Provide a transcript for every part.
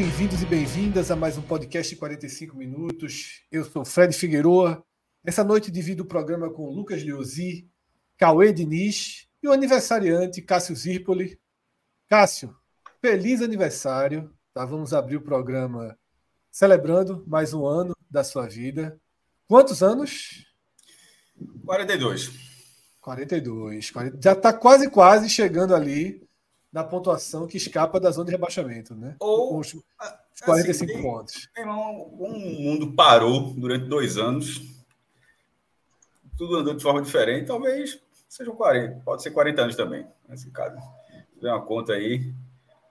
Bem-vindos e bem-vindas a mais um podcast de 45 minutos. Eu sou Fred Figueroa. Essa noite divido o programa com Lucas Liozzi, Cauê Diniz e o aniversariante Cássio Zirpoli. Cássio, feliz aniversário. Tá? Vamos abrir o programa celebrando mais um ano da sua vida. Quantos anos? 42. 42. 40, já está quase, quase chegando ali na pontuação que escapa da zona de rebaixamento, né? Ou os, os 45 assim, pontos. Um mundo parou durante dois anos, tudo andou de forma diferente, talvez sejam 40, pode ser 40 anos também, nesse caso. Dê uma conta aí.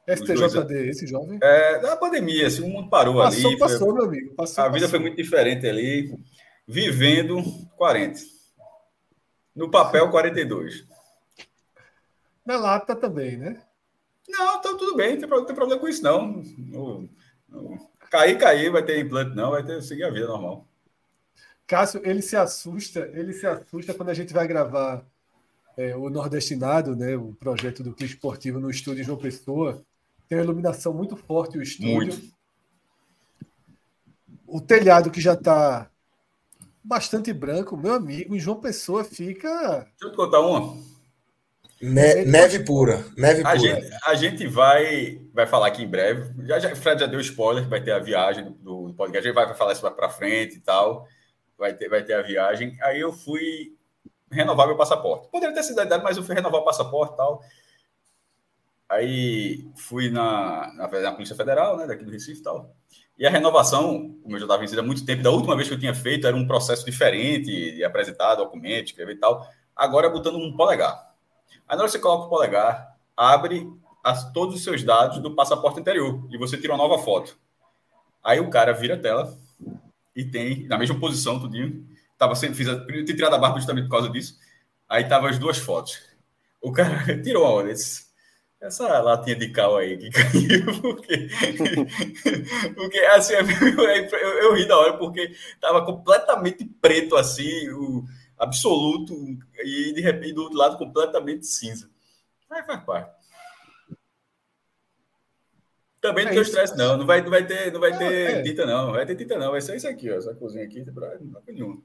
STJD, esse jovem? É, da pandemia, assim, o mundo parou passou, ali. Passou, foi, meu amigo. Passou, a vida passou. foi muito diferente ali. Vivendo 40. No papel, 42. Na lata também, né? Não, então tudo bem, não tem, tem problema com isso, não. não, não. Cair, cair, vai ter implante, não, vai ter seguir a vida normal. Cássio, ele se assusta, ele se assusta quando a gente vai gravar é, o Nordestinado, né, o projeto do Clipe Esportivo no estúdio João Pessoa. Tem uma iluminação muito forte o estúdio. Muito. O telhado que já está bastante branco, meu amigo, em João Pessoa fica. Deixa eu te contar uma. Ne neve pura, neve a pura. Gente, a gente vai, vai falar aqui em breve. Já, já, Fred já deu spoiler, vai ter a viagem do, do podcast, a gente vai falar isso para frente e tal. Vai ter, vai ter a viagem. Aí eu fui renovar meu passaporte. Poderia ter sido a idade, mas eu fui renovar o passaporte e tal. Aí fui na, na, na, Polícia Federal, né, daqui do Recife e tal. E a renovação, como eu já estava vencido há muito tempo, da última vez que eu tinha feito, era um processo diferente, de apresentar documento, escrever e tal. Agora botando um polegar. Aí na hora que você coloca o polegar, abre as, todos os seus dados do passaporte anterior e você tira uma nova foto. Aí o cara vira a tela e tem, na mesma posição, tudinho. Tava sendo, fiz a, eu tinha tirado a barba justamente por causa disso. Aí tava as duas fotos. O cara tirou a hora, essa latinha de cal aí que caiu, porque, porque assim, eu, eu, eu, ri da hora, porque tava completamente preto assim, o, absoluto e de repente do outro lado completamente cinza. Aí faz parte. Também não é tem estresse, não. Não vai, não vai ter, não vai ter é. tinta, não. Não vai ter tinta, não. Vai ser isso aqui, ó. Essa cozinha aqui, não nenhum.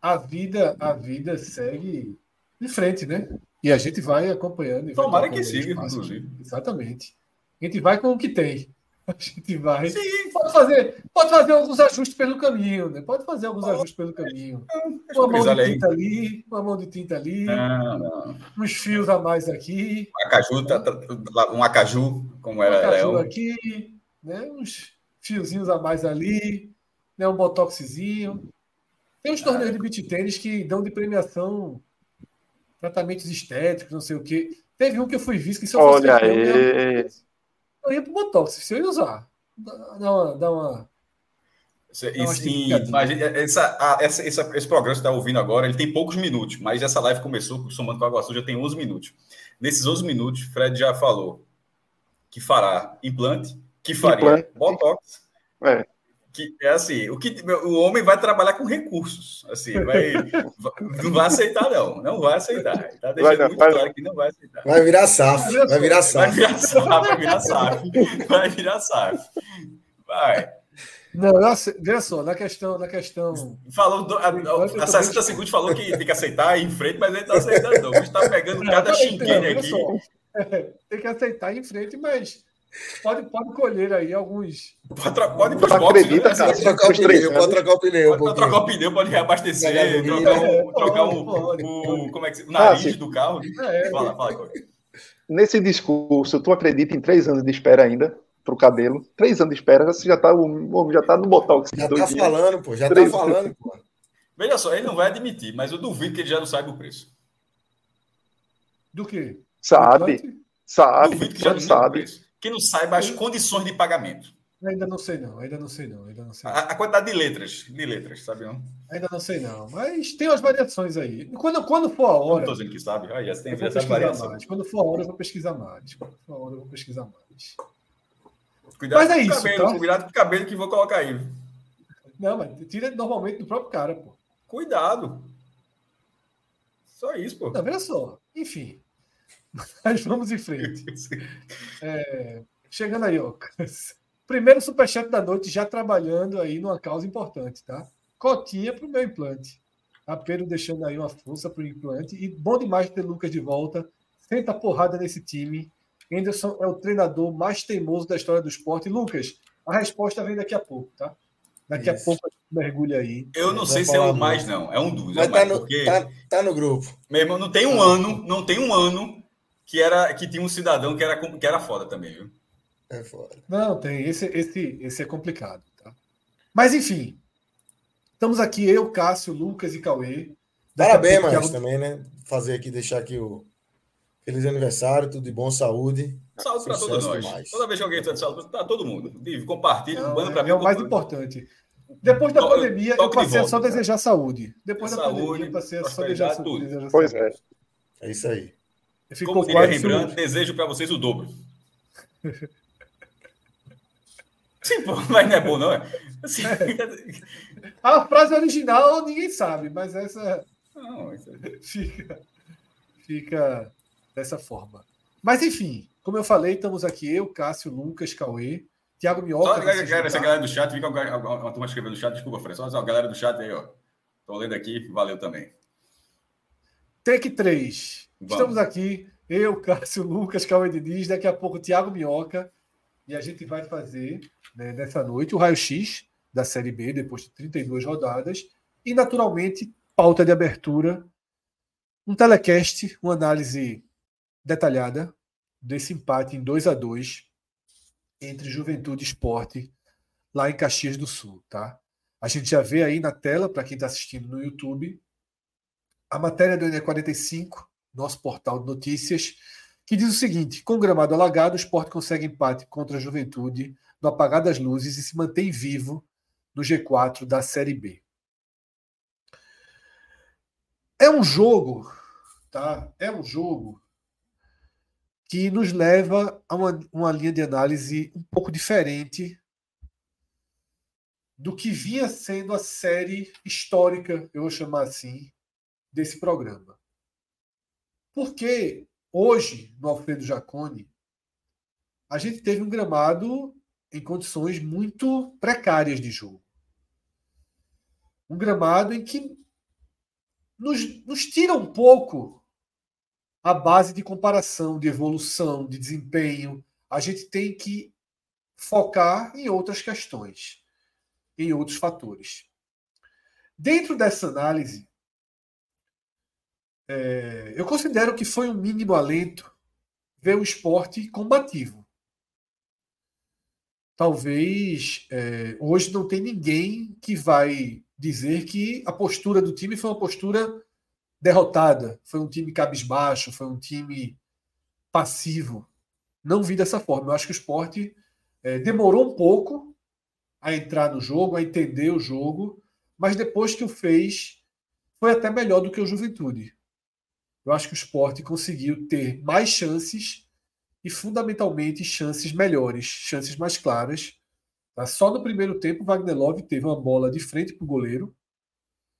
A vida, a vida segue de frente, né? E a gente vai acompanhando. Tomara que siga, inclusive. Exatamente. A gente vai com o que tem. A gente vai. Sim. Pode fazer, pode fazer alguns ajustes pelo caminho, né? Pode fazer alguns ajustes pelo caminho. Uma mão de tinta ali, uma mão de tinta ali, não, não. uns fios a mais aqui. Um acaju, tá, tá, um acaju, como era um acaju aqui, né? Uns fiozinhos a mais ali, né? um botoxzinho. Tem uns torneios de beat tênis que dão de premiação tratamentos estéticos, não sei o quê. Teve um que eu fui visto que se eu fosse Olha aí eu ia pro Botox, se eu ia usar. Dá uma. Dá uma Sim, mas essa, essa, essa, esse programa que você está ouvindo agora, ele tem poucos minutos, mas essa live começou, somando com a Água Suja, tem 11 minutos. Nesses 11 minutos, Fred já falou que fará implante, que faria implante. Botox, é que é assim, o que o homem vai trabalhar com recursos, assim, vai, não vai aceitar não, não vai aceitar. Tá deixando vai, muito vai, claro que não vai aceitar. Vai virar SAF, vai virar SAF. Vai virar SAF, vai virar SAF. Vai virar SAF. Vai. Não, veja só, na questão, na questão. Falou, do, a, a, a 60 segundos falou que tem que aceitar em frente, mas ele não está aceitando, não. A gente está pegando cada xingueira aqui. tem que aceitar em frente, mas Pode, pode colher aí alguns. Pode, pode ir pros Tu boxes, acredita, né? cara? Pode trocar o Os três pneu, pode trocar o pneu. um Pode, pode pouquinho. trocar o pneu, pode reabastecer, trocar, o, É, trocar o, pode, o- como é que se- o Ah, nariz sim. do carro. É, Fala, fala, Corey. Nesse discurso, tu acredita em três anos de espera ainda pro cabelo? Três anos de espera, você já tá, o homem já tá no botox. Já tá dias. falando, pô. Já tá Três. falando, pô. Veja só, ele não vai admitir, mas eu duvido que ele já não saiba o preço. Do quê? Sabe, sabe, duvido que já não já saiba o sabe. Que não saiba as condições de pagamento. Ainda não sei não, ainda não sei não, ainda não sei. A, a quantidade de letras, de letras, sabe não? Ainda não sei não, mas tem umas variações aí. Quando, quando for a Não hora, estou dizendo que sabe. Olha, você tem eu vou essa pesquisar variação. mais. Quando for a hora, eu vou pesquisar mais. Quando for a hora, eu vou pesquisar mais. Cuidado Mas é com o isso, cabelo, tá? cuidado com o cabelo que vou colocar aí. Não, mas tira normalmente do próprio cara, pô. Cuidado. Só isso, pô. Não, veja só. Enfim. Mas vamos em frente. Chegando aí, ó. Primeiro superchat da noite, já trabalhando aí numa causa importante, tá? Cotinha pro meu implante. A Pedro deixando aí uma força pro implante. E bom demais ter Lucas de volta. Senta a porrada nesse time. Anderson é o treinador mais teimoso da história do esporte. Lucas, a resposta vem daqui a pouco, tá? Daqui a Isso. pouco a gente mergulha aí. Eu não sei se é o mais, não. É um dos. É Mas o tá mais, no, porque, tá, tá no grupo. meu irmão, não tem um ano, não tem um ano que, era, que tinha um cidadão que era, que era foda também, viu? É foda. Não, tem. Esse, esse, esse é complicado. Tá? Mas, enfim. Estamos aqui, eu, Cássio, Lucas e Cauê. Parabéns, Marcos, Thiago- também, né? Fazer aqui, deixar aqui o feliz aniversário, tudo de bom, saúde. Saúde para todos nós. demais. Toda vez que alguém está de saúde, tá todo mundo. Div, Compartilha, Não, manda para mim. é o mais importante. Depois da pandemia, eu de passei a só né? desejar saúde. Depois da Saúde, pandemia, eu passei a só desejar, desejar Pois saúde. é. É isso aí. Ficou Como diria Rembrandt, desejo para vocês o dobro. Sim, pô, mas não é bom, não é? Assim, A frase original ninguém sabe, mas essa não, é- fica, fica dessa forma. Mas enfim, como eu falei, estamos aqui eu, Cássio, Lucas, Cauê, Thiago Só Minhoca. a vai se galera, essa galera do chat, que alguma alguma turma escrevendo no chat, desculpa, Fred. Só a galera do chat aí, ó. Tô lendo aqui, valeu também. Take 3. Vamos. Estamos aqui, eu, Cássio, Lucas, Cauê Diniz, daqui a pouco Thiago Minhoca, e a gente vai fazer né, nessa noite o raio-x da Série B, depois de 32 rodadas, e naturalmente, pauta de abertura, um telecast, uma análise detalhada desse empate em 2 a 2 entre Juventude e Esporte lá em Caxias do Sul, tá? A gente já vê aí na tela, para quem está assistindo no YouTube, a matéria do NE45, nosso portal de notícias, que diz o seguinte: com o gramado alagado, o esporte consegue empate contra a juventude no apagar das luzes e se mantém vivo no G4 da Série B. É um jogo, tá? É um jogo que nos leva a uma, uma linha de análise um pouco diferente do que vinha sendo a série histórica, eu vou chamar assim, desse programa. Porque hoje, no Alfredo Jaconi, a gente teve um gramado em condições muito precárias de jogo. Um gramado em que nos, nos tira um pouco a base de comparação, de evolução, de desempenho. A gente tem que focar em outras questões, em outros fatores. Dentro dessa análise, é, eu considero que foi um mínimo alento ver o esporte combativo. Talvez é, hoje não tem ninguém que vai dizer que a postura do time foi uma postura derrotada, foi um time cabisbaixo, foi um time passivo. Não vi dessa forma. Eu acho que o esporte é, demorou um pouco a entrar no jogo, a entender o jogo, mas depois que o fez, foi até melhor do que o Juventude. Eu acho que o esporte conseguiu ter mais chances e, fundamentalmente, chances melhores, chances mais claras. Tá? Só no primeiro tempo, Wagner Love teve uma bola de frente para o goleiro,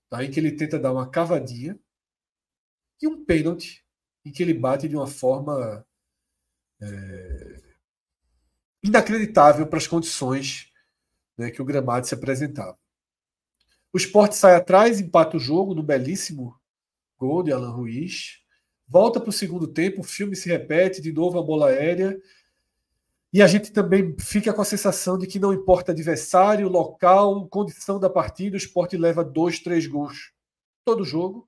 tá? em que ele tenta dar uma cavadinha, e um pênalti, em que ele bate de uma forma é, inacreditável para as condições né, que o gramado se apresentava. O esporte sai atrás, empata o jogo no belíssimo gol de Alan Ruiz. Volta para o segundo tempo, o filme se repete, de novo a bola aérea. E a gente também fica com a sensação de que não importa adversário, local, condição da partida, o esporte leva dois, três gols todo jogo.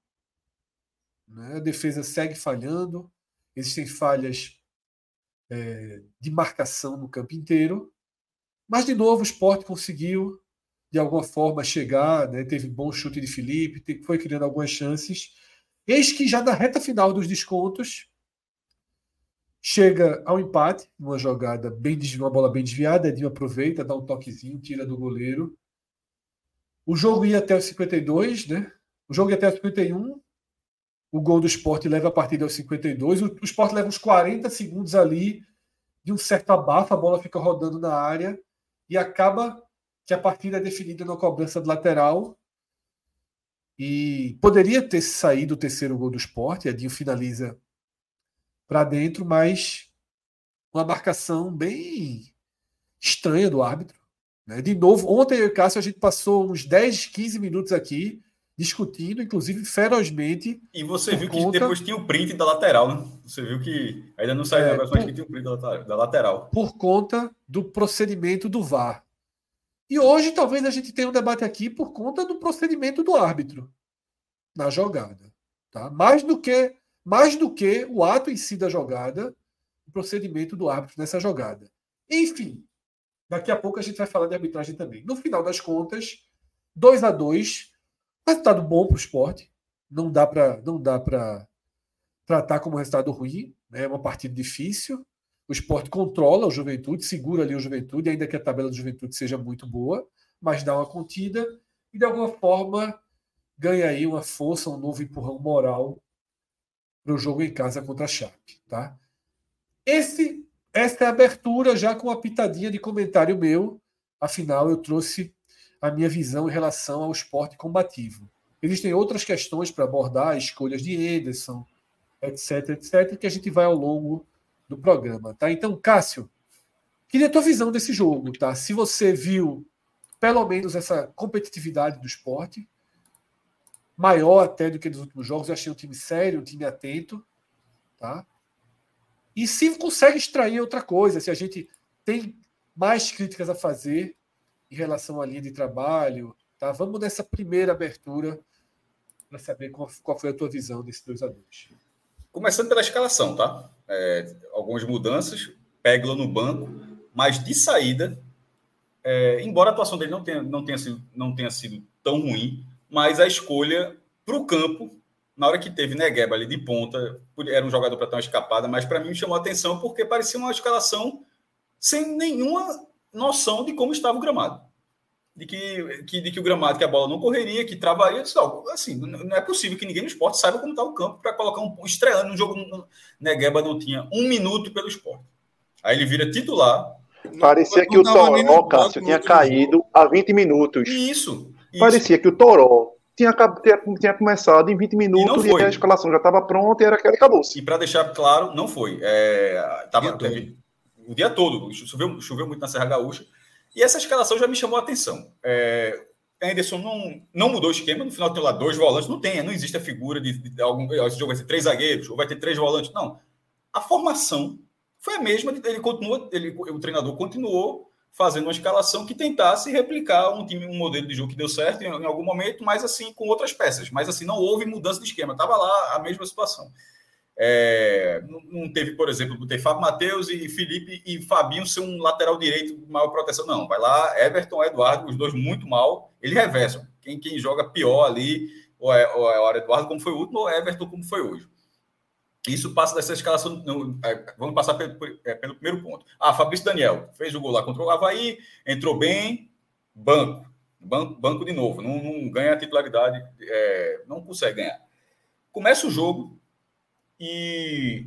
Né? A defesa segue falhando, existem falhas é, de marcação no campo inteiro. Mas, de novo, o esporte conseguiu, de alguma forma, chegar, né? teve bom chute de Felipe, foi criando algumas chances. Eis que já na reta final dos descontos, chega ao empate, numa jogada bem uma bola bem desviada, Edinho aproveita, dá um toquezinho, tira do goleiro. O jogo ia até os 52, né? O jogo ia até os 51. O gol do esporte leva a partida aos 52. O, o esporte leva uns 40 segundos ali de um certo abafo, a bola fica rodando na área e acaba que a partida é definida na cobrança de lateral. E poderia ter saído o terceiro gol do esporte, Edinho finaliza para dentro, mas uma marcação bem estranha do árbitro. Né? De novo, ontem eu e Cássio a gente passou uns 10, 15 minutos aqui discutindo, inclusive ferozmente. E você viu conta... que depois tinha o print da lateral, né? Você viu que ainda não saiu é, agora, mas que tinha o print da lateral. Por conta do procedimento do VAR. E hoje talvez a gente tenha um debate aqui por conta do procedimento do árbitro na jogada. Tá? Mais do que mais do que o ato em si da jogada, o procedimento do árbitro nessa jogada. Enfim, daqui a pouco a gente vai falar de arbitragem também. No final das contas, 2 a 2 resultado bom para o esporte. Não dá para não dá para tratar como resultado ruim. Né? É uma partida difícil. O esporte controla o Juventude, segura ali o Juventude, ainda que a tabela do Juventude seja muito boa, mas dá uma contida e de alguma forma ganha aí uma força, um novo empurrão moral para o jogo em casa contra a Chape. Tá? Esse, essa é a abertura já com uma pitadinha de comentário meu. Afinal, eu trouxe a minha visão em relação ao esporte combativo. Existem outras questões para abordar, escolhas de Ederson, etc, etc, que a gente vai ao longo do programa. Tá? Então, Cássio, queria a tua visão desse jogo. Tá? Se você viu pelo menos essa competitividade do esporte, maior até do que nos últimos jogos. Eu achei um time sério, um time atento. Tá? E se consegue extrair outra coisa, se a gente tem mais críticas a fazer em relação à linha de trabalho, tá? Vamos nessa primeira abertura para saber qual, foi a tua visão desses dois a dois. Começando pela escalação, tá? É, algumas mudanças, Peglo no banco, mas de saída, é, embora a atuação dele não tenha, não tenha, sido, não tenha sido tão ruim, mas a escolha para o campo, na hora que teve Negueba ali de ponta, era um jogador para ter uma escapada, mas para mim me chamou a atenção porque parecia uma escalação sem nenhuma noção de como estava o gramado. De que, que, de que o gramado, que a bola não correria, que travaria. Assim, não é possível que ninguém no esporte saiba como está o campo para colocar um estreando um jogo. Negueba não tinha um minuto pelo esporte. Aí ele vira titular. Parecia que o Toró, Cássio, tinha caído há 20 minutos. Isso. Parecia que o Toró tinha, tinha, tinha começado em 20 minutos e, e a escalação já estava pronta e era aquela e acabou-se. E para deixar claro, não foi. É, tava, teve, o dia todo, choveu, choveu muito na Serra Gaúcha, e essa escalação já me chamou a atenção. É, Anderson não, não mudou o esquema, no final tem lá dois volantes, não tem, não existe a figura de, de, algum. Esse jogo vai ser três zagueiros, ou vai ter três volantes. Não. A formação foi a mesma, ele continua, ele, o treinador continuou fazendo uma escalação que tentasse replicar um time, um modelo de jogo que deu certo em, em algum momento, mas assim com outras peças. Mas assim não houve mudança de esquema, estava lá a mesma situação. É, não, não, teve, por exemplo, botei Fábio Matheus e Felipe e Fabinho ser um lateral direito de maior proteção. Não, vai lá, Everton, Eduardo, os dois muito mal, ele reversam. Quem, quem joga pior ali, ou é, é o Eduardo, como foi o último, ou é Everton, como foi hoje. Isso passa dessa escalação. É, vamos passar pelo, é, pelo, primeiro ponto. Ah, Fabrício Daniel fez o gol lá contra o Havaí, entrou bem, banco. Banco, banco de novo, não, não ganha a titularidade, é, não consegue ganhar. Começa o jogo e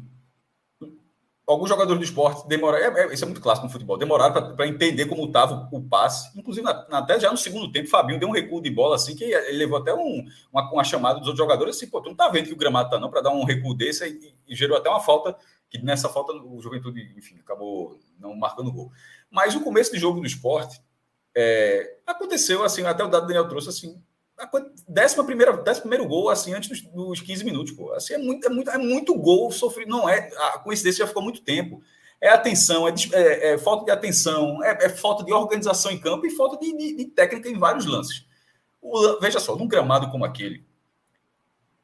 alguns jogadores do esporte demoraram, é, é, isso é muito clássico no futebol, demoraram para entender como estava o passe. Inclusive, na, até já no segundo tempo, o Fabinho deu um recuo de bola assim, que ele levou até um, uma, uma chamada dos outros jogadores assim, pô, tu não tá vendo que o gramado tá não, para dar um recuo desse e, e, gerou até uma falta, que nessa falta o Juventude, enfim, acabou não marcando gol. Mas o começo do jogo do esporte é, aconteceu assim, até o dado Daniel trouxe assim, a décima primeira, décimo primeiro gol, assim, antes dos, dos 15 minutos, pô. Assim, é muito, é muito, é muito gol sofrido. Não é. A coincidência já ficou muito tempo. É atenção, é, é, é falta de atenção, é, é, falta de organização em campo e falta de, de, de técnica em vários lances. O, veja só, num gramado como aquele,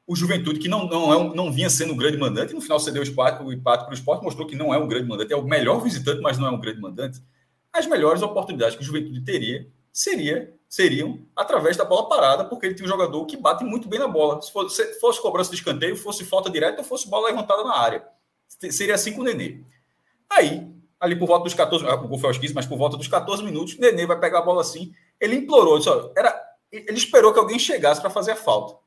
o Juventude, que não, não, é um, não vinha sendo um grande mandante, no final cedeu o empate, o empate para o esporte, mostrou que não é um grande mandante, é o melhor visitante, mas não é um grande mandante. As melhores oportunidades que o Juventude teria seria, seriam através da bola parada, porque ele tem um jogador que bate muito bem na bola. Se fosse, se fosse cobrança de escanteio, fosse falta direta ou fosse bola levantada na área. Seria assim com o Nenê. Aí, ali por volta dos 14, o gol foi aos 15, mas por volta dos 14 minutos, o Nenê vai pegar a bola assim. Ele implorou, disse, ó, era, ele esperou que alguém chegasse para fazer a falta.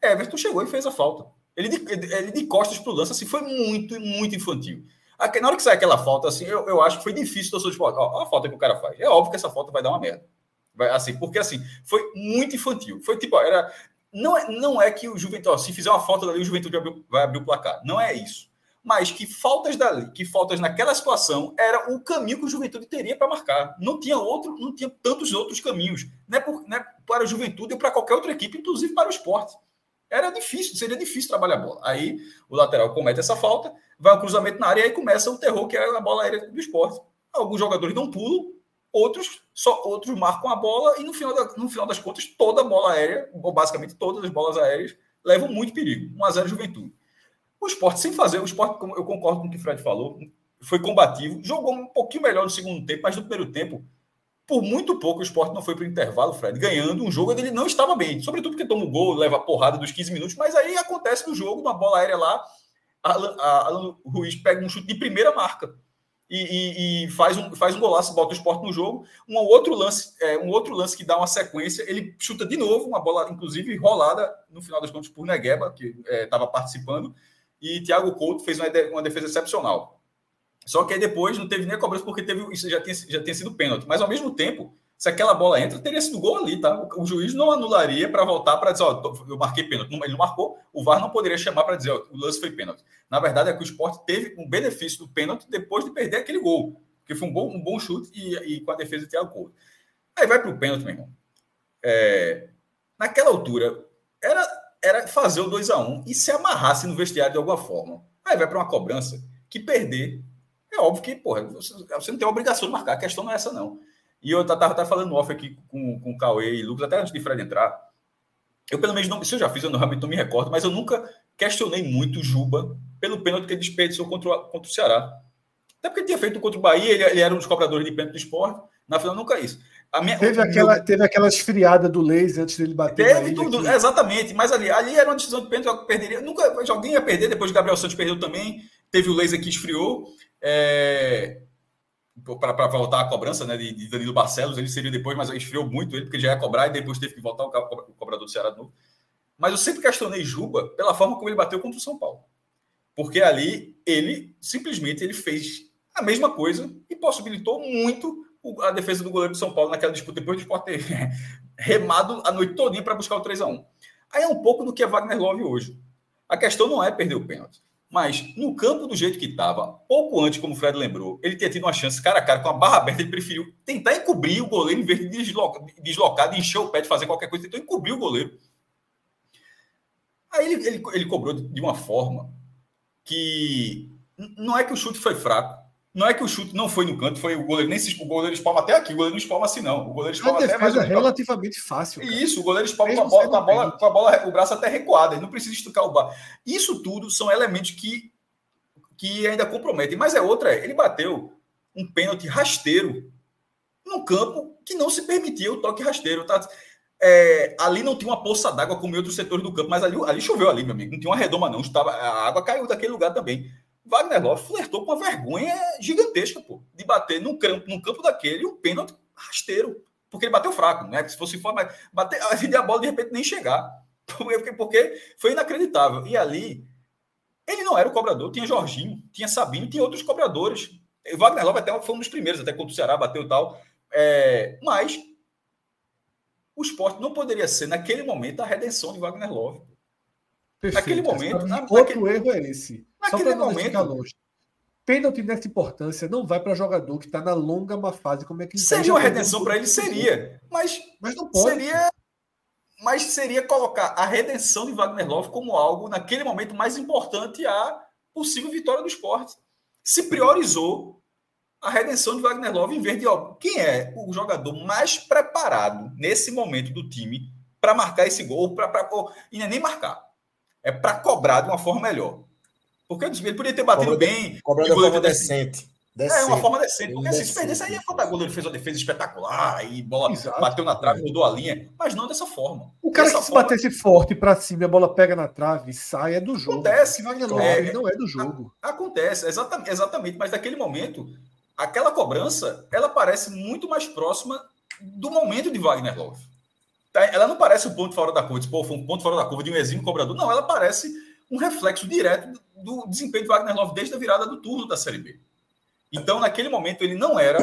Everton chegou e fez a falta. Ele de, ele de costas para o lance, assim, foi muito, muito infantil. Na hora que sai aquela falta, assim, eu, eu acho que foi difícil. Ó, a falta que o cara faz. É óbvio que essa falta vai dar uma merda. Assim, porque assim, foi muito infantil. Foi tipo, era. Não é, não é que o Juventude, se fizer uma falta dali, o Juventude vai abrir, vai abrir o placar. Não é isso. Mas que faltas dali, que faltas naquela situação, era o caminho que o Juventude teria para marcar. Não tinha outro, não tinha tantos outros caminhos. Não é, por, não é para o Juventude ou para qualquer outra equipe, inclusive para o esporte era difícil, seria difícil trabalhar a bola. Aí o lateral comete essa falta, vai um cruzamento na área e aí começa o terror, que é a bola aérea do esporte. Alguns jogadores dão pulo, outros só outros marcam a bola e no final, da, no final das contas, toda a bola aérea, ou basicamente todas as bolas aéreas, levam muito perigo. 1x0 Juventude. O esporte sem fazer, o esporte, eu concordo com o que o Fred falou, foi combativo, jogou um pouquinho melhor no segundo tempo, mas no primeiro tempo por muito pouco o esporte não foi para o intervalo, Fred, ganhando um jogo onde ele não estava bem. Sobretudo porque toma um gol, leva a porrada dos 15 minutos, mas aí acontece no jogo, uma bola aérea lá, Alan, Alan Ruiz pega um chute de primeira marca e, e, e, faz, um, faz um golaço, bota o esporte no jogo. Um outro lance, é, um outro lance que dá uma sequência, ele chuta de novo, uma bola, inclusive, rolada no final das contas por Negueba, que estava é, participando, e Thiago Couto fez uma, uma defesa excepcional. Só que aí depois não teve nem a cobrança porque teve isso já tinha, já tinha sido pênalti. Mas ao mesmo tempo, se aquela bola entra, teria sido gol ali, tá? O, juiz não anularia para voltar para dizer, ó, eu marquei pênalti. Ele não marcou, o VAR não poderia chamar para dizer, ó, o lance foi pênalti. Na verdade, é que o esporte teve um benefício do pênalti depois de perder aquele gol. Porque foi um bom, um bom chute e, e com a defesa de Thiago. Aí vai para o pênalti, meu irmão. É, naquela altura, era, era fazer o 2 a 1 um e se amarrasse no vestiário de alguma forma. Aí vai para uma cobrança que perder é óbvio que, porra, você, você não tem obrigação de marcar, a questão não é essa, não. E eu estava até falando off aqui com, com o Cauê e Lucas, até antes de Fred entrar. Eu, pelo menos, não, se eu já fiz, eu não, realmente não me recordo, mas eu nunca questionei muito o Juba pelo pênalti que ele desperdiçou contra o, contra o Ceará. Até porque ele tinha feito contra o Bahia, ele, ele era um dos cobradores de pênalti do esporte. Na final, nunca isso. Minha, teve, aquela, meu... teve aquela esfriada do Leis antes dele bater. Teve tudo, que... exatamente. Mas ali, ali era uma decisão de pênalti que perderia. Nunca, alguém ia perder, depois o Gabriel Santos perdeu também. Teve o Leis que esfriou. É, para voltar a cobrança né, de, de, Danilo Barcelos, ele seria depois, mas esfriou muito ele, porque já ia cobrar e depois teve que voltar o, o cobrador do Ceará de novo. Mas eu sempre questionei Juba pela forma como ele bateu contra o São Paulo. Porque ali ele simplesmente ele fez a mesma coisa e possibilitou muito a defesa do goleiro do São Paulo naquela disputa, depois do Sport ter remado a noite todinha para buscar o 3 a 1 Aí é um pouco do que é Wagner Love hoje. A questão não é perder o pênalti. Mas no campo do jeito que estava, pouco antes, como o Fred lembrou, ele tinha tido uma chance cara a cara com a barra aberta, ele preferiu tentar encobrir o goleiro em vez de deslocar, deslocar de encher o pé de fazer qualquer coisa, tentou encobrir o goleiro. Aí ele, ele, ele cobrou de uma forma que não é que o chute foi fraco, não é que o chute não foi no canto, foi o goleiro nem se o goleiro espalma até aqui, o goleiro não espalma assim não. O goleiro espalma até mais é relativamente fácil. Cara. Isso, o goleiro espalma com a, bola, com a bola, com a bola, o braço até recuado, ele não precisa esticar o bar. Isso tudo são elementos que que ainda comprometem, mas é outra, ele bateu um pênalti rasteiro no campo que não se permitia o toque rasteiro, tá? É, ali não tinha uma poça d'água como em outros setores do campo, mas ali, ali choveu ali, meu amigo. Não tinha uma redoma, não. Estava, a água caiu daquele lugar também. Wagner Love flertou com uma vergonha gigantesca, pô, de bater num campo, num campo daquele um pênalti rasteiro. Porque ele bateu fraco, né? Se fosse forma, bater, a bola de repente nem chegar. Porque, porque foi inacreditável. E ali, ele não era o cobrador, tinha Jorginho, tinha Sabino, tinha outros cobradores. O Wagner Love até foi um dos primeiros, até quando o Ceará bateu e tal. É, mas o esporte não poderia ser, naquele momento, a redenção de Wagner Love. Perfeito. Naquele momento. Na, outro naquele... erro é esse. Naquele momento. Pênalti nessa importância não vai para jogador que está na longa má fase. Como é que seria uma redenção para ele? Seria. Mas, mas não pode. Seria, mas seria colocar a redenção de Wagner Love como algo, naquele momento, mais importante a possível vitória do esporte. se priorizou a redenção de Wagner Love em vez de ó, quem é o jogador mais preparado nesse momento do time para marcar esse gol, para e não é nem marcar, é para cobrar de uma forma melhor. Porque ele poderia ter batido Cobra, bem. Cobrar de forma decente. decente. É, uma forma decente. Porque assim, se perdesse aí, a gol, ele fez uma defesa espetacular, aí bola Exato. bateu na trave, mudou a linha, mas não dessa forma. O cara dessa que forma... se batesse forte para cima, a bola pega na trave e sai, é do jogo. Acontece. Não, é, não é do jogo. Acontece, exatamente, exatamente. Mas naquele momento, aquela cobrança, ela parece muito mais próxima do momento de Wagner Love. Tá? Ela não parece um ponto fora da curva, tipo, um ponto fora da curva de um exímio cobrador. Não, ela parece um reflexo direto do desempenho de Wagner Love desde a virada do turno da Série B. Então, naquele momento, ele não era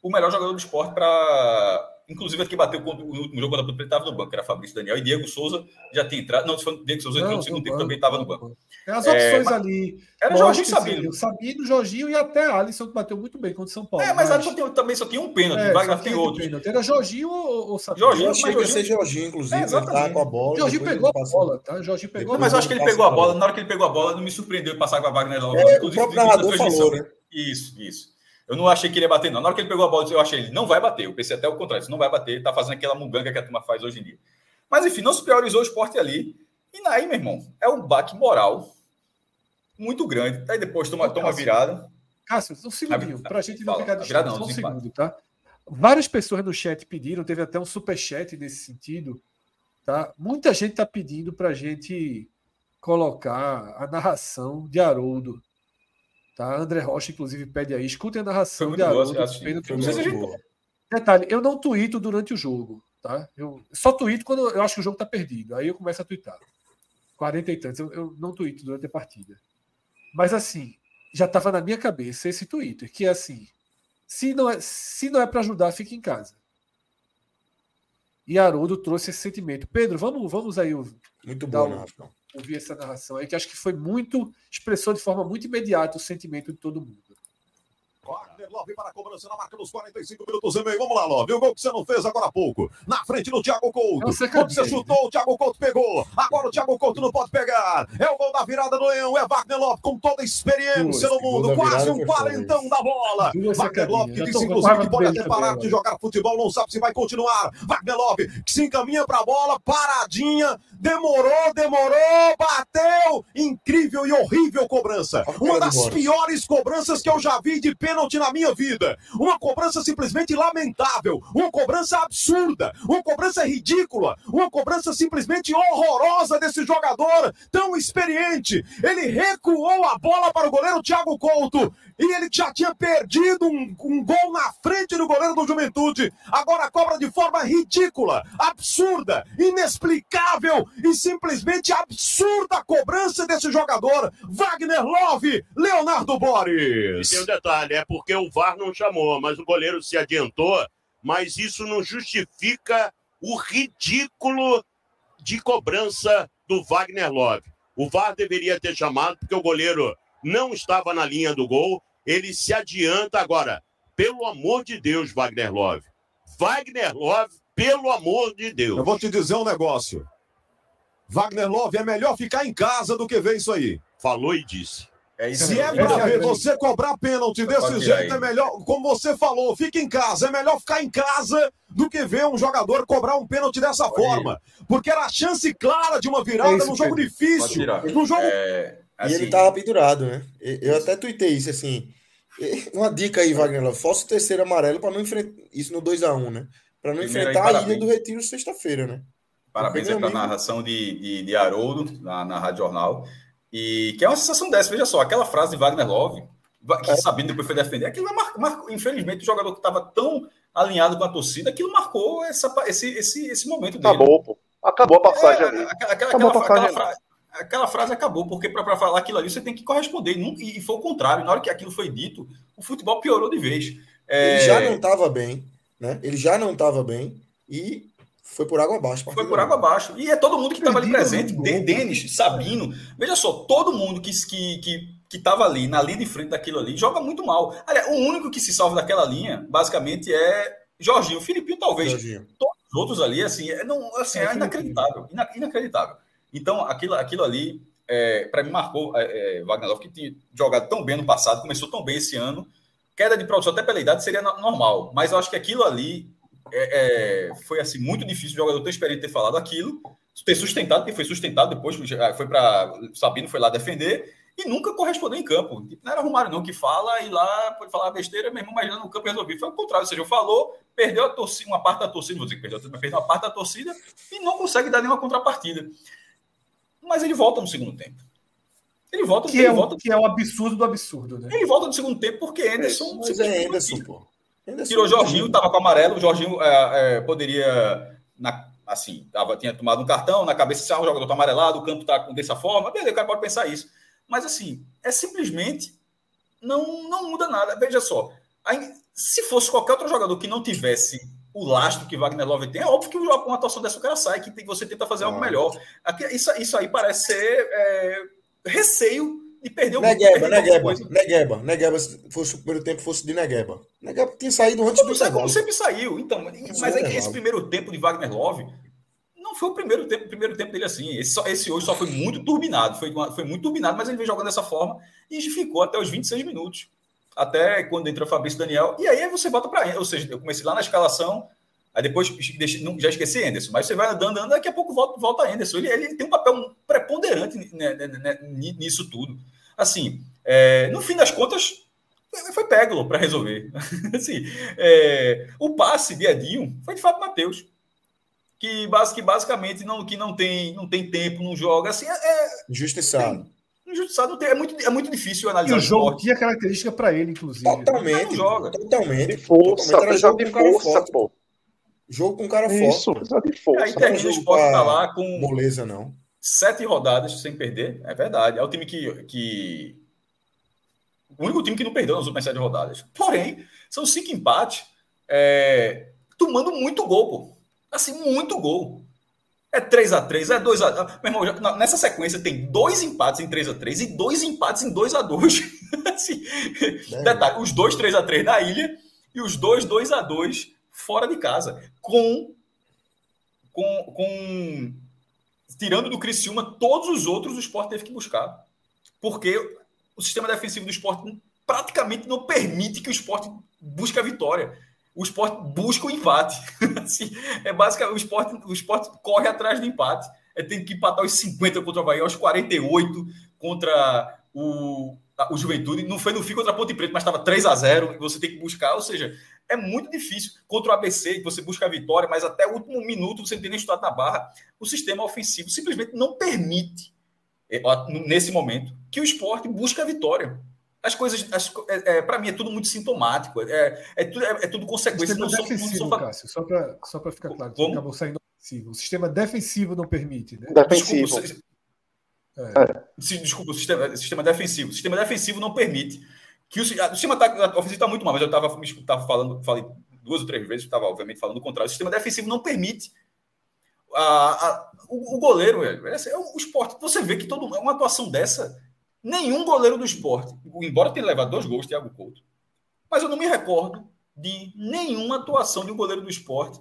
o melhor jogador do esporte para Inclusive, aqui bateu o último jogo quando ele estava no banco, era Fabrício Daniel e Diego Souza já tinha entrado. Não, Diego Souza entrou no segundo tempo, também estava no banco. É, as opções é, ali. Era Jorginho Sabino. Sabino, Jorginho e até Alisson, que bateu muito bem contra o São Paulo. É, mas, mas... Tem, também só tinha um pênalti, é, Wagner tem outro. Era Jorginho ou, ou Sabino? Jorginho, mas Jorginho... ser Jorginho, inclusive. É, tá com a bola. Jorginho pegou a bola, tá? Jorginho pegou Mas eu acho que ele pegou a bola. Na hora que ele pegou a bola, não me surpreendeu passar com a Wagner logo. É, o próprio narrador falou, né? Isso, isso. Eu não achei que ele ia bater, não. Na hora que ele pegou a bola, eu achei ele não vai bater. Eu pensei até o contrário, não vai bater, ele tá fazendo aquela muganga que a turma faz hoje em dia. Mas enfim, não se priorizou o esporte ali. E aí, meu irmão, é um baque moral muito grande. Aí depois toma, toma virada. Cássio, um segundinho, para a gente não ficar distante, só um segundo, tá? Várias pessoas no chat pediram, teve até um super chat nesse sentido, tá? Muita gente está pedindo para a gente colocar a narração de Haroldo Tá? André Rocha, inclusive, pede aí. Escutem a narração de Haroldo. Detalhe, eu não tuito durante o jogo. Tá? Eu só tuito quando eu acho que o jogo está perdido. Aí eu começo a tuitar. 40 e tantos. Eu, eu não tuito durante a partida. Mas assim, já estava na minha cabeça esse Twitter, que é assim: se não é, se não é para ajudar, fique em casa. E Haroldo trouxe esse sentimento. Pedro, vamos, vamos aí. Muito bom, um, ouvir essa narração aí, que acho que foi muito. expressou de forma muito imediata o sentimento de todo mundo. Wagner Love para a cobrança na marca dos 45 minutos e meio. Vamos lá, Love. O gol que você não fez agora há pouco. Na frente do Thiago Couto. Quando você chutou, o Thiago Couto pegou. Agora o Thiago Couto não pode pegar. É o gol da virada do Leão. É Wagner Love com toda a experiência no mundo. Quase um quarentão da bola. Wagner Love que disse, inclusive, que pode até parar de jogar futebol. Não sabe se vai continuar. Wagner Love que se encaminha para a bola. Paradinha. Demorou, demorou. Bateu. Incrível e horrível cobrança. Uma das piores cobranças que eu já vi de pênalti pênalti na minha vida. Uma cobrança simplesmente lamentável, uma cobrança absurda, uma cobrança ridícula, uma cobrança simplesmente horrorosa desse jogador tão experiente. Ele recuou a bola para o goleiro Thiago Couto e ele já tinha perdido um, um, gol na frente do goleiro do Juventude. Agora cobra de forma ridícula, absurda, inexplicável e simplesmente absurda a cobrança desse jogador, Wagner Love, Leonardo Boris. E tem um detalhe, é porque o VAR não chamou, mas o goleiro se adiantou, mas isso não justifica o ridículo de cobrança do Wagner Love. O VAR deveria ter chamado porque o goleiro não estava na linha do gol, ele se adianta agora. Pelo amor de Deus, Wagner Love. Wagner Love, pelo amor de Deus. Eu vou te dizer um negócio. Wagner Love é melhor ficar em casa do que ver isso aí. Falou e disse. É Se é para ver você cobrar pênalti desse jeito, é melhor, como você falou, fica em casa. É melhor ficar em casa do que ver um jogador cobrar um pênalti dessa forma. Porque era a chance clara de uma virada é num jogo difícil. Num jogo. Assim... E ele assim, tava pendurado, né? Eu até tuitei isso assim. Uma dica aí, Wagner Love. Fosse o terceiro amarelo para não enfrentar. Isso no 2x1, né? Para não Primeiro enfrentar aí, a ilha do Retiro sexta-feira, né? Parabéns para a narração de, de, de Haroldo na, na Rádio Jornal. E que é uma sensação dessa, veja só, aquela frase de Wagner Love, que é. sabendo depois foi defender, aquilo mar, mar, infelizmente o jogador que estava tão alinhado com a torcida, aquilo marcou essa, esse, esse, esse momento dele. Acabou, pô. Acabou a passagem é, ali. Aquela, aquela, aquela, aquela, frase, aquela frase acabou, porque para falar aquilo ali você tem que corresponder. E, e foi o contrário. Na hora que aquilo foi dito, o futebol piorou de vez. É... Ele já não estava bem, né? Ele já não estava bem e foi por água abaixo. Foi por água abaixo. E é todo mundo que estava ali presente. Denis, Sabino. Veja só, todo mundo que que, que que estava ali, na linha de frente daquilo ali, joga muito mal. Aliás, o único que se salva daquela linha, basicamente, é Jorginho. O Filipinho, talvez. Jorginho. Todos os outros ali, assim, é, não, assim, é, é inacreditável. Inacreditável. Então, aquilo, aquilo ali é, para mim marcou é, é, Wagner Love, que tinha jogado tão bem no passado, começou tão bem esse ano. Queda de produção até pela idade seria normal, mas eu acho que aquilo ali é, é, foi assim muito difícil o jogador ter experiente ter falado aquilo, ter sustentado, que foi sustentado depois, foi para Sabino foi lá defender e nunca correspondeu em campo. Não era Romário não que fala e lá pode falar besteira mesmo, mas no campo resolvido. Foi o contrário, ou seja, falou, perdeu a torcida, uma parte da torcida, vou dizer que perdeu, mas perdeu uma parte da torcida e não consegue dar nenhuma contrapartida. Mas ele volta no segundo tempo. Ele volta, que ele é volta, que é o absurdo do absurdo, né? Ele volta no segundo tempo porque Anderson. Mas é Anderson, pô. Anderson tirou o Jorginho, estava com amarelo, o Jorginho é, é, poderia. Na, assim, tava, tinha tomado um cartão na cabeça, se ah, o jogador está amarelado, o campo está dessa forma, beleza, o cara pode pensar isso. Mas assim, é simplesmente não, não muda nada. Veja só, aí, se fosse qualquer outro jogador que não tivesse o lastro que Wagner Love tem, é óbvio que uma atuação dessa o cara sai, que você tenta fazer algo melhor. Aqui, isso, isso aí parece ser é, receio de perder o Negueba, Negueba, Negueba, Negueba, se fosse o primeiro tempo, fosse de Negueba. Negueba tinha saído antes como, do intervalo. Como sempre saiu, então. Mas é que esse primeiro tempo de Wagner Love não foi o primeiro tempo, o primeiro tempo dele assim. Esse, esse hoje só foi muito turbinado, foi, foi muito turbinado, mas ele veio jogando dessa forma e ficou até os 26 minutos. Até quando entra o Fabrício Daniel. E aí você volta para Ou seja, eu comecei lá na escalação, aí depois não, já esqueci Anderson, mas você vai andando, andando, daqui a pouco volta, volta Anderson. Ele, ele tem um papel preponderante nisso tudo. Assim, é, no fim das contas, foi Peglo para resolver. assim, é, o passe de Edinho foi de Fábio Matheus que, que basicamente não, que não, tem, não tem tempo, não joga. Assim, é, é injustiçado. Injustiçado é, muito, é muito difícil analisar. E o jogo esporte. tinha característica para ele, inclusive. Totalmente. Não joga. Totalmente. De força, totalmente jogo de força, pô. Jogo com cara Isso, forte. de força. Aí termina o esporte tá lá com. Moleza, não. Sete rodadas sem perder, é verdade. É o time que. que... O único time que não perdeu nas últimas sete rodadas. Porém, são cinco empates, é... tomando muito gol, pô. Assim, muito gol. É 3 a 3 é 2 a Meu irmão, nessa sequência tem dois empates em 3 a 3 e dois empates em 2 a 2 assim, Detalhe, os dois 3 a 3 na ilha e os dois 2 a 2 fora de casa. Com, com, com tirando do Criciúma, todos os outros o Sport teve que buscar. Porque o sistema defensivo do Sport praticamente não permite que o Sport busque a vitória o esporte busca o empate. assim, é basicamente o esporte, o esporte corre atrás do empate. É, tem que empatar os 50 contra o Bahia, aos 48 contra o, o Juventude. Não foi no fim contra a Ponte Preta, mas estava 3 a 0 você tem que buscar. Ou seja, é muito difícil. Contra o ABC, você busca a vitória, mas até o último minuto você não tem nem estudado na barra. O sistema ofensivo simplesmente não permite, é, nesse momento, que o esporte busque a vitória as coisas, é, é, para mim, é tudo muito sintomático. É, é, tudo, é, é tudo consequência. Sistema não defensivo, só, Cássio, só para só ficar claro, Como? acabou saindo ofensivo. O sistema defensivo não permite, né? Defensivo. Desculpa, é. desculpa o sistema, sistema defensivo. O sistema defensivo não permite que o, o sistema tá, ofensivo está muito mal, mas eu estava tava falando, falei duas ou três vezes, estava obviamente falando o contrário. O sistema defensivo não permite a, a, o, o, goleiro, velho. É, é o esporte. Você vê que todo, uma atuação dessa nenhum goleiro do esporte, embora tenha levado dois gols, Thiago Couto, mas eu não me recordo de nenhuma atuação de um goleiro do esporte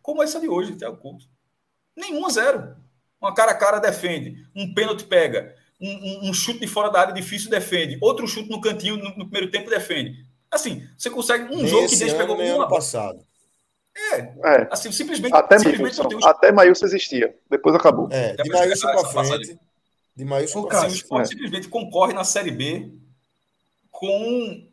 como essa de hoje, Thiago Couto. Nenhuma, zero. Uma cara a cara defende, um pênalti pega, um, um, um, chute de fora da área difícil defende, outro chute no cantinho no, no primeiro tempo defende. Assim, você consegue um jogo que desde pegou um ano passado. É, é, assim, simplesmente. Até, simplesmente Maílson, até Maílson existia, depois acabou. É, de Maílson para frente. De para assim, O esporte é. simplesmente concorre na Série B com,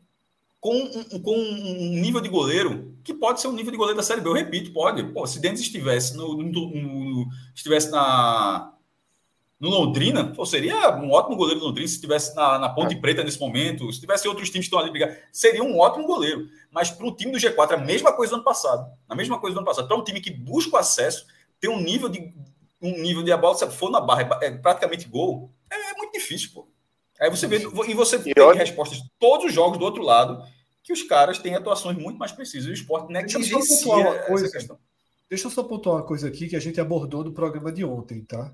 com, com um nível de goleiro que pode ser o um nível de goleiro da Série B. Eu repito, pode. Pô, se Denis estivesse no, no, no, estivesse na no Londrina, pô, seria um ótimo goleiro do Londrina se estivesse na, na Ponte é. Preta nesse momento, se tivesse outros times que estão ali brigar, seria um ótimo goleiro. Mas para o time do G4 é a mesma coisa do ano passado. A mesma coisa do ano passado. Para um time que busca o acesso, tem um nível de, um nível de a bola, se for na barra, é praticamente gol, é, é muito difícil, pô. Aí você vê, e você e tem olha... respostas de todos os jogos do outro lado, que os caras têm atuações muito mais precisas. E o esporte negligencia uma coisa, questão. Deixa eu só pontuar uma coisa aqui que a gente abordou no programa de ontem, tá?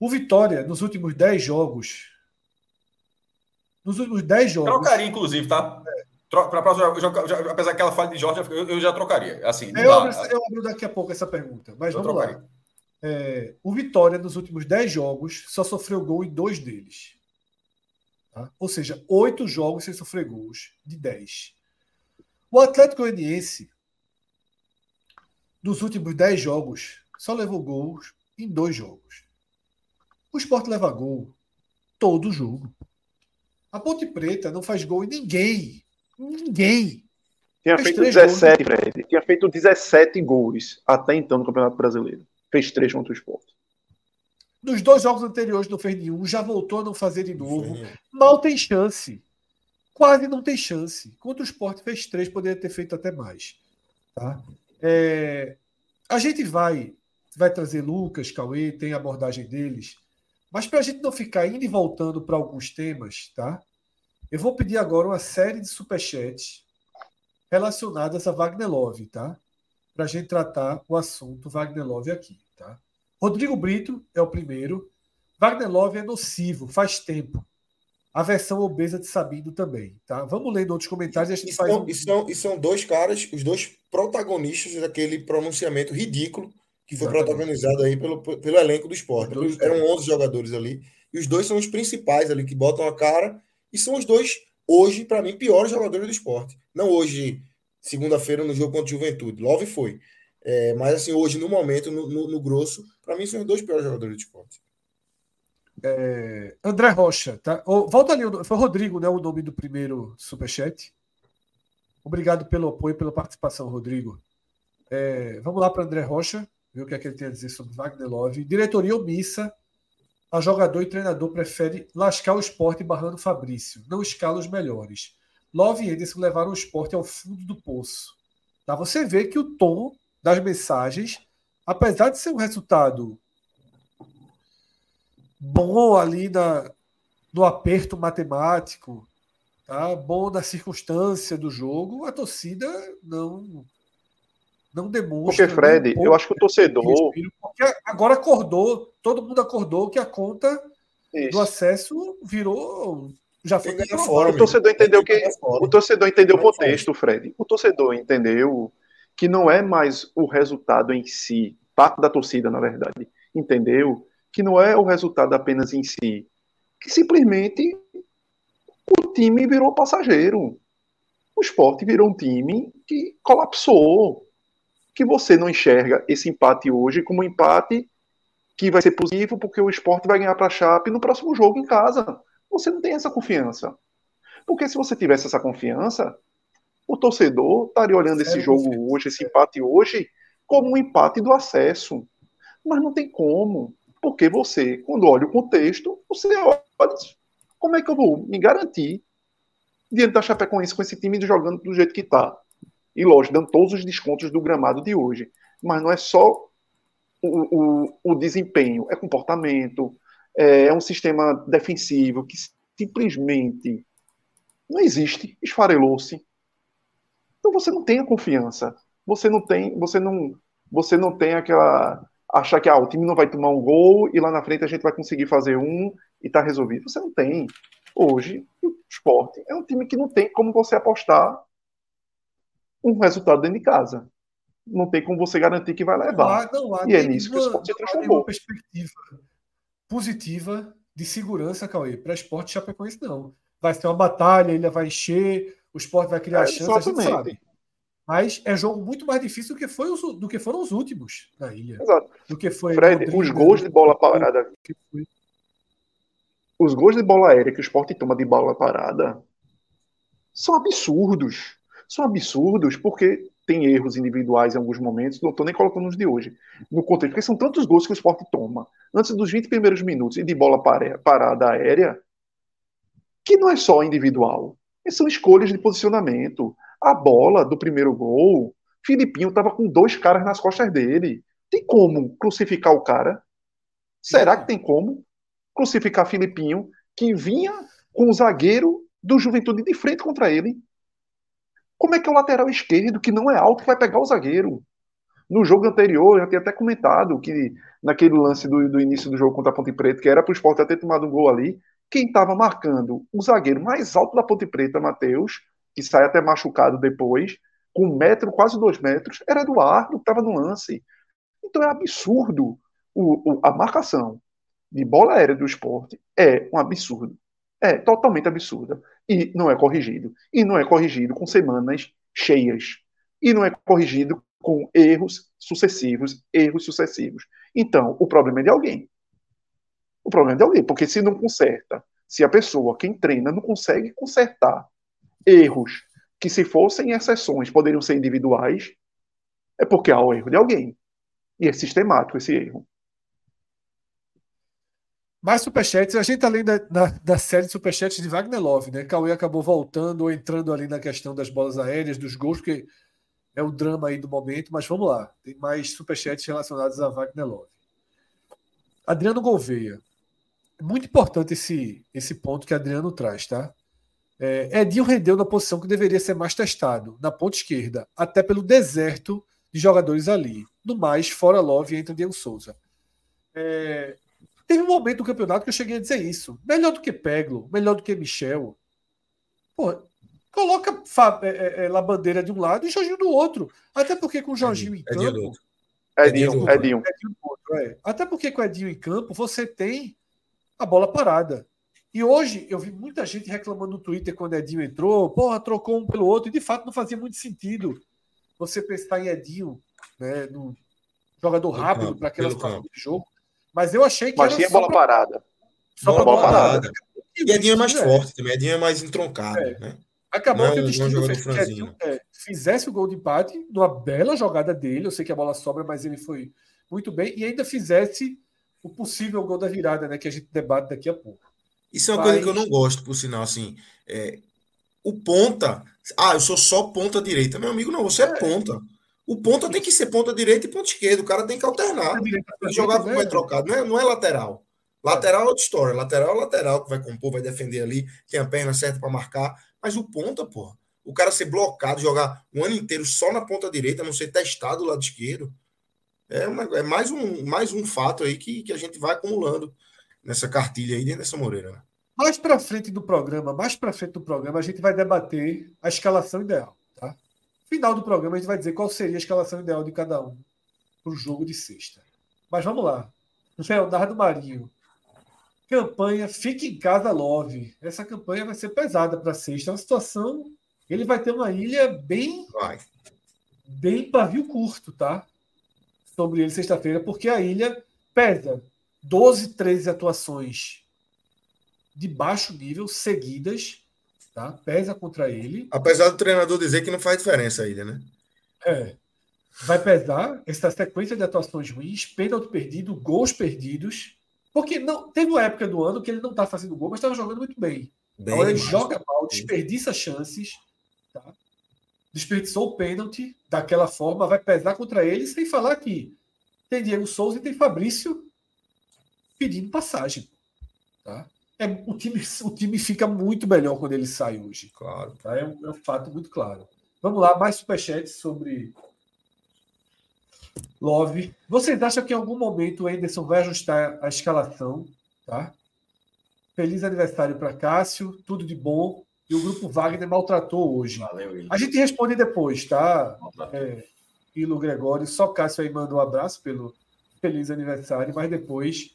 O Vitória, nos últimos 10 jogos. Nos últimos 10 jogos. Trocaria, inclusive, tá? É. Para próxima, já, já, apesar que ela fale de Jorge, eu, eu já trocaria. Assim, eu, abro, eu abro daqui a pouco essa pergunta. Mas eu vamos trocaria. lá. É, o Vitória, nos últimos 10 jogos, só sofreu gol em dois deles. Tá? Ou seja, oito jogos sem sofrer gols de 10. O Atlético Goianiense, dos últimos 10 jogos, só levou gols em dois jogos. O Sport leva gol todo jogo. A Ponte Preta não faz gol em ninguém. Ninguém. Tinha feito 17, gols. Fred. Tinha feito 17 gols até então no Campeonato Brasileiro. Fez três contra o Sport. Nos dois jogos anteriores não fez nenhum, já voltou a não fazer de novo. Sim. Mal tem chance. Quase não tem chance. Contra o Sport fez três, poderia ter feito até mais. Tá? É... A gente vai, vai trazer Lucas, Cauê, tem a abordagem deles. Mas para a gente não ficar indo e voltando para alguns temas, tá? Eu vou pedir agora uma série de superchats relacionadas a Wagner Love, tá? Para a gente tratar o assunto Wagner Love aqui. Rodrigo Brito é o primeiro. Wagner Love é nocivo, faz tempo. A versão obesa de Sabino também, tá? Vamos lendo outros comentários e a gente e faz. São, um... e, são, e são dois caras, os dois protagonistas daquele pronunciamento ridículo que foi Exatamente. protagonizado aí pelo, pelo elenco do esporte. Eram 11 jogadores ali. E os dois são os principais ali que botam a cara. E são os dois, hoje, para mim, piores jogadores do esporte. Não hoje, segunda-feira, no jogo contra o Juventude. Love foi. É, mas assim, hoje, no momento, no, no, no grosso, para mim são os dois piores jogadores de esporte. É, André Rocha, tá? Oh, volta ali, foi Rodrigo, né? O nome do primeiro superchat. Obrigado pelo apoio, pela participação, Rodrigo. É, vamos lá para André Rocha, ver o que é que ele tem a dizer sobre Wagner Love. Diretoria omissa. A jogador e treinador prefere lascar o esporte barrando Fabrício, não escala os melhores. Love e Ederson levaram o esporte ao fundo do poço. Tá? Você vê que o tom das mensagens, apesar de ser um resultado bom ali na, no aperto matemático, tá? bom na circunstância do jogo, a torcida não não demonstra. Porque, Fred, um eu acho que o torcedor. Porque agora acordou, todo mundo acordou que a conta Isso. do acesso virou. Já foi fora. O torcedor entendeu que. O torcedor entendeu o contexto, Fred. O torcedor entendeu que não é mais o resultado em si, parte da torcida, na verdade, entendeu? Que não é o resultado apenas em si, que simplesmente o time virou passageiro. O esporte virou um time que colapsou. Que você não enxerga esse empate hoje como um empate que vai ser positivo porque o esporte vai ganhar para a Chape no próximo jogo em casa. Você não tem essa confiança. Porque se você tivesse essa confiança, o torcedor estaria olhando esse jogo hoje, esse empate hoje, como um empate do acesso. Mas não tem como. Porque você, quando olha o contexto, você olha como é que eu vou me garantir diante da Chapecoense com esse time jogando do jeito que está. E lógico, dando todos os descontos do gramado de hoje. Mas não é só o, o, o desempenho, é comportamento, é, é um sistema defensivo que simplesmente não existe, esfarelou-se. Então você não tem a confiança. Você não tem, você não, você não tem aquela achar que ah, o time não vai tomar um gol e lá na frente a gente vai conseguir fazer um e tá resolvido. Você não tem. Hoje, o esporte é um time que não tem como você apostar um resultado dentro de casa. Não tem como você garantir que vai levar. Não há, não há e é nisso que o esporte se transformou. Uma perspectiva positiva de segurança, Cauê, para esporte Chapecoense, não. Vai ser uma batalha, ele vai encher, o esporte vai criar é, chance, a gente sabe. Mas é jogo muito mais difícil do que, foi os, do que foram os últimos ilha. Exato. Do que foi Fred, os gols de bola parada. Os gols de bola aérea que o esporte toma de bola parada são absurdos. São absurdos porque tem erros individuais em alguns momentos, não estou nem colocando os de hoje, no contexto, porque são tantos gols que o esporte toma antes dos 20 primeiros minutos e de bola parada aérea, que não é só individual são escolhas de posicionamento. A bola do primeiro gol, Filipinho estava com dois caras nas costas dele. Tem como crucificar o cara? Será que tem como crucificar Filipinho, que vinha com o zagueiro do Juventude de frente contra ele? Como é que é o lateral esquerdo, que não é alto, vai pegar o zagueiro? No jogo anterior, eu já tinha até comentado que naquele lance do, do início do jogo contra a Ponte Preta, que era para o Sport ter tomado um gol ali, quem estava marcando o zagueiro mais alto da Ponte Preta, Matheus, que sai até machucado depois, com um metro, quase dois metros, era Eduardo, que estava no lance. Então é absurdo o, o, a marcação de bola aérea do esporte é um absurdo. É totalmente absurda. E não é corrigido. E não é corrigido com semanas cheias. E não é corrigido com erros sucessivos, erros sucessivos. Então, o problema é de alguém. O problema é de alguém, porque se não conserta, se a pessoa, quem treina, não consegue consertar erros que, se fossem exceções, poderiam ser individuais, é porque há o erro de alguém. E é sistemático esse erro. Mais superchats, a gente além da, da, da, série de superchats de Wagner Love, né? Cauê acabou voltando ou entrando ali na questão das bolas aéreas, dos gols, porque é o drama aí do momento, mas vamos lá. Tem mais superchats relacionados a Wagner Love. Adriano Gouveia. Muito importante esse, esse ponto que Adriano traz, tá? É, Edinho rendeu na posição que deveria ser mais testado, na ponta esquerda, até pelo deserto de jogadores ali. No mais, fora Love entra Diego Souza. É, Teve um momento do campeonato que eu cheguei a dizer isso. Melhor do que Peglo, melhor do que Michel. Pô, coloca é, é, é, Labandeira de um lado e Jorginho do outro. Até porque com o Jorginho em campo. Edinho, Edinho. Edinho. É. Até porque com o Edinho em campo você tem a bola parada. E hoje eu vi muita gente reclamando no Twitter quando Edinho entrou, porra, trocou um pelo outro, e de fato não fazia muito sentido você pensar em Edinho, né, no jogador rápido para aquela situação de jogo. Mas eu achei que. Mas tinha bola pra... parada. Só bola, bola parada. parada. E Edinho é mais é. forte também, Edinho é mais entroncado. É. Né? Acabou que o destino fez que Edinho é, fizesse o gol de empate, numa bela jogada dele. Eu sei que a bola sobra, mas ele foi muito bem. E ainda fizesse o possível gol da virada, né? Que a gente debate daqui a pouco. Isso é uma mas... coisa que eu não gosto, por sinal, assim. É, o ponta. Ah, eu sou só ponta direita. Meu amigo, não, você é, é ponta. O ponta tem que ser ponta direita e ponta esquerda. O cara tem que alternar. Tem que jogar com o pé trocado. Não é, não é lateral. Lateral é outra história. Lateral é lateral que vai compor, vai defender ali, tem a perna certa para marcar. Mas o ponta, porra. O cara ser blocado, jogar um ano inteiro só na ponta direita, não ser testado do lado esquerdo. É, uma, é mais, um, mais um fato aí que, que a gente vai acumulando nessa cartilha aí dentro dessa Moreira. Né? Mais para frente do programa, mais para frente do programa, a gente vai debater a escalação ideal. Final do programa a gente vai dizer qual seria a escalação ideal de cada um para o jogo de sexta. Mas vamos lá. Leonardo Marinho. Campanha Fique em Casa Love. Essa campanha vai ser pesada para sexta. É uma situação. Ele vai ter uma ilha bem. Vai. Bem pavio curto, tá? Sobre ele sexta-feira, porque a ilha pesa 12, 13 atuações de baixo nível seguidas tá? Pesa contra ele. Apesar do treinador dizer que não faz diferença ainda, né? É. Vai pesar essa sequência de atuações ruins, pênalti perdido, gols perdidos. Porque não teve uma época do ano que ele não está fazendo gol, mas estava jogando muito bem. bem Agora ele joga mal, desperdiça chances, tá? Desperdiçou o pênalti daquela forma, vai pesar contra ele, sem falar que tem Diego Souza e tem Fabrício pedindo passagem. Tá? é, o, time, o time fica muito melhor quando ele sai hoje. Claro. Tá? É, um, é um fato muito claro. Vamos lá, mais superchats sobre Love. Vocês acham que em algum momento o Anderson vai ajustar a escalação? Tá? Feliz aniversário para Cássio, tudo de bom. E o grupo Wagner maltratou hoje. Valeu, A gente responde depois, tá? É, Ilo Gregório, só Cássio aí manda um abraço pelo feliz aniversário, mas depois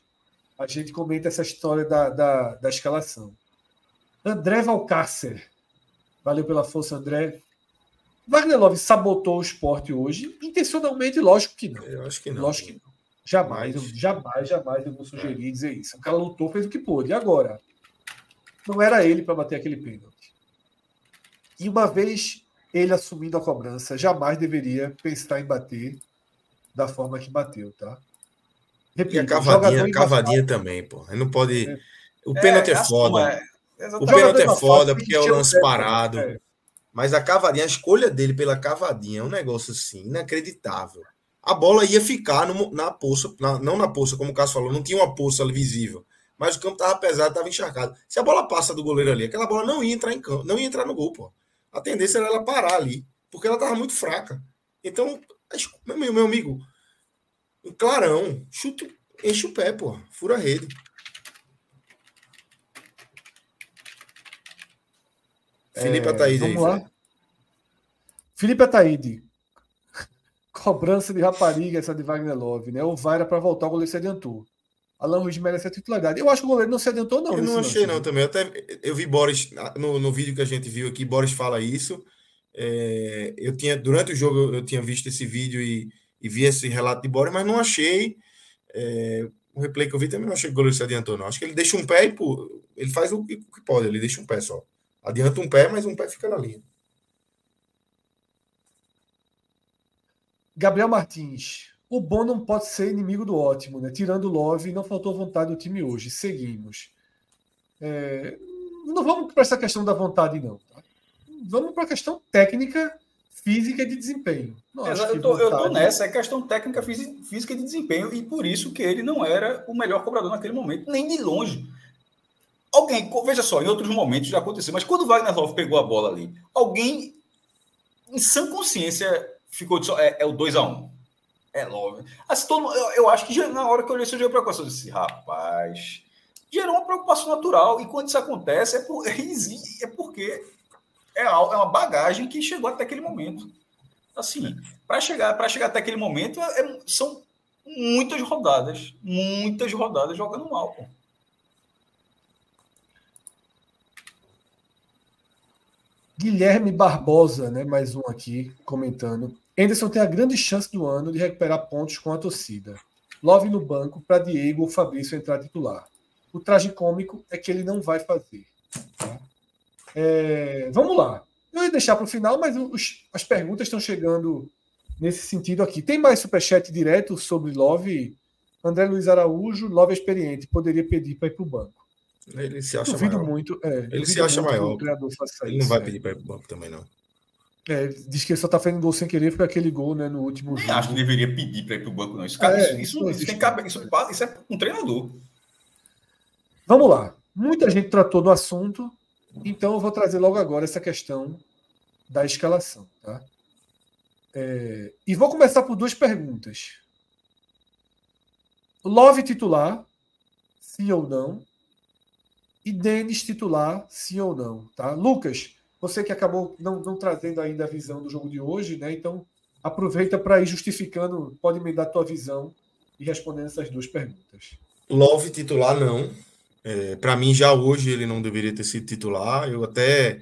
a gente comenta essa história da, da, da escalação. André Valcácer. Valeu pela força, André. Wagner Love sabotou o esporte hoje, intencionalmente, lógico que não. Eu acho que não. Lógico que não. Jamais, eu, jamais, jamais eu vou sugerir dizer isso. O cara lutou, fez o que pôde. E agora? Não era ele para bater aquele pênalti. E uma vez ele assumindo a cobrança, jamais deveria pensar em bater da forma que bateu, tá? Repito, e a cavadinha, a cavadinha também, pô. Ele não pode. É. O pênalti é, é foda. É. O pênalti é foda porque é o lance parado. É. Mas a cavadinha, a escolha dele pela cavadinha é um negócio assim, inacreditável. A bola ia ficar no, na poça, na, não na poça, como o Cássio falou, não tinha uma poça ali visível. Mas o campo estava pesado, estava encharcado. Se a bola passa do goleiro ali, aquela bola não ia entrar em campo, não ia entrar no gol, pô. A tendência era ela parar ali, porque ela estava muito fraca. Então, meu, meu amigo, um clarão. Chute, enche o pé, pô. Fura a rede. É, Felipe Ataíde. Vamos aí, lá. Felipe Ataíde. Cobrança de rapariga essa de Wagner Love, né? O VAR era para voltar, o goleiro se adiantou. Alan Ruiz merece a titularidade. Eu acho que o goleiro não se adiantou, não. Eu não achei, não, também. Eu, até, eu vi Boris, no, no vídeo que a gente viu aqui, Boris fala isso. É, eu tinha, durante o jogo, eu tinha visto esse vídeo e, e vi esse relato de Boris, mas não achei. É, o replay que eu vi também não achei que o goleiro se adiantou, não. Acho que ele deixa um pé e pô, ele faz o que pode, ele deixa um pé só. Adianta um pé, mas um pé fica na linha. Gabriel Martins. O bom não pode ser inimigo do ótimo, né? Tirando o Love, não faltou vontade do time hoje. Seguimos. É... Não vamos para essa questão da vontade, não. Tá? Vamos para a questão técnica, física e de desempenho. É, eu, tô, vontade... eu tô nessa, é questão técnica, física e de desempenho, e por isso que ele não era o melhor cobrador naquele momento, nem de longe. Alguém, veja só, em outros momentos já aconteceu, mas quando o Wagner Love pegou a bola ali, alguém, em sã consciência, ficou de, é, é o 2x1. Um. É logo. Assim, todo, eu, eu, acho que na hora que eu olhei esse jogo preocupação, eu disse, rapaz, gerou uma preocupação natural. E quando isso acontece, é, por, é porque é, é uma bagagem que chegou até aquele momento. Assim, para chegar, chegar até aquele momento, é, são muitas rodadas, muitas rodadas jogando mal, pô. Guilherme Barbosa, né, mais um aqui comentando. Anderson tem a grande chance do ano de recuperar pontos com a torcida. Love no banco para Diego ou Fabrício entrar titular. O traje cômico é que ele não vai fazer. Tá? É, vamos lá. Eu ia deixar para o final, mas os, as perguntas estão chegando nesse sentido aqui. Tem mais superchat direto sobre Love? André Luiz Araújo, Love experiente, poderia pedir para ir para o banco. Ele se acha duvido maior. muito. É, ele se acha maior. Ele não vai pedir para ir para o banco também, não. É, diz que ele só tá fazendo gol sem querer porque aquele gol né, no último jogo. acho que deveria pedir para ir para o banco, não. Isso, cara, é, isso, isso, isso, tem cabe, isso, isso é um treinador. Vamos lá. Muita gente tratou do assunto, então eu vou trazer logo agora essa questão da escalação. Tá? É, e vou começar por duas perguntas. Love titular, sim ou não? E Denis titular, sim ou não? Tá? Lucas, você que acabou não, não trazendo ainda a visão do jogo de hoje, né? Então aproveita para ir justificando, pode me dar a tua visão e respondendo essas duas perguntas. Love titular não. É, para mim já hoje ele não deveria ter sido titular. Eu até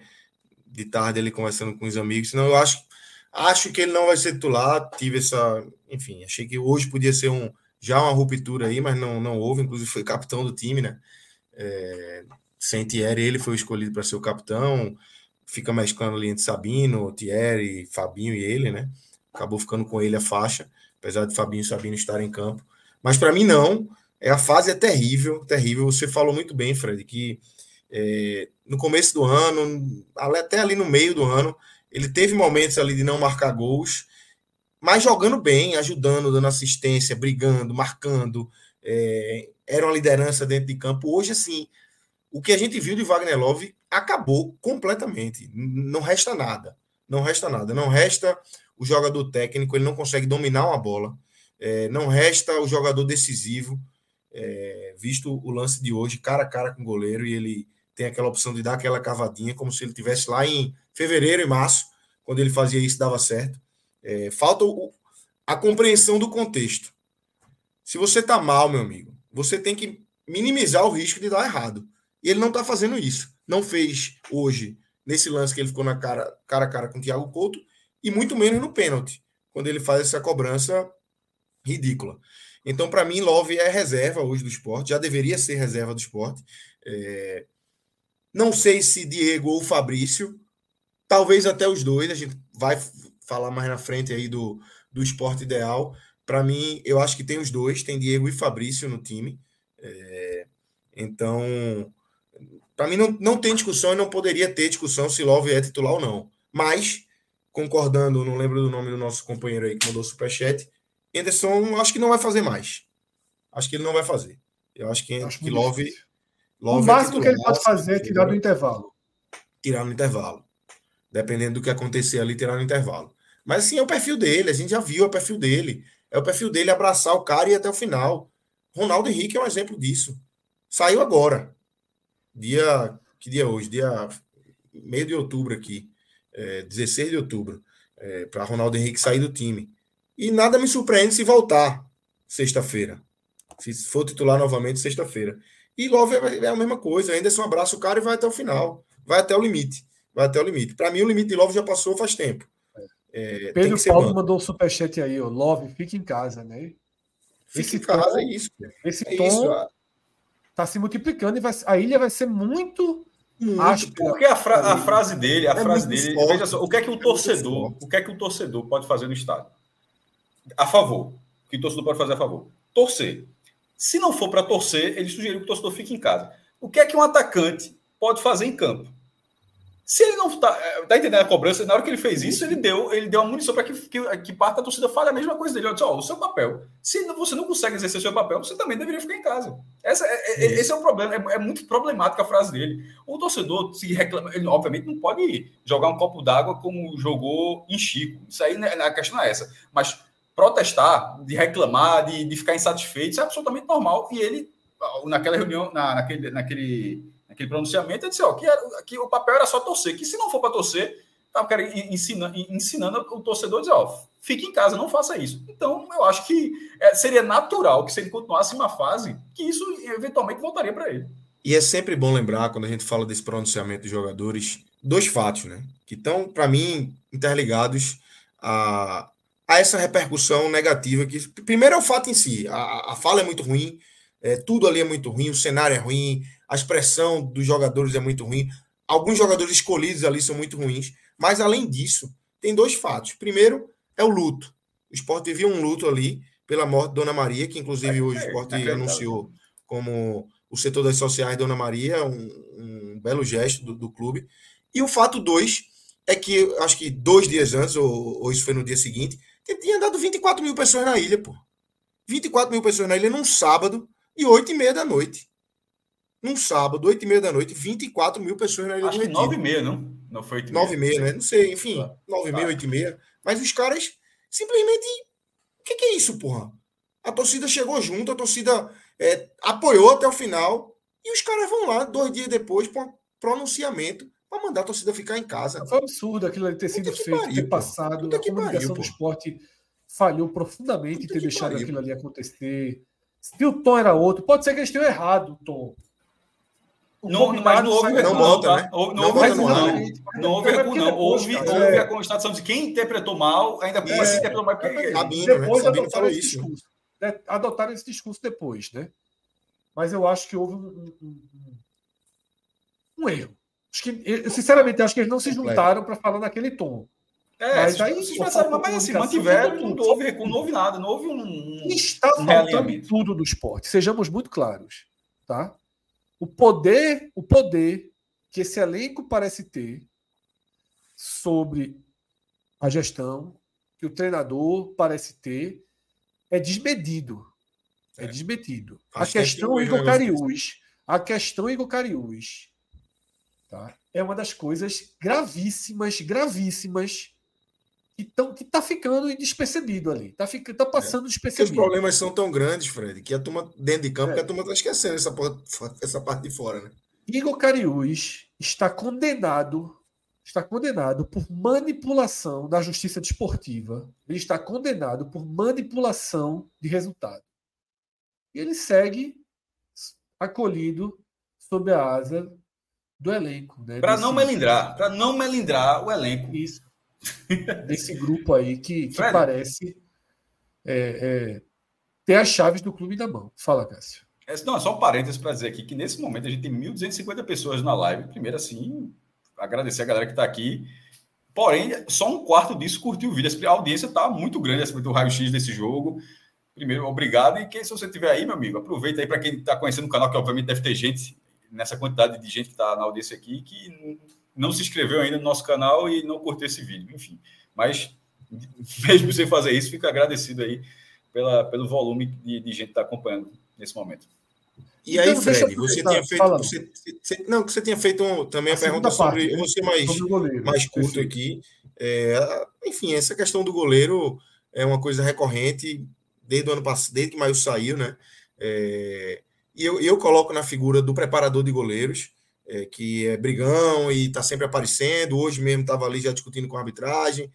de tarde ele conversando com os amigos, não eu acho acho que ele não vai ser titular. Tive essa, enfim, achei que hoje podia ser um já uma ruptura aí, mas não não houve. Inclusive foi capitão do time, né? É, ele foi escolhido para ser o capitão fica mesclando ali entre Sabino, Thierry, Fabinho e ele, né? Acabou ficando com ele a faixa, apesar de Fabinho e Sabino estarem em campo. Mas para mim não, é a fase é terrível, terrível. Você falou muito bem, Fred, que é, no começo do ano, até ali no meio do ano, ele teve momentos ali de não marcar gols, mas jogando bem, ajudando, dando assistência, brigando, marcando, é, era uma liderança dentro de campo. Hoje, assim, o que a gente viu de Wagner Love acabou completamente. Não resta nada. Não resta nada. Não resta o jogador técnico, ele não consegue dominar uma bola. É, não resta o jogador decisivo, é, visto o lance de hoje, cara a cara com o goleiro, e ele tem aquela opção de dar aquela cavadinha, como se ele tivesse lá em fevereiro e março, quando ele fazia isso, dava certo. É, falta o, a compreensão do contexto. Se você tá mal, meu amigo, você tem que minimizar o risco de dar errado. E ele não está fazendo isso. Não fez hoje, nesse lance que ele ficou na cara, cara a cara com o Thiago Couto, e muito menos no pênalti, quando ele faz essa cobrança ridícula. Então, para mim, Love é reserva hoje do esporte, já deveria ser reserva do esporte. É... Não sei se Diego ou Fabrício, talvez até os dois, a gente vai falar mais na frente aí do, do esporte ideal. Para mim, eu acho que tem os dois, tem Diego e Fabrício no time. É... Então, para mim, não, não tem discussão e não poderia ter discussão se Love é titular ou não. Mas, concordando, não lembro do nome do nosso companheiro aí que mandou o superchat, Anderson acho que não vai fazer mais. Acho que ele não vai fazer. Eu acho que, acho que Love, Love. O máximo é que ele pode fazer é tirar do intervalo. Tirar no intervalo. Dependendo do que acontecer ali, tirar no intervalo. Mas assim, é o perfil dele, a gente já viu o perfil dele. É o perfil dele abraçar o cara e ir até o final. Ronaldo Henrique é um exemplo disso. Saiu agora dia. Que dia é hoje? Dia meio de outubro aqui. É, 16 de outubro. É, para Ronaldo Henrique sair do time. E nada me surpreende se voltar sexta-feira. Se for titular novamente sexta-feira. E Love é, é a mesma coisa. Ainda um abraça o cara e vai até o final. Vai até o limite. Vai até o limite. Para mim, o limite de Love já passou faz tempo. É, Pedro Paulo mandou um superchat aí, ó. Love, fica em casa, né? Fica esse em casa, tom, é isso. Esse é tom isso, tá se multiplicando e vai, a ilha vai ser muito. muito porque a, fra a, frase dele, a é frase dele, forte, veja só, o que é que o é torcedor, o que é que o torcedor pode fazer no estádio? A favor. O que o torcedor pode fazer a favor? Torcer. Se não for para torcer, ele sugeriu que o torcedor fique em casa. O que é que um atacante pode fazer em campo? Se ele não está é, tá entendendo a cobrança, na hora que ele fez isso, ele deu, ele deu uma munição para que, que, que, parte da torcida fale a mesma coisa dele. Disse, oh, o seu papel. Se você não consegue exercer o seu papel, você também deveria ficar em casa. Essa, é, é, esse é o problema. É, é, muito problemática a frase dele. O torcedor se reclama, ele obviamente não pode jogar um copo d'água como jogou em Chico. Isso aí né, a questão é essa. Mas protestar, de reclamar, de, de ficar insatisfeito, isso é absolutamente normal. E ele, naquela reunião, na, naquele, naquele aquele pronunciamento, ele disse ó, que, era, que o papel era só torcer, que se não for para torcer, estava ensinando, ensinando o torcedor dizer, ó, fique em casa, não faça isso. Então, eu acho que é, seria natural que se ele continuasse uma fase, que isso eventualmente voltaria para ele. E é sempre bom lembrar, quando a gente fala desse pronunciamento dos jogadores, dois fatos, né? Que estão, para mim, interligados a, a essa repercussão negativa. que Primeiro é o fato em si, a, a fala é muito ruim, é, tudo ali é muito ruim, o cenário é ruim, a expressão dos jogadores é muito ruim. Alguns jogadores escolhidos ali são muito ruins. Mas, além disso, tem dois fatos. Primeiro é o luto. O esporte viu um luto ali pela morte de Dona Maria, que inclusive é, hoje o esporte é, anunciou como o setor das sociais Dona Maria, um, um belo gesto do, do, clube. E o fato dois é que, acho que dois dias antes, ou, ou isso foi no dia seguinte, tinha dado 24 mil pessoas na ilha, pô. 24 mil pessoas na ilha num sábado e 8 e meia da noite num sábado, 8 e meia da noite, 24 mil pessoas na Ilha Acho do Retiro. 9 e meia, não? Não foi 8 e meia. 9 e meia, né? Não sei, enfim, tá. 9 e meia, 8 e meia. Mas os caras simplesmente. O que, que, é isso, porra? A torcida chegou junto, a torcida é, apoiou até o final. E os caras vão lá, dois dias depois, para um pronunciamento para mandar a torcida ficar em casa. Foi absurdo aquilo ali ter sido feito, pariu, ter passado. a comunicação pariu, do esporte falhou profundamente em ter deixado pariu. aquilo ali acontecer. Se o tom era outro, pode ser que eles tenham errado o tom. Não, mas não houve recuo, não, tá? Né? Não, não, houve recuo, não. Não houve recuo, não. Houve, houve a constatação de quem interpretou mal, ainda por é, interpretou mal. Porque... Sabino, né? depois né? Falou esse isso. Discurso, né? Adotaram esse discurso depois, né? Mas eu acho que houve um, um, um erro. Acho que, eu, sinceramente, acho que eles não se juntaram para falar naquele tom. É, mas aí, se pensaram, mas assim, mantiveram, não houve recuo, não houve nada, não houve um. Está um faltando tudo do esporte, sejamos muito claros. Tá? O poder, o poder que esse elenco parece ter sobre a gestão, que o treinador parece ter, é desmedido. É, é desmedido. A questão Igor Cariús, a questão Igor Cariús, tá? É uma das coisas gravíssimas, gravíssimas que, tão, que tá ficando despercebido ali. Tá, fica, tá passando é. despercebido. Porque os problemas são tão grandes, Fred, que a turma dentro de campo, é. que a turma tá esquecendo essa, essa parte de fora, né? Igor Cariús está condenado, está condenado por manipulação da justiça desportiva. Ele está condenado por manipulação de resultado. E ele segue acolhido sob a asa do elenco. Né, para não melindrar, para não melindrar o elenco. Isso desse grupo aí que, que parece é, é, ter as chaves do clube na mão. Fala, Cássio. É, não, é só um parênteses para dizer aqui que nesse momento a gente tem 1.250 pessoas na live. Primeiro, assim, agradecer a galera que está aqui. Porém, só um quarto disso curtiu o vídeo. A audiência está muito grande esse do raio-x desse jogo. Primeiro, obrigado. E que se você estiver aí, meu amigo, aproveita aí para quem está conhecendo o canal, que obviamente deve ter gente, nessa quantidade de gente que está na audiência aqui, que não se inscreveu ainda no nosso canal e não curtiu esse vídeo, enfim. Mas, mesmo sem fazer isso, fico agradecido aí pela, pelo volume de, de gente que está acompanhando nesse momento. E aí, então, Fred, você tinha feito. Você, você, não, que você tinha feito um, também a, a pergunta sobre. Parte, você mais, sobre mais curto aqui. É, enfim, essa questão do goleiro é uma coisa recorrente desde o ano passado, desde que Maio saiu, né? É, e eu, eu coloco na figura do preparador de goleiros é, que é brigão e está sempre aparecendo. Hoje mesmo estava ali já discutindo com a arbitragem.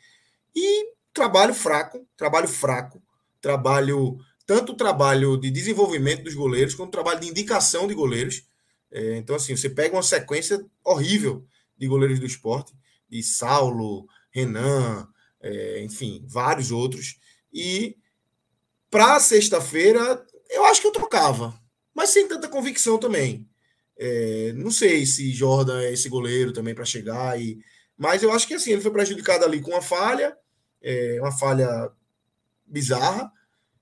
E trabalho fraco, trabalho fraco, trabalho tanto trabalho de desenvolvimento dos goleiros quanto trabalho de indicação de goleiros. É, então, assim, você pega uma sequência horrível de goleiros do esporte, de Saulo, Renan, é, enfim, vários outros. E para sexta-feira, eu acho que eu trocava, mas sem tanta convicção também. É, não sei se Jordan é esse goleiro também para chegar, e mas eu acho que assim, ele foi prejudicado ali com uma falha, é, uma falha bizarra,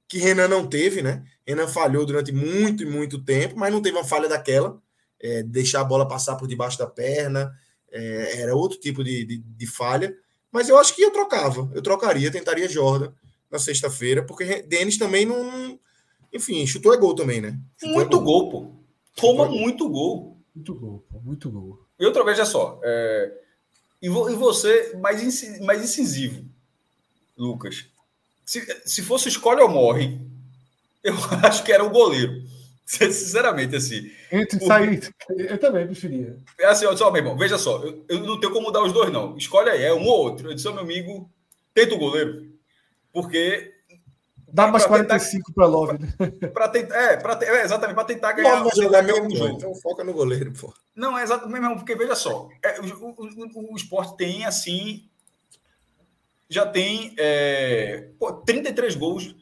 que Renan não teve, né? Renan falhou durante muito e muito tempo, mas não teve uma falha daquela, é, deixar a bola passar por debaixo da perna, é, era outro tipo de, de, de, falha. Mas eu acho que eu trocava, eu trocaria, tentaria Jordan na sexta-feira, porque Denis também não. Enfim, chutou é gol também, né? Chutou muito é gol. gol, pô. Toma muito gol. Muito gol, muito gol. E outra vez, é só. É... E, vo, e você, mais, mais incisivo, Lucas. Se, se fosse escolhe ou morre, eu acho que era o goleiro. Sinceramente, assim. Entre porque... sair, eu também preferia. É assim, olha só, meu irmão, veja só, eu, eu, não tenho como mudar os dois, não. Escolhe aí, é um ou outro. Eu disse meu amigo, tenta o goleiro. Porque. Dá mais 45 para Love, né? Pra tentar, é, pra, é, exatamente, para tentar ganhar o jogar mesmo jogo. Então foca no goleiro, pô. Não, é exatamente mesmo, porque veja só, é, o, o, o, esporte tem, assim, já tem é, pô, 33 gols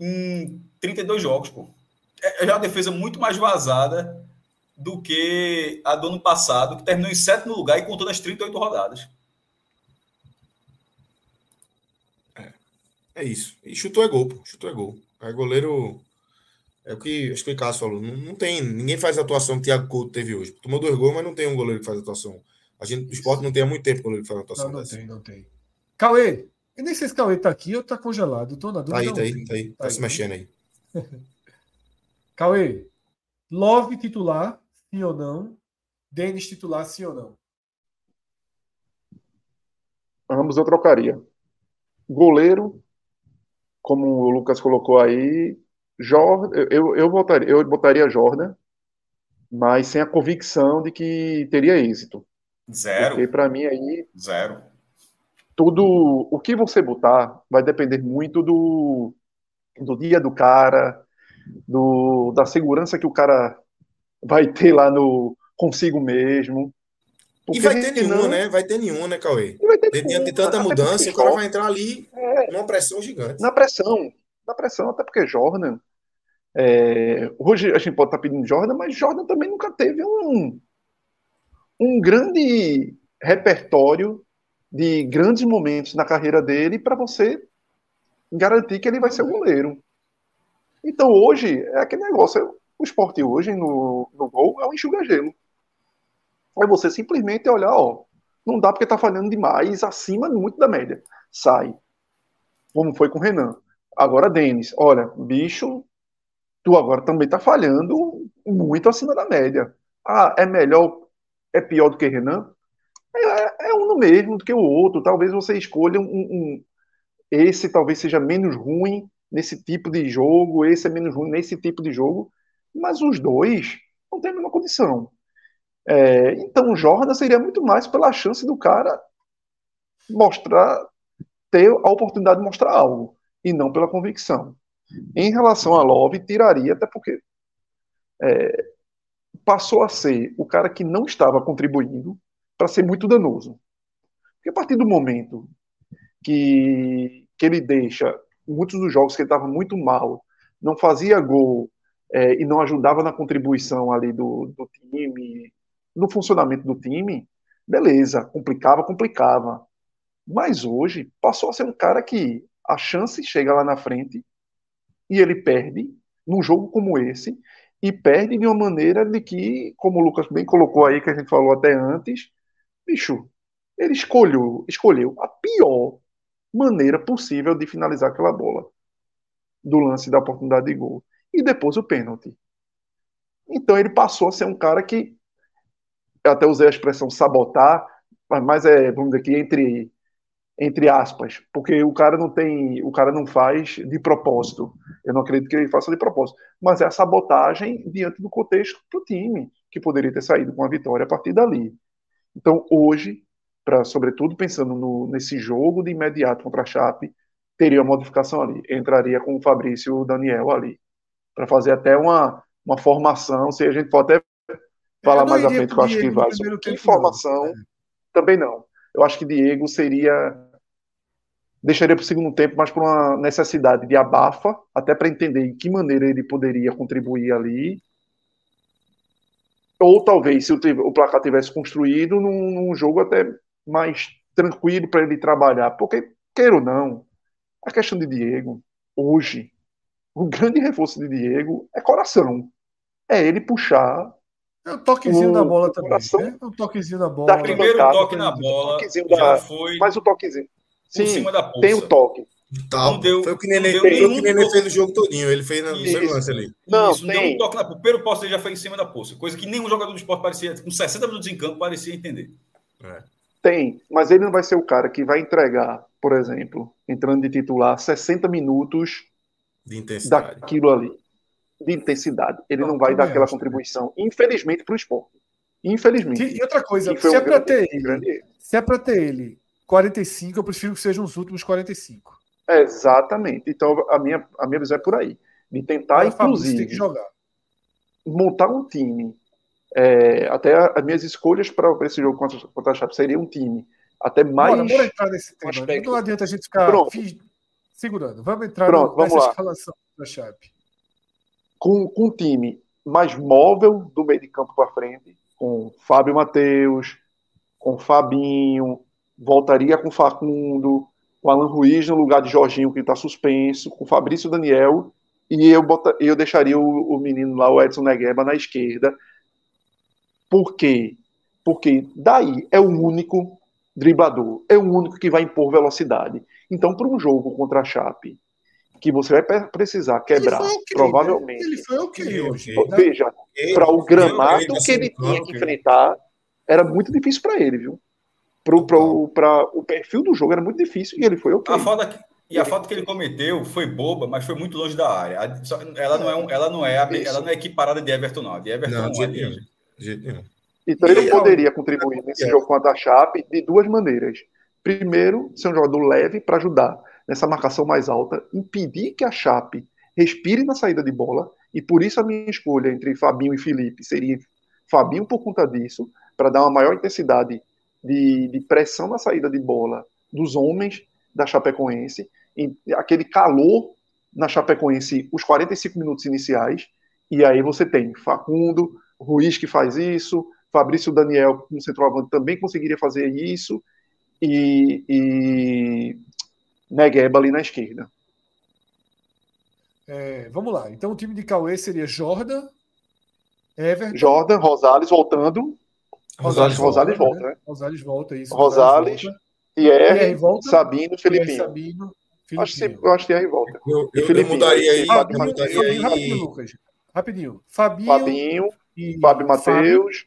em 32 jogos, pô. É, é já uma defesa muito mais vazada do que a do ano passado, que terminou em sétimo lugar e contou nas 38 rodadas. É isso. E chutou é gol, pô. Chutou é gol. É goleiro. É o que acho que o Cássio falou. Não, não, tem. Ninguém faz a atuação que o Thiago Couto teve hoje. Tomou dois gols, mas não tem um goleiro que faz a atuação. A gente, o esporte não tem há muito tempo goleiro que faz a atuação. Não, não tem, não tem. Cauê, eu nem sei se Cauê tá aqui ou tá congelado. Tô na dúvida. Tá aí, tá aí, tá aí. Tá, tá se mexendo aí. Cauê, Love titular, sim ou não? Denis titular, sim ou não? Ambos eu trocaria. Goleiro, como o Lucas colocou aí, Jordan, eu, eu, botaria, eu botaria Jordan, mas sem a convicção de que teria êxito. Zero. Porque para mim aí. Zero tudo o que você botar vai depender muito do, do dia do cara, do, da segurança que o cara vai ter lá no consigo mesmo. E vai ter nenhuma, né? Vai ter nenhuma, né, Cauê? Diante de tanta mudança, o cara vai entrar ali é, numa pressão gigante. Na pressão, na pressão, até porque Jordan. É, hoje a gente pode estar tá pedindo Jordan, mas Jordan também nunca teve um, um grande repertório de grandes momentos na carreira dele para você garantir que ele vai ser o goleiro. Então hoje é aquele negócio, o esporte hoje no, no gol é um enxuga-gelo. É você simplesmente olhar, ó, não dá porque tá falhando demais, acima muito da média. Sai. Como foi com o Renan. Agora, Denis, olha, bicho, tu agora também tá falhando muito acima da média. Ah, é melhor, é pior do que Renan? é, é um no mesmo do que o outro. Talvez você escolha um, um, esse talvez seja menos ruim nesse tipo de jogo, esse é menos ruim nesse tipo de jogo, mas os dois não têm a mesma condição. É, então o Jordan seria muito mais pela chance do cara mostrar, ter a oportunidade de mostrar algo, e não pela convicção. Em relação a Love, tiraria, até porque é, passou a ser o cara que não estava contribuindo, para ser muito danoso. Porque a partir do momento que, que ele deixa muitos dos jogos que ele estava muito mal, não fazia gol é, e não ajudava na contribuição ali do, do time, no funcionamento do time, beleza, complicava, complicava. Mas hoje passou a ser um cara que a chance chega lá na frente e ele perde num jogo como esse e perde de uma maneira de que, como o Lucas bem colocou aí, que a gente falou até antes, bicho, ele escolheu, escolheu a pior maneira possível de finalizar aquela bola do lance da oportunidade de gol e depois o pênalti. Então ele passou a ser um cara que eu até usei a expressão sabotar, mas é, vamos dizer que entre entre aspas, porque o cara não tem, o cara não faz de propósito. Eu não acredito que ele faça de propósito, mas é a sabotagem diante do contexto do time, que poderia ter saído com a vitória a partir dali. Então, hoje, para sobretudo pensando no, nesse jogo de imediato contra a Chape, teria uma modificação ali. Entraria com o Fabrício e o Daniel ali, para fazer até uma, uma formação, se a gente pode até falar mais à frente, que eu acho que vai. Que formação, é. também não. Eu acho que Diego seria deixaria para o segundo tempo, mas por uma necessidade de abafa, até para entender em que maneira ele poderia contribuir ali. Ou talvez, se o, o placar tivesse construído, num, num jogo até mais tranquilo para ele trabalhar. Porque, queira ou não, a questão de Diego, hoje, o grande reforço de Diego é coração. É ele puxar. É um toquezinho o, da bola também. Né? É um toquezinho da bola. Da primeiro toque na bola. Já da, foi. Mas o toquezinho. Sim, tem o toque. Tal. Não deu, foi o que Nenê, foi o que Nenê fez o jogo todinho. Ele fez no isso, lance ali. Não, isso, tem. um toque na, o primeiro posto já foi em cima da poça. Coisa que nenhum jogador do esporte parecia, com 60 minutos em campo, parecia entender. É. Tem, mas ele não vai ser o cara que vai entregar, por exemplo, entrando de titular, 60 minutos de intensidade. daquilo ali. De intensidade. Ele não, não vai dar aquela acho, contribuição, né? infelizmente, para o esporte. Infelizmente. E outra coisa, se, um é para ter ele, se é para ter ele 45, eu prefiro que sejam os últimos 45. Exatamente. Então, a minha, a minha visão é por aí. De tentar, inclusive, montar um time. É, até as minhas escolhas para esse jogo contra, contra a Chape seria um time até mais. Bora, bora entrar nesse tema. Aspecto. Não adianta a gente ficar segurando. Vamos entrar Pronto, vamos nessa lá. escalação da Chape. Com, com um time mais móvel do meio de campo para frente, com Fábio Matheus, com Fabinho, voltaria com Facundo, com Alan Ruiz no lugar de Jorginho, que está suspenso, com Fabrício Daniel, e eu, bota, eu deixaria o, o menino lá, o Edson Negueba, na esquerda. Por quê? Porque daí é o único driblador, é o único que vai impor velocidade. Então, para um jogo contra a Chape, que você vai precisar quebrar, okay, né? provavelmente. Né? Ele foi ok hoje. Veja, para o gramado que ele tinha que enfrentar, era muito difícil para ele, viu? para o perfil do jogo era muito difícil e ele foi ok. A falta que, e a falta que ele cometeu foi boba, mas foi muito longe da área. Ela não é, um, ela não é, ela não é equiparada de Everton, não. De Everton não, não é de nenhum. Então ele poderia contribuir nesse é. jogo contra a Chape de duas maneiras. Primeiro, ser um jogador leve para ajudar nessa marcação mais alta, impedir que a Chape respire na saída de bola, e por isso a minha escolha entre Fabinho e Felipe. Seria Fabinho por conta disso, para dar uma maior intensidade de, de pressão na saída de bola dos homens da Chapecoense, aquele calor na Chapecoense, os 45 minutos iniciais, e aí você tem Facundo, Ruiz que faz isso, Fabrício Daniel, como centroavante, também conseguiria fazer isso, e, e Negueba ali na esquerda. É, vamos lá. Então o time de Cauê seria Jordan, Everton. Jordan, Rosales voltando. Rosales, Rosales volta, né? Rosales volta, isso. Rosales, Thierry, volta, Sabino, Felipinho. Sabino, Acho que, eu acho que Thierry volta. Eu, eu, eu mudaria aí. Fabinho, mudaria Fabinho, aí. Rapidinho, Lucas. Rapidinho. Fabinho, Fabinho e Fábio Matheus.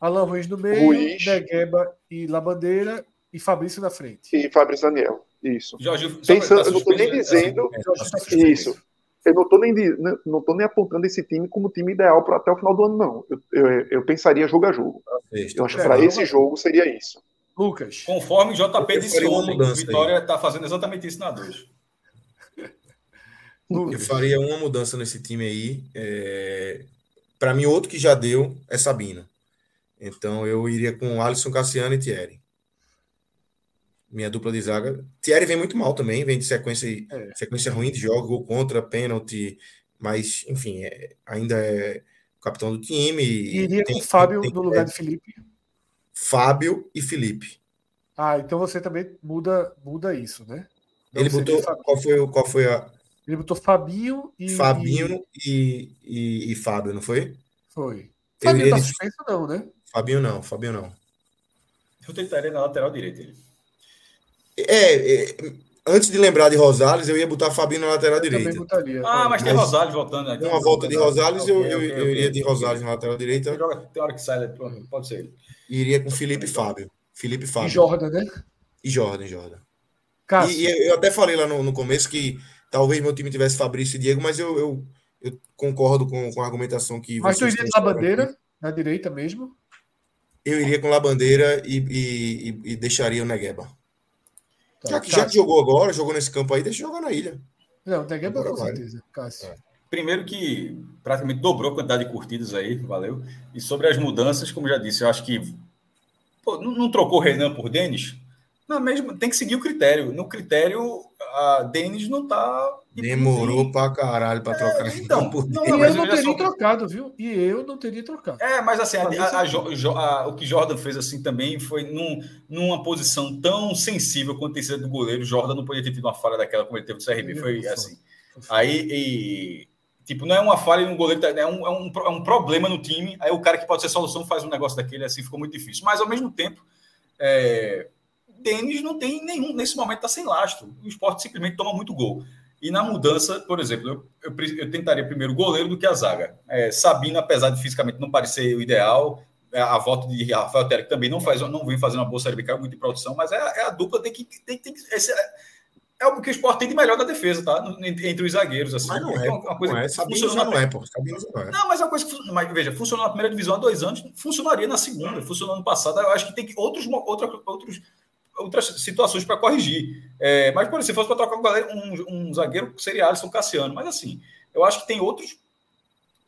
Alan Ruiz no meio, Ruiz, Negueba e Labandeira e Fabrício na frente. E Fabrício Daniel. Isso. Jorge, Pensando, eu não estou nem dizendo. Assim, isso eu não estou nem, não tô nem apontando esse time como time ideal para até o final do ano, não. Eu, eu, eu pensaria jogo a jogo. Eu acho que para esse jogo seria isso. Lucas. Conforme o JP disse ontem, Vitória está fazendo exatamente isso na 2. Eu faria uma mudança nesse time aí. É... Para mim, outro que já deu é Sabino. Então eu iria com Alisson, Cassiano e Thierry minha dupla de zaga. Thierry vem muito mal também, vem de sequência, é. sequência ruim de jogo, contra, pênalti, mas, enfim, é, ainda é capitão do time. Iria tem, com Fábio tem, no lugar de Felipe? Fábio e Felipe. Ah, então você também muda, muda isso, né? Ele botou. Qual foi, qual foi a. Ele botou Fabinho e. Fabinho e, e, e Fábio, não foi? Foi. Fabinho tá suspenso, não, né? Fabinho não, Fabinho não. Eu tentaria na lateral direita ele. É, é, antes de lembrar de Rosales, eu ia botar Fabinho na lateral eu direita. Botaria, ah, mas tem Rosales voltando aqui. Uma volta de Rosales, eu, eu, eu iria de Rosales na lateral direita. Tem hora que sai, pode ser ele. Iria com Felipe Fábio. Felipe Fábio. E Jordan, né? E Jordan, Jordan. E, e, eu até falei lá no, no, começo que talvez meu time tivesse Fabrício e Diego, mas eu, eu, eu concordo com, com a argumentação que Mas tu iria na bandeira, na direita mesmo? eu iria com Labandeira e, e, e deixaria o Negueba. Tá, já, que, já que jogou agora, jogou nesse campo aí, deixa jogar na ilha. Não, o Negueba com certeza, Cássio. É. Primeiro que praticamente dobrou a quantidade de curtidas aí, valeu. E sobre as mudanças, como já disse, eu acho que pô, não, não, trocou Renan por Denis? Não, mesmo, tem que seguir o critério. No critério, a Denis não tá. Demorou pra caralho pra trocar. É, então, não, não, não, eu não teria só... trocado, viu? E eu não teria trocado. É, mas assim, a, a, a, o que Jordan fez assim também foi num, numa posição tão sensível quanto tem sido do goleiro. Jordan não podia ter tido uma falha daquela como ele teve no CRB. Foi assim. Aí, e, tipo, não é uma falha no goleiro, é um, é, um, é um problema no time. Aí o cara que pode ser solução faz um negócio daquele, assim, ficou muito difícil. Mas ao mesmo tempo, é, Denis não tem nenhum, nesse momento está sem lastro. O esporte simplesmente toma muito gol. E na mudança, por exemplo, eu, eu, eu tentaria primeiro o goleiro do que a zaga. É, Sabino, apesar de fisicamente não parecer o ideal, é, a volta de Rafael que também não, faz, não vem fazendo uma boa série B, muito de produção, mas é, é, a dupla tem que. Tem, tem, esse é, é o que o esporte tem de melhor da defesa, tá? Entre, os zagueiros. Assim. Mas não é. Uma coisa não é. Sabino já não é, pô. Sabino não é. Não, mas é uma coisa que. Mas, veja, funcionou na primeira divisão há dois anos, funcionaria na segunda, funcionou no passado. Eu acho que tem que outros, outra, outros outras situações para corrigir. É, mas, por exemplo, se fosse para trocar um, galera, um, um, zagueiro, seria Alisson Cassiano. Mas, assim, eu acho que tem outros,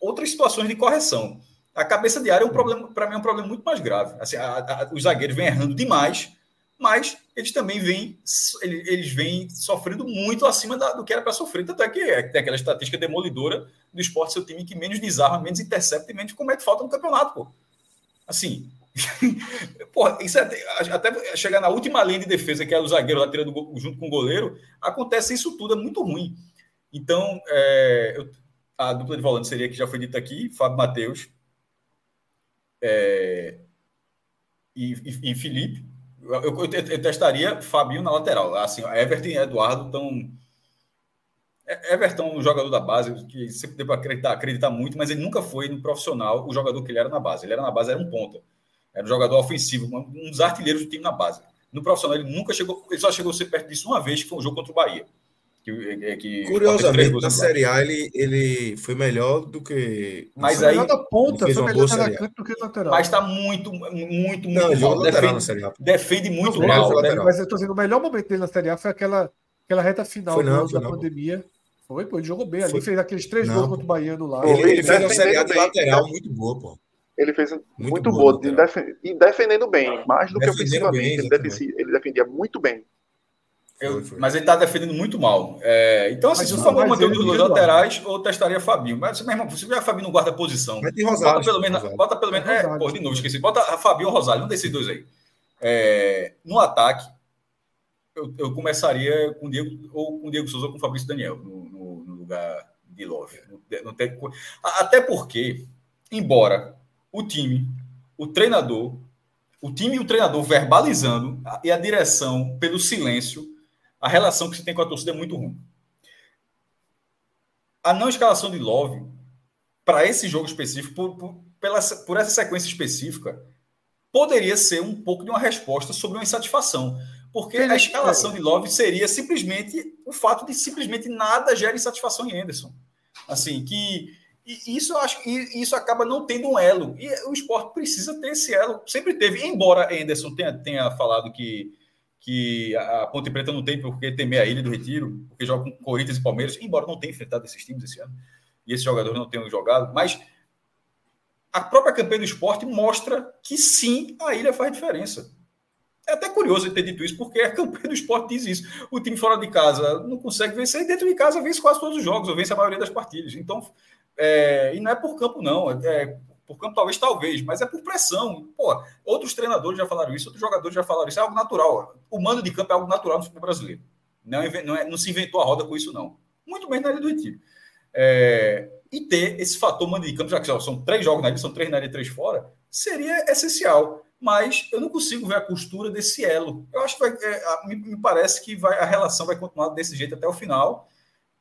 outras situações de correção. A cabeça de área é um problema, para mim, é um problema muito mais grave. Assim, a, a, os zagueiros vêm errando demais, mas eles também vêm, eles, vêm sofrendo muito acima da, do que era para sofrer. Tanto é que é, tem aquela estatística demolidora do esporte, seu time que menos desarma, menos intercepta e menos comete falta no campeonato, pô. Assim, Isso é, até chegar na última linha de defesa, que é o zagueiro lá tirando junto com o goleiro, acontece isso tudo, é muito ruim. Então, é, eu, a dupla de volante seria que já foi dita aqui: Fábio Matheus é, e, e, e, Felipe. Eu, eu, eu, testaria Fabinho na lateral. Assim, Everton e Eduardo estão. É, Everton, um jogador da base, que sempre deu para acreditar, acreditar muito, mas ele nunca foi no profissional o jogador que ele era na base. Ele era na base, era um ponta. Era um jogador ofensivo, um dos artilheiros do time na base. No profissional, ele nunca chegou, ele só chegou a ser perto disso uma vez, que foi um jogo contra o Bahia. Que, é, que Curiosamente, na Série A ele, ele foi melhor do que. Mas aí. da ponta, foi melhor do que lateral. Mas está muito, muito, muito Não, mal. Defende, defende muito não, mal. Né? Mas eu estou dizendo, o melhor momento dele na Série A foi aquela, aquela reta final foi não, da não. pandemia. Foi, pô, ele jogou bem ali, foi. fez aqueles três gols contra o Baiano lá. Ele, ele fez uma Série A de lateral muito boa, pô ele fez muito, muito boa, de e defendendo bem, mais do que ofensivamente. Ele, defendia, ele defendia muito bem. Eu, mas ele está defendendo muito mal. É, então, assim, se for manter os dois laterais, ou testaria Fabinho. Mas, meu irmão, se o Fabinho não guarda posição, bota pelo menos. Bota pelo menos. É, pô, de novo, esqueci. Bota Fabinho ou Rosário, um desses dois aí. É, no ataque, eu, eu, começaria com o Diego, ou com o Diego Souza ou com o Fabrício Daniel, no, no, no lugar de Love. até porque, embora o time, o treinador, o time e o treinador verbalizando e a direção pelo silêncio, a relação que se tem com a torcida é muito ruim. A não escalação de Love para esse jogo específico, por, por, pela, por essa sequência específica, poderia ser um pouco de uma resposta sobre uma insatisfação. Porque a escalação de Love seria simplesmente o fato de simplesmente nada gera insatisfação em Anderson. Assim, que e isso acho que isso acaba não tendo um elo. E o esporte precisa ter esse elo. Sempre teve, embora Anderson tenha, tenha falado que, que a Ponte Preta não tem porque temer a Ilha do Retiro, porque joga com Corinthians e Palmeiras, embora não tenha enfrentado esses times esse ano, e esses jogadores não tenham jogado, mas a própria campanha do esporte mostra que sim, a ilha faz diferença. É até curioso ter dito isso, porque a campanha do esporte diz isso. O time fora de casa não consegue vencer, e dentro de casa vence quase todos os jogos, ou vence a maioria das partidas. Então, é, e não é por campo, não. É, por campo, talvez, talvez, mas é por pressão. Pô, outros treinadores já falaram isso, outros jogadores já falaram isso. É algo natural. O mando de campo é algo natural no futebol brasileiro. Não, é, não, é, não se inventou a roda com isso, não. Muito bem na área do Retiro. É, e ter esse fator mando de campo, já que são três jogos na ilha, são três na área e três fora, seria essencial. Mas eu não consigo ver a costura desse elo. Eu acho que vai, é, me, me parece que vai, a relação vai continuar desse jeito até o final.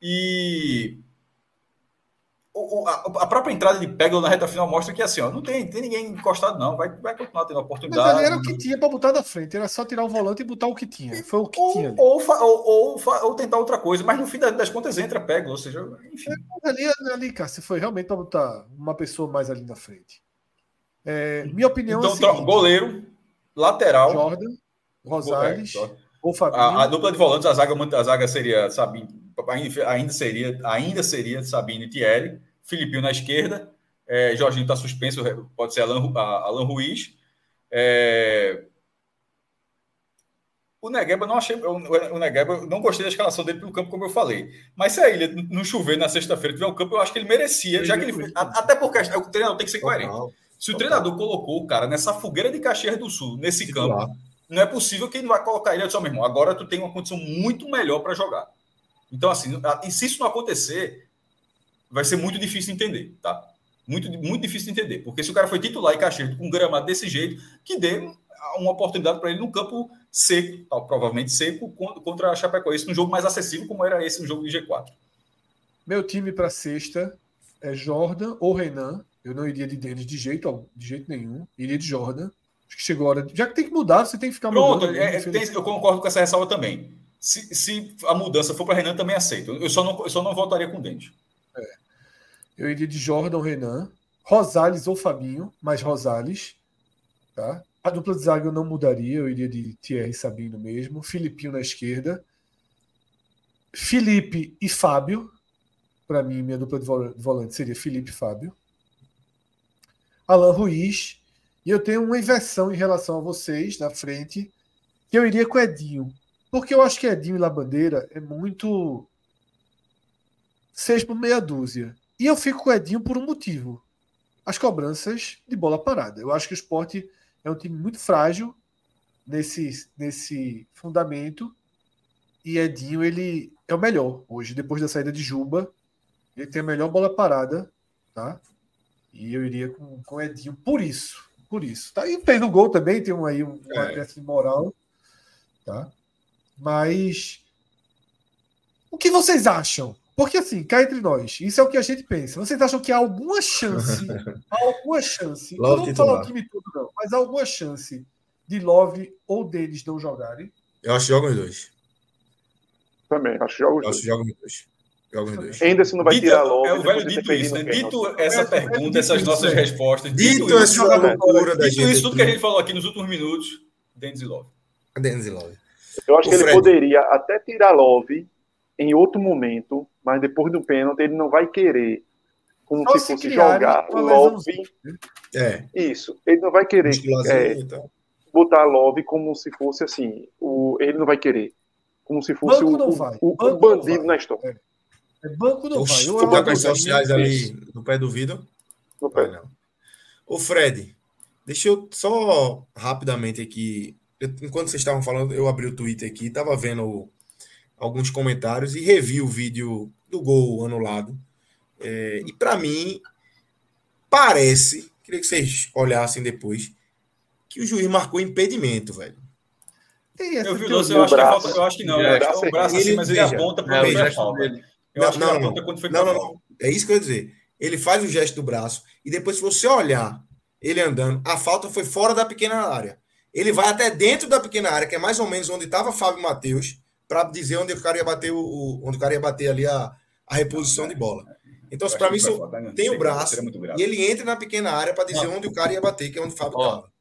E o, a, a, própria entrada de Peglo na reta final mostra que assim, ó, não tem, tem ninguém encostado, não. Vai, vai continuar tendo oportunidade. Mas ali era o que tinha para botar na frente, era só tirar o volante e botar o que tinha. Foi o que ou, tinha. Ou, ou, ou, tentar outra coisa, mas no fim das contas entra Peglo, ou seja, enfim. É, ali, ali, cara, se foi realmente para botar uma pessoa mais ali na frente. É, minha opinião então, é seguinte, goleiro, lateral. Jordan, Rosales, é, ou Fabinho. A, a, dupla de volantes, a zaga, a zaga seria Sabino, ainda seria, ainda seria Sabino e Thierry, Filipinho na esquerda, é, Jorginho está suspenso, pode ser Alan, Alan Ruiz. É, o Negueba não achei. O Negueba não gostei da escalação dele pelo campo, como eu falei. Mas se a ilha não chover na sexta-feira tiver um campo, eu acho que ele merecia, já que ele. Até porque o treinador tem que ser coerente. Se o treinador colocou o cara nessa fogueira de Caxias do Sul, nesse campo, não é possível que ele vai colocar ele só meu irmão. Agora tu tem uma condição muito melhor para jogar. Então, assim, e se isso não acontecer, vai ser muito difícil de entender, tá? Muito, muito difícil de entender. Porque se o cara foi titular em Caxias com um gramado desse jeito, que dê uma oportunidade para ele no campo seco, provavelmente seco, contra a Chapecoense, num jogo mais acessível como era esse no jogo de G4. Meu time para sexta é Jordan ou Renan. Eu não iria de Denis de jeito, de jeito nenhum. Iria de Jordan. Acho que chegou a hora. Já que tem que mudar, você tem que ficar Pronto, mudando. É, tem, eu concordo com essa ressalva também. Se, se a mudança for para Renan, também aceito. Eu só não, eu só não votaria com Denis. É. Eu iria de Jordan Renan. Rosales ou Fabinho, mas Rosales. Tá? A dupla de zaga eu não mudaria, eu iria de Thierry Sabino mesmo. Filipinho na esquerda. Felipe e Fábio. Para mim, minha dupla de volante seria Felipe e Fábio. Alan Ruiz. E eu tenho uma inversão em relação a vocês na frente, que eu iria com Edinho. Porque eu acho que Edinho e Labandeira é muito. seis por meia dúzia. E eu fico com Edinho por um motivo. As cobranças de bola parada. Eu acho que o esporte é um time muito frágil nesse, nesse fundamento. E Edinho, ele é o melhor hoje, depois da saída de Juba. Ele tem a melhor bola parada, tá? E eu iria com, com Edinho por isso. Por isso. Tá? E fez um gol também, tem um, aí um, é. de moral. Tá? Mas. O que vocês acham? Porque assim, cá entre nós, isso é o que a gente pensa. Vocês acham que há alguma chance, alguma chance, Love não vou falar o time todo não, mas há alguma chance de Love ou deles não jogarem? Eu acho que jogam os dois. Também, acho que jogam os dois. Acho que jogam os dois. Jogam os dois. Ainda se não vai dito, tirar Love. É o velho dito isso, né? Dito essa pergunta, essas nossas respostas. Dito, dito essa loucura da gente. Dito isso, tudo que a gente falou aqui nos últimos minutos, Denis e Love. Denis e Love. Eu acho o que Fred. ele poderia até tirar Love em outro momento, mas depois do pênalti ele não vai querer como Só se fosse jogar Love. É. Isso. Ele não vai querer é, então. botar Love como se fosse assim. O, ele não vai querer. Como se fosse o, o, o, bandido na história. É. Banco não vai. Eu com as sociais ali no pé do vidro? No pé. Não. Ô Fred, deixa eu só rapidamente aqui. Enquanto vocês estavam falando, eu abri o Twitter aqui, estava vendo alguns comentários e revi o vídeo do gol anulado. É, e para mim, parece, queria que vocês olhassem depois, que o juiz marcou impedimento, velho. Eu vi o lance, eu, acho que falta, eu acho que não. É, acho que é o braço assim, mas ele aponta para o é, falta. Eu não, acho que não, aponta quando foi não, não, não. É isso que eu ia dizer. Ele faz o gesto do braço e depois, se você olhar ele andando, a falta foi fora da pequena área. Ele vai até dentro da pequena área, que é mais ou menos onde estava Fábio Matheus, para dizer onde o cara ia bater o, onde o cara ia bater ali a, a reposição de bola. Então, para mim, isso tem o braço e ele entra na pequena área para dizer onde o cara ia bater, que é onde o Fábio estava.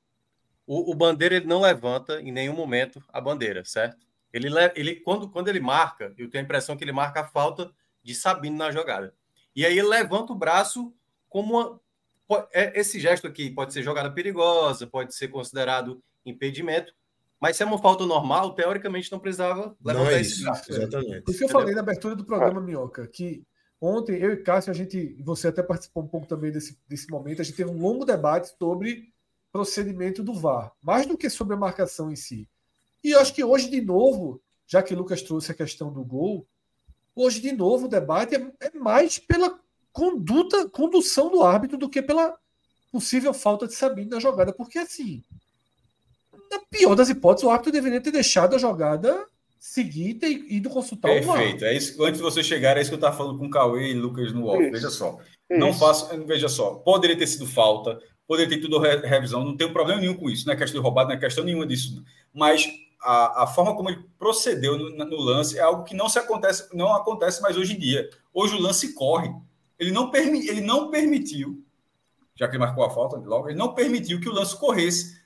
O, o, bandeira ele não levanta em nenhum momento a bandeira, certo? Ele, ele quando, quando ele marca, eu tenho a impressão que ele marca a falta de Sabino na jogada. E aí ele levanta o braço como uma, esse gesto aqui pode ser jogada perigosa, pode ser considerado impedimento, mas se é uma falta normal, teoricamente não precisava levantar não é esse braço. Exatamente. Isso que eu falei na abertura do programa, ah. Minhoca, que ontem eu e Cássio, a gente, você até participou um pouco também desse, desse momento, a gente teve um longo debate sobre procedimento do VAR, mais do que sobre a marcação em si. E eu acho que hoje, de novo, já que o Lucas trouxe a questão do gol, hoje, de novo, o debate é, é mais pela conduta, condução do árbitro do que pela possível falta de Sabino na jogada, porque assim, na pior das hipóteses, o árbitro deveria ter deixado a jogada seguir e ter ido consultar Perfeito. o Perfeito. É isso, antes de você chegar, é isso que eu estava falando com o Cauê e Lucas no off. Veja só. Isso. Não faço. Veja só. Poderia ter sido falta, poderia ter tido revisão, não tem problema nenhum com isso. Não é questão de roubado, não é questão nenhuma disso. Mas a, a forma como ele procedeu no, no, lance é algo que não se acontece, não acontece mais hoje em dia. Hoje o lance corre. Ele não, permi, ele não permitiu já que ele marcou a falta logo, ele não permitiu que o lance corresse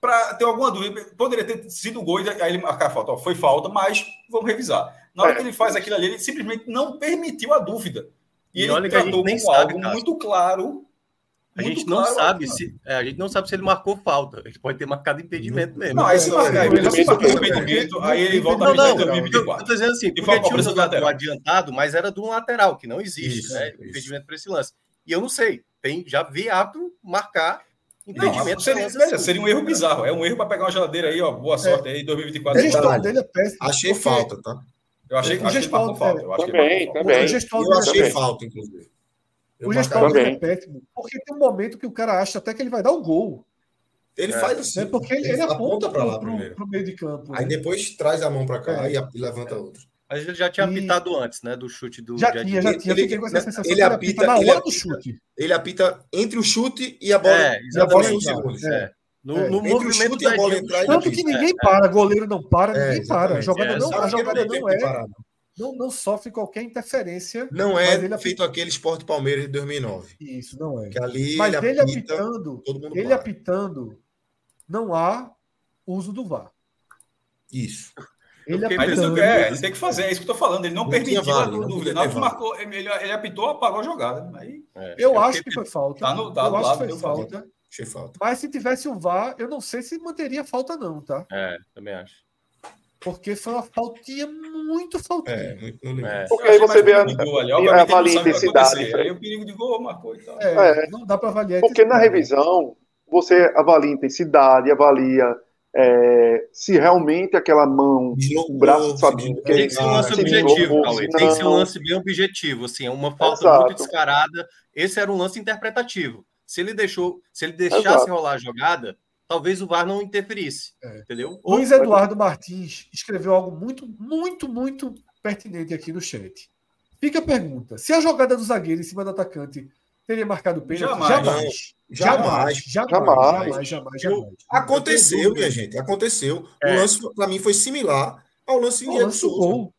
para ter alguma dúvida. Poderia ter sido gol, e aí ele marcar a falta. Ó, foi falta, mas vamos revisar. Na hora é. que ele faz aquilo ali, ele simplesmente não permitiu a dúvida. E, e ele tratou como algo muito claro a gente não claro, sabe se é, a gente não sabe se ele marcou falta. Ele pode ter marcado impedimento mesmo. Não, aí se marcar impedimento, aí ele volta não, não, 2024. Eu tô dizendo assim, porque tinha um jogador adiantado, mas era de um lateral, que não existe, isso, né? Isso. Impedimento para esse lance. E eu não sei, tem, já vi árbitro marcar impedimento. Não, seria, assim. seria um erro bizarro. É um erro para pegar uma geladeira aí, ó. Boa sorte é. aí, 2024. dele é péssimo. Achei falta, tá? Eu achei, que ele marcou falta. Eu também, também. Eu achei falta, inclusive. O gestor é péssimo, porque tem um momento que o cara acha até que ele vai dar o gol. Ele é, faz assim. É porque ele, ele aponta para lá pro, pro, meio de campo. Aí né? depois traz a mão para cá é. e, levanta outra. Mas ele já tinha e... apitado antes, né? Do chute do. Já tinha, já tinha. Ele, com essa sensação ele, apita, na hora ele, do chute. Ele apita entre o chute e a bola. É, e a bola. É. No, é. no movimento da bola entrar, Tanto que ninguém é, para, goleiro não para, é, ninguém para. A jogada não, a jogada não é. Não, não sofre qualquer interferência. Não é feito apita... aquele esporte Palmeiras de 2009. Isso, não é. Que ali Mas ele, apita, apitando, ele para. apitando, não há uso do VAR. Isso. Ele, apitando, é, ele tem que fazer, é isso que eu estou falando. Ele não, não permitiu a dúvida. Não marcou, ele, ele apitou, apagou a jogada. Aí, é, eu é acho que foi falta. Tá no, tá eu acho que foi falta. Achei falta. Mas se tivesse o VAR, eu não sei se manteria falta, não, tá? É, também acho. Porque foi uma faltinha muito faltinha. É, muito é. Porque aí você vê a, a, intensidade. Aí o perigo de gol marcou e tal. É, é. Não dá para avaliar. Porque na revisão, você avalia intensidade, avalia é, se realmente aquela mão, o braço sabendo que tem que ser um lance objetivo, Cauê. Tem que ser um lance bem objetivo, assim, é uma falta Exato. muito descarada. Esse era um lance interpretativo. Se ele deixou, se ele deixasse Exato. rolar a jogada, talvez o VAR não interferisse, é. entendeu? Luiz Eduardo Martins escreveu algo muito, muito, muito pertinente aqui no chat. Fica a pergunta: se a jogada do zagueiro em cima do atacante teria marcado pênalti? Jamais. Jamais. Jamais. Jamais. Jamais. jamais, jamais. Aconteceu, minha gente. Aconteceu. É. O lance, para mim, foi similar ao lance em Diego Souza.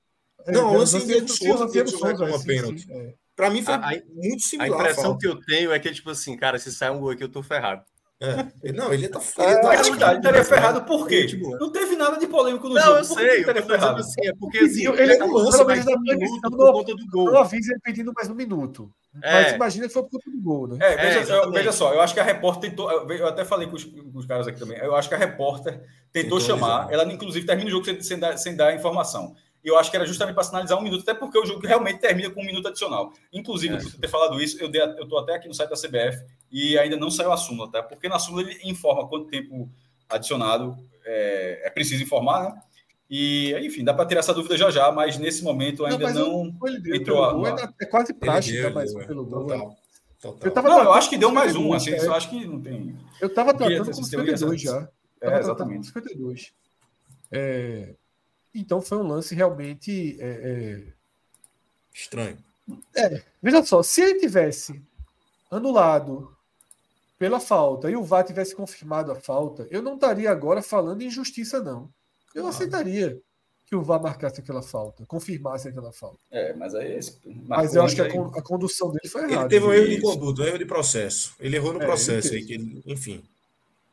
Não, o lance em Diego Souza teve uma pênalti. Para mim foi a, muito similar. A impressão a que eu tenho é que, tipo assim, cara, se sai um gol aqui, eu tô ferrado. É. Não, ele tá, ele tá é, ele estaria ferrado por quê? Tipo, não teve nada de polêmico no não, jogo. Não, eu sei. Eu estaria ferrado assim, é porque assim, ele, ele não lança mais um minuto por conta do gol. Eu aviso ele pedindo mais um minuto. É. Mas imagina que foi por conta do gol, né? É, veja, é, eu, veja, só, eu acho que a repórter tentou. Eu até falei com os, com os caras aqui também. Eu acho que a repórter tentou, tentou chamar. Ela, inclusive, termina o jogo sem, sem, dar, sem dar informação. E eu acho que era justamente para sinalizar um minuto, até porque o jogo realmente termina com um minuto adicional. Inclusive, é. por ter falado isso, eu estou até aqui no site da CBF e ainda não saiu a súmula, tá? Porque na súmula ele informa quanto tempo adicionado é, é preciso informar, né? E, enfim, dá para tirar essa dúvida já já, mas nesse momento ainda não, não entrou a. É quase prática, mas pelo gol. Total. Total. Eu, tava não, eu acho que deu mais um, assim, é. eu acho que não tem. Eu estava tratando com 52 já. É, exatamente. 52. É, então foi um lance realmente é, é... estranho. É, veja só, se ele tivesse anulado pela falta e o VAR tivesse confirmado a falta, eu não estaria agora falando em justiça, não. Eu aceitaria que o VAR marcasse aquela falta, confirmasse aquela falta. É, mas aí. Mas eu acho que a, a, condução dele foi errada. Ele teve um erro de conduta, um erro de processo. Ele errou no é, processo aí, que, enfim.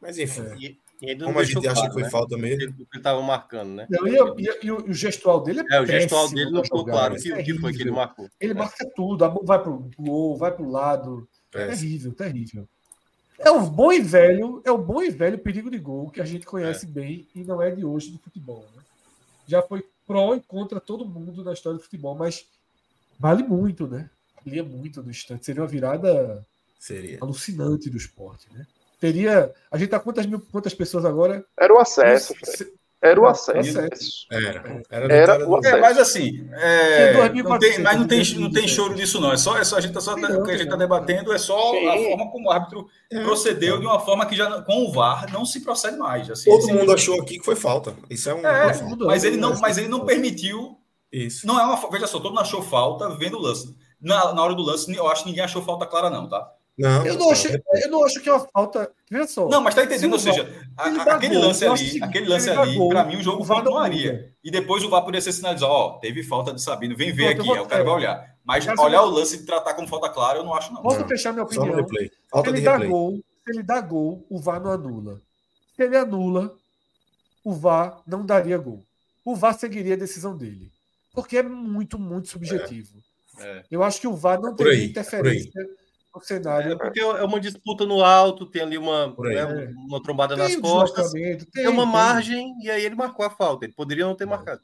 Mas enfim. É. Como a gente acha claro, que foi né? falta mesmo. Ele estava marcando, né? Não, e, e, e, o gestual dele é É, o gestual dele não ficou claro o que, é que foi que ele marcou. Ele marca tudo, a mão vai para o gol, vai para o lado. É terrível, terrível. É o bom e velho, é o bom e velho perigo de gol que a gente conhece é. bem e não é de hoje do futebol. Né? Já foi pró e contra todo mundo na história do futebol, mas vale muito, né? Valia muito no instante. Seria uma virada Seria. alucinante do esporte, né? teria. A gente tá quantas mil quantas pessoas agora? Era o acesso. Era o acesso. Era. Era, era o acesso. É, mas assim, é, não tem, mas não tem, não tem choro disso, não. É só, é só a gente tá só, o que a gente está debatendo é só Sim. a forma como o árbitro é. procedeu de uma forma que já com o VAR não se procede mais. Assim, Todo mundo achou aqui que foi falta. Isso é um. É, mas ele não, mas ele não permitiu. Isso. Não é uma. Veja só, todo mundo achou falta vendo o lance. Na, na hora do lance, eu acho que ninguém achou falta clara, não, tá? Não, eu, não acho, eu não acho que é uma falta. Veja só. Não, mas tá entendendo? Ou seja, a, aquele, gol, lance ali, aquele lance ali, para mim, o jogo continuaria. E depois o VAR poderia ser sinalizado: ó, teve falta de Sabino, vem ver aqui, aí o cara vai olhar. Mas olhar o lance e tratar como falta clara, eu não acho, não. Posso fechar minha opinião? Falta se ele dá gol, se ele dá gol, o VAR não anula. Se ele anula, o VAR não daria gol. O VAR seguiria a decisão dele. Porque é muito, muito subjetivo. É. É. Eu acho que o VAR não teria interferência no cenário. É porque é uma disputa no alto, tem ali uma, né, uma trombada tem nas costas. Tem, tem, uma margem e aí ele marcou a falta. Ele poderia não ter é. marcado.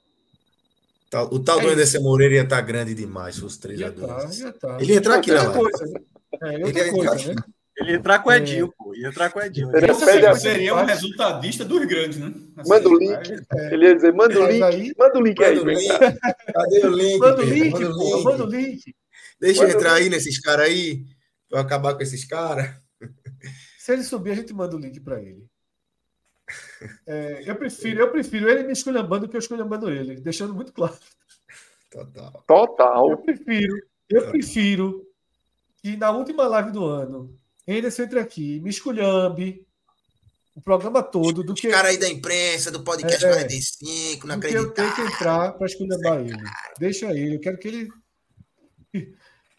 O tal do Anderson Moreira ia estar tá grande demais, os 3 a 2 tá, tá. Ele ia entrar aqui, né? Coisa, né? É, ele ia coisa, entrar né? Ele ia entrar com o Edinho, é. pô. Ia entrar com o Edinho. Ele seria um resultadista dos grandes, né? Assim, manda o link. É. Ele ia dizer, manda o link. Aí, manda o link aí. O link. Cadê o link? Manda o link, manda o link. Manda o link. Deixa eu entrar aí nesses caras aí. Pra acabar com esses caras. Se ele subir, a gente manda o link para ele. É, eu prefiro, eu prefiro ele me esculhambando que eu esculhambando ele, deixando muito claro. Total. Total. Eu prefiro, eu prefiro que na última live do ano, Anderson entre aqui, me esculhambe o programa todo do que. Os caras aí da imprensa, do podcast é, 45, não acredito. Eu tenho que entrar para esculhambar ele. Deixa ele, eu quero que ele.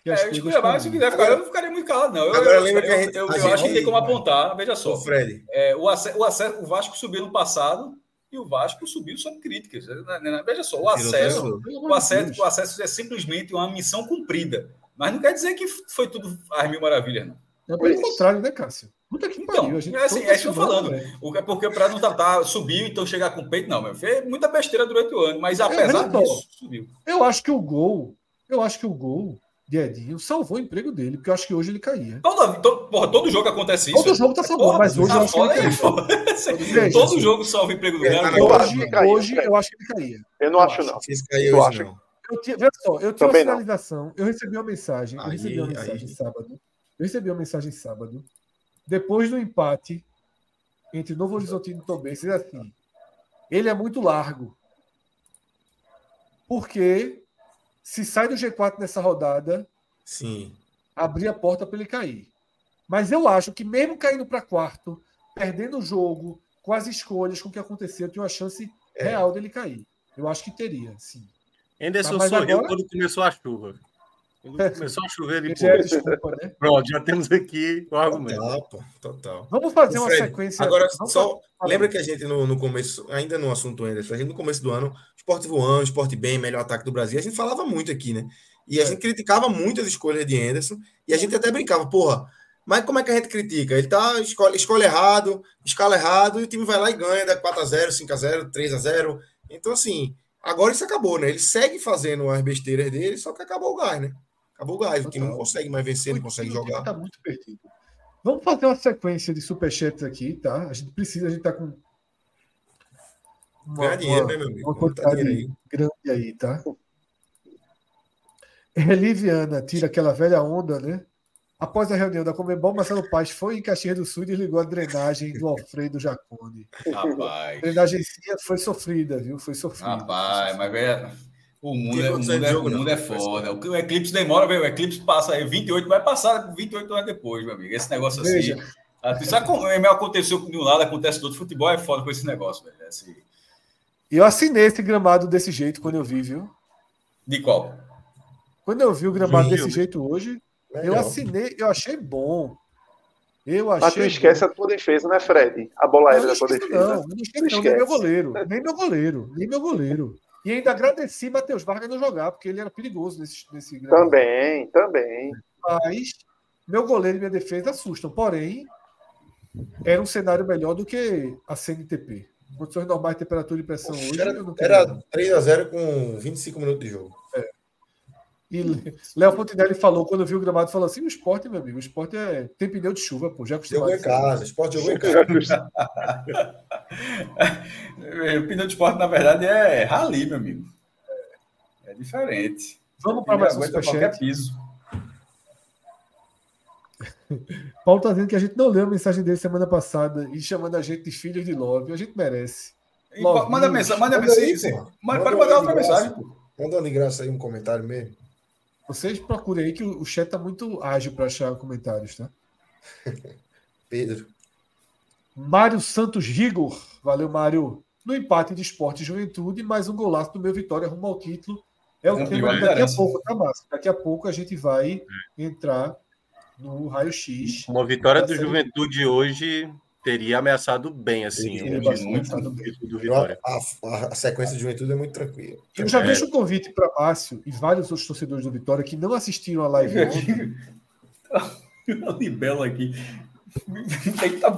É, esculhambar, se quiser ficar, eu não ficaria muito calado, não. Eu, Agora, lembra que a gente, eu, a eu gente, acho que tem como apontar, veja só. O Fred. É, o, acesso, o, acesso, o Vasco subiu no passado e o Vasco subiu sob críticas. Né, né, veja só, o acesso, o acesso, o acesso é simplesmente uma missão cumprida. Mas não quer dizer que foi tudo às mil maravilhas, não. É pelo contrário, né, Cássio? Puta que então, pariu. A gente é assim, é isso que eu tô falando. Né? É porque para não tratar, subiu, então chegar com o peito, não, meu. Fez muita besteira durante o ano, mas apesar é, disso, subiu. Eu acho que o gol, eu acho que o gol de Edinho salvou o emprego dele, porque eu acho que hoje ele caía. Todo, todo, porra, todo jogo acontece isso. Todo jogo tá salvando, mas hoje eu acho que ele caía. todo jogo salva o emprego do cara. Hoje, hoje eu acho que ele caía. Eu não acho, não. Eu acho. Eu tinha, veja só, eu tinha uma finalização, eu recebi uma mensagem, eu recebi uma mensagem sábado. Eu recebi uma mensagem sábado, depois do empate entre Novo Horizonte e Tombense, assim, ele é muito largo. Porque se sai do G4 nessa rodada, sim, abrir a porta para ele cair. Mas eu acho que mesmo caindo para quarto, perdendo o jogo, com as escolhas, com o que aconteceu, tem uma chance é. real dele cair. Eu acho que teria, sim. Anderson tá, sorriu agora... quando começou a chuva. Quando começou a chover, ele já é desculpa, né? Pronto, já temos aqui o argumento. Total, pô, total. Vamos fazer uma Fred, sequência. Agora, só lembra que a gente no, no começo, ainda no assunto Anderson, a gente no começo do ano, esporte voando, esporte bem, melhor ataque do Brasil, a gente falava muito aqui, né? E a é. gente criticava muito as escolhas de Anderson, e a gente até brincava, porra, mas como é que a gente critica? Ele tá escolhe, escolhe errado, escala errado, e o time vai lá e ganha, dá 4x0, 5x0, 3x0. Então, assim, agora isso acabou, né? Ele segue fazendo as besteiras dele, só que acabou o gás, né? Acabou o gás, o time não consegue mais vencer, não consegue jogar. Tá muito perdido. Vamos fazer uma sequência de superchats aqui, tá? A gente precisa, a gente tá com uma, Ganha dinheiro, uma, né, meu amigo? Uma quantidade aí. grande aí, tá? Eliviana tira aquela velha onda, né? Após a reunião da Comebol, Marcelo Paz foi em Caxias do Sul e desligou a drenagem do Alfredo Jacone. Rapaz. A drenagem foi sofrida, viu? Foi sofrida. Rapaz, mas velho, o mundo, é, o mundo, é, o mundo é foda. O eclipse demora, velho. O eclipse passa aí 28, vai passar 28 anos depois, meu amigo. Esse negócio assim. Sabe como aconteceu de um lado, acontece do outro. Futebol é foda com esse negócio, velho. Assim, e eu assinei esse gramado desse jeito quando eu vi, viu? De qual? Quando eu vi o gramado desse jeito hoje, Legal. eu assinei, eu achei bom. Eu achei. Mas tu esquece bom. a tua defesa, né, Fred? A bola aérea da tua defesa. Não, não esquece, não, nem meu goleiro. Nem meu goleiro. Nem meu goleiro. E ainda agradeci Matheus Vargas não jogar, porque ele era perigoso nesse, nesse. Também, também. Mas meu goleiro e minha defesa assustam. Porém, era um cenário melhor do que a CNTP. Condições normais temperatura e pressão hoje. Era, era 3x0 com 25 minutos de jogo. E Léo Fontenelle falou, quando viu o gramado, falou assim: o esporte, meu amigo, o esporte é... tem pneu de chuva, pô. Já Jogou em casa, o esporte jogou em casa. o pneu de esporte, na verdade, é rali, meu amigo. É, diferente. Vamos para mais um qualquer piso. Paulo tá dizendo que a gente não leu a mensagem dele semana passada e chamando a gente de filhos de Love. A gente merece. Love, manda mensagem, manda, manda mensagem. Manda, pode mandar outra mensagem. Manda de graça aí um comentário mesmo. Vocês procurem aí que o chat tá muito ágil para achar comentários, tá? Pedro. Mário Santos Rigor. Valeu, Mário. No empate de esporte e juventude, mais um golaço do meu Vitória rumo ao título. É o tema daqui a pouco, tá, Márcio? Daqui a pouco a gente vai entrar no raio-x. Uma vitória do Juventude hoje teria ameaçado bem, assim. Teria muito bem. Do Vitória. A, a, a, sequência de Juventude é muito tranquila. Eu já é. deixo o um convite para Márcio e vários outros torcedores do Vitória que não assistiram a live ontem. o Libelo aqui. Tem que tá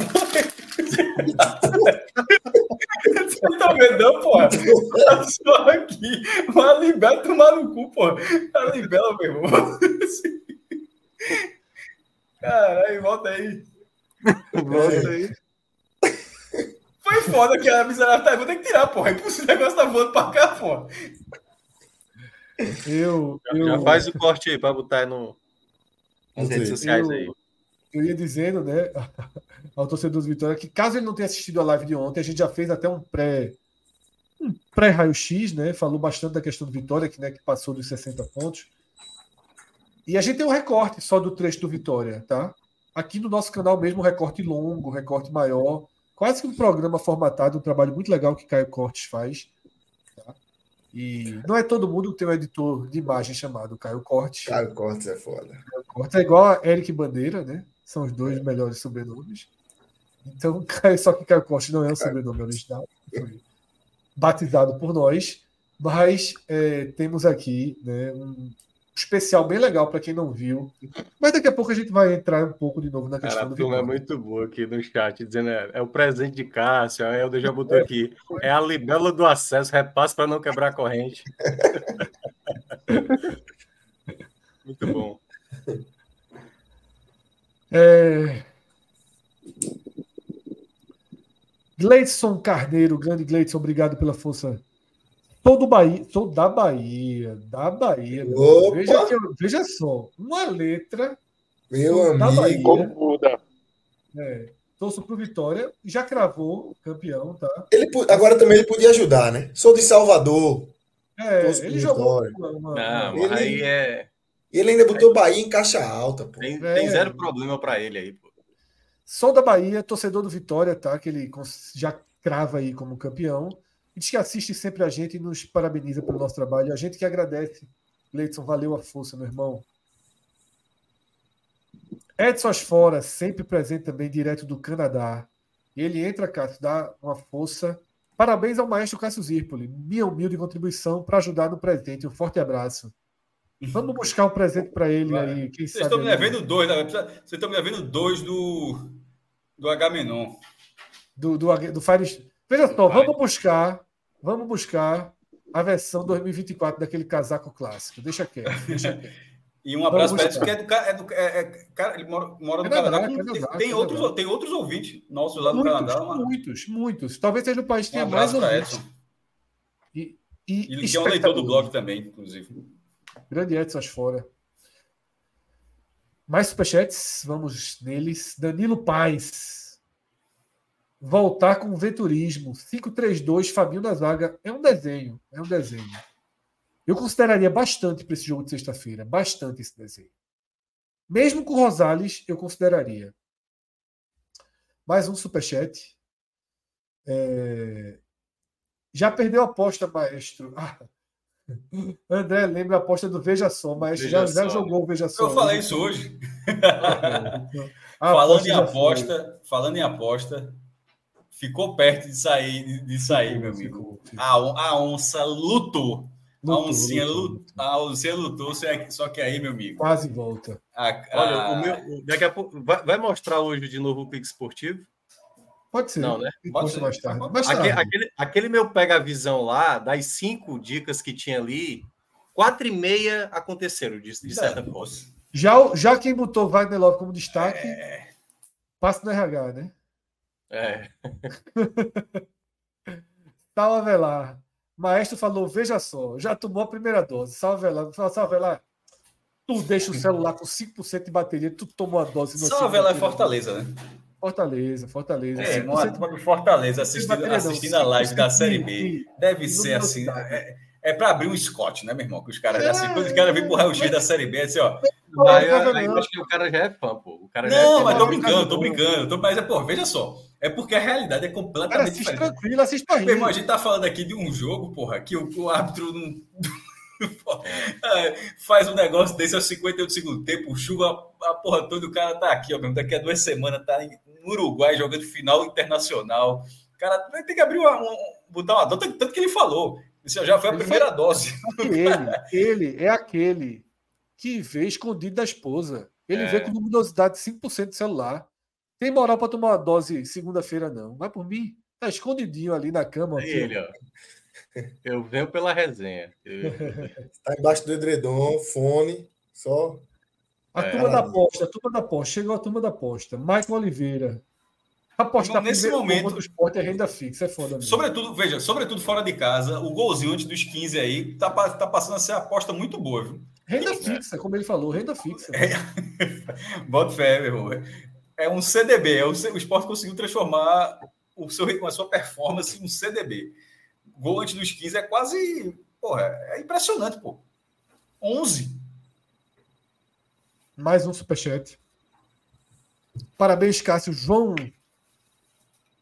Você tá vendo, não, porra? Tá só aqui. Uma libela tomar no cu, porra. A libela, meu irmão. Caralho, volta aí. Volta aí. Foi foda que a miserável tá. Vou ter que tirar, porra. É impossível o negócio tá voando pra cá, porra. Eu, eu... Já faz o corte aí pra botar no, nas redes sociais eu, aí. Eu ia dizendo, né, ao torcedor do Vitória, que caso ele não tenha assistido a live de ontem, a gente já fez até um pré um pré-raio-x, né? Falou bastante da questão do Vitória, que, né, que passou dos 60 pontos. E a gente tem um recorte só do trecho do Vitória, tá? Aqui no nosso canal mesmo, recorte longo, recorte maior, quase que um programa formatado, um trabalho muito legal que Caio Cortes faz. Tá? E não é todo mundo que tem um editor de imagem chamado Caio Cortes. Caio Cortes é foda. Caio Cortes é igual a Eric Bandeira, né? São os dois é. melhores sobrenomes. Então, só que Caio Cortes não é o sobrenome original. Foi batizado por nós. Mas é, temos aqui né, um, especial bem legal para quem não viu. Mas daqui a pouco a gente vai entrar um pouco de novo na questão Cara, do Vitória. é muito boa aqui no chat, dizendo é, é o presente de Cássio, é o já botou aqui. É a libela do acesso, repasse para não quebrar a corrente. muito bom. É... Gleidson Carneiro, grande Gleidson, obrigado pela força Sou do Bahia, sou da Bahia, da Bahia. Veja, que, veja só, uma letra. Meu amigo, Bahia, como muda. É, torço pro Vitória, já cravou campeão, tá? Ele, agora também ele podia ajudar, né? Sou de Salvador. É, ele jogou uma, Não, ele, aí é. Ele ainda botou aí, Bahia em caixa alta, pô. Tem, é, tem zero problema para ele aí, pô. Sou da Bahia, torcedor do Vitória, tá? Que ele já crava aí como campeão e diz que assiste sempre a gente e nos parabeniza pelo nosso trabalho. A gente que agradece. Leidson, valeu a força, meu irmão. Edson Asfora, sempre presente também, direto do Canadá. Ele entra, Cássio, dá uma força. Parabéns ao maestro Cássio Zirpoli. Minha humilde contribuição para ajudar no presente. Um forte abraço. Vamos buscar um presente para ele Vai. aí. Vocês estão me devendo dois, né? Vocês estão me devendo dois do, do Agamenon. Do, do, do Fire. Veja só, vamos buscar Vamos buscar a versão 2024 daquele casaco clássico. Deixa quieto, deixa quieto. E um abraço para ele, porque é do, é do é, é, cara, ele mora, mora no Canadá. Canadá, Canadá tem, tem outros, tem outros ouvintes nossos lá no muitos, Canadá. Uma... Muitos, muitos. Talvez seja o país que tenha mais ouvintes. E, e, ele é um leitor do blog também, inclusive. Grande Edson fora. Mais superchats, vamos neles. Danilo Paz voltar com o Venturismo. 5-3-2, Fabinho da zaga. É um desenho. É um desenho. Eu consideraria bastante para esse jogo de sexta-feira. Bastante esse desenho. Mesmo com o Rosales, eu consideraria. Mais um superchat. É... Já perdeu a aposta, maestro. Ah. André, lembra a aposta do Veja Só, maestro já, já, jogou o Veja Só. Eu falei isso hoje. Ah, falando em aposta, falando em aposta, ficou perto de sair, de, de sair, ficou, meu amigo. Ficou, ficou. A, a, onça lutou. lutou a oncinha lutou, lutou, a oncinha lutou, só que aí, meu amigo. Quase volta. A, a... Olha, o meu, daqui a pouco. Vai, vai, mostrar hoje de novo o Pique Esportivo? Pode ser. Não, né? Pode ser. Mais tarde. Mais tarde. Aquele, aquele, aquele, meu pega-visão lá, das cinco dicas que tinha ali, quatro e meia aconteceram, de, de certa forma. Já, já quem botou Wagner Love como destaque, é... passa no RH, né? É. Salve Avelar. Maestro falou: veja só, já tomou a primeira dose. Salve Avelar. Salve Avelar. Tu deixa o celular com 5% de bateria, tu tomou a dose. Salve Avelar é Fortaleza, né? Fortaleza, Fortaleza. É, uma de Fortaleza assistindo, assistindo a live da Série B. Deve ser assim. É, é para abrir um Scott, né, meu irmão? Que os caras, é, assim, quando os caras vêm pro raio-x da Série B, assim, ó. Aí, acho que o cara já é fã, pô. O cara não, é mas tô brincando, tô brincando. Tô, mas, é, pô, veja só. É porque a realidade é completamente cara, assiste diferente. tranquilo, assiste pra rir. a gente tá falando aqui de um jogo, porra, que o, o árbitro não. Faz um negócio desse aos 58 do segundo tempo, chuva, a porra toda, o cara tá aqui, ó, daqui a duas semanas tá no Uruguai jogando final internacional. O cara tem que abrir uma, um, botar uma dose, tanto que ele falou. Isso já foi a primeira dose. Ele, ele é aquele que vê escondido da esposa. Ele é. vê com luminosidade de 5% de celular. Tem moral para tomar uma dose segunda-feira, não. Vai por mim. Tá escondidinho ali na cama. É ele, ó. Eu venho pela resenha. Está embaixo do edredom, fone, só. A é, turma da aposta, a turma da aposta. Chegou a turma da aposta. Michael Oliveira. Apostar nesse momento do esporte é renda fixa, é foda. Mesmo. Sobretudo, veja, sobretudo fora de casa, o golzinho antes dos 15 aí tá, tá passando a ser aposta muito boa, viu? Renda fixa, como ele falou, renda fixa. É... Bota fé, meu irmão. É um CDB, é o, o esporte conseguiu transformar o seu, a sua performance em um CDB gol antes dos 15 é quase. Porra, é impressionante, pô. 11. Mais um superchat. Parabéns, Cássio. João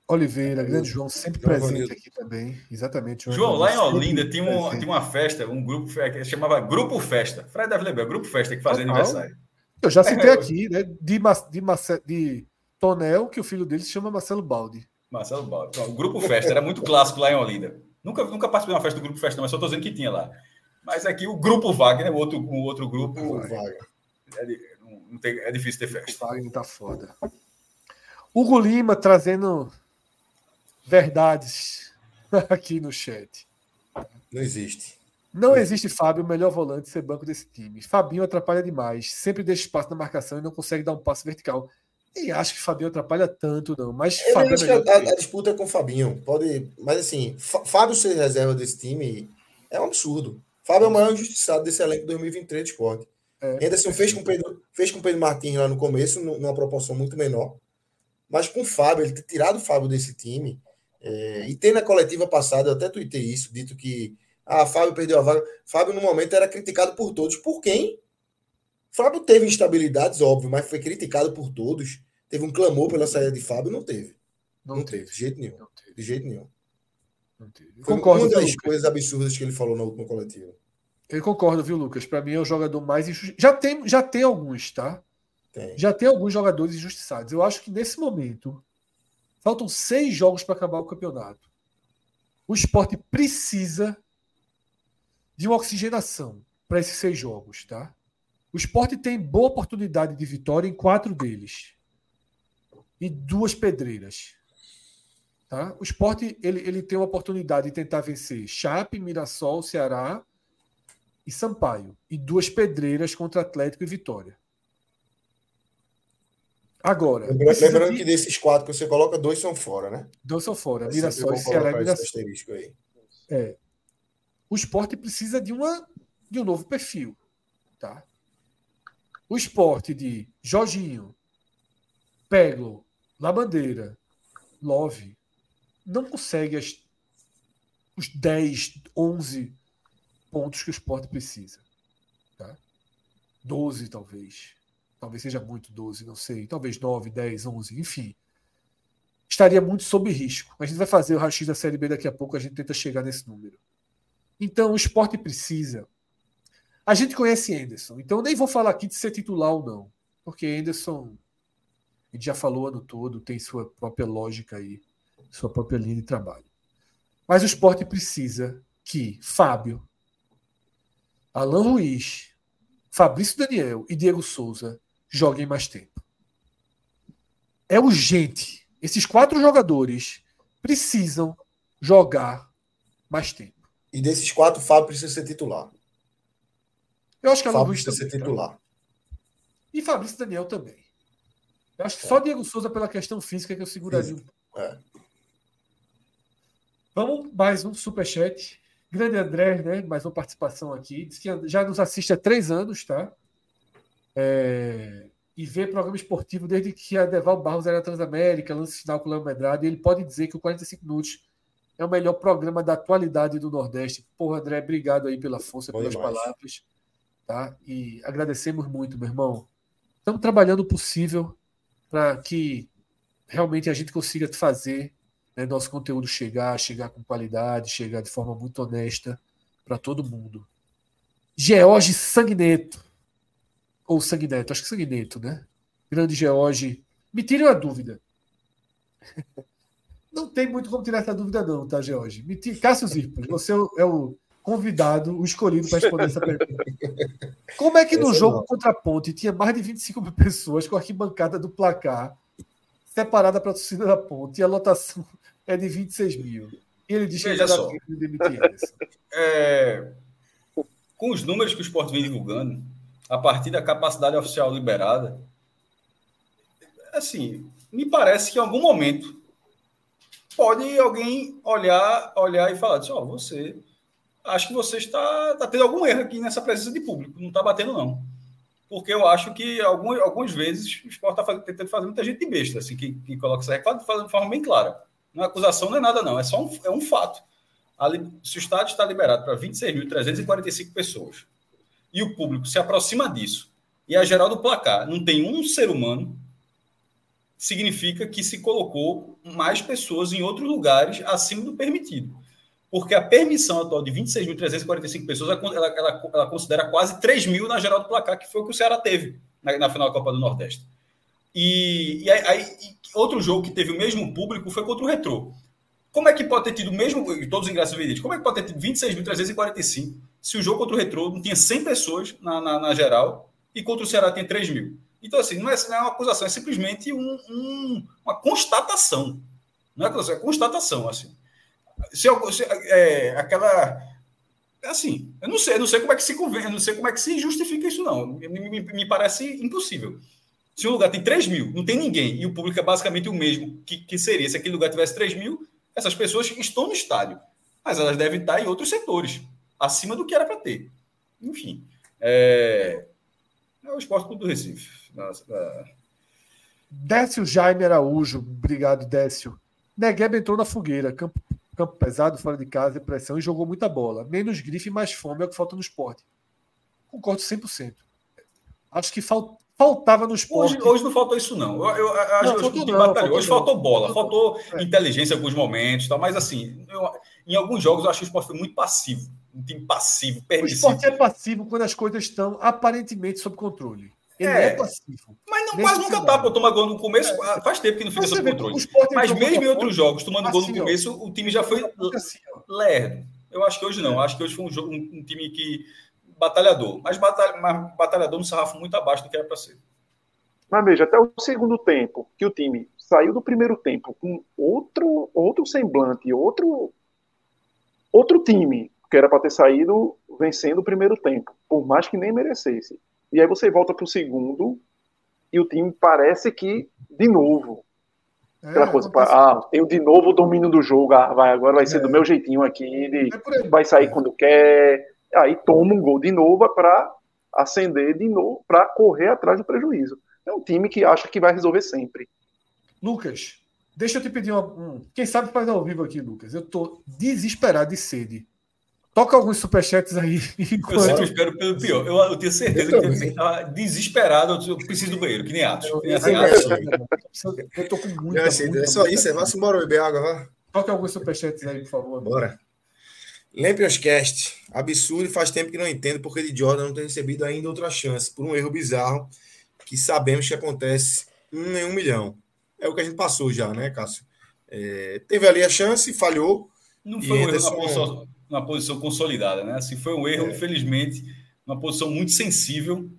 Oliveira, grande João, sempre João presente aqui também. Exatamente. João, João lá em Olinda tinha, um, tinha uma festa, um grupo que chamava Grupo Festa. Fred deve lembrar, Grupo Festa que fazia Total. aniversário. Eu já citei é, aqui, né? De, de, de Tonel, que o filho dele se chama Marcelo Baldi. Marcelo Baldi. o Grupo Festa era muito clássico lá em Olinda. Nunca, nunca participei de uma festa do Grupo Festa, mas só estou dizendo que tinha lá. Mas aqui o Grupo Wagner, o outro, o outro grupo. O Wagner. É, não tem, é difícil ter festa. O Wagner tá foda. Hugo Lima trazendo verdades aqui no chat. Não existe. Não existe Fábio, o melhor volante, ser banco desse time. Fabinho atrapalha demais, sempre deixa espaço na marcação e não consegue dar um passo vertical. Nem acho que Fabinho atrapalha tanto, não. Mas eu Fábio é a, a, disputa é com o Fabinho. Pode, mas assim, Fábio ser reserva desse time é um absurdo. Fábio é o maior injustiçado desse elenco 2023 de esporte. É. Ainda assim, fez com Pedro, fez com Pedro Martins lá no começo, numa proporção muito menor. Mas com o Fábio, ele ter tirado o Fábio desse time. É, e ter na coletiva passada, eu até tuitei isso, dito que ah, Fábio perdeu a vaga. Fábio, no momento, era criticado por todos. Por quem? Fábio teve instabilidades, óbvio, mas foi criticado por todos. Teve um clamor pela saída de Fábio? Não teve. Não, não teve. teve, de jeito nenhum. De jeito nenhum. Não teve. Foi concordo, uma das Lucas. coisas absurdas que ele falou na última coletiva. Eu concordo, viu, Lucas? Para mim é o jogador mais injustiçado. Já tem, já tem alguns, tá? Tem. Já tem alguns jogadores injustiçados. Eu acho que nesse momento faltam seis jogos para acabar o campeonato. O esporte precisa de uma oxigenação para esses seis jogos, tá? O esporte tem boa oportunidade de vitória em quatro deles e duas pedreiras. Tá? O esporte ele, ele tem a oportunidade de tentar vencer Chape, Mirassol, Ceará e Sampaio. E duas pedreiras contra Atlético e Vitória. Agora. Lembrando, de... que desses quatro que você coloca, dois são fora, né? Dois são fora. Mirassol e Ceará e Mirassol. Aí. É. O esporte precisa de, uma, de um novo perfil. Tá? O esporte de Jorginho, Peglo, Labandeira, Love, não consegue as, os 10, 11 pontos que o esporte precisa. Tá? 12, talvez. Talvez seja muito 12, não sei. Talvez 9, 10, 11, enfim. Estaria muito sob risco. A gente vai fazer o raio da Série B daqui a pouco, a gente tenta chegar nesse número. Então, o esporte precisa. A gente conhece Anderson, então nem vou falar aqui de ser titular ou não, porque Anderson a gente já falou o ano todo, tem sua própria lógica aí, sua própria linha de trabalho. Mas o esporte precisa que Fábio, Alan Ruiz, Fabrício Daniel e Diego Souza joguem mais tempo. É urgente. Esses quatro jogadores precisam jogar mais tempo. E desses quatro, Fábio precisa ser titular. Eu acho que Alan Ruiz precisa ser titular. E Fabrício Daniel também. Eu acho que só Diego Souza pela questão física que eu seguraria um pouco. É. Vamos mais um superchat. Grande André, né? Mais uma participação aqui. Diz que já nos assiste há três anos, tá? É... E vê programa esportivo desde que a Deval Barros era Transamérica, lance final com o Léo Medrado. E ele pode dizer que o 45 Minutos é o melhor programa da atualidade do Nordeste. Porra, André, obrigado aí pela força, Bom pelas demais. palavras. Tá? E agradecemos muito, meu irmão. Estamos trabalhando o possível para que realmente a gente consiga fazer né, nosso conteúdo chegar, chegar com qualidade, chegar de forma muito honesta para todo mundo. George Sanguineto. Ou Sanguineto, acho que Sanguineto, né? Grande George. Me tire uma dúvida. Não tem muito como tirar essa dúvida, não, tá, George? Me tire... Cássio Zirpoli, você é o convidado, o escolhido para responder essa pergunta. Como é que no jogo não. contra a Ponte tinha mais de 25 mil pessoas com a arquibancada do placar separada para a torcida da Ponte e a lotação é de 26 mil? E ele diz que Veja só. é, Com os números que o esporte vem divulgando, a partir da capacidade oficial liberada, assim, me parece que em algum momento pode alguém olhar, olhar e falar, ó, oh, você, acho que você está, está tendo algum erro aqui nessa presença de público, não está batendo não. Porque eu acho que algum, algumas vezes o esporte está tentando fazer muita gente de besta, assim, que, que coloca essa reclamo de forma bem clara. Não é acusação, não é nada, não. É só um, é um fato. A, se o estádio está liberado para 26.345 pessoas e o público se aproxima disso e a geral do placar não tem um ser humano, significa que se colocou mais pessoas em outros lugares acima do permitido. Porque a permissão atual de 26.345 pessoas, ela, ela, ela, considera quase 3 mil na geral do placar, que foi o que o Ceará teve na, na final da Copa do Nordeste. E, e aí, e outro jogo que teve o mesmo público foi contra o Retrô. Como é que pode ter tido o mesmo, todos os ingressos vendidos, como é que pode ter tido 26.345 se o jogo contra o Retrô não tinha 100 pessoas na, na, na, geral e contra o Ceará tinha 3 mil? Então, assim, não é, não é uma acusação, é simplesmente um, um, uma constatação. Não é acusação, é constatação, assim. Se, se é, aquela assim, eu não sei, eu não sei como é que se convém, não sei como é que se justifica isso, não. Me, me, me parece impossível. Se um lugar tem 3 mil, não tem ninguém, e o público é basicamente o mesmo que, que seria se aquele lugar tivesse 3 mil, essas pessoas estão no estádio, mas elas devem estar em outros setores, acima do que era para ter. Enfim, é, é o esporte do Recife. Nossa, é... Décio Jaime Araújo, obrigado, Décio. Negueb entrou na fogueira, campo, campo pesado, fora de casa, pressão e jogou muita bola. Menos grife e mais fome é o que falta no esporte. Concordo 100%. Acho que falta faltava no esporte. Hoje, hoje não faltou isso, não. Eu, eu, eu não, acho que o time batalhou. Hoje faltou bola, faltou é. inteligência em alguns momentos, tal, mas assim, em alguns jogos eu acho que o esporte foi muito passivo. Um time passivo, permissivo. O esporte é passivo quando as coisas estão aparentemente sob controle. Ele é, é passivo. Mas não, quase nunca tá, pô, tomar gol no começo. É. Faz tempo que não fica sob controle. Mas mesmo em outros jogos, tomando assim, gol no assim, começo, ó, o time já foi assim, lerdo. Eu acho que hoje não. Acho que hoje foi um, jogo, um, um time que batalhador, mas, batalha, mas batalhador no sarrafo muito abaixo do que era para ser. Mas veja, até o segundo tempo, que o time saiu do primeiro tempo com outro, outro semblante, outro, outro time, que era para ter saído vencendo o primeiro tempo, por mais que nem merecesse. E aí você volta para o segundo e o time parece que, de novo, é, aquela coisa, ah, tenho de novo o domínio do jogo, ah, vai, agora vai ser é. do meu jeitinho aqui, de, é vai sair quando quer, aí toma um gol de novo para acender de novo, para correr atrás do prejuízo. É um time que acha que vai resolver sempre. Lucas, deixa eu te pedir uma. Um, quem sabe faz ao vivo aqui, Lucas. Eu tô desesperado de sede. Toca alguns superchats aí. Eu sempre espero pelo pior. Eu, eu tenho certeza eu que você tá desesperado. Eu preciso do banheiro, que nem Atos. Eu, eu, eu tô com muito. É, é só isso, é. Vá embora beber água, vá. Toca alguns superchats aí, por favor. Bora. Lampionscast. Absurdo e faz tempo que não entendo porque de Jordan não tem recebido ainda outra chance, por um erro bizarro que sabemos que acontece um em um milhão. É o que a gente passou já, né, Cássio? É, teve ali a chance, falhou. Não foi um erro na posição, numa posição consolidada, né? Assim, foi um erro, é. infelizmente, numa posição muito sensível.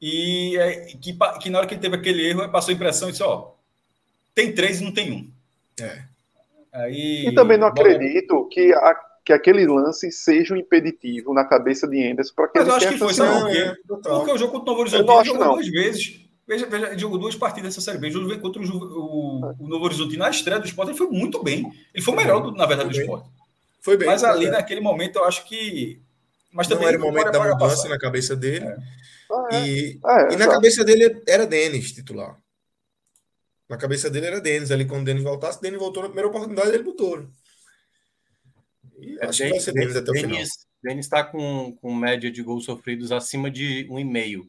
E é, que, que na hora que ele teve aquele erro, passou a impressão e disse: ó, tem três e não tem um. É. Aí, e também não acredito que a que aquele lance seja um impeditivo na cabeça de Anderson para que Mas ele eu acho que foi, sabe por quê? Porque o jogo contra o Novo Horizonte ele jogou duas vezes. Veja, veja, ele jogou duas partidas nessa Série B. O jogo contra o, o, o, Novo Horizonte na estreia do esporte, ele foi muito bem. Ele foi o melhor, do, na verdade, do esporte. Foi bem. Mas ali, naquele momento, eu acho que. Mas também Não era o momento da mudança na cabeça dele. É. E, ah, é, e na cabeça dele era Denis titular. Na cabeça dele era Denis. Ali, quando o Denis voltasse, Denis voltou na primeira oportunidade, ele botou. É, acho que vai ser Denis até o final. Denis está com, com média de gols sofridos acima de 1,5.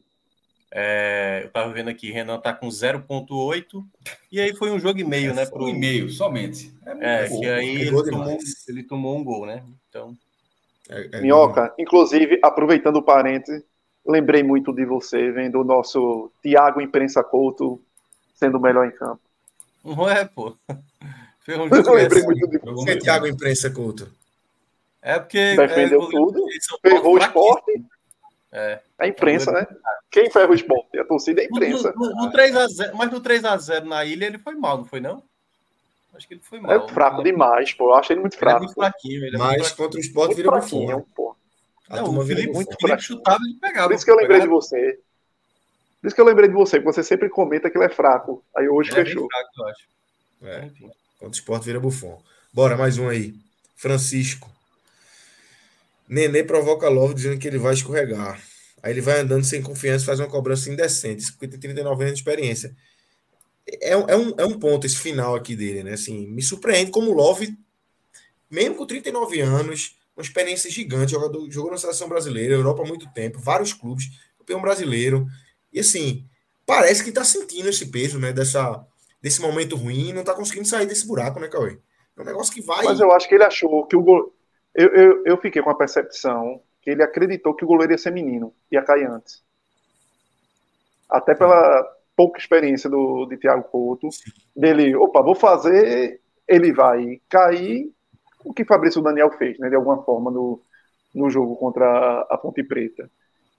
É, eu estava vendo aqui, Renan está com 0,8. E aí foi um jogo e meio, é, né? Pro... Um e meio, somente. É, é que aí ele tomou, ele tomou, um gol, né? Então. É, é Minhoca, inclusive, aproveitando o parênteses, lembrei muito de você vendo o nosso Tiago Imprensa Couto sendo o melhor em campo. Não é, pô. Foi um eu lembrei muito de você, Tiago Imprensa Couto. É porque. Defendeu é, tudo, ferrou o esporte. É. A imprensa, né? Quem ferra o esporte? A torcida é a imprensa. No, no, no 3 a 0, mas no 3x0 na ilha ele foi mal, não foi não? Acho que ele foi mal. É fraco demais, pô. Eu achei ele muito fraco. Ele é muito fraquinho. Ele é mas muito contra o esporte vira bufão. Pô. não, o Felipe, muito Felipe chutava e pegava. Por isso que eu lembrei de você. Por isso que eu lembrei de você, porque você sempre comenta que ele é fraco. Aí hoje é fechou. Fraco, eu acho. É. Contra o esporte vira bufão. Bora, mais um aí. Francisco. Nenê provoca Love dizendo que ele vai escorregar. Aí ele vai andando sem confiança, faz uma cobrança indecente. Isso porque tem 39 anos de experiência. É, é, um, é um ponto esse final aqui dele, né? Assim, me surpreende como o Love, mesmo com 39 anos, uma experiência gigante, jogador, jogou na seleção brasileira, Europa há muito tempo, vários clubes, campeão brasileiro. E assim, parece que tá sentindo esse peso, né? Dessa, desse momento ruim, não tá conseguindo sair desse buraco, né, Cauê? É um negócio que vai. Mas eu acho que ele achou que o. Eu, eu, eu fiquei com a percepção que ele acreditou que o goleiro ia ser menino, ia cair antes. Até pela pouca experiência do, de Thiago Couto, dele, opa, vou fazer, ele vai cair, o que Fabrício Daniel fez, né, de alguma forma, no, no jogo contra a, Ponte Preta.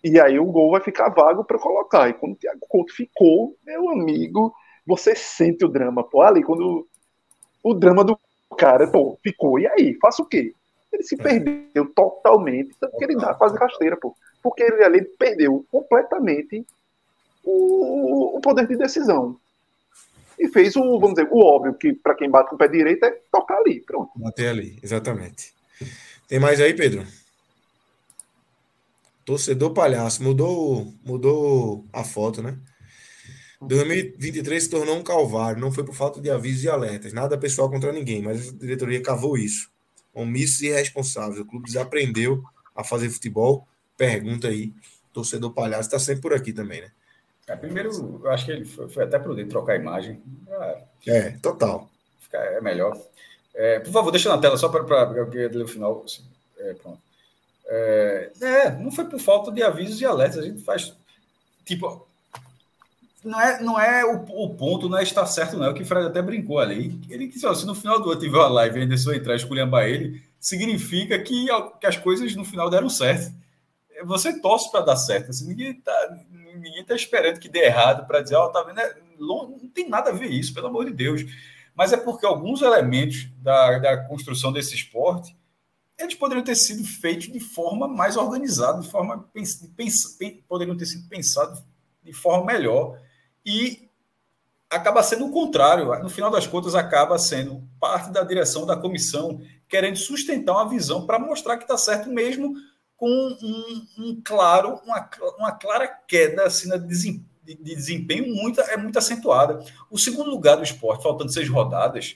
E aí o gol vai ficar vago para colocar. E quando o Thiago Couto ficou, meu amigo, você sente o drama, pô, ali, quando o drama do cara, pô, ficou, e aí, faça o quê? Ele se perdeu totalmente, tanto que ele dá quase rasteira, pô. Porque ele ali perdeu completamente o, o poder de decisão. E fez o, vamos dizer, o óbvio, que para quem bate com o pé direito é tocar ali, pronto. Bater ali, exatamente. Tem mais aí, Pedro? Torcedor palhaço, mudou, mudou a foto, né? 2023 se tornou um calvário, não foi por falta de avisos e alertas, nada pessoal contra ninguém, mas a diretoria cavou isso omissos e irresponsáveis. O clube desaprendeu a fazer futebol. Pergunta aí, torcedor palhaço está sempre por aqui também, né? É, primeiro, eu acho que ele foi, foi até prudente trocar a imagem. É, é total. Fica, é melhor. É, por favor, deixa na tela só para eu queria ler o final. Assim, é, pronto. É, é, não foi por falta de avisos e alertas. A gente faz. Tipo, não é, não é o, o, ponto, não é estar certo, não. É o que o Fred até brincou ali. Ele disse: se no final do ano tiver uma live e Anderson entrar e ele, significa que, que as coisas no final deram certo. Você torce para dar certo. Assim, ninguém está ninguém tá esperando que dê errado para dizer: ó, tá vendo? É, não tem nada a ver isso, pelo amor de Deus. Mas é porque alguns elementos da, da construção desse esporte eles poderiam ter sido feitos de forma mais organizada, de forma pens, pens, poderiam ter sido pensados de forma melhor e acaba sendo o contrário. No final das contas, acaba sendo parte da direção da comissão querendo sustentar uma visão para mostrar que está certo mesmo com um, um, claro, uma, uma clara queda assim, de, de desempenho muito, é muito acentuada. O segundo lugar do esporte, faltando seis rodadas,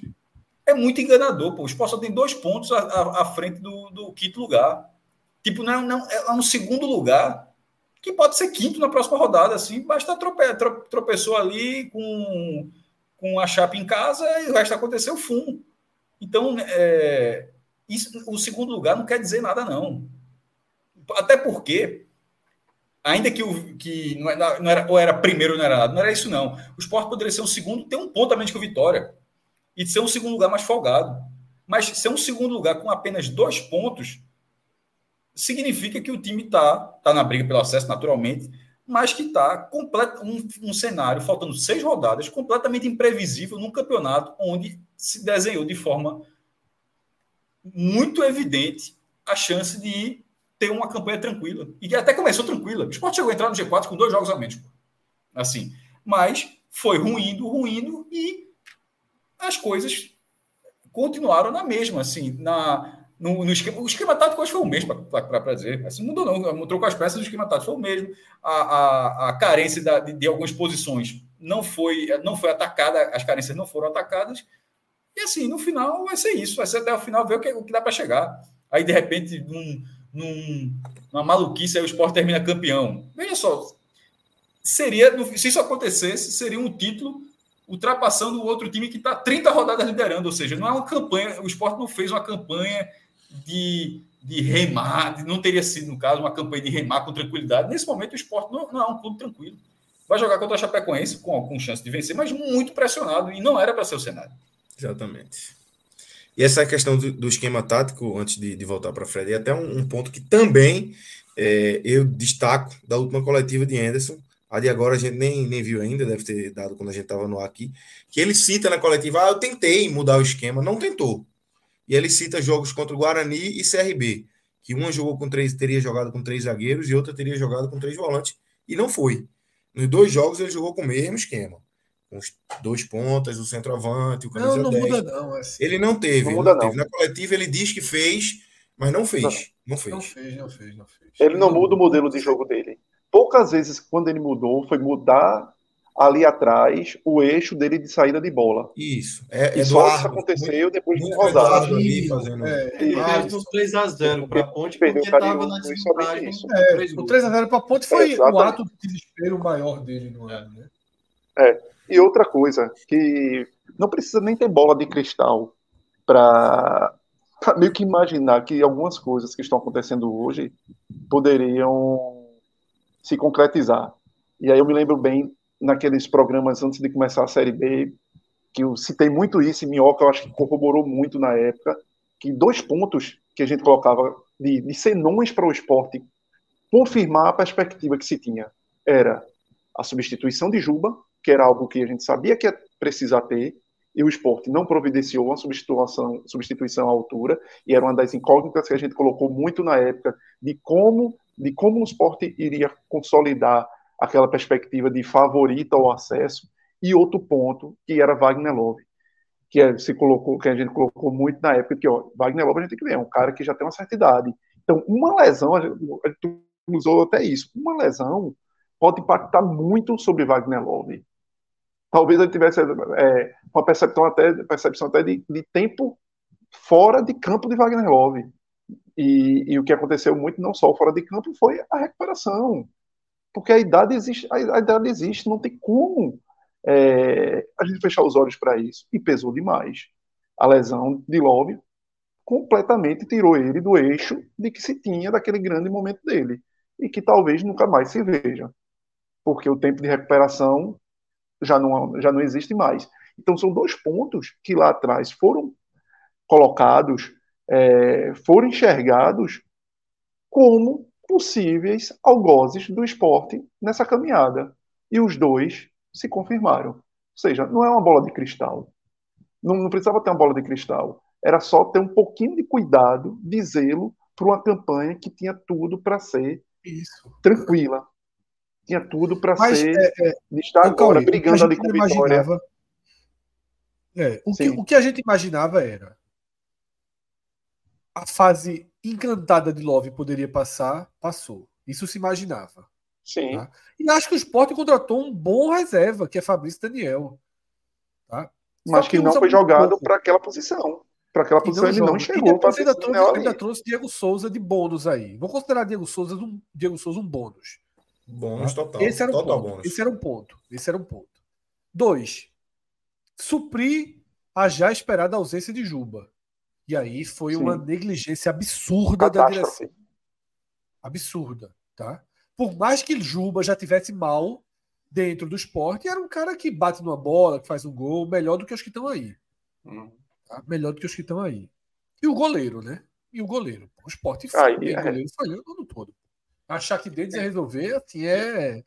é muito enganador. Pô. O esporte só tem dois pontos à, à, à frente do, do quinto lugar. Tipo, não, é, não, é um segundo lugar que pode ser quinto na próxima rodada, assim, basta trope, tropeçou ali com, com a chapa em casa e o resto aconteceu fumo. Então, é, isso, o segundo lugar não quer dizer nada, não. Até porque, ainda que, o, que não era, ou era primeiro não era nada, não era isso, não. O esporte poderia ser um segundo, ter um ponto a menos que o Vitória, e ser um segundo lugar mais folgado. Mas ser um segundo lugar com apenas dois pontos significa que o time está tá na briga pelo acesso, naturalmente, mas que está um, um cenário, faltando seis rodadas, completamente imprevisível num campeonato onde se desenhou de forma muito evidente a chance de ter uma campanha tranquila. E até começou tranquila. O Sport chegou a entrar no G4 com dois jogos a menos. Assim. Mas foi ruindo, ruindo e as coisas continuaram na mesma. Assim, na, no, no esquema, o esquema tático acho que foi o mesmo, para dizer. Assim, mudou não, trocou as peças, o esquema tático foi o mesmo. A, a, a carência da, de, de, algumas posições não foi, não foi atacada, as carências não foram atacadas. E assim, no final vai ser isso, vai ser até o final ver o que, o que dá para chegar. Aí, de repente, num, num, numa maluquice, aí o esporte termina campeão. Veja só, seria, se isso acontecesse, seria um título ultrapassando o outro time que está 30 rodadas liderando, ou seja, não é uma campanha, o esporte não fez uma campanha de de remar, não teria sido, no caso, uma campanha de remar com tranquilidade. Nesse momento, o esporte não, não é um clube tranquilo. Vai jogar contra a Chapecoense com, com chance de vencer, mas muito pressionado, e não era para ser o cenário. Exatamente. E essa questão do, do esquema tático, antes de, de voltar para Fred, é até um, um, ponto que também é, eu destaco da última coletiva de Anderson. A de agora a gente nem, nem viu ainda, deve ter dado quando a gente estava no ar aqui. Que ele cita na coletiva: ah, eu tentei mudar o esquema, não tentou. E ele cita jogos contra o Guarani e CRB, que uma jogou com três, teria jogado com três zagueiros e outra teria jogado com três volantes, e não foi. Nos dois jogos ele jogou com o mesmo esquema. Com os dois pontas, o centroavante, o camisa não, não 10. Muda não, assim. Ele não teve. Não muda, não teve. Na coletiva ele diz que fez, mas não fez. Não, não fez. Não fez, não fez, não fez. Ele não muda o modelo de jogo dele. Poucas vezes, quando ele mudou, foi mudar ali atrás o eixo dele de saída de bola. Isso. É, e só isso aconteceu muito, depois de Rosário. Ali fazendo... é, ele fez um 3x0 para a Ponte porque estava na desvantagem. É, o 3x0 para a Ponte foi é, o ato de desespero maior dele no ano. Né? É. E outra coisa, que não precisa nem ter bola de cristal para meio que imaginar que algumas coisas que estão acontecendo hoje poderiam se concretizar. E aí eu me lembro bem naqueles programas antes de começar a Série B, que eu citei muito isso, e Minhoca eu acho que corroborou muito na época, que dois pontos que a gente colocava de, de senões para o esporte confirmar a perspectiva que se tinha era a substituição de Juba, que era algo que a gente sabia que ia precisar ter, e o esporte não providenciou uma substituição, substituição à altura, e era uma das incógnitas que a gente colocou muito na época de como, de como o esporte iria consolidar aquela perspectiva de favorito ao acesso, e outro ponto, que era Wagner Love, que é, se colocou, que a gente colocou muito na época, que ó, Wagner Love a gente tem que ver, é um cara que já tem uma certa idade. Então, uma lesão, a gente, usou até isso, uma lesão pode impactar muito sobre Wagner Love. Talvez ele tivesse é, uma percepção até, percepção até de, de, tempo fora de campo de Wagner Love. E, e, o que aconteceu muito, não só fora de campo, foi a recuperação. Porque a idade existe, a, idade existe, não tem como é, a gente fechar os olhos para isso. E pesou demais. A lesão de Love completamente tirou ele do eixo de que se tinha daquele grande momento dele. E que talvez nunca mais se veja. Porque o tempo de recuperação já não, já não existe mais. Então, são dois pontos que lá atrás foram colocados, é, foram enxergados como possíveis algozes do esporte nessa caminhada. E os dois se confirmaram. Ou seja, não é uma bola de cristal. Não, não precisava ter uma bola de cristal. Era só ter um pouquinho de cuidado, de zelo, para uma campanha que tinha tudo para ser Isso. tranquila. Tinha tudo para ser. É, é, estar agora brigando ali com Vitória. É, o, que, o que a gente imaginava era a fase encantada de Love poderia passar, passou. Isso se imaginava. Sim. Tá? E acho que o Sport contratou um bom reserva, que é Fabrício Daniel. Tá? Mas que, que não foi jogado para aquela posição. Para aquela posição não ele joga. não chegou. E ainda, trouxe, ainda trouxe Diego Souza de bônus aí. Vou considerar Diego Souza um, Diego Souza um bônus. Bônus tá? total. Esse era um total ponto. Bônus. Esse era um ponto. Esse era um ponto. Dois, suprir a já esperada ausência de Juba. E aí foi Sim. uma negligência absurda Catástrofe. da direção. Absurda, tá? Por mais que Juba já tivesse mal dentro do esporte, era um cara que bate numa bola, que faz um gol, melhor do que os que estão aí. Hum. Tá? Melhor do que os que estão aí. E o goleiro, né? E o goleiro. O esporte foi, o é. goleiro falhando o ano todo. Achar que deles ia resolver, assim, é.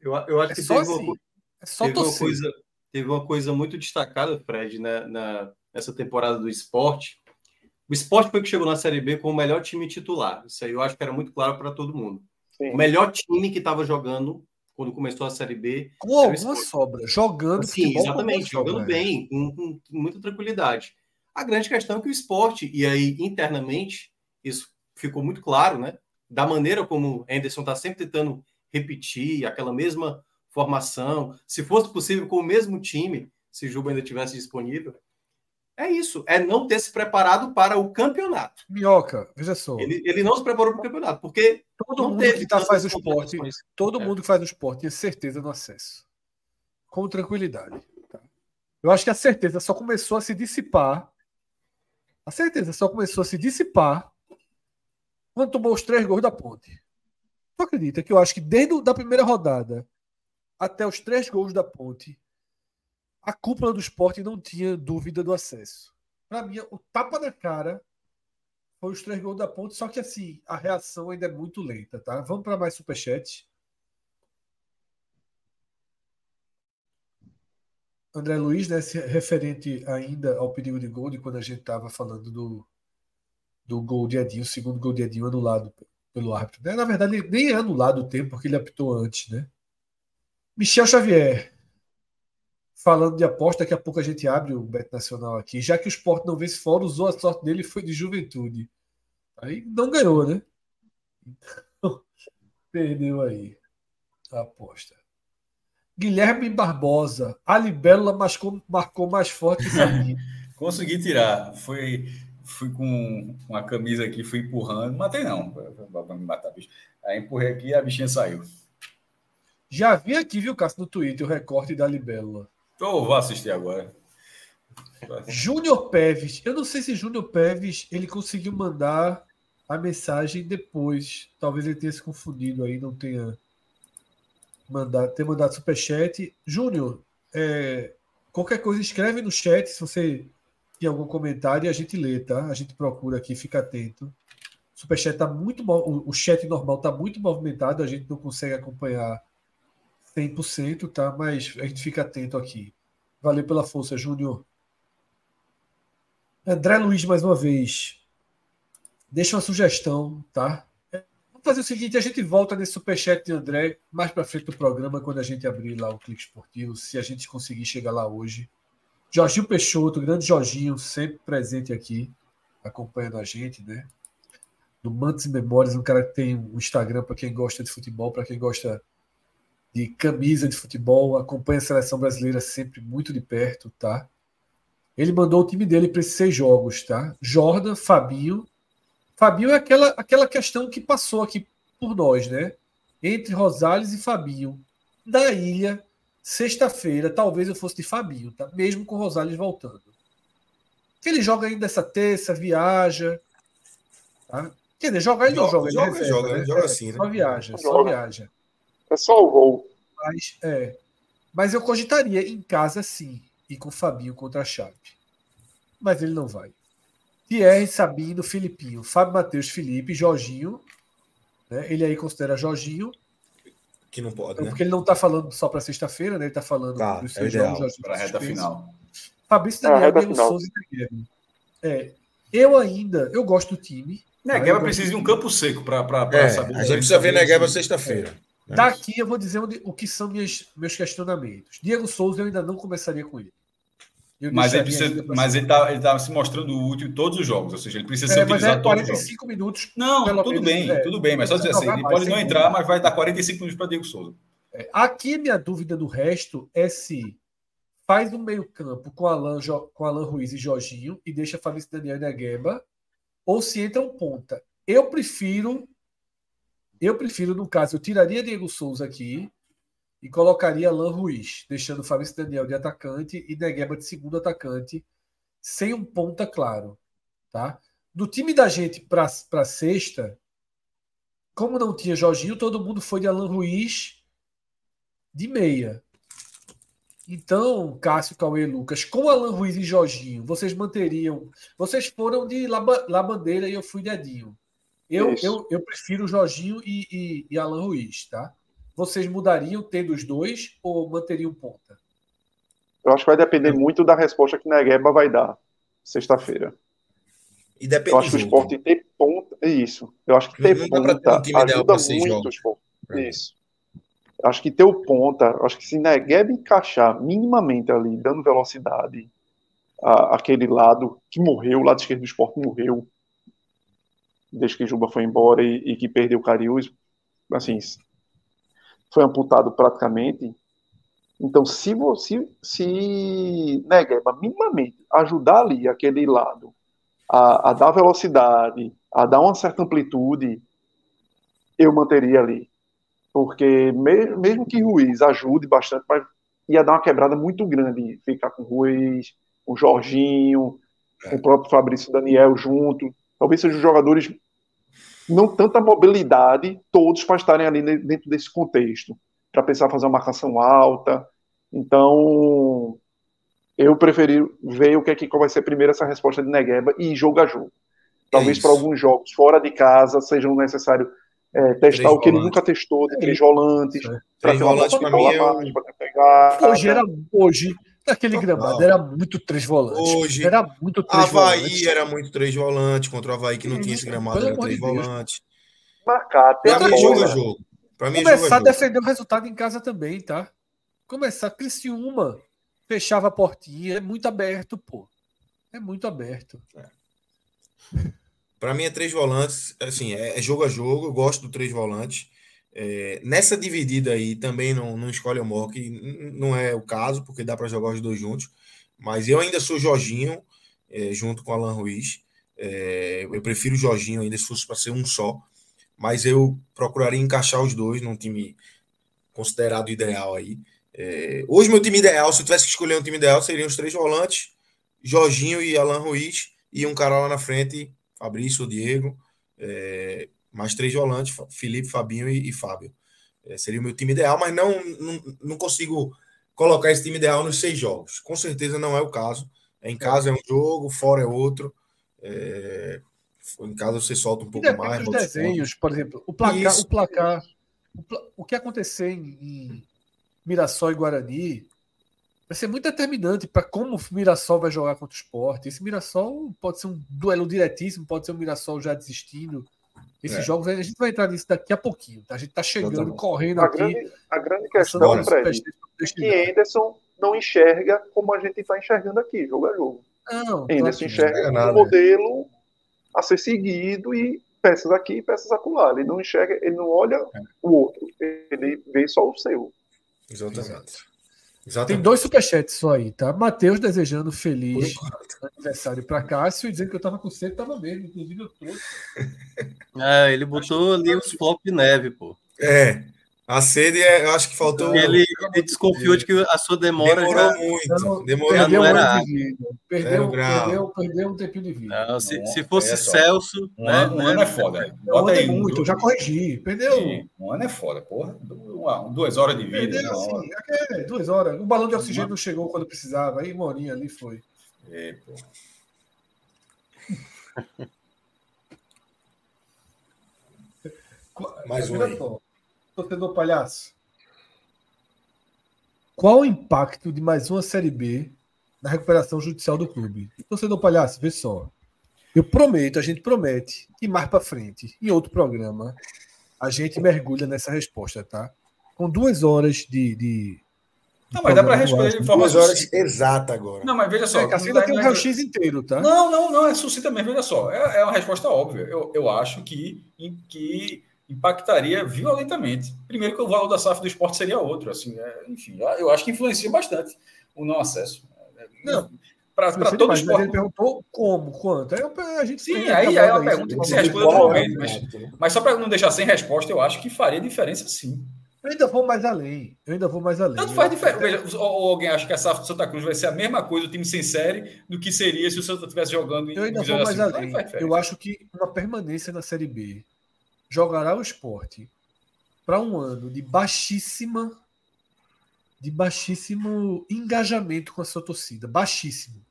Eu, eu acho é que só teve, assim. uma, é só teve uma coisa, teve uma coisa muito destacada, Fred, né, na, nessa temporada do esporte. O esporte foi que chegou na Série B com o melhor time titular. Isso aí eu acho que era muito claro para todo mundo. Sim. O melhor time que estava jogando quando começou a Série B. Com alguma sobra, jogando Sim, exatamente, jogando sobra, bem, com, com, com, muita tranquilidade. A grande questão é que o esporte, e aí internamente, isso ficou muito claro, né? Da maneira como Anderson está sempre tentando repetir aquela mesma formação, se fosse possível com o mesmo time, se Juba ainda tivesse disponível, é isso, é não ter se preparado para o campeonato. Minhoca, veja só. Ele, ele não se preparou para o campeonato, porque todo mundo que tá, faz o esporte, todo é. mundo que faz o esporte tinha certeza no acesso. Com tranquilidade. Tá? Eu acho que a certeza só começou a se dissipar. A certeza só começou a se dissipar quando tomou os três gols da ponte. Tu acredita que eu acho que desde a primeira rodada até os três gols da ponte, a cúpula do esporte não tinha dúvida do acesso. Para mim, o tapa na cara foi os três gols da ponte, só que assim, a reação ainda é muito lenta, tá? Vamos para mais superchat. André Luiz, né, referente ainda ao perigo de gol, de quando a gente estava falando do, do gol de Edinho, o segundo gol de Edinho anulado pelo árbitro. Né? Na verdade, nem é anulado o tempo, porque ele apitou antes, né? Michel Xavier, falando de aposta, daqui a pouco a gente abre o Bet Nacional aqui. Já que o Sport não vence fora, usou a sorte dele foi de juventude. Aí não ganhou, né? Então, perdeu aí a aposta. Guilherme Barbosa, a Libélula marcou, marcou mais forte que Sabino. Consegui tirar. Foi, fui com uma camisa aqui, fui empurrando. Matei não, para me matar, bicho. Aí empurrei aqui e a bichinha saiu. Já vi aqui, viu, Cássio, no Twitter, o recorte da Libélula. Então, vou assistir agora. Júnior Peves. Eu não sei se Júnior Peves ele conseguiu mandar a mensagem depois. Talvez ele tenha se confundido aí, não tenha mandado, ter mandado superchat. Júnior, é, qualquer coisa escreve no chat se você tem algum comentário e a gente lê, tá? A gente procura aqui, fica atento. O superchat tá muito o chat normal tá muito movimentado, a gente não consegue acompanhar 100%, tá? Mas a gente fica atento aqui. Valeu pela força, Júnior. André Luiz, mais uma vez. Deixa uma sugestão, tá? Vamos fazer o seguinte: a gente volta nesse superchat de André mais para frente do programa, quando a gente abrir lá o Clique Esportivo, se a gente conseguir chegar lá hoje. Jorginho Peixoto, grande Jorginho, sempre presente aqui, acompanhando a gente, né? Do Mantos e Memórias, um cara que tem um Instagram para quem gosta de futebol, para quem gosta de camisa de futebol, acompanha a seleção brasileira sempre muito de perto, tá? Ele mandou o time dele para esses seis jogos, tá? Jordan, Fabinho. Fabinho é aquela, aquela questão que passou aqui por nós, né? Entre Rosales e Fabinho. Da ilha, sexta-feira, talvez eu fosse de Fabinho, tá? Mesmo com Rosales voltando. Ele joga ainda essa terça, viaja. Tá? Quer dizer, joga ele não joga, joga, ele joga, né? joga, assim, né? Só viaja, só viaja. É só o voo. Mas, é, mas eu cogitaria em casa sim, e com o Fabinho contra a Chape. Mas ele não vai. Thierry, Sabino, Filipinho, Fábio Matheus, Felipe, Jorginho. Né? Ele aí considera Jorginho. Que não pode, então, né? Porque ele não está falando só para sexta-feira, né? ele está falando tá, dos é seus ideal, jogos. Para a reta final. Fabrício Daniel, Diego Souza e Guilherme. É, eu ainda, eu gosto do time. Negueba precisa de um campo seco para é, saber. A gente precisa ver Negueba sexta-feira. É. Daqui eu vou dizer onde, o que são minhas, meus questionamentos. Diego Souza eu ainda não começaria com ele. mas ele, precisa, mas ele está ele tá se mostrando útil em todos os jogos, ou seja, ele precisa é, ser utilizado é 45 minutos. Não, tudo menos, bem, é, tudo bem, mas só dizer assim, ele pode não entrar, mas vai dar 45 minutos para Diego Souza. É, aqui minha dúvida do resto é se faz um meio-campo com Alan, com Alan Ruiz e Jorginho e deixa Fabrício Daniel e Negueba, ou se entra um ponta. Eu prefiro eu prefiro, no caso, eu tiraria Diego Souza aqui e colocaria Alan Ruiz, deixando Fabrício Daniel de atacante e Negueba de segundo atacante, sem um ponta claro. Tá? Do time da gente para sexta, como não tinha Jorginho, todo mundo foi de Alan Ruiz de meia. Então, Cássio, Cauê e Lucas, com Alan Ruiz e Jorginho, vocês manteriam. Vocês foram de Labandeira e eu fui de Edinho. Eu, eu, eu prefiro Jorginho e, e, e Alan Ruiz, tá? Vocês mudariam tendo os dois ou manteriam ponta? Eu acho que vai depender muito da resposta que Negueba vai dar sexta-feira. E depende eu acho que o esporte ter ponta. É isso. Eu acho que ter ponta um ajuda muito o esporte. Isso. Eu acho que ter o ponta, eu acho que se Negueba encaixar minimamente ali, dando velocidade, a, aquele lado que morreu, o lado esquerdo do esporte morreu, desde que Juba foi embora e, e que perdeu o Cariús, assim, foi amputado praticamente. Então, se você, se Negueba minimamente ajudar ali aquele lado a, a, dar velocidade, a dar uma certa amplitude, eu manteria ali. Porque me, mesmo que Ruiz ajude bastante, mas ia dar uma quebrada muito grande ficar com Ruiz, com Jorginho, é. com o próprio Fabrício Daniel junto talvez sejam jogadores não tanta mobilidade, todos para estarem ali dentro desse contexto, para pensar fazer uma marcação alta. Então, eu preferi ver o que é que vai ser primeiro essa resposta de Negueba e jogo a jogo. Talvez é para alguns jogos fora de casa sejam necessário é, testar três o que volantes. ele nunca testou de três volantes. É. Três volantes para mim é pegar. Hoje era hoje naquele gramado era muito três volantes. Hoje era muito três Havaí volantes. era muito três volantes contra o Havaí que não tinha esse gramado era três volantes. Marcar até para mim é jogo a jogo. Para mim Começar a defender o resultado em casa também, tá? Começar Criciúma fechava a portinha, é muito aberto, pô. É muito aberto. É. Para mim é três volantes, assim, é, é, jogo a jogo, eu gosto do três volantes. É, nessa dividida aí também não, não escolhe o Mock, não é o caso, porque dá para jogar os dois juntos. Mas eu ainda sou Jorginho, é, junto com Alan Ruiz. É, eu prefiro o Jorginho ainda se fosse para ser um só. Mas eu procuraria encaixar os dois num time considerado ideal aí. É, hoje, meu time ideal, se eu tivesse que escolher um time ideal, seriam os três volantes, Jorginho e Alan Ruiz, e um cara lá na frente Fabrício, Diego, é, mais três volantes, Felipe, Fabinho e, e Fábio. É, seria o meu time ideal, mas não, não, não, consigo colocar esse time ideal nos seis jogos. Com certeza não é o caso. Em casa é um jogo, fora é outro. É, em casa você solta um pouco mais. Os desenhos, por exemplo, o placar, o placar, o, o que acontecer em, em Mirassol e Guarani vai ser muito determinante para como o Mirassol vai jogar contra o esporte. Esse Mirassol pode ser um duelo diretíssimo, pode ser um Mirassol já desistindo. Esses é. jogos, a gente vai entrar nisso daqui a pouquinho. Tá? A gente está chegando, correndo a aqui. Grande, a grande questão, Fred, é que Anderson não enxerga como a gente está enxergando aqui, jogo a jogo. Não, Anderson enxerga um modelo a ser seguido e peças aqui, peças acolá. Ele não enxerga, ele não olha é. o outro, ele vê só o seu. Exatamente. Exatamente. Tem dois superchats só aí, tá? Matheus desejando feliz aniversário para Cássio e dizendo que eu tava com sede, tava mesmo, inclusive eu tô. É, ele botou ali os flocos de neve, pô. É. A sede, é, eu acho que faltou. Ele, ele desconfiou de que a sua demora demorou já... muito. demorou perdeu, não era perdeu, perdeu, perdeu um tempinho de vida. Não, se, se fosse é Celso. Um, né, um ano é foda. Bota aí, muito, já corrigi. Perdeu. Sim, um ano é foda, porra. Duas horas de vida. Perdeu, sim, é, duas horas. O balão de oxigênio não chegou quando precisava. Aí uma horinha ali foi. É, pô. Mais um torcedor palhaço, qual o impacto de mais uma Série B na recuperação judicial do clube? Torcedor palhaço, vê só. Eu prometo, a gente promete, e mais para frente, em outro programa, a gente mergulha nessa resposta, tá? Com duas horas de. de não, mas dá para responder de forma. Duas horas exata agora. Não, mas veja só. É, assim tem um raio-x inteiro, tá? Não, não, não, é sucinta mesmo, veja só. É, é uma resposta óbvia. Eu, eu acho que, que impactaria violentamente. Primeiro que o valor da SAF do esporte seria outro, assim, é, enfim, eu acho que influencia bastante o não acesso. Não, para todo esporte. Ele perguntou como, quanto. Aí a gente Sim, aí, aí é uma pergunta que se responde outro momento, mas, mas só para não deixar sem resposta, eu acho que faria diferença sim. Eu ainda vou mais além. Eu ainda vou mais além. Tanto faz diferença. Veja, ou, alguém acha que a SAF do Santa Cruz vai ser a mesma coisa, o time sem série, do que seria se o Santa estivesse jogando em Eu ainda vou mais assim. além. Eu acho que uma permanência na Série B jogará o esporte para um ano de baixíssima de baixíssimo engajamento com a sua torcida, baixíssimo.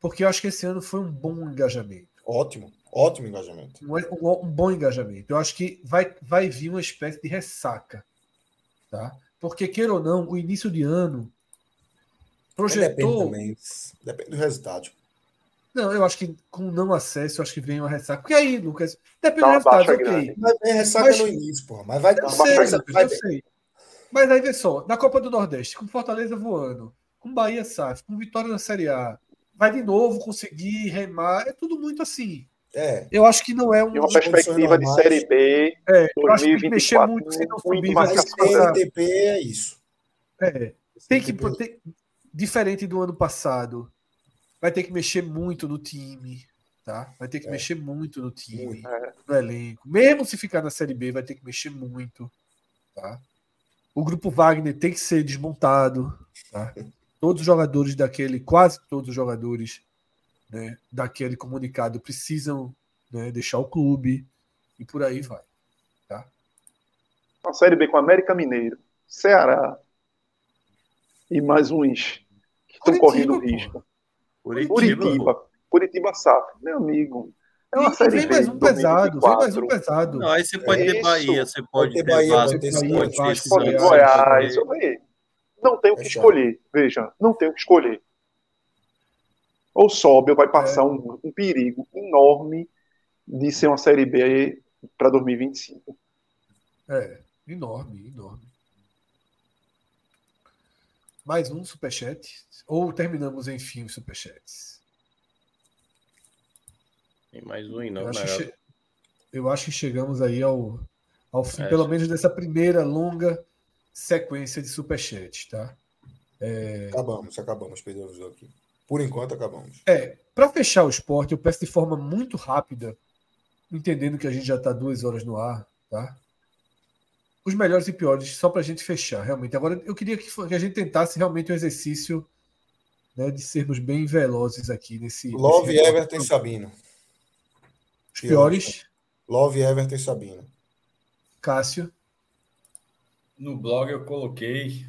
Porque eu acho que esse ano foi um bom engajamento. Ótimo, ótimo engajamento. Um, um, um bom engajamento. Eu acho que vai, vai vir uma espécie de ressaca, tá? Porque queira ou não, o início de ano projetou. Depende, também, depende do resultado. Não, eu acho que com não acesso, eu acho que vem uma ressaca. Porque aí, Lucas, depende do resultado, ok. Mas vem ressaca mas, no início, porra. Mas vai eu sei, vai... eu sei. Mas aí vê só, na Copa do Nordeste, com Fortaleza voando, com Bahia SAF, com Vitória na Série A, vai de novo conseguir remar. É tudo muito assim. É. Eu acho que não é um. E uma perspectiva de Série B. É, 2024, eu acho que tem que mexer muito se não subir. Mas CNTP é isso. É. Tem que. Tem, diferente do ano passado vai ter que mexer muito no time, tá? Vai ter que é. mexer muito no time, é. no elenco. Mesmo se ficar na Série B, vai ter que mexer muito, tá? O grupo Wagner tem que ser desmontado, tá? Todos os jogadores daquele, quase todos os jogadores né, daquele comunicado precisam né, deixar o clube. E por aí vai. Tá? A Série B com América Mineiro, Ceará e mais uns que estão correndo risco. Curitiba, Curitiba, Curitiba SAF, meu amigo. É uma e, série vem mais um pesado, vem mais um pesado. Não, aí você pode é ter Bahia, você pode, ter, Bahia, Vasco, Vasco, pode ter Goiás. Não tem o que escolher, veja, não tem o que escolher. Ou sobe ou vai passar é. um, um perigo enorme de ser uma Série B para 2025. É, enorme, enorme. Mais um superchat? Ou terminamos, enfim, os superchats? Tem mais um aí, não. Eu acho, che... Eu acho que chegamos aí ao, ao fim, é, pelo menos dessa primeira longa sequência de superchat, tá? É... Acabamos, acabamos, perdemos aqui. Por enquanto, acabamos. É, para fechar o esporte, eu peço de forma muito rápida, entendendo que a gente já está duas horas no ar, tá? Os melhores e piores, só para a gente fechar, realmente. Agora, eu queria que, a gente tentasse realmente um exercício né, de sermos bem velozes aqui nesse. Love, nesse... Everton e Sabino. Os piores. Love, Everton e Sabino. Cássio. No blog eu coloquei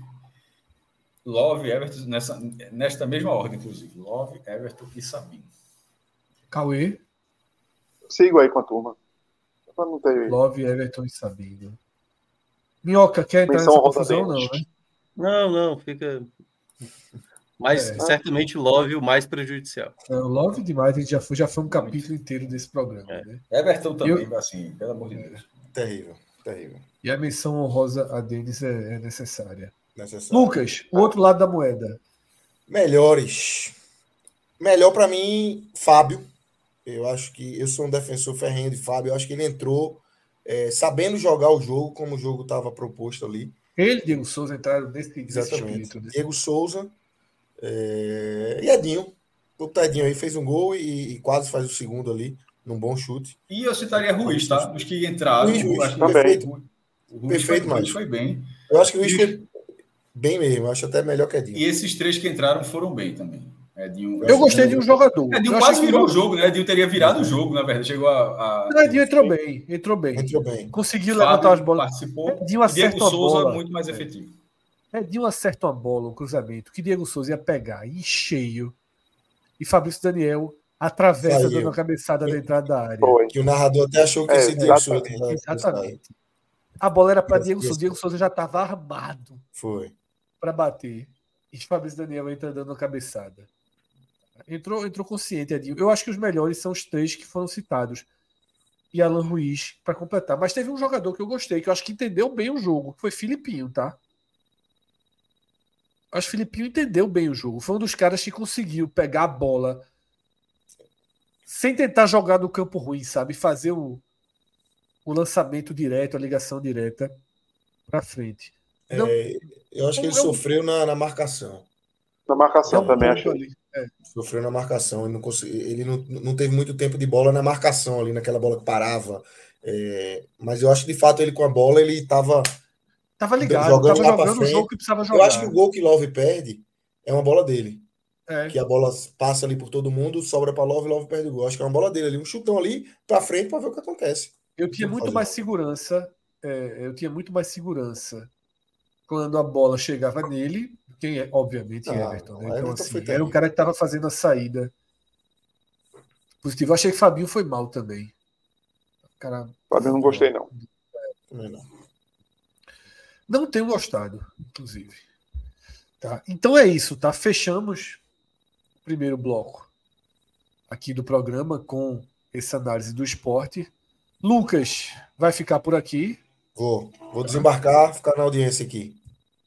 Love, Everton, nessa, nesta mesma ordem, inclusive. Love, Everton e Sabino. Cauê. Sigo aí com a turma. Love, Everton e Sabino. Minhoca, quer entrar nessa confusão? Não, né? Não, não, fica. Mas é. certamente Love o mais prejudicial. Não, Love demais, a gente já foi, já foi um capítulo inteiro desse programa. É. Né? Everton também, Eu... assim, pelo amor de Deus. Terrível, terrível. E a menção honrosa a Denis é, é necessária. necessária. Lucas, o outro lado da moeda. Melhores. Melhor para mim, Fábio. Eu acho que eu sou um defensor ferrenho de Fábio. Eu acho que ele entrou é, sabendo jogar o jogo como o jogo estava proposto ali. Ele, Diego Souza, entraram nesse, Exatamente. Espírito, Diego Souza é... e Edinho. O Tedinho aí fez um gol e, e, quase faz o segundo ali, num bom chute. E eu citaria Ruiz, tá? Os que entraram. Ruiz, Ruiz, também. Perfeito, o Ruiz perfeito foi, foi bem. Eu acho que o Ruiz e... foi bem mesmo. Eu acho até melhor que Edinho. E esses três que entraram foram bem também. Edinho, eu gostei de um jogador. Edinho quase virou o jogo, né? Edinho teria virado o jogo, na verdade. Chegou a. a... Não, Edinho entrou bem, entrou bem. Entrou bem. Conseguiu Fábio levantar as bolas. Participou. Edinho acerta Diego Souza bola. muito mais efetivo. Edinho acerta uma bola, um cruzamento, que Diego Souza ia pegar em cheio. E Fabrício Daniel atravessa dando a cabeçada da entrada da área. Foi. Que o narrador até achou que é, esse Diego Souza. Exatamente. A bola era para Diego Souza. Diego Souza já estava armado. Foi. Para bater. E Fabrício Daniel entra dando a cabeçada. Entrou, entrou consciente, Edinho. Eu acho que os melhores são os três que foram citados. E Alan Ruiz para completar. Mas teve um jogador que eu gostei, que eu acho que entendeu bem o jogo, que foi Filipinho, tá? Acho que Filipinho entendeu bem o jogo. Foi um dos caras que conseguiu pegar a bola sem tentar jogar no campo ruim, sabe? Fazer o, o lançamento direto, a ligação direta para frente. Não, é, eu acho que ele sofreu na, na marcação. Na marcação também, acho. Ali. É. Sofreu na marcação, ele, não, consegui, ele não, não teve muito tempo de bola na marcação ali, naquela bola que parava. É, mas eu acho que de fato ele com a bola ele estava. Tava ligado, jogando, tava jogando o jogo que precisava jogar. Eu acho que o gol que Love perde é uma bola dele. É. Que a bola passa ali por todo mundo, sobra para Love e Love perde o gol. Acho que é uma bola dele ali, um chutão ali para frente para ver o que acontece. Eu tinha muito fazer. mais segurança. É, eu tinha muito mais segurança quando a bola chegava nele quem é, obviamente, ah, Everton. Né? Então, assim, era o cara que estava fazendo a saída positivo. Eu achei que Fabinho foi mal também. Cara, Fabinho não gostei, não. não. Não tenho gostado, inclusive. Tá? Então é isso, tá? Fechamos o primeiro bloco aqui do programa com essa análise do esporte. Lucas vai ficar por aqui. Vou. Vou desembarcar, ficar na audiência aqui.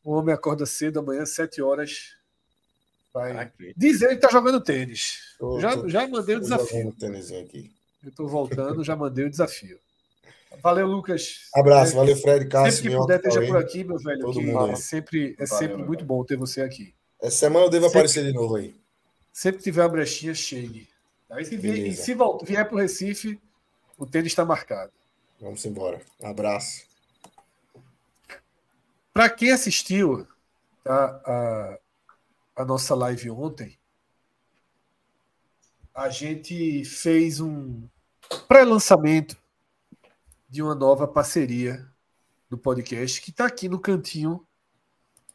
O homem acorda cedo amanhã, 7 horas. Vai aqui. dizer que está jogando tênis. Tô, já, tô, já mandei o desafio. aqui. Eu estou voltando, já mandei o desafio. Valeu, Lucas. Abraço, valeu, Fred, Cássio. Sempre que puder, esteja por aqui, meu velho. Todo mundo é sempre, é sempre muito bom ter você aqui. Essa semana eu devo sempre, aparecer de novo aí. Sempre que tiver uma brechinha, chegue. Aí, se vier, e se vier para o Recife, o tênis está marcado. Vamos embora. Um abraço. Para quem assistiu tá, a, a nossa live ontem, a gente fez um pré-lançamento de uma nova parceria do podcast que está aqui no cantinho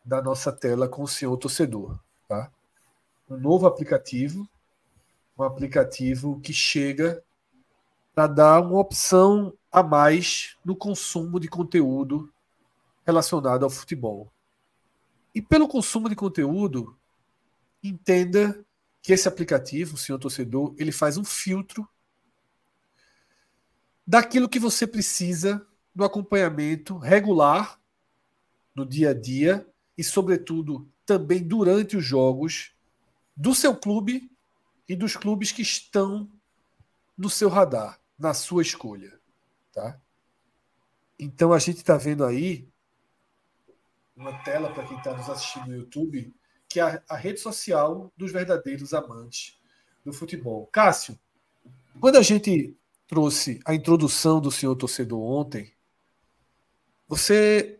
da nossa tela com o senhor torcedor. Tá? Um novo aplicativo, um aplicativo que chega para dar uma opção a mais no consumo de conteúdo relacionado ao futebol. E pelo consumo de conteúdo, entenda que esse aplicativo, o senhor torcedor, ele faz um filtro daquilo que você precisa do acompanhamento regular no dia a dia e, sobretudo, também durante os jogos do seu clube e dos clubes que estão no seu radar, na sua escolha. Tá? Então a gente está vendo aí uma tela para quem está nos assistindo no YouTube, que é a, rede social dos verdadeiros amantes do futebol. Cássio, quando a gente trouxe a introdução do senhor torcedor ontem, você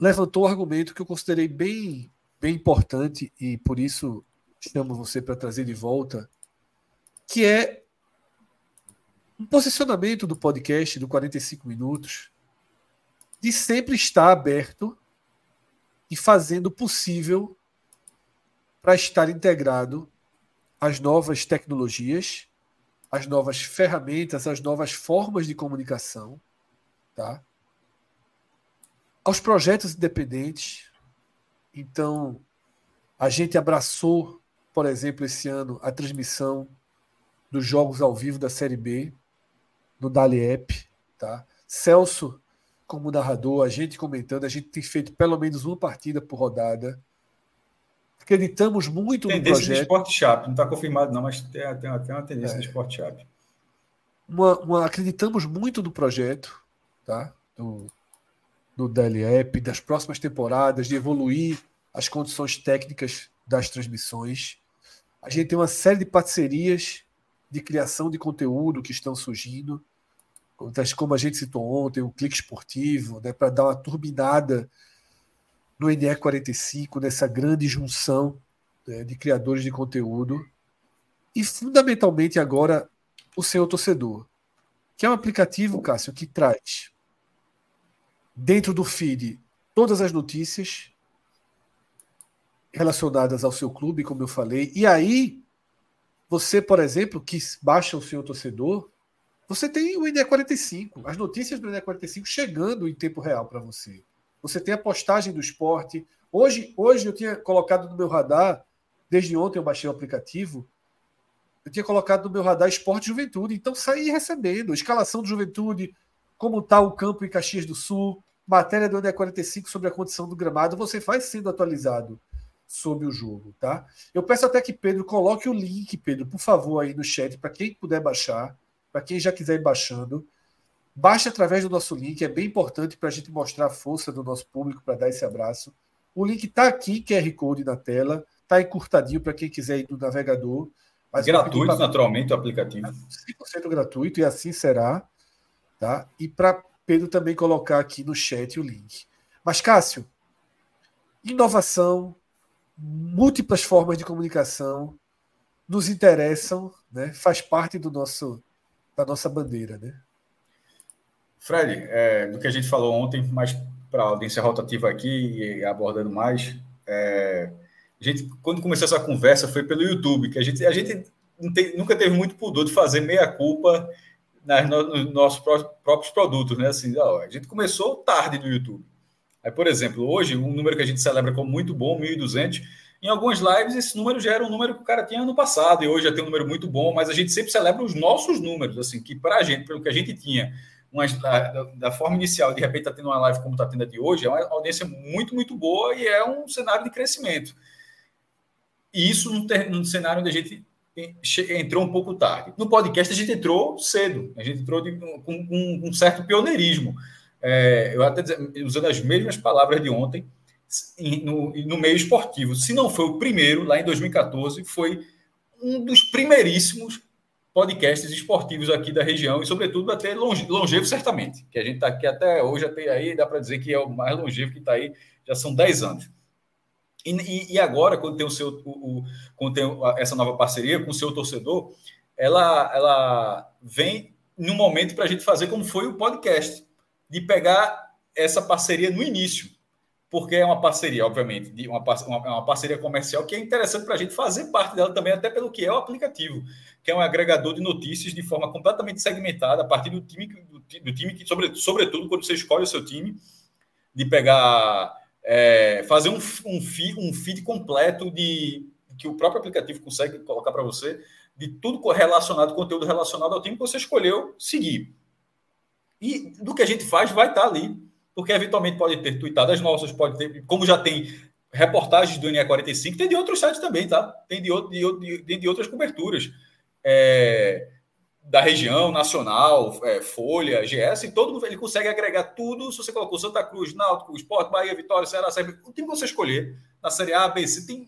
levantou um argumento que eu considerei bem, bem importante e por isso chamo você para trazer de volta, que é um posicionamento do podcast do 45 minutos de sempre estar aberto e fazendo o possível para estar integrado às novas tecnologias, às novas ferramentas, às novas formas de comunicação tá? aos projetos independentes. Então, a gente abraçou, por exemplo, esse ano, a transmissão dos jogos ao vivo da Série B no Daliep. Tá? Celso, como narrador, a gente comentando, a gente tem feito pelo menos uma partida por rodada. Acreditamos muito tendência no projeto. Tendência do Sport Shop, não está confirmado não, mas tem, tem, tem uma tendência é. do Sport Shop. Uma, uma, acreditamos muito no projeto, tá? do, do DLEP, das próximas temporadas, de evoluir as condições técnicas das transmissões. A gente tem uma série de parcerias de criação de conteúdo que estão surgindo, como a gente citou ontem, o Clique Esportivo, né, para dar uma turbinada no NE 45, nessa grande junção né, de criadores de conteúdo. E, fundamentalmente, agora, o Senhor Torcedor, que é um aplicativo, Cássio, que traz dentro do feed todas as notícias relacionadas ao seu clube, como eu falei. E aí, você, por exemplo, que baixa o seu torcedor, você tem o INE45, as notícias do INE45 chegando em tempo real para você. Você tem a postagem do esporte. Hoje, hoje eu tinha colocado no meu radar, desde ontem eu baixei o aplicativo, eu tinha colocado no meu radar Esporte Juventude. Então saí recebendo. Escalação do Juventude, como está o campo em Caxias do Sul, matéria do Under 45 sobre a condição do gramado, você vai sendo atualizado sobre o jogo, tá? Eu peço até que Pedro coloque o link, Pedro, por favor, aí no chat, para quem puder baixar, para quem já quiser ir baixando. Baixe através do nosso link, é bem importante para a gente mostrar a força do nosso público para dar esse abraço. O link está aqui, QR Code na tela, está encurtadinho para quem quiser ir no navegador. Mas gratuito, pra... naturalmente, o aplicativo. 100% gratuito e assim será. Tá? E para Pedro também colocar aqui no chat o link. Mas, Cássio, inovação, múltiplas formas de comunicação nos interessam, né? faz parte do nosso, da nossa bandeira. Né? Fred, é, do que a gente falou ontem, mas para a audiência rotativa aqui e abordando mais, é, a gente, quando começou essa conversa foi pelo YouTube, que a gente, a gente nunca teve muito pudor de fazer meia culpa nas, nos nossos próprios produtos, né? Assim, ó, a gente começou tarde no YouTube. Aí, por exemplo, hoje, um número que a gente celebra como muito bom, 1.200, em algumas lives esse número já era um número que o cara tinha ano passado, e hoje já tem um número muito bom, mas a gente sempre celebra os nossos números, assim, que para a gente, pelo que a gente tinha, uma, da, da, forma inicial, de repente está tendo uma live como está tendo a de hoje, é uma audiência muito, muito boa e é um cenário de crescimento. E isso num, num cenário onde a gente entrou um pouco tarde. No podcast a gente entrou cedo, a gente entrou de, com, com, um certo pioneirismo. É, eu até usando as mesmas palavras de ontem, no, meio esportivo. Se não foi o primeiro, lá em 2014, foi um dos primeiríssimos podcasts esportivos aqui da região e, sobretudo, até longe, longevo, certamente. Que a gente está aqui até hoje, até aí, dá para dizer que é o mais longevo que está aí, já são 10 anos. E, e, agora, quando tem, o seu, o, o, quando tem essa nova parceria com o seu torcedor, ela, ela vem no momento para a gente fazer como foi o podcast, de pegar essa parceria no início, porque é uma parceria, obviamente, de uma, uma, parceria comercial que é interessante para a gente fazer parte dela também, até pelo que é o aplicativo, que é um agregador de notícias de forma completamente segmentada, a partir do time, do, do time que, sobre, sobretudo, quando você escolhe o seu time, de pegar, é, fazer um, um, feed, um feed completo de que o próprio aplicativo consegue colocar para você, de tudo relacionado, conteúdo relacionado ao time que você escolheu seguir. E do que a gente faz vai estar tá ali, porque eventualmente pode ter tweetadas nossas, pode ter, como já tem reportagens do NE45, tem de outros sites também, tá? Tem de, de, de, de outras coberturas. É, da região, nacional, é, Folha, GS, todo ele consegue agregar tudo. Se você colocou Santa Cruz, Náutico, Sport, Bahia, Vitória, Ceará, Série, o que você escolher, na Série A, B, C, tem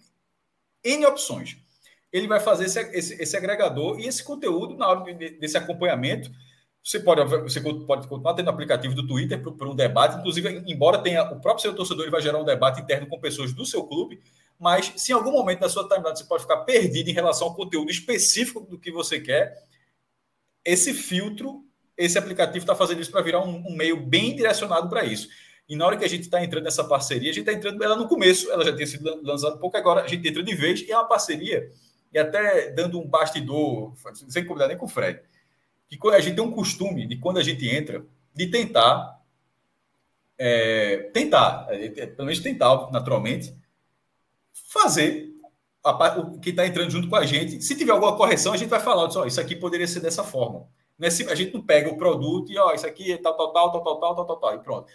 N opções. Ele vai fazer esse, esse, esse agregador e esse conteúdo na hora desse acompanhamento. Você pode, você pode continuar tendo aplicativo do Twitter para um debate, inclusive, embora tenha o próprio seu torcedor, ele vai gerar um debate interno com pessoas do seu clube, mas se em algum momento da sua timeline você pode ficar perdido em relação ao conteúdo específico do que você quer, esse filtro, esse aplicativo está fazendo isso para virar um, um, meio bem direcionado para isso. E na hora que a gente está entrando nessa parceria, a gente está entrando ela no começo, ela já tinha sido lançada um pouco, agora a gente entra de vez, e é uma parceria, e até dando um bastidor, sem combinar nem com o Fred, que a gente tem um costume de quando a gente entra, de tentar, é, tentar, pelo menos tentar, naturalmente, fazer a, o que está entrando junto com a gente. Se tiver alguma correção, a gente vai falar, oh, isso aqui poderia ser dessa forma. Não é, a gente não pega o produto e, ó, oh, isso aqui é tal, tal, tal, tal, tal, tal, tal, tal, e pronto.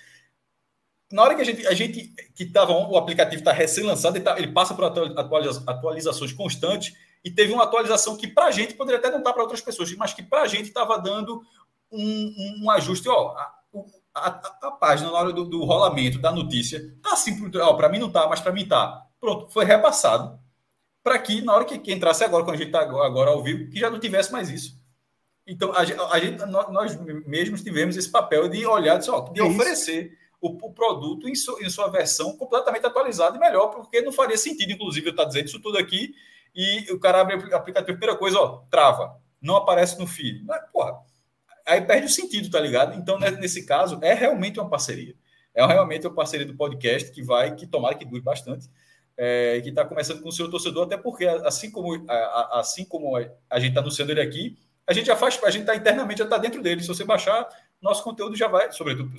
Na hora que a gente, a gente que estava, o aplicativo está recém-lançado, ele, tá, ele, passa por atualiza, atualizações constantes e teve uma atualização que para a gente poderia até não estar para outras pessoas, mas que para a gente estava dando um, um, ajuste. Ó, a, a, a, página na hora do, do rolamento da notícia tá assim, para mim não tá, mas para mim tá. Pronto, foi repassado para que na hora que, que, entrasse agora, quando a gente está agora ao vivo, que já não tivesse mais isso. Então, a, a gente, nós mesmos tivemos esse papel de olhar, de, ó, de é oferecer o, o, produto em, em, sua versão completamente atualizada e melhor, porque não faria sentido, inclusive, eu estar tá dizendo isso tudo aqui e o cara abre o aplicativo, primeira coisa, ó, trava, não aparece no feed. Mas, porra, aí perde o sentido, tá ligado? Então, nesse caso, é realmente uma parceria. É realmente uma parceria do podcast que vai, que tomara que dure bastante, é, que está começando com o seu torcedor, até porque, assim como, assim como a gente está anunciando ele aqui, a gente já faz, a gente está internamente, já está dentro dele. Se você baixar, nosso conteúdo já vai, sobretudo,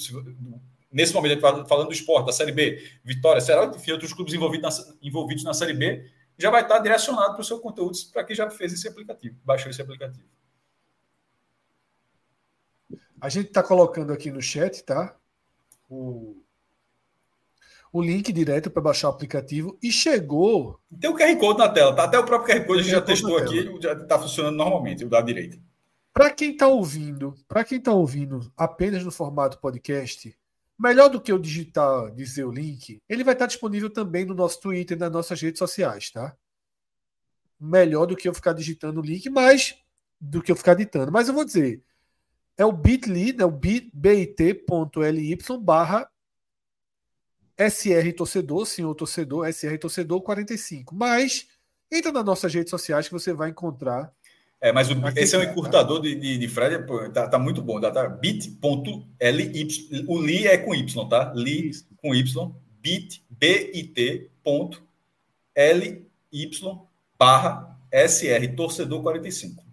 nesse momento, tá falando do esporte, da Série B, Vitória, será enfim, outros clubes envolvidos na, envolvidos na Série B, já vai estar direcionado para o seu conteúdo para quem já fez esse aplicativo, baixou esse aplicativo. A gente está colocando aqui no chat, tá? O, o link direto para baixar o aplicativo e chegou. Tem o QR Code na tela, tá? Até o próprio QR Code a gente já testou aqui, já está funcionando normalmente, o da direita. Para quem está ouvindo, para quem está ouvindo apenas no formato podcast, melhor do que eu digitar, dizer o link, ele vai estar disponível também no nosso Twitter e nas nossas redes sociais, tá? Melhor do que eu ficar digitando o link, mas do que eu ficar ditando. Mas eu vou dizer, é o bit.ly, é o bit.ly barra SR Torcedor, senhor torcedor, SR Torcedor 45. Mas entra nas nossas redes sociais que você vai encontrar. É, mas o, esse é um encurtador tá? de, de, de Fred, tá, tá, muito bom. Tá, tá bit.ly, o li é com Y, tá? Li Isso. com Y, bit, bit, ponto, ly, barra, SR Torcedor 45.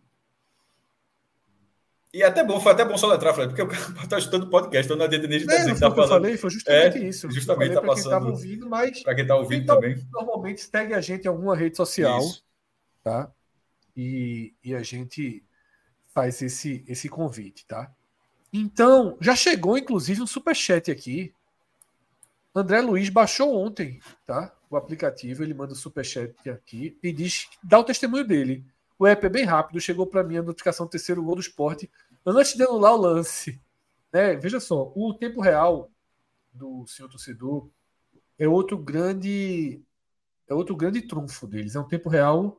E é até bom, foi até bom soletrar, Fred, porque o cara está escutando o podcast, então não adianta nem dizer é, que tá falando. Eu falei, foi justamente é, isso. Justamente está passando. Quem ouvindo, mas. Para quem está ouvindo então, também. Normalmente segue a gente em alguma rede social. Isso. Tá? E, e a gente faz esse, esse convite, tá? Então, já chegou, inclusive, um superchat aqui. André Luiz baixou ontem, tá? O aplicativo, ele manda o superchat aqui e diz, dá o testemunho dele. O app é bem rápido, chegou para mim a notificação do terceiro gol do esporte antes de anular o lance. Né? Veja só, o tempo real do senhor torcedor é outro grande é outro grande trunfo deles. É um tempo real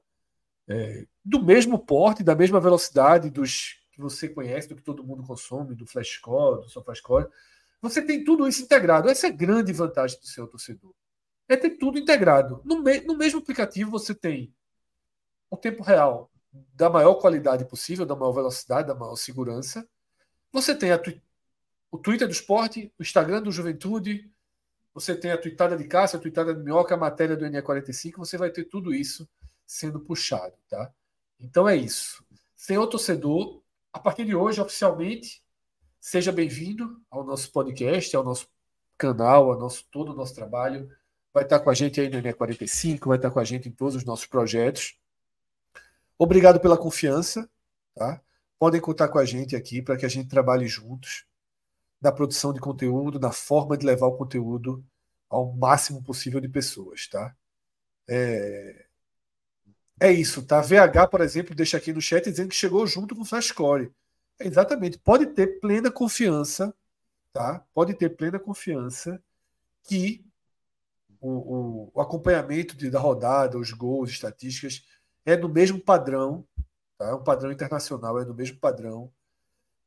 é, do mesmo porte, da mesma velocidade dos que você conhece, do que todo mundo consome, do Flashcore, do SofaScore. Você tem tudo isso integrado. Essa é a grande vantagem do seu torcedor. É ter tudo integrado. No, me no mesmo aplicativo você tem o tempo real da maior qualidade possível, da maior velocidade, da maior segurança. Você tem o Twitter do esporte, o Instagram do Juventude, você tem a tweetada de Cássio, a tweetada de Minhoca, a matéria do NE45, você vai ter tudo isso sendo puxado, tá? Então é isso. Senhor torcedor, a partir de hoje, oficialmente, seja bem-vindo ao nosso podcast, ao nosso canal, ao nosso todo o nosso trabalho. Vai estar com a gente aí no NE45, vai estar com a gente em todos os nossos projetos. Obrigado pela confiança, tá? Podem contar com a gente aqui para que a gente trabalhe juntos na produção de conteúdo, na forma de levar o conteúdo ao máximo possível de pessoas, tá? É, é isso, tá? VH, por exemplo, deixa aqui no chat dizendo que chegou junto com o Flashcore. É exatamente. Pode ter plena confiança, tá? Pode ter plena confiança que o, o, o acompanhamento de, da rodada, os gols, estatísticas, é no mesmo padrão, tá? É um padrão internacional, é no mesmo padrão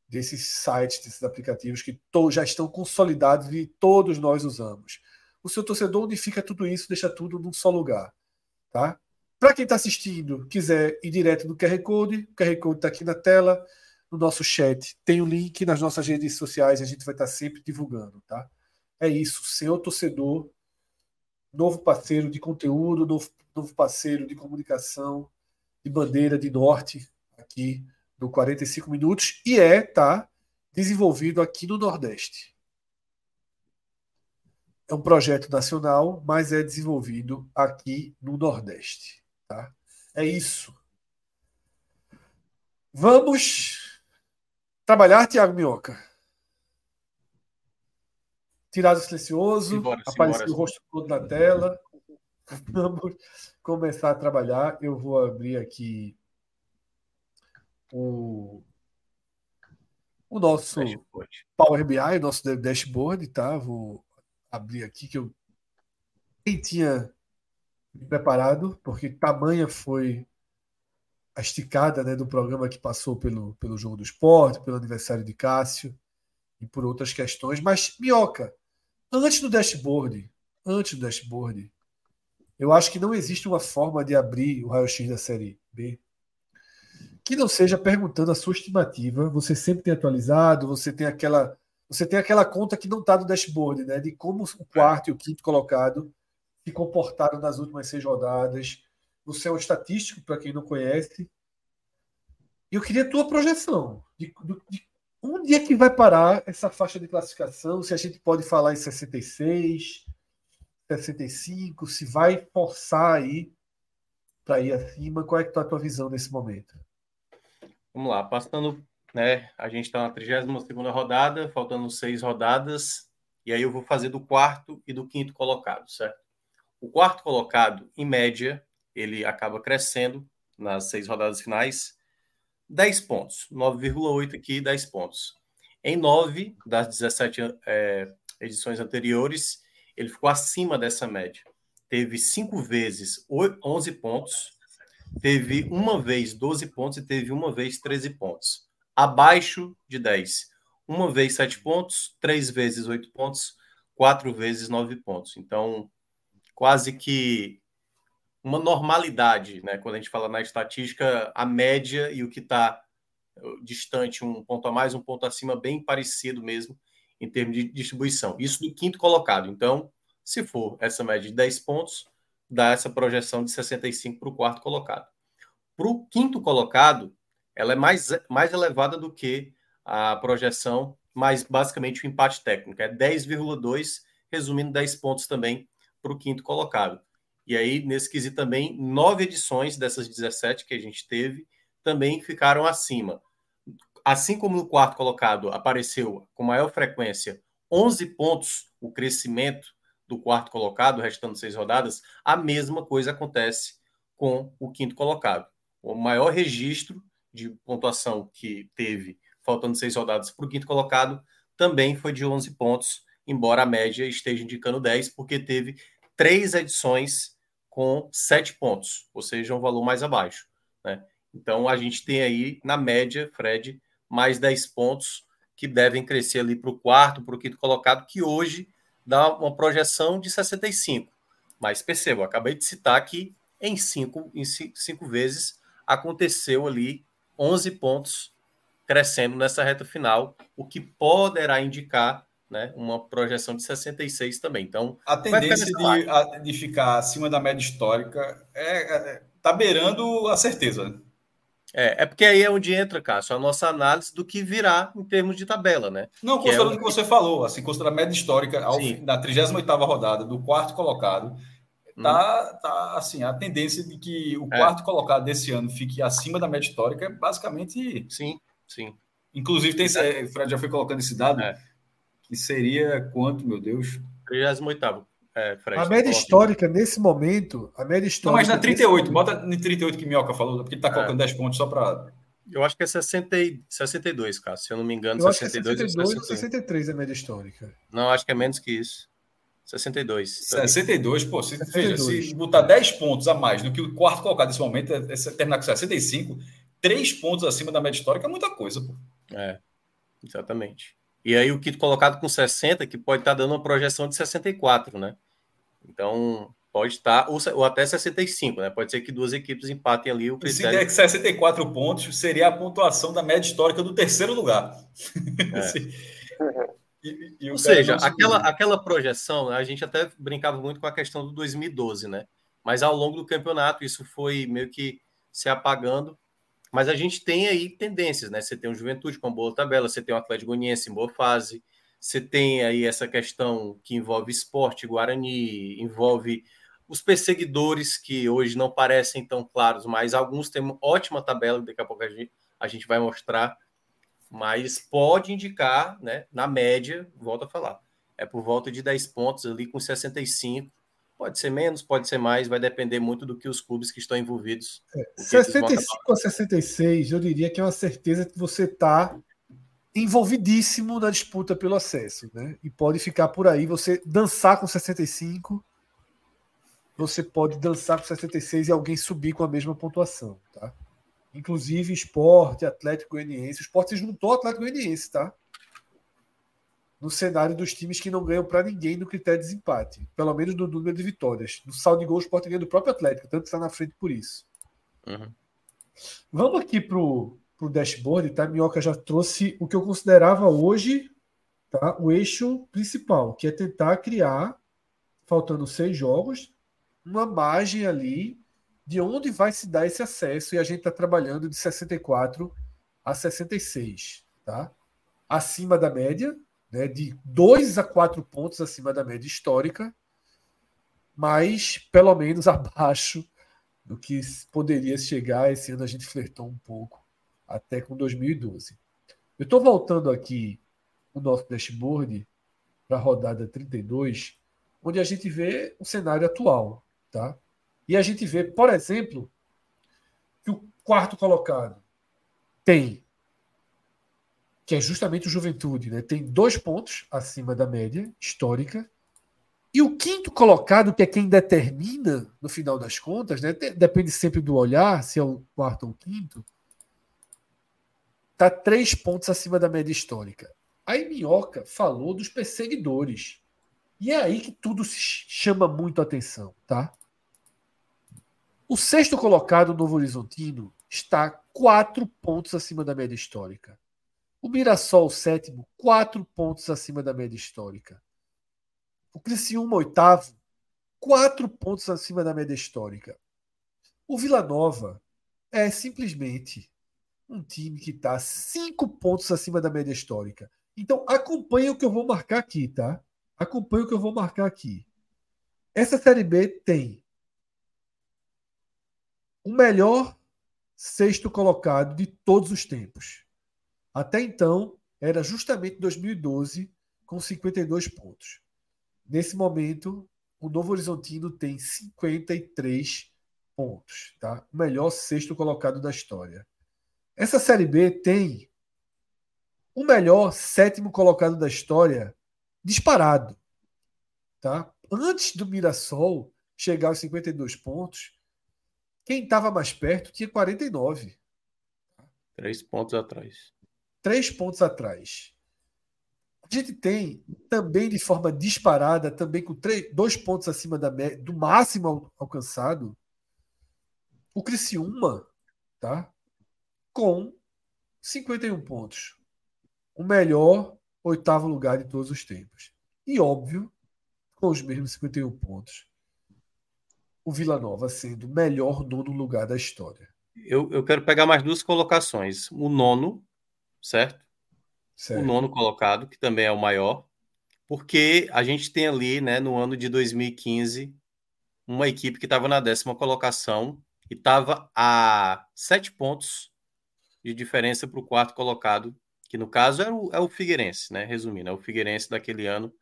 desses sites, desses aplicativos que to, já estão consolidados e todos nós usamos. O seu torcedor unifica tudo isso, deixa tudo num só lugar. Tá? Para quem está assistindo, quiser ir direto no QR Code, o QR Code está aqui na tela, no nosso chat. Tem o um link nas nossas redes sociais, a gente vai estar tá sempre divulgando. Tá? É isso, senhor torcedor, novo parceiro de conteúdo, novo, novo parceiro de comunicação, de bandeira, de norte, aqui do 45 minutos e é tá desenvolvido aqui no Nordeste. É um projeto nacional, mas é desenvolvido aqui no Nordeste, tá? É isso. Vamos trabalhar, Tiago Minhoca. Tirado silencioso, apareceu o rosto todo na tela. Vamos começar a trabalhar. Eu vou abrir aqui o, o nosso dashboard. Power BI, o nosso dashboard, tá? Vou abrir aqui que eu nem tinha preparado, porque tamanha foi a esticada né, do programa que passou pelo, pelo jogo do esporte, pelo aniversário de Cássio e por outras questões. Mas, Minhoca, antes do dashboard, antes do dashboard, eu acho que não existe uma forma de abrir o raio-x da série B que não seja perguntando a sua estimativa. Você sempre tem atualizado, você tem aquela, você tem aquela conta que não está no dashboard, né? De como o quarto e o quinto colocado se comportaram nas últimas seis rodadas. Você é um estatístico, para quem não conhece. E eu queria a tua projeção de, de, de onde é que vai parar essa faixa de classificação, se a gente pode falar em 66, 65, se vai forçar aí para ir acima. Qual é que tá a tua visão nesse momento? Vamos lá, passando, né? A gente está na 32 rodada, faltando seis rodadas, e aí eu vou fazer do quarto e do quinto colocado, certo? O quarto colocado, em média, ele acaba crescendo nas seis rodadas finais, 10 pontos, 9,8 aqui, 10 pontos. Em nove das 17 é, edições anteriores, ele ficou acima dessa média. Teve cinco vezes 11 pontos, teve uma vez 12 pontos e teve uma vez 13 pontos. Abaixo de 10. Uma vez 7 pontos, três vezes 8 pontos, quatro vezes 9 pontos. Então, quase que uma normalidade, né? Quando a gente fala na estatística, a média e o que está uh, distante, um ponto a mais, um ponto acima, bem parecido mesmo em termos de distribuição. Isso do quinto colocado. Então, se for essa média de 10 pontos, dá essa projeção de 65 para o quarto colocado. Para o quinto colocado, ela é mais, mais elevada do que a projeção, mas basicamente o empate técnico é 10,2, resumindo 10 pontos também para o quinto colocado. E aí, nesse quesito também, nove edições dessas 17 que a gente teve também ficaram acima. Assim como no quarto colocado apareceu com maior frequência 11 pontos o crescimento do quarto colocado, restando seis rodadas, a mesma coisa acontece com o quinto colocado. O maior registro de pontuação que teve, faltando seis rodadas para o quinto colocado, também foi de 11 pontos, embora a média esteja indicando 10, porque teve três edições com sete pontos, ou seja, um valor mais abaixo. Né? Então a gente tem aí, na média, Fred, mais 10 pontos que devem crescer ali para o quarto, para o quinto colocado, que hoje dá uma projeção de 65. Mas perceba, acabei de citar que em cinco, em cinco vezes aconteceu ali 11 pontos crescendo nessa reta final, o que poderá indicar né, uma projeção de 66 também. Então, a tendência de, a, de, ficar acima da média histórica é, é tá beirando a certeza. É, é porque aí é onde entra, Cássio, a nossa análise do que virá em termos de tabela, né? Não, considerando o é o que você falou, assim, considerando a média histórica ao, na 38ª rodada do quarto colocado, tá, hum. tá assim, a tendência de que o é. quarto colocado desse ano fique acima da média histórica é basicamente. Sim, sim. Inclusive, tem, é, o Fred já foi colocando esse dado, é. Que seria quanto, meu Deus? 38 é, Fred, a média histórica, nesse momento, a média histórica. Não, mas na 38, bota na 38 que Minhoca falou, porque ele está colocando é. 10 pontos só para. Eu acho que é 60, 62, cara. Se eu não me engano, eu 62, acho que é 62 ou 63 é a média histórica. Não, acho que é menos que isso. 62. 62, pô, se, 62. Veja, se botar 10 pontos a mais do que o quarto colocado nesse momento, é, é terminar com 65, 3 pontos acima da média histórica é muita coisa, pô. É, exatamente. E aí o quinto colocado com 60, que pode estar dando uma projeção de 64, né? Então, pode estar, ou, ou até 65, né? Pode ser que duas equipes empatem ali o critério. Se der 64 pontos, seria a pontuação da média histórica do terceiro lugar. É. e, e ou seja, aquela, aquela projeção, a gente até brincava muito com a questão do 2012, né? Mas ao longo do campeonato isso foi meio que se apagando mas a gente tem aí tendências, né? Você tem o Juventude com boa tabela, você tem o Atlético Goianiense em boa fase, você tem aí essa questão que envolve esporte, Guarani, envolve os perseguidores, que hoje não parecem tão claros, mas alguns têm uma ótima tabela, daqui a pouco a gente, a gente vai mostrar, mas pode indicar, né, na média, volto a falar, é por volta de 10 pontos ali com 65, Pode ser menos, pode ser mais, vai depender muito do que os clubes que estão envolvidos. É, 65 a 66, eu diria que é uma certeza que você está envolvidíssimo na disputa pelo acesso, né? E pode ficar por aí, você dançar com 65, você pode dançar com 66 e alguém subir com a mesma pontuação, tá? Inclusive esporte, Atlético Goianiense, o esporte se juntou ao Atlético Goianiense, tá? No cenário dos times que não ganham para ninguém no critério de desempate, pelo menos no número de vitórias. No saldo de gols, pode ganhar do próprio Atlético, tanto está na frente por isso. Uhum. Vamos aqui para o dashboard, tá? Minhoca já trouxe o que eu considerava hoje tá? o eixo principal, que é tentar criar, faltando seis jogos, uma margem ali de onde vai se dar esse acesso, e a gente está trabalhando de 64 a 66, tá? Acima da média, né, de 2 a 4 pontos acima da média histórica, mas pelo menos abaixo do que poderia chegar. Esse ano a gente flertou um pouco, até com 2012. Eu estou voltando aqui o nosso dashboard para a rodada 32, onde a gente vê o cenário atual. Tá? E a gente vê, por exemplo, que o quarto colocado tem que é justamente o Juventude, né? tem dois pontos acima da média histórica. E o quinto colocado, que é quem determina, no final das contas, né? depende sempre do olhar, se é o quarto ou o quinto, está três pontos acima da média histórica. Aí Minhoca falou dos perseguidores. E é aí que tudo se chama muito atenção, tá? O sexto colocado, Novo Horizontino, está quatro pontos acima da média histórica. O Mirassol, sétimo, quatro pontos acima da média histórica. O Criciúma, oitavo, quatro pontos acima da média histórica. O Vila Nova é simplesmente um time que está cinco pontos acima da média histórica. Então, acompanhe o que eu vou marcar aqui, tá? Acompanhe o que eu vou marcar aqui. Essa Série B tem o melhor sexto colocado de todos os tempos. Até então, era justamente 2012, com 52 pontos. Nesse momento, o Novo Horizontino tem 53 pontos, tá? O melhor sexto colocado da história. Essa Série B tem o melhor sétimo colocado da história disparado, tá? Antes do Mirassol chegar aos 52 pontos, quem estava mais perto tinha 49. Três pontos atrás três pontos atrás. A gente tem também de forma disparada, também com três, dois pontos acima da, do máximo alcançado, o Criciúma tá? Com 51 pontos. O melhor oitavo lugar de todos os tempos. E óbvio, com os mesmos 51 pontos, o Vila Nova sendo o melhor nono lugar da história. Eu, eu quero pegar mais duas colocações. O nono, certo? certo? O nono colocado, que também é o maior, porque a gente tem ali, né, no ano de 2015, uma equipe que estava na décima colocação e estava a sete pontos de diferença para o quarto colocado, que no caso é o, é o Figueirense, né? Resumindo, é o Figueirense daquele ano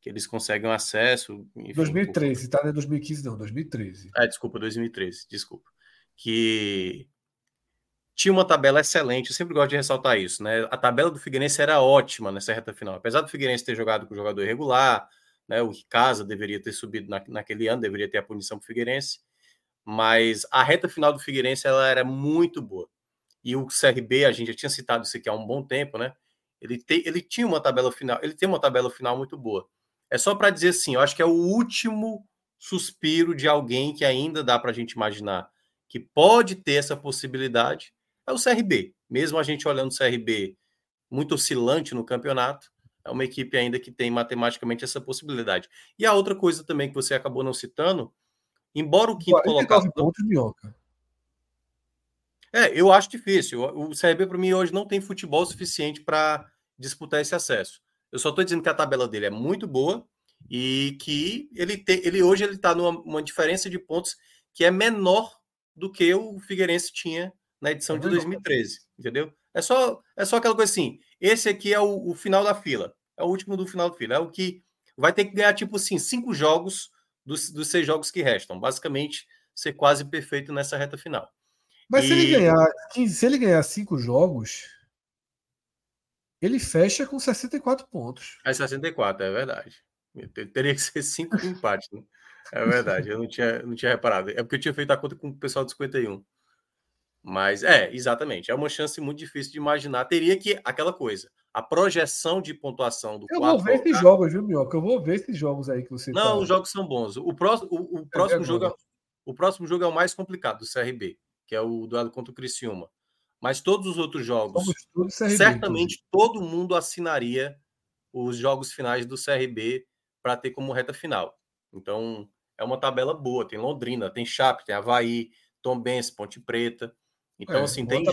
que eles conseguem acesso. Enfim, 2013, um tá? Não é 2015, não, 2013. É, desculpa, 2013, desculpa. Que tinha uma tabela excelente, eu sempre gosto de ressaltar isso, né? A tabela do Figueirense era ótima nessa reta final. Apesar do Figueirense ter jogado com jogador irregular, né? O Casa deveria ter subido na, naquele ano, deveria ter a punição para o Figueirense, mas a reta final do Figueirense ela era muito boa. E o CRB, a gente já tinha citado isso aqui há um bom tempo, né? Ele, te, ele tinha uma tabela final, ele tem uma tabela final muito boa. É só para dizer assim, eu acho que é o último suspiro de alguém que ainda dá para a gente imaginar que pode ter essa possibilidade é o CRB. Mesmo a gente olhando o CRB muito oscilante no campeonato, é uma equipe ainda que tem matematicamente essa possibilidade. E a outra coisa também que você acabou não citando, embora o quinto colocado. pontos, Minhoca. É, eu acho difícil. O CRB, para mim, hoje não tem futebol suficiente para disputar esse acesso. Eu só estou dizendo que a tabela dele é muito boa e que ele, te, ele hoje ele está numa diferença de pontos que é menor do que o Figueirense tinha na edição é de 2013, entendeu? É só, é só aquela coisa assim. Esse aqui é o, o, final da fila, é o último do final da fila, é o que vai ter que ganhar tipo assim cinco jogos dos, dos seis jogos que restam, basicamente ser quase perfeito nessa reta final. Mas e... se ele ganhar, se ele ganhar cinco jogos, ele fecha com 64 pontos. É 64, é verdade. Teria que ser cinco empates, né? É verdade, eu não tinha, não tinha reparado. É porque eu tinha feito a conta com o pessoal do 51. Mas é, exatamente. É uma chance muito difícil de imaginar. Teria que, aquela coisa, a projeção de pontuação do Eu vou ver esses jogos, viu, Mioca? Eu vou ver esses jogos aí que você Não, tá... os jogos são bons. O próximo, o, o próximo é jogo é, o próximo jogo é o mais complicado do CRB, que é o duelo contra o Criciúma. Mas todos os outros jogos, CRB, certamente todo mundo assinaria os jogos finais do CRB para ter como reta final. Então, é uma tabela boa. Tem Londrina, tem Chape, tem Havaí, Tombense, Ponte Preta. Então, é, assim, tem,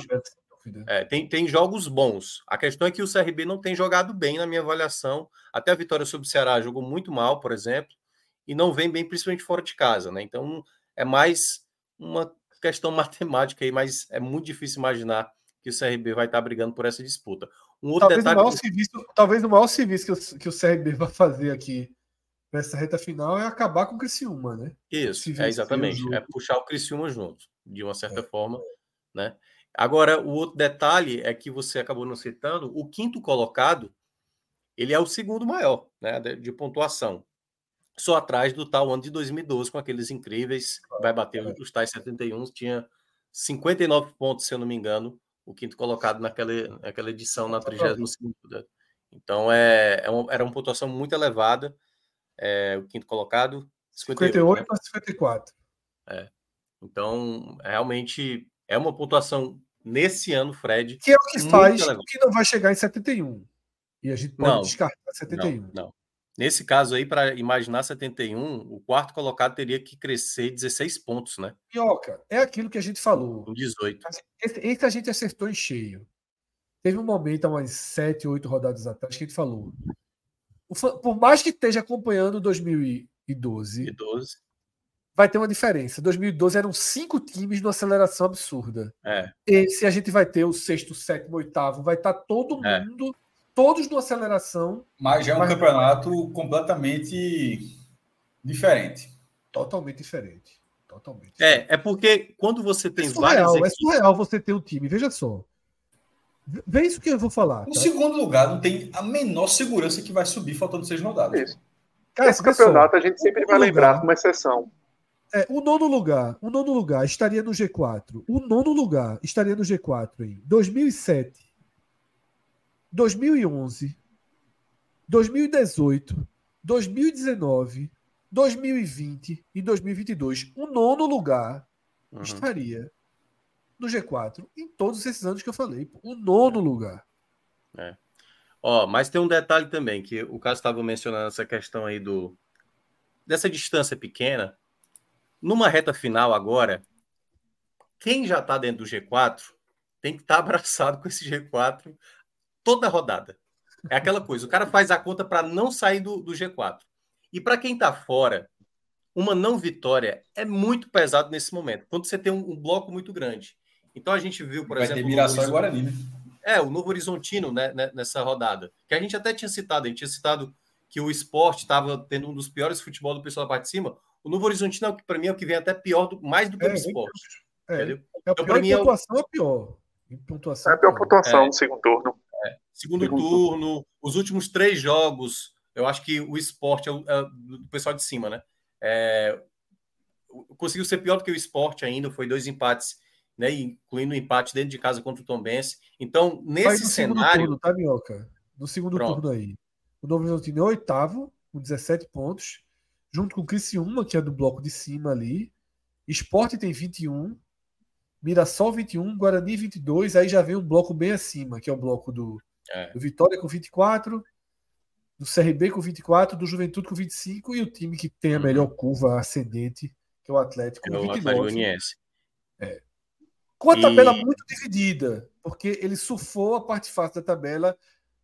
é, tem, tem jogos bons. A questão é que o CRB não tem jogado bem na minha avaliação. Até a vitória sobre o Ceará jogou muito mal, por exemplo, e não vem bem, principalmente fora de casa, né? Então, é mais uma questão matemática aí, mas é muito difícil imaginar que o CRB vai estar brigando por essa disputa. Um outro talvez, detalhe... o maior serviço, talvez o maior serviço que o, que o CRB vai fazer aqui nessa reta final é acabar com o Criciúma, né? Isso, é exatamente. É puxar o Criciúma junto, de uma certa é. forma, né? Agora, o outro detalhe é que você acabou não citando, o quinto colocado, ele é o segundo maior, né, de pontuação. Só atrás do tal ano de 2012, com aqueles incríveis, vai bater é. os tais 71, tinha 59 pontos, se eu não me engano, o quinto colocado naquela, naquela edição, na 32 Então, é, é uma, era uma pontuação muito elevada, é, o quinto colocado. 58, 58 né? para 54. É. Então, realmente é uma pontuação nesse ano, Fred. Que é o que faz que não vai chegar em 71. E a gente pode não, descartar 71. Não, não. Nesse caso aí, para imaginar 71, o quarto colocado teria que crescer 16 pontos, né? Pioca, é aquilo que a gente falou. Com 18. Esse, esse a gente acertou em cheio. Teve um momento, há umas 7, 8 rodadas atrás, que a gente falou. Por mais que esteja acompanhando 2012, 2012 vai ter uma diferença. 2012 eram cinco times numa aceleração absurda. É. Esse a gente vai ter o sexto, sétimo, oitavo, vai estar tá todo é. mundo, todos numa aceleração. Mas já é um mas... campeonato completamente diferente. Totalmente diferente. Totalmente. É, é porque quando você tem é surreal, várias. É surreal você ter um time, veja só. Vê isso que eu vou falar. No tá? segundo lugar, não tem a menor segurança que vai subir faltando seis rodadas. Isso. Cara, Esse campeonato a gente sempre vai lugar, lembrar como exceção. É, o nono lugar, o nono lugar estaria no G4. O nono lugar estaria no G4 em 2007, 2011, 2018, 2019, 2020 e 2022. O nono lugar uhum. estaria no G4 em todos esses anos que eu falei. O nono lugar. É. Ó, mas tem um detalhe também, que o caso estava mencionando essa questão aí do dessa distância pequena. Numa reta final agora, quem já está dentro do G4 tem que estar tá abraçado com esse G4 toda a rodada. É aquela coisa, o cara faz a conta para não sair do, do G4. E para quem está fora, uma não vitória é muito pesado nesse momento, quando você tem um, um bloco muito grande. Então a gente viu, por Vai exemplo. Ter Mirassol e Guarani, né? É, o Novo Horizontino né, né, nessa rodada. Que a gente até tinha citado, a gente tinha citado que o esporte estava tendo um dos piores futebol do pessoal da parte de cima. O Novo Horizontino, é para mim, é o que vem até pior, do, mais do que é, o esporte. É, entendeu? É, então, para mim, é pontuação é o pior. Pontuação é a pior pontuação no segundo turno. É, segundo, segundo turno, turno, os últimos três jogos, eu acho que o esporte é, o, é do pessoal de cima, né? É, conseguiu ser pior do que o esporte ainda, foi dois empates né, incluindo o empate dentro de casa contra o Tom Benz. Então, nesse cenário. Turno, tá, Minhoca? No segundo Pronto. turno aí. O Novo Horizontino é oitavo, com 17 pontos, junto com o Criciúma, que é do bloco de cima ali. Esporte tem 21, Mirassol 21, Guarani 22, aí já vem um bloco bem acima, que é o bloco do, é. do Vitória com 24, do CRB com 24, do Juventude com 25 e o time que tem a uhum. melhor curva ascendente, que é o Atlético com é 29. Atlético é. Com a tabela e... muito dividida, porque ele surfou a parte fácil da tabela,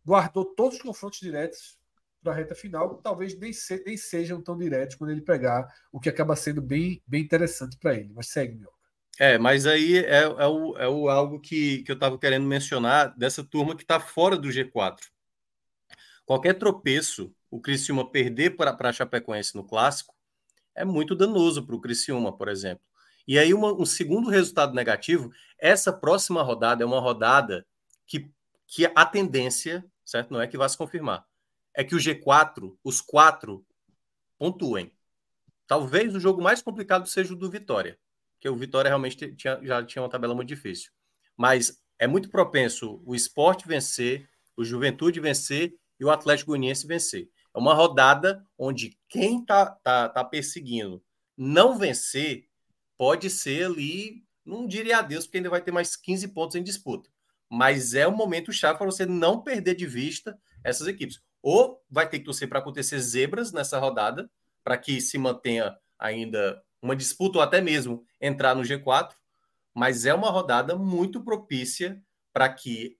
guardou todos os confrontos diretos para a reta final, talvez nem, se, nem, sejam tão diretos quando ele pegar, o que acaba sendo bem, bem interessante para ele. Mas segue, meu. É, mas aí é, é, o, é o algo que, que eu estava querendo mencionar dessa turma que está fora do G4. Qualquer tropeço, o Criciúma perder para a Chapecoense no clássico, é muito danoso para o Criciúma, por exemplo. E aí, uma, um segundo resultado negativo, essa próxima rodada é uma rodada que, que a tendência, certo? Não é que vai se confirmar, é que o G4, os quatro, pontuem. Talvez o jogo mais complicado seja o do Vitória, que o Vitória realmente tinha, já tinha uma tabela muito difícil. Mas é muito propenso o esporte vencer, o Juventude vencer e o Atlético Goianiense vencer. É uma rodada onde quem está tá, tá perseguindo não vencer pode ser ali, não diria adeus, porque ainda vai ter mais 15 pontos em disputa. Mas é um momento chave para você não perder de vista essas equipes. Ou vai ter que torcer para acontecer zebras nessa rodada, para que se mantenha ainda uma disputa ou até mesmo entrar no G4, mas é uma rodada muito propícia para que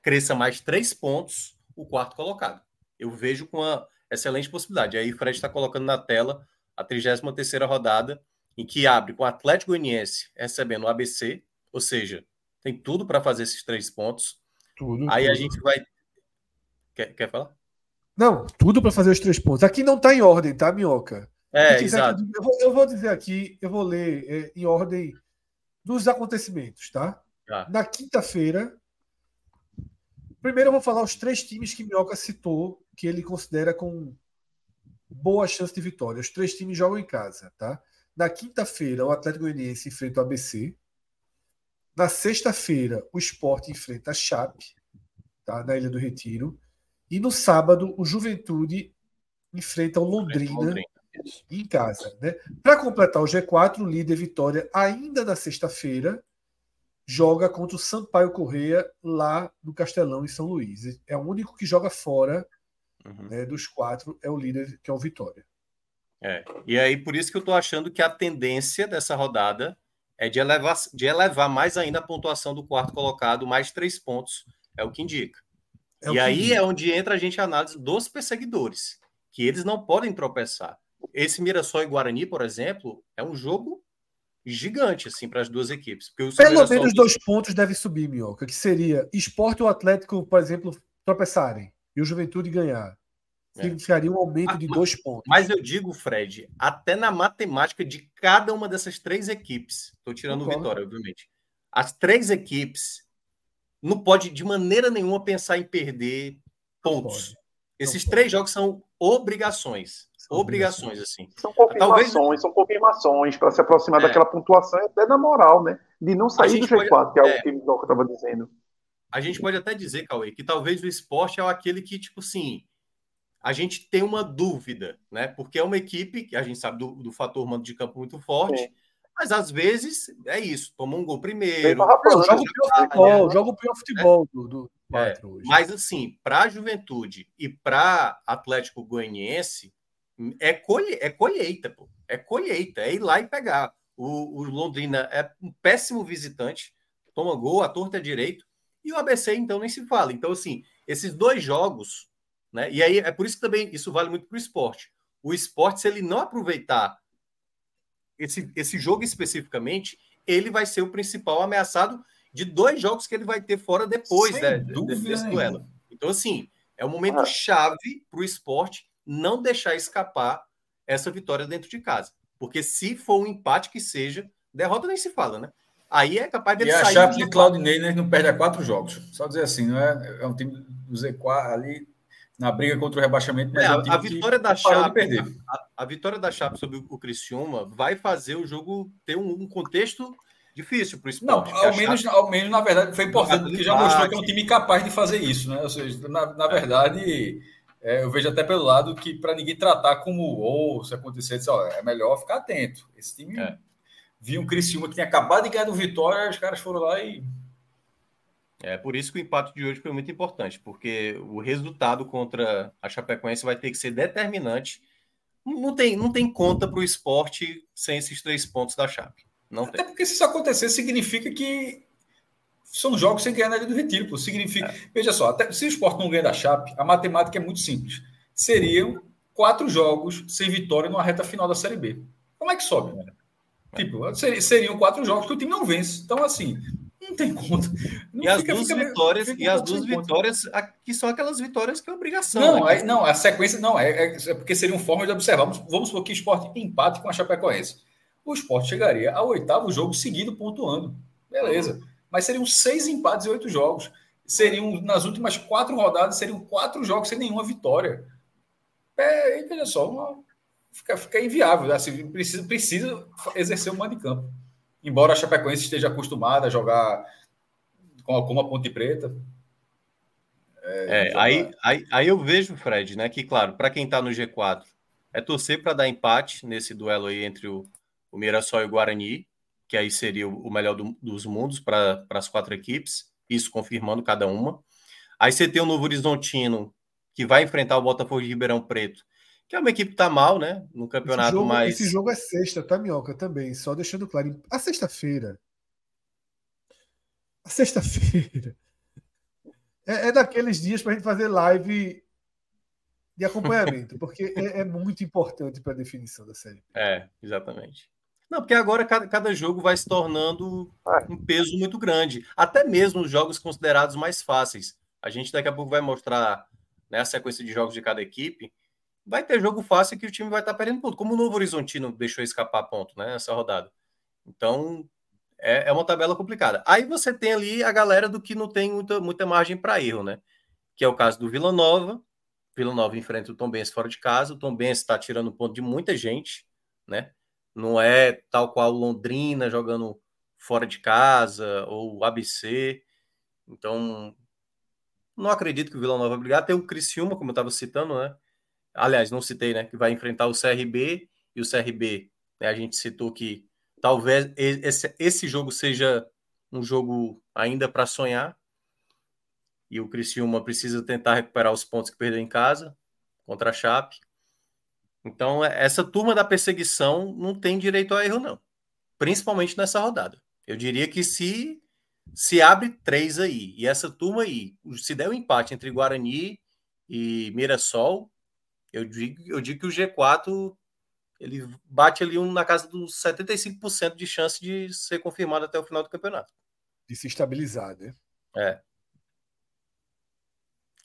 cresça mais três pontos o quarto colocado. Eu vejo com uma excelente possibilidade. Aí o Fred está colocando na tela a 33 terceira rodada, em que abre com o Atlético Goianiense recebendo o ABC, ou seja, tem tudo para fazer esses três pontos. Tudo. Aí tudo. a gente vai. Quer, quer falar? Não, tudo para fazer os três pontos. Aqui não está em ordem, tá, Minhoca? É, exato. eu, vou, eu, vou, dizer aqui, eu vou ler é, em ordem dos acontecimentos, tá? Ah. Na quinta-feira. Primeiro eu vou falar os três times que Minhoca citou, que ele considera com boa chance de vitória. Os três times jogam em casa, tá? Na quinta-feira, o Atlético Goianiense enfrenta o ABC. Na sexta-feira, o Sport enfrenta a Chape, tá? na Ilha do Retiro. E no sábado, o Juventude enfrenta o Londrina, Londrina. em casa. Né? Para completar o G4, o líder Vitória, ainda na sexta-feira, joga contra o Sampaio Correia lá no Castelão, em São Luís. É o único que joga fora uhum. né, dos quatro, é o líder, que é o Vitória. É. E aí, por isso que eu estou achando que a tendência dessa rodada é de elevar, de elevar mais ainda a pontuação do quarto colocado, mais três pontos, é o que indica. É e aí é onde entra a gente a análise dos perseguidores, que eles não podem tropeçar. Esse Mirassol e Guarani, por exemplo, é um jogo gigante assim para as duas equipes. Pelo Mirassol... menos dois pontos deve subir, Minhoca, que seria esporte ou Atlético, por exemplo, tropeçarem e o Juventude ganhar significaria um aumento de dois pontos. Mas eu digo, Fred, até na matemática de cada uma dessas três equipes, estou tirando o Vitória, obviamente, as três equipes não pode de maneira nenhuma pensar em perder pontos. Esses três jogos são obrigações. São obrigações, assim. São confirmações, Talvez... são confirmações para se aproximar é. daquela pontuação até na moral, né? De não sair do G4, pode... que é, é o que o Doca estava dizendo. A gente pode até dizer, Cauê, que talvez o esporte é aquele que, tipo assim, a gente tem uma dúvida, né? Porque é uma equipe que a gente sabe do, do fator mando de campo muito forte, Sim. Mas às vezes é isso, toma um gol primeiro. Não, joga o pior futebol, joga o pior futebol do, do é, Mas assim, para a Juventude e para Atlético Goianiense, é, colhe, é colheita, pô. É colheita, é ir lá e pegar. O, o Londrina é um péssimo visitante, toma gol, a torta é direito, e o ABC, então, nem se fala. Então, assim, esses dois jogos, né? E aí é por isso que também isso vale muito para o esporte. O esporte, se ele não aproveitar esse, esse jogo especificamente, ele vai ser o principal ameaçado de dois jogos que ele vai ter fora depois né, desse, desse duelo. Então, assim, é um momento ah. chave para o esporte não deixar escapar essa vitória dentro de casa. Porque se for um empate que seja, derrota nem se fala, né? Aí é capaz de e sair. E a Chape de Claudinei né, não perde a quatro jogos. Só dizer assim, não é, é um time do Z4 ali na briga contra o rebaixamento. É, é a, vitória da Chape, a, a, vitória da Chape sobre o Criciúma vai fazer o jogo ter um, um contexto difícil para o esporte. Não, ao menos, Chape... ao menos, na verdade, foi importante, porque já mostrou que é um time capaz de fazer isso, né? Ou seja, na, na verdade, é, eu vejo até pelo lado que para ninguém tratar como ou se acontecer, ó, é melhor ficar atento. Esse time é. viu um Criciúma que tinha acabado de ganhar do Vitória, os caras foram lá e. É por isso que o empate de hoje foi muito importante, porque o resultado contra a Chapecoense vai ter que ser determinante. Não tem, não tem conta para o esporte sem esses três pontos da Chape. Não Até tem. porque se isso acontecer, significa que são jogos sem ganhar na do Retiro. Pô. Significa. É. Veja só, até, se o esporte não ganha da Chape, a matemática é muito simples. Seriam quatro jogos sem vitória numa reta final da Série B. Como é que sobe? Né? Tipo, seriam quatro jogos que o time não vence. Então, assim, não tem conta. Não e as duas fica, vitórias, fica e as duas vitórias que são aquelas vitórias que é obrigação. Não, né? é, não a sequência não é, é, é, porque seriam formas de observar. Vamos, vamos supor que o esporte empate com a Chapecoense. O esporte chegaria ao oitavo jogo seguido pontuando. Beleza. Mas seriam seis empates e oito jogos. Seriam, nas últimas quatro rodadas, seriam quatro jogos sem nenhuma vitória. É, veja só, uma, fica, fica inviável. Assim, precisa, precisa exercer o mando de campo. Embora a Chapecoense esteja acostumada a jogar com, com a Ponte Preta. É, é aí, aí, aí eu vejo, Fred, né, que, claro, para quem está no G4, é torcer para dar empate nesse duelo aí entre o, o Mirassol e o Guarani, que aí seria o melhor do, dos mundos para as quatro equipes, isso confirmando cada uma. Aí você tem o Novo Horizontino, que vai enfrentar o Botafogo de Ribeirão Preto, que é uma equipe que tá mal, né? No campeonato esse jogo, mais. Esse jogo é sexta, tá, Minhoca? Também, só deixando claro. A sexta-feira. A sexta-feira. É, é, daqueles dias para a gente fazer live de acompanhamento, porque é, é muito importante para a definição da série. É, exatamente. Não, porque agora cada, cada, jogo vai se tornando um peso muito grande. Até mesmo os jogos considerados mais fáceis. A gente daqui a pouco vai mostrar né, a sequência de jogos de cada equipe. Vai ter jogo fácil que o time vai estar perdendo ponto. Como o Novo Horizontino deixou escapar ponto né, nessa rodada. Então, é, é uma tabela complicada. Aí você tem ali a galera do que não tem muita, muita margem para erro, né? Que é o caso do Vila Nova. Vila Nova enfrenta o Tom Benz fora de casa. O Tom Benz está tirando ponto de muita gente, né? Não é tal qual Londrina jogando fora de casa ou ABC. Então, não acredito que o Vila Nova vai brigar. Tem o Criciúma, como eu estava citando, né? Aliás, não citei, né? Que vai enfrentar o CRB e o CRB. Né? A gente citou que talvez esse, esse jogo seja um jogo ainda para sonhar. E o Criciúma precisa tentar recuperar os pontos que perdeu em casa contra a Chape. Então, é, essa turma da perseguição não tem direito a erro, não. Principalmente nessa rodada. Eu diria que se se abre três aí, e essa turma aí, se der um empate entre Guarani e Mirassol, eu digo, eu digo que o G4 ele bate ali um, na casa dos 75% de chance de ser confirmado até o final do campeonato. De se estabilizar, né? É.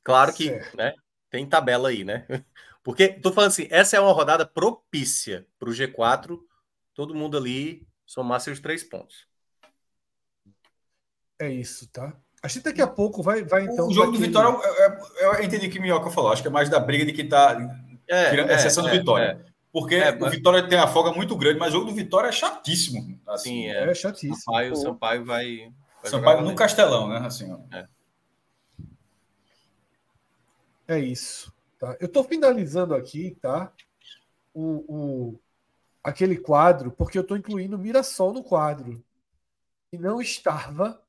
Claro que né, tem tabela aí, né? Porque, tô falando assim, essa é uma rodada propícia para o G4, todo mundo ali somar seus três pontos. É isso, tá? A gente daqui a pouco vai, vai então. O jogo do Vitória, eu, eu, entendi que o Minhoca falou, acho que é mais da briga de quem tá. É, tirando a é, exceção é, do Vitória. É. Porque é, o Vitória tem a folga muito grande, mas o jogo do Vitória é chatíssimo. Assim, Sim, é, é chatíssimo. Sampaio, o Sampaio vai. vai Sampaio no Castelão, né? Assim, é. é isso. Tá? Eu estou finalizando aqui, tá? O, o, aquele quadro porque eu estou incluindo Mirassol no quadro. E não estava.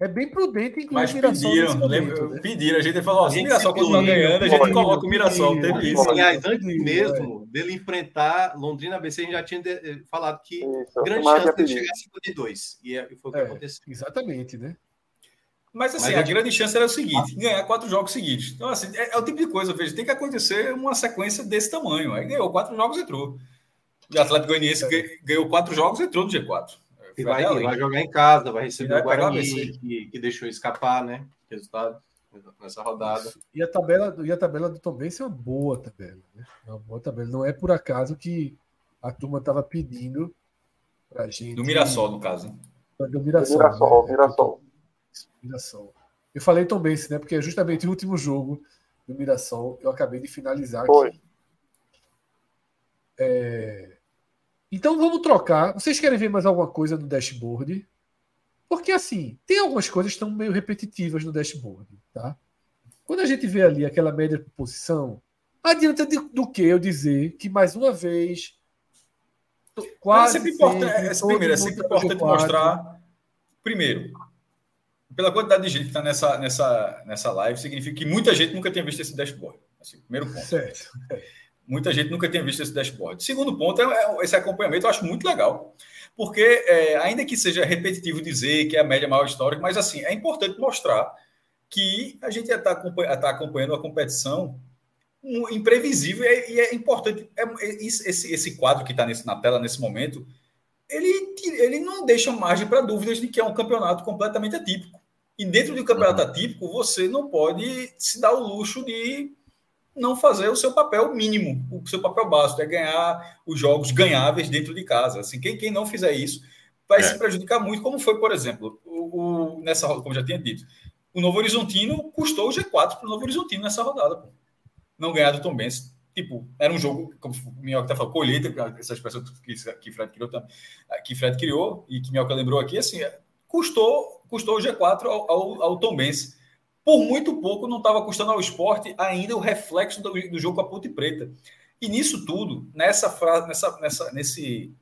É bem prudente incluir Mas pediram, momento, né? pediram. A gente falou, se o Mirassol continuar ganhando, a gente coloca o Mirassol. Teve isso. Aliás, antes mesmo dele enfrentar Londrina ABC, a gente já tinha eh, falado que isso, grande chance de chegar a 52. E é, foi o que é, aconteceu. Exatamente, né? Mas assim, Mas a gente... grande chance era o seguinte: ganhar quatro jogos seguidos. Então, assim, é, é o tipo de coisa, veja, tem que acontecer uma sequência desse tamanho. Aí ganhou quatro jogos e entrou. O Atlético Goianiense é. ganhou quatro jogos e entrou no G4. E vai, vai, jogar em casa, vai receber vai o Guarani, que, que, deixou escapar, né? Resultado nessa rodada. E a tabela, e a tabela do Tom Benz é uma boa tabela, né? É uma boa tabela. Não é por acaso que a turma estava pedindo pra gente. Do Mirassol, no caso. Do Mirassol. Mirassol, né? Mirassol. Mirassol. Eu falei Tom Benz, né? Porque é justamente o último jogo do Mirassol eu acabei de finalizar Foi. aqui. É... Então vamos trocar. Vocês querem ver mais alguma coisa no dashboard? Porque assim, tem algumas coisas que estão meio repetitivas no dashboard, tá? Quando a gente vê ali aquela média de posição, adianta de, do que eu dizer que mais uma vez quase é sempre importante, é, primeiro, é sempre importante mostrar primeiro pela quantidade de gente que está nessa, nessa, nessa live, significa que muita gente nunca tinha visto esse dashboard. Assim, primeiro ponto. Certo. Muita gente nunca tinha visto esse dashboard. Segundo ponto, é, é, esse acompanhamento eu acho muito legal, porque é, ainda que seja repetitivo dizer que é a média maior histórica, mas assim, é importante mostrar que a gente está tá acompanhando a competição imprevisível e é importante. É, esse, esse quadro que está na tela nesse momento, ele, ele não deixa margem para dúvidas de que é um campeonato completamente atípico. E dentro de um campeonato uhum. atípico, você não pode se dar o luxo de não fazer o seu papel mínimo, o seu papel básico, é ganhar os jogos ganháveis dentro de casa. Assim, quem, quem não fizer isso vai é. se prejudicar muito, como foi, por exemplo, o, o, nessa como já tinha dito, o Novo Horizontino custou o G4 para o Novo Horizontino nessa rodada. Pô. Não ganhar do Tom Benz. Tipo, era um jogo, como o Minhoca tá falando, colheita, essa expressão que, que Fred criou que Fred criou e que Minhoca lembrou aqui, assim, custou, custou o G4 ao, ao, ao Tom Benz por muito pouco não estava custando ao esporte ainda o reflexo do, do, jogo com a Ponte Preta. E nisso tudo, nessa frase, nessa, nessa, nesse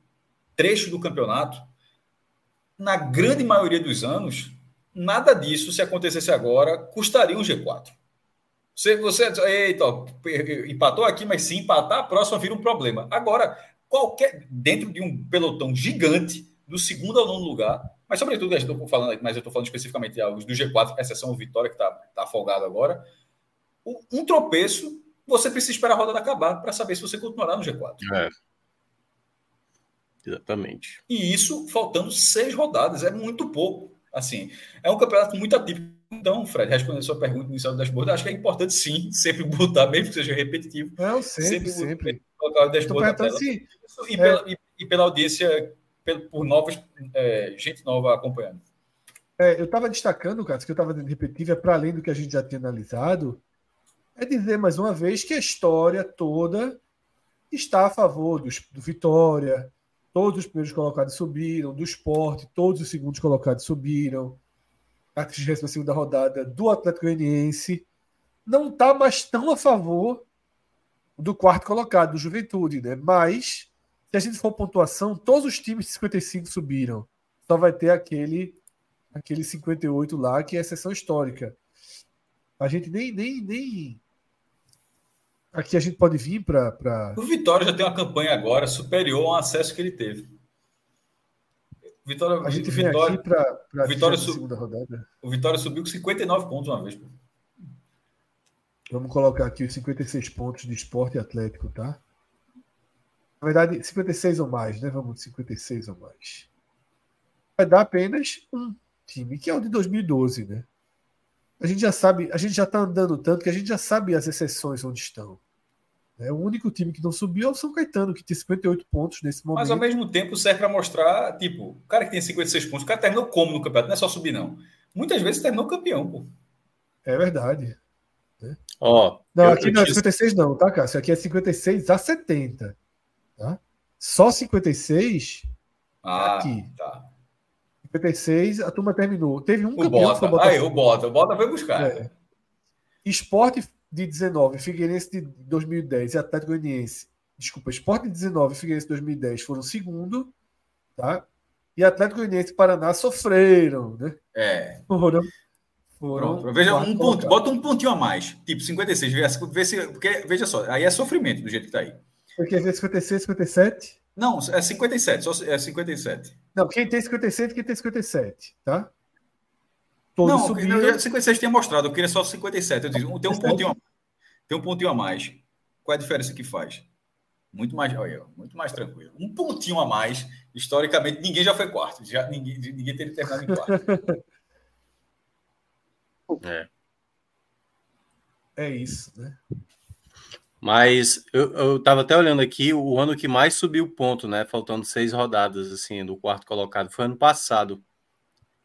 trecho do campeonato, na grande maioria dos anos, nada disso, se acontecesse agora, custaria um G4. Você, você eita, empatou aqui, mas se empatar, a próxima vira um problema. Agora, qualquer dentro de um pelotão gigante, do segundo ao nono lugar, mas, sobretudo, eu estou falando, mas eu estou falando especificamente do G4, exceção o Vitória, que está tá folgado agora. Um tropeço, você precisa esperar a rodada acabar para saber se você continuará no G4. É. Exatamente. E isso faltando seis rodadas, é muito pouco. Assim, é um campeonato muito atípico. Então, Fred, respondendo a sua pergunta inicial do dashboard, acho que é importante sim, sempre botar, mesmo que seja repetitivo. Não, sempre, sempre. sempre. Colocar o dashboard na tela. Se, e, é... pela, e, e pela audiência por novos, é, gente nova acompanhando. É, eu estava destacando, Cássio, que eu estava dando repetitivo, é para além do que a gente já tinha analisado, é dizer mais uma vez que a história toda está a favor do, do Vitória, todos os primeiros colocados subiram, do esporte, todos os segundos colocados subiram, a 32 rodada do Atlético Goianiense, não está mais tão a favor do quarto colocado, do Juventude, né? Mas se a gente for pontuação, todos os times de 55 subiram. Só vai ter aquele aquele 58 lá, que é exceção histórica. A gente nem. nem, nem... Aqui a gente pode vir para. Pra... O Vitória já tem uma campanha agora superior ao acesso que ele teve. Vitória, a gente Vitória, aqui para Vitória sub... segunda rodada. O Vitória subiu com 59 pontos uma vez. Vamos colocar aqui os 56 pontos de esporte atlético, tá? Na verdade, 56 ou mais, né? Vamos, 56 ou mais. Vai dar apenas um time, que é o de 2012, né? A gente já sabe, a gente já está andando tanto que a gente já sabe as exceções onde estão. É, o único time que não subiu é o São Caetano, que tem 58 pontos nesse momento. Mas ao mesmo tempo serve para mostrar, tipo, o cara que tem 56 pontos, o cara terminou como no campeonato, não é só subir, não. Muitas vezes terminou campeão, pô. É verdade. Né? Ó, não, aqui não é 56 não, tá, Cássio? Aqui é 56 a 70. Tá? Só 56 ah, aqui. Tá. 56, a turma terminou. Teve um o campeão Bota. Aí, o Bota. O Bota foi buscar. É. Esporte de 19, Figueirense de 2010 e Atlético Goianiense desculpa, Sport 19 e Figueirense 2010 foram segundo, tá? E Atlético Goianiense e Paraná sofreram, né? É. Foram. foram Pronto, veja, um ponto, bota um pontinho a mais, tipo 56, vê, vê se, porque, veja só, aí é sofrimento do jeito que tá aí. Porque ver 56, 57? Não, é 57, só é 57. Não, quem tem 57, quem tem 57, tá? Todos não, subiram. Eu, 56 tinha mostrado, eu queria só 57. Eu disse, tem um pontinho a, tem um pontinho a mais. Qual é a diferença que faz? Muito mais, olha, muito mais tranquilo. Um pontinho a mais, historicamente, ninguém já foi quarto. Já, ninguém, ninguém teria terminado em quarto. é. É isso, né? Mas eu, eu tava até olhando aqui, o ano que mais subiu ponto, né? Faltando seis rodadas, assim, do quarto colocado, foi ano passado.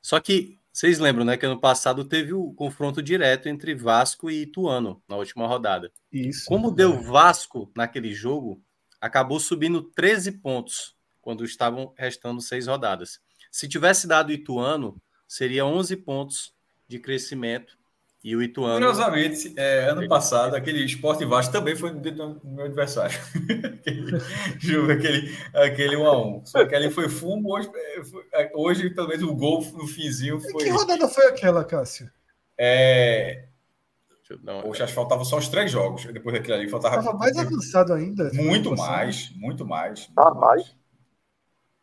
Só que vocês lembram, né, que ano passado teve o confronto direto entre Vasco e Ituano na última rodada. Isso. Como deu Vasco naquele jogo, acabou subindo 13 pontos quando estavam restando seis rodadas. Se tivesse dado Ituano, seria 11 pontos de crescimento e o Ituano. Curiosamente, é, ano passado, aquele Esporte Vasco também foi no meu adversário. aquele, aquele, aquele 1 a 1 Só que ali foi fumo, hoje, é, hoje talvez o gol no finzinho foi. Que rodada foi aquela, Cássio? É. Poxa, acho que faltavam só os três jogos. Depois daquele ali, faltava. Estava mais avançado ainda. Muito mais, muito mais. Ah, mais.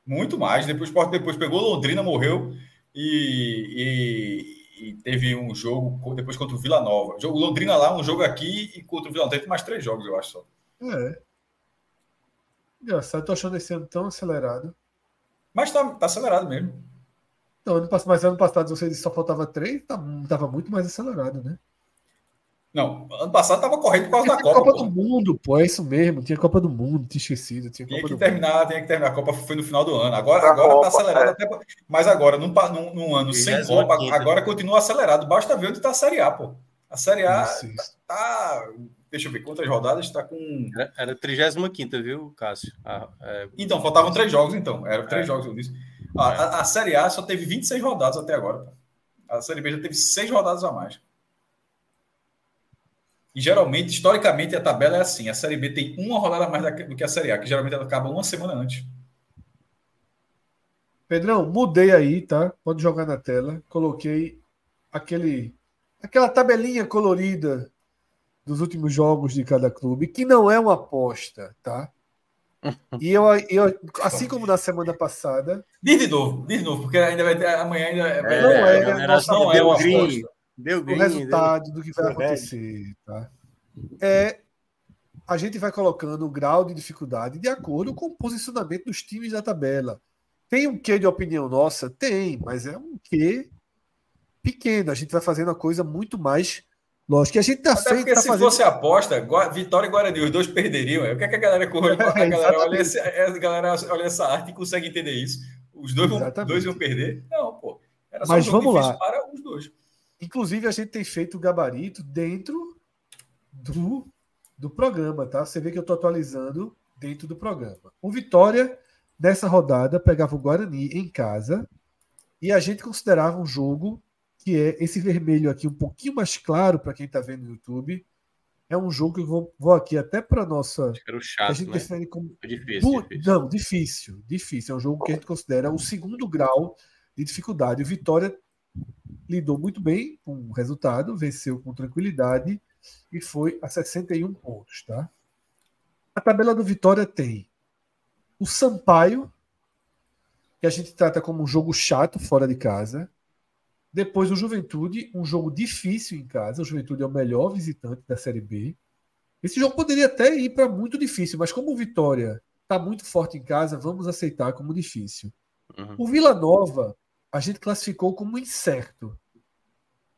Muito mais. Depois, depois pegou Londrina, morreu e, e teve um jogo depois contra o Vila Nova. O Londrina lá, um jogo aqui e contra o Vila Nova. Teve mais três jogos, eu acho só. É. Engraçado, tô achando esse ano tão acelerado. Mas tá, tá acelerado mesmo. Não, ano, mas ano passado você disse que só faltava três, tá, tava muito mais acelerado, né? Não, ano passado tava correndo por causa da Copa. Copa pô. do Mundo, pô, é isso mesmo. Tinha Copa do Mundo, tinha esquecido. Tinha, tinha Copa que terminar, mundo. tinha que terminar. A Copa foi no final do ano. Agora, agora Copa, tá acelerado é. até. Mas agora, num, num, num ano sem Copa, agora continua acelerado. Basta ver onde tá a Série A, pô. A Série A isso, isso. tá. Deixa eu ver quantas rodadas está com. Era, era 35, viu, Cássio? Ah, é... Então, faltavam três jogos, então. Eram três é. jogos, eu disse. Ah, é. a, a, Série A só teve 26 rodadas até agora. Pô. A Série B já teve seis rodadas a mais. E geralmente, historicamente, a tabela é assim: a Série B tem uma rodada a mais do que a Série A, que geralmente ela acaba uma semana antes. Pedrão, mudei aí, tá? Pode jogar na tela. Coloquei aquele, aquela tabelinha colorida dos últimos jogos de cada clube, que não é uma aposta, tá? E eu, eu, assim como na semana passada. Diz de novo, diz de novo, porque ainda vai ter. Amanhã ainda. É, não é, não, não é uma aposta. Deu green, o resultado deu... do que vai acontecer. Tá? É, a gente vai colocando o grau de dificuldade de acordo com o posicionamento dos times da tabela. Tem um quê de opinião nossa? Tem, mas é um quê pequeno. A gente vai fazendo a coisa muito mais lógica. A gente tá feito. Porque tá se fazendo... fosse aposta, Vitória e Guarani, os dois perderiam. O que, é que a galera corre? A galera, olha esse, a galera olha essa arte e consegue entender isso. Os dois, vão, dois iam perder? Não, pô. Era só Mas um vamos lá. para os dois. Inclusive, a gente tem feito o gabarito dentro do, do programa, tá? Você vê que eu estou atualizando dentro do programa. O Vitória, nessa rodada, pegava o Guarani em casa e a gente considerava um jogo que é esse vermelho aqui um pouquinho mais claro para quem está vendo no YouTube. É um jogo que eu vou, vou aqui até para nossa. Era chato, a gente né? define como. É difícil, difícil, Não, difícil, difícil. É um jogo que a gente considera o segundo grau de dificuldade. O Vitória lidou muito bem com o resultado, venceu com tranquilidade e foi a 61 pontos, tá? A tabela do Vitória tem o Sampaio, que a gente trata como um jogo chato fora de casa. Depois o Juventude, um jogo difícil em casa. O Juventude é o melhor visitante da Série B. Esse jogo poderia até ir para muito difícil, mas como o Vitória está muito forte em casa, vamos aceitar como difícil. Uhum. O Vila Nova a gente classificou como incerto.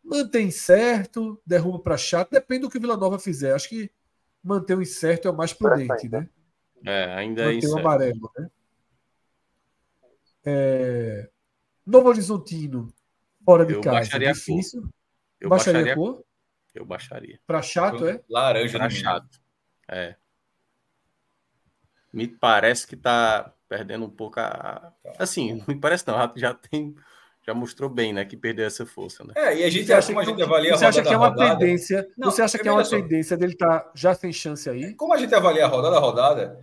Mantém certo, derruba para chato, depende do que o Vila Nova fizer. Acho que manter o incerto é o mais prudente, né? É, ainda manter é incerto. o amarelo, né? É... Novo Horizontino, fora de eu casa, é difícil. Cor. Eu baixaria, baixaria a cor? Eu baixaria. Para chato, é? Laranja. Para chato. É. Me parece que tá perdendo um pouco a. Assim, não me parece não, já tem já mostrou bem, né, que perdeu essa força, né? É, e a gente você acha, como a gente avalia Você acha que é uma rodada, tendência? Não, você acha que é uma tendência dele estar tá já sem chance aí? Como a gente avalia a rodada a rodada,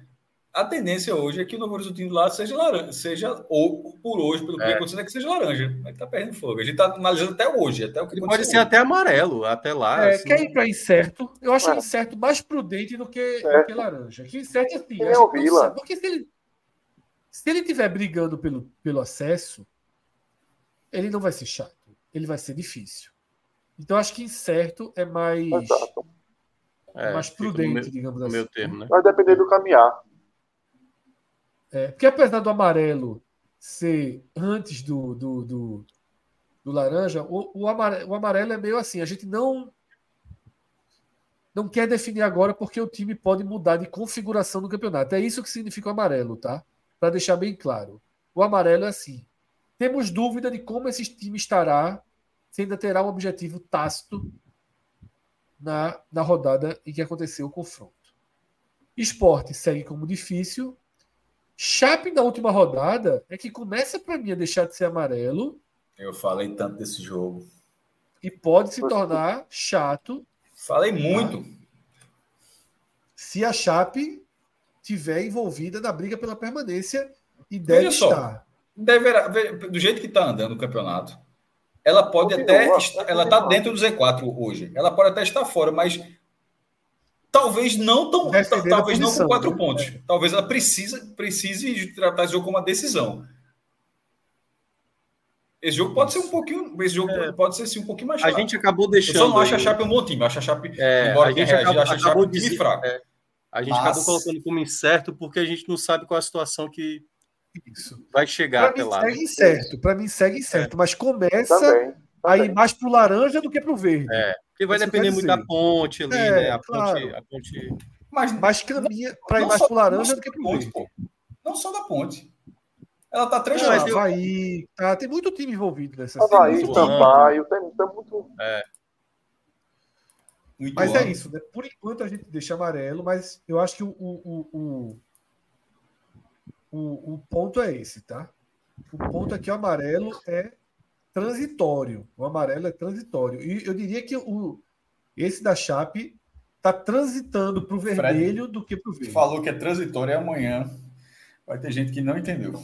a tendência hoje é que o Novo Horizontino lá seja laranja, seja, ou por hoje, pelo que é. acontecendo, é que seja laranja. Mas tá perdendo fogo. A gente tá analisando até hoje, até o que Pode ser hoje. até amarelo, até lá. É, assim. Quer ir para incerto? Eu acho é. incerto mais prudente do que, do que laranja. Que incerto é assim. É o Vila. Porque se ele, se ele tiver brigando pelo, pelo acesso, ele não vai ser chato, ele vai ser difícil. Então acho que incerto é mais é, mais prudente, meu, digamos assim. Meu termo, né? Vai depender do caminhar. É, porque apesar do amarelo ser antes do, do, do, do laranja, o, o, amarelo, o amarelo é meio assim, a gente não não quer definir agora porque o time pode mudar de configuração do campeonato. É isso que significa o amarelo, tá? Para deixar bem claro. O amarelo é assim. Temos dúvida de como esse time estará, se ainda terá um objetivo tácito na, na rodada em que aconteceu o confronto. Esporte segue como difícil. Chape na última rodada é que começa para mim a deixar de ser amarelo. Eu falei tanto desse jogo. E pode se tornar chato. Falei muito. Se a Chape tiver envolvida na briga pela permanência e deve estar deverá, do jeito que está andando o campeonato, ela pode até. ela está dentro do Z4 hoje. Ela pode até estar fora, mas talvez não tão. Talvez não com quatro né? pontos. Talvez ela precisa, precise tratar esse jogo como uma decisão. Esse jogo pode ser um pouquinho. Esse jogo é. pode ser sim, um pouquinho mais chato. A gente acabou deixando. Eu só não acho a Chape um bom time. Acho a Chape. É, embora a gente acabou, acho a Chape um time fraco. É. A gente Mas... acabou colocando como incerto porque a gente não sabe qual a situação que isso. Vai chegar pra até lá. Segue certo, para mim segue certo, é. mas começa também, a ir mais pro laranja do que pro verde. É, porque vai depender muito da ponte ali, é, né? A claro. ponte, a ponte. Mas, mas caminha para ir mais pro laranja do que pro ponte, verde. Pô. Não só da ponte. Ela tá três eu... Havaí, tá, tem muito time envolvido nessa Havaí, Sampaio, tem, tem muito. É. Muito mas é isso, né? Por enquanto a gente deixa amarelo, mas eu acho que o, o, o, o, o ponto é esse, tá? O ponto aqui, o amarelo é transitório. O amarelo é transitório. E eu diria que o, esse da Chape está transitando para o vermelho do que para o verde. Falou que é transitório e amanhã vai ter gente que não entendeu.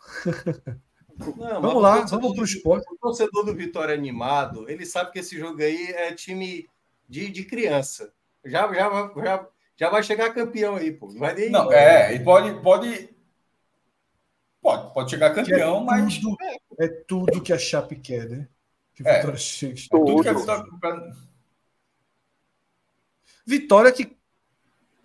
Não, vamos lá, vamos para o esporte. O torcedor do Vitória animado, ele sabe que esse jogo aí é time de, de criança. Já, já, já, já vai chegar campeão aí, pô. Vai nem... Não, é, e pode, pode Pode, pode chegar campeão, é mas. Tudo, é tudo que a Chape quer, né? Que é, Vitória chegue. É tudo que a Vitória... Vitória que.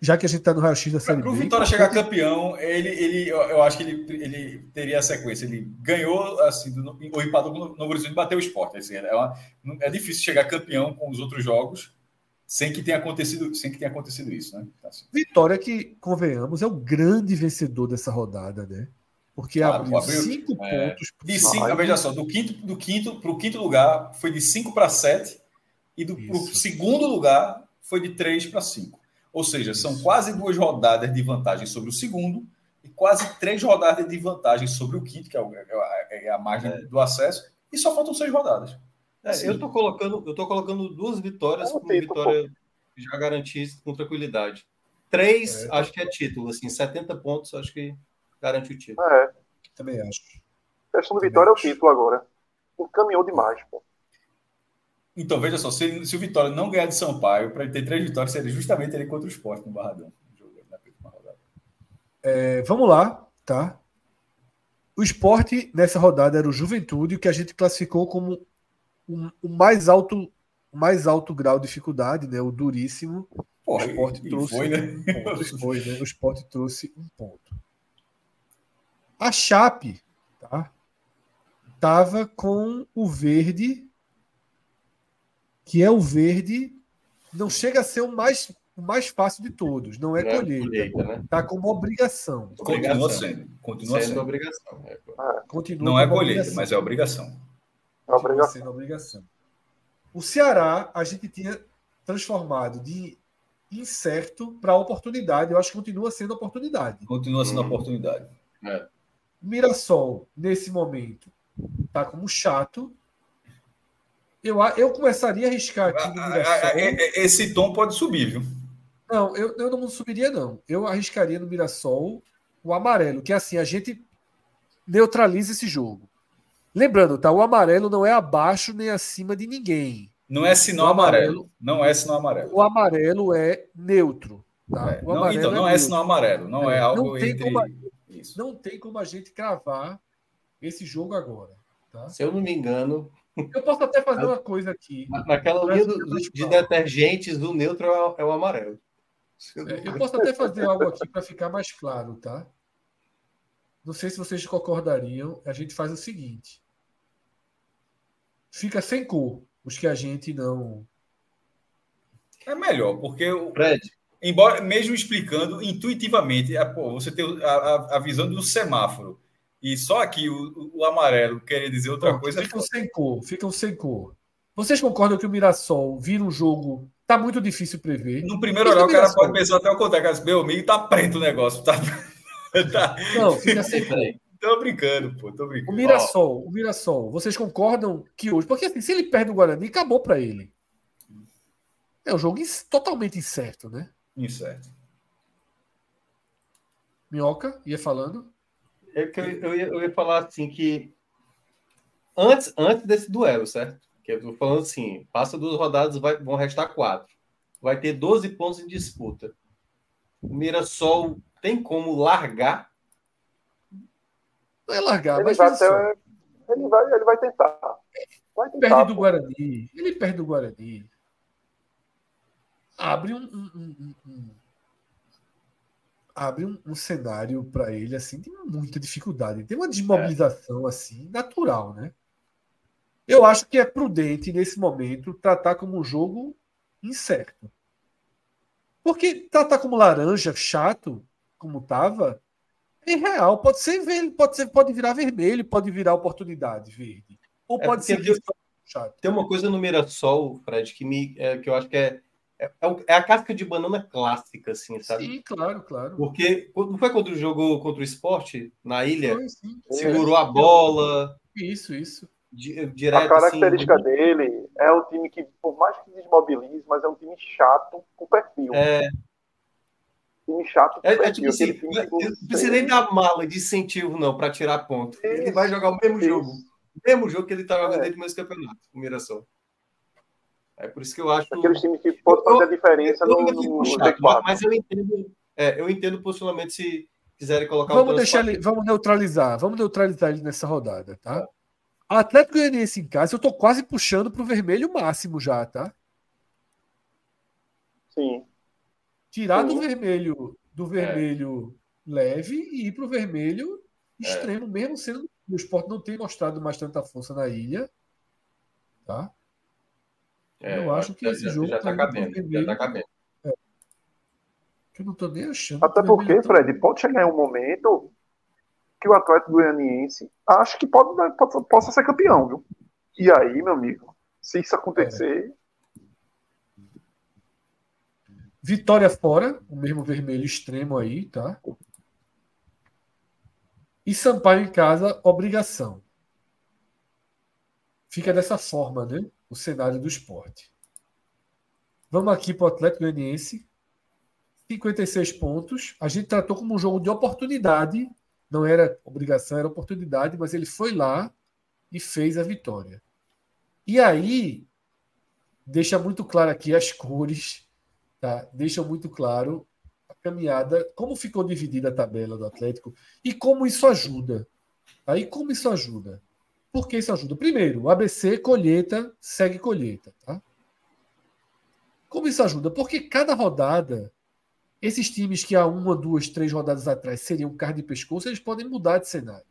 Já que a gente está no raio-x da Série Para o Vitória chegar campeão, ele, ele, eu acho que ele, ele teria a sequência. Ele ganhou, assim, do, ou empatou no, no Brasil e bateu o esporte. Assim, é, uma, é difícil chegar campeão com os outros jogos sem que tenha acontecido, sem que tenha acontecido isso, né? Assim. Vitória que, convenhamos, é o grande vencedor dessa rodada, né? Porque claro, abriu, abriu cinco é, pontos. De cinco, veja só, do quinto do quinto para o quinto lugar foi de 5 para 7 e do segundo lugar foi de 3 para 5. Ou seja, são quase duas rodadas de vantagem sobre o segundo e quase três rodadas de vantagem sobre o quinto, que é, o, é a margem é. do acesso, e só faltam seis rodadas. É, assim, eu estou colocando, eu tô colocando duas vitórias é como vitória já garantida com tranquilidade. Três, é, acho que é título, assim, 70 pontos, acho que garante o título. É. Também acho. A questão do Vitória é o título agora. Encaminhou demais, pô. Então, veja só, se, se o Vitória não ganhar de Sampaio, para ele ter três vitórias, seria justamente ele contra o esporte no Barradão. É, vamos lá, tá? O esporte nessa rodada era o Juventude, que a gente classificou como o um, mais alto o mais alto grau de dificuldade, né? O duríssimo. Porra, o esporte trouxe foi, né? um ponto. Foi, né? O esporte trouxe um ponto. A Chape tá, tava com o verde, que é o verde, não chega a ser o mais, o mais fácil de todos, não é, é colheita. colheita né? Tá como obrigação. Continua sendo. Continua sendo, sendo obrigação. É. Continua não é colheita, obrigação. mas é obrigação. É obrigação. Sendo obrigação. O Ceará, a gente tinha transformado de incerto para oportunidade. Eu acho que continua sendo oportunidade. Continua sendo hum. oportunidade. É. Mirassol, nesse momento, tá como chato. Eu, eu começaria a arriscar aqui no Mirassol. Esse tom pode subir, viu? Não, eu, eu não subiria, não. Eu arriscaria no Mirassol o amarelo, que assim, a gente neutraliza esse jogo. Lembrando, tá? O amarelo não é abaixo nem acima de ninguém. Não é sinal amarelo, amarelo. Não é sinal amarelo. O amarelo é neutro. Tá? É. Não, então, não é, é sinal amarelo. Não é, é algo não tem entre... Como a, não tem como a gente cravar esse jogo agora. Tá? Se eu não me engano. Eu posso até fazer uma coisa aqui. Naquela linha do, de detergentes, o neutro é o, é o amarelo. É, eu posso até fazer algo aqui para ficar mais claro, tá? Não sei se vocês concordariam. A gente faz o seguinte: fica sem cor os que a gente não. É melhor, porque o. Fred. Embora, mesmo explicando intuitivamente, é, pô, você tem a, a, a visão do semáforo e só aqui o, o amarelo querer dizer outra coisa. Ficam sem cor, ficam sem cor. Vocês concordam que o Mirassol vira um jogo. Tá muito difícil prever. No primeiro olhar, o cara pode pensar até o contrário. Meu amigo, tá preto o negócio. Tá... tá... Não, fica sem cor. Tô brincando, pô, tô brincando. O Mirassol, o Mirassol, vocês concordam que hoje, porque assim, se ele perde o Guarani, acabou para ele. É um jogo totalmente incerto, né? Incerto. Minhoca, ia falando? É que eu, eu, ia, eu ia falar assim que antes, antes desse duelo, certo? Que eu tô falando assim, passa duas rodadas, vai, vão restar quatro. Vai ter 12 pontos em disputa. O Mirassol tem como largar não é largar, ele mas vai, ter, ele, vai, ele vai tentar. Vai tentar perde do Guarani. Ele perde do Guarani. Abre um, um, um, um abre um, um cenário para ele assim de muita dificuldade. Tem uma desmobilização é. assim natural, né? Eu acho que é prudente nesse momento tratar como um jogo incerto. Porque tratar como laranja chato, como estava, em real, pode ser pode ser, pode virar vermelho, pode virar oportunidade verde. Ou é pode ser chato. Tem uma coisa no Mirassol, Fred, que me é, que eu acho que é, é, é, é a casca de banana clássica, assim, sabe? Sim, claro, claro. Porque não foi quando jogou contra o esporte na ilha? Foi, segurou a bola. Isso, isso. Direto, a característica assim, dele é um time que, por mais que desmobilize, mas é um time chato com perfil. É, time chato. É, é tipo assim, não precisa nem dar mala de incentivo, não, para tirar ponto. Isso, ele vai jogar o mesmo isso. jogo. O mesmo jogo que ele está jogando é. desde o mesmo campeonato, o Mirassol. É por isso que eu acho. Aqueles times que podem fazer a diferença no, no chato, Mas eu entendo, é, eu entendo o posicionamento se quiserem colocar vamos deixar ele, Vamos neutralizar, vamos neutralizar ele nessa rodada, tá? Atlético Goianiense em casa, eu tô quase puxando pro vermelho máximo já, tá? Sim. Tirar do vermelho do vermelho é. leve e ir para o vermelho extremo, é. mesmo sendo o esporte não tem mostrado mais tanta força na ilha. Tá? É, eu acho que já, esse jogo já está tá cabendo. Já tá cabendo. É. Eu não estou nem achando. Até porque, tá... Fred, pode chegar um momento que o Atlético Goianiense acho que pode, pode, possa ser campeão, viu? E aí, meu amigo, se isso acontecer, é. Vitória fora, o mesmo vermelho extremo aí, tá? E Sampaio em casa, obrigação. Fica dessa forma, né? O cenário do esporte. Vamos aqui para o Atlético Goianiense. 56 pontos. A gente tratou como um jogo de oportunidade. Não era obrigação, era oportunidade, mas ele foi lá e fez a vitória. E aí, deixa muito claro aqui as cores tá? deixam muito claro a caminhada, como ficou dividida a tabela do Atlético e como isso ajuda. Tá? E como isso ajuda? Por que isso ajuda? Primeiro, ABC, colheita, segue colheita. Tá? Como isso ajuda? Porque cada rodada, esses times que há uma, duas, três rodadas atrás seriam carne de pescoço, eles podem mudar de cenário.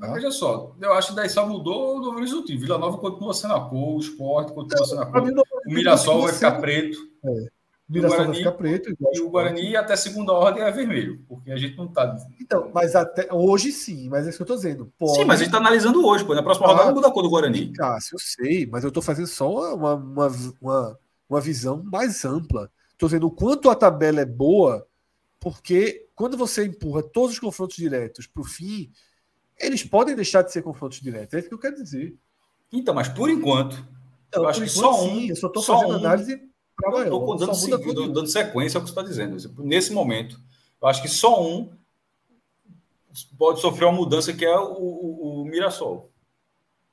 Tá? Veja só, eu acho que daí só mudou o novo resultado. Vila Nova continua sendo a cor, o esporte continua sendo a cor, o Mirassol vai ficar preto. É. Mirassol vai ficar preto. E o Guarani até segunda ordem é vermelho, porque a gente não está. Então, mas até hoje sim, mas é isso que eu estou dizendo. Pode... Sim, mas a gente está analisando hoje, pô. Na próxima ah, rodada muda a cor do Guarani. Cássio, eu sei, mas eu estou fazendo só uma, uma, uma, uma visão mais ampla. Estou dizendo o quanto a tabela é boa, porque quando você empurra todos os confrontos diretos para o fim, eles podem deixar de ser confrontos diretos. É isso que eu quero dizer. Então, mas por enquanto, então, eu acho que só sim, um. Eu só estou fazendo um, análise maior. Estou dando, dando, dando sequência ao que você está dizendo. Nesse momento, eu acho que só um pode sofrer uma mudança que é o, o, o Mirassol.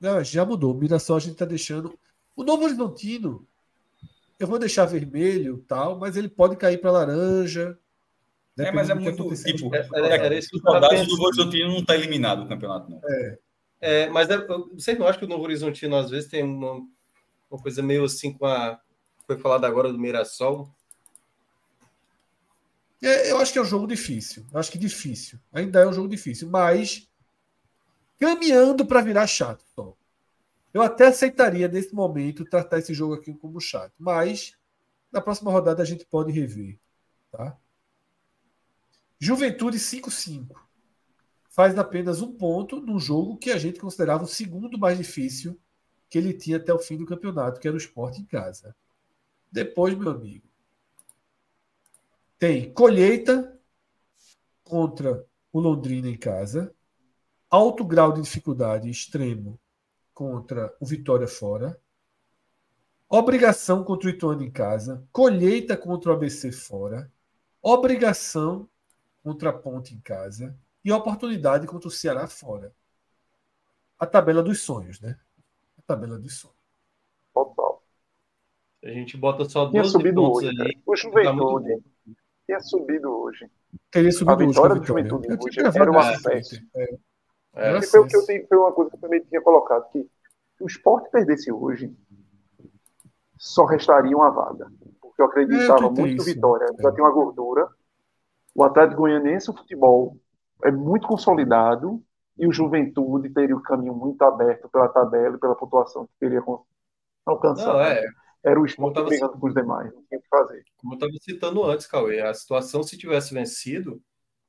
Não, já mudou. O Mirassol a gente está deixando. O Novo Horizontino, eu vou deixar vermelho tal, mas ele pode cair para laranja. É, mas é muito. Tipo, é, era isso que o Novo Horizontino não está eliminado do campeonato, não. É. é mas é, você não acha que o Novo Horizontino às vezes tem uma, uma coisa meio assim com a. Foi falado agora do Mirassol. É, eu acho que é um jogo difícil. Eu acho que difícil. Ainda é um jogo difícil, mas caminhando para virar chato. Eu até aceitaria nesse momento tratar esse jogo aqui como chato, mas na próxima rodada a gente pode rever, tá? Juventude 5-5. Faz apenas um ponto num jogo que a gente considerava o segundo mais difícil que ele tinha até o fim do campeonato, que era o esporte em casa. Depois, meu amigo, tem colheita contra o Londrina em casa, alto grau de dificuldade extremo contra o Vitória fora, obrigação contra o Ituano em casa, colheita contra o ABC fora, obrigação contra a Ponte em casa e oportunidade contra o Ceará fora. A tabela dos sonhos, né? A tabela dos sonhos. A gente bota só Tinha subido hoje. Ali, o Juventude tá tinha subido hoje. Teria subido a vitória hoje, do Juventude hoje era o acesso. É. É, foi, o que eu tenho, foi uma coisa que eu também tinha colocado, que se o esporte perdesse hoje, só restaria uma vaga. Porque eu acreditava é, muito isso. Vitória, é. já tem uma gordura. O Atlético Goianiense, o futebol é muito consolidado e o Juventude teria o caminho muito aberto pela tabela e pela pontuação que teria alcançado. Não, é. Era o esporte brigando com os demais, não tinha o que fazer. Como eu estava citando antes, Cauê, a situação, se tivesse vencido,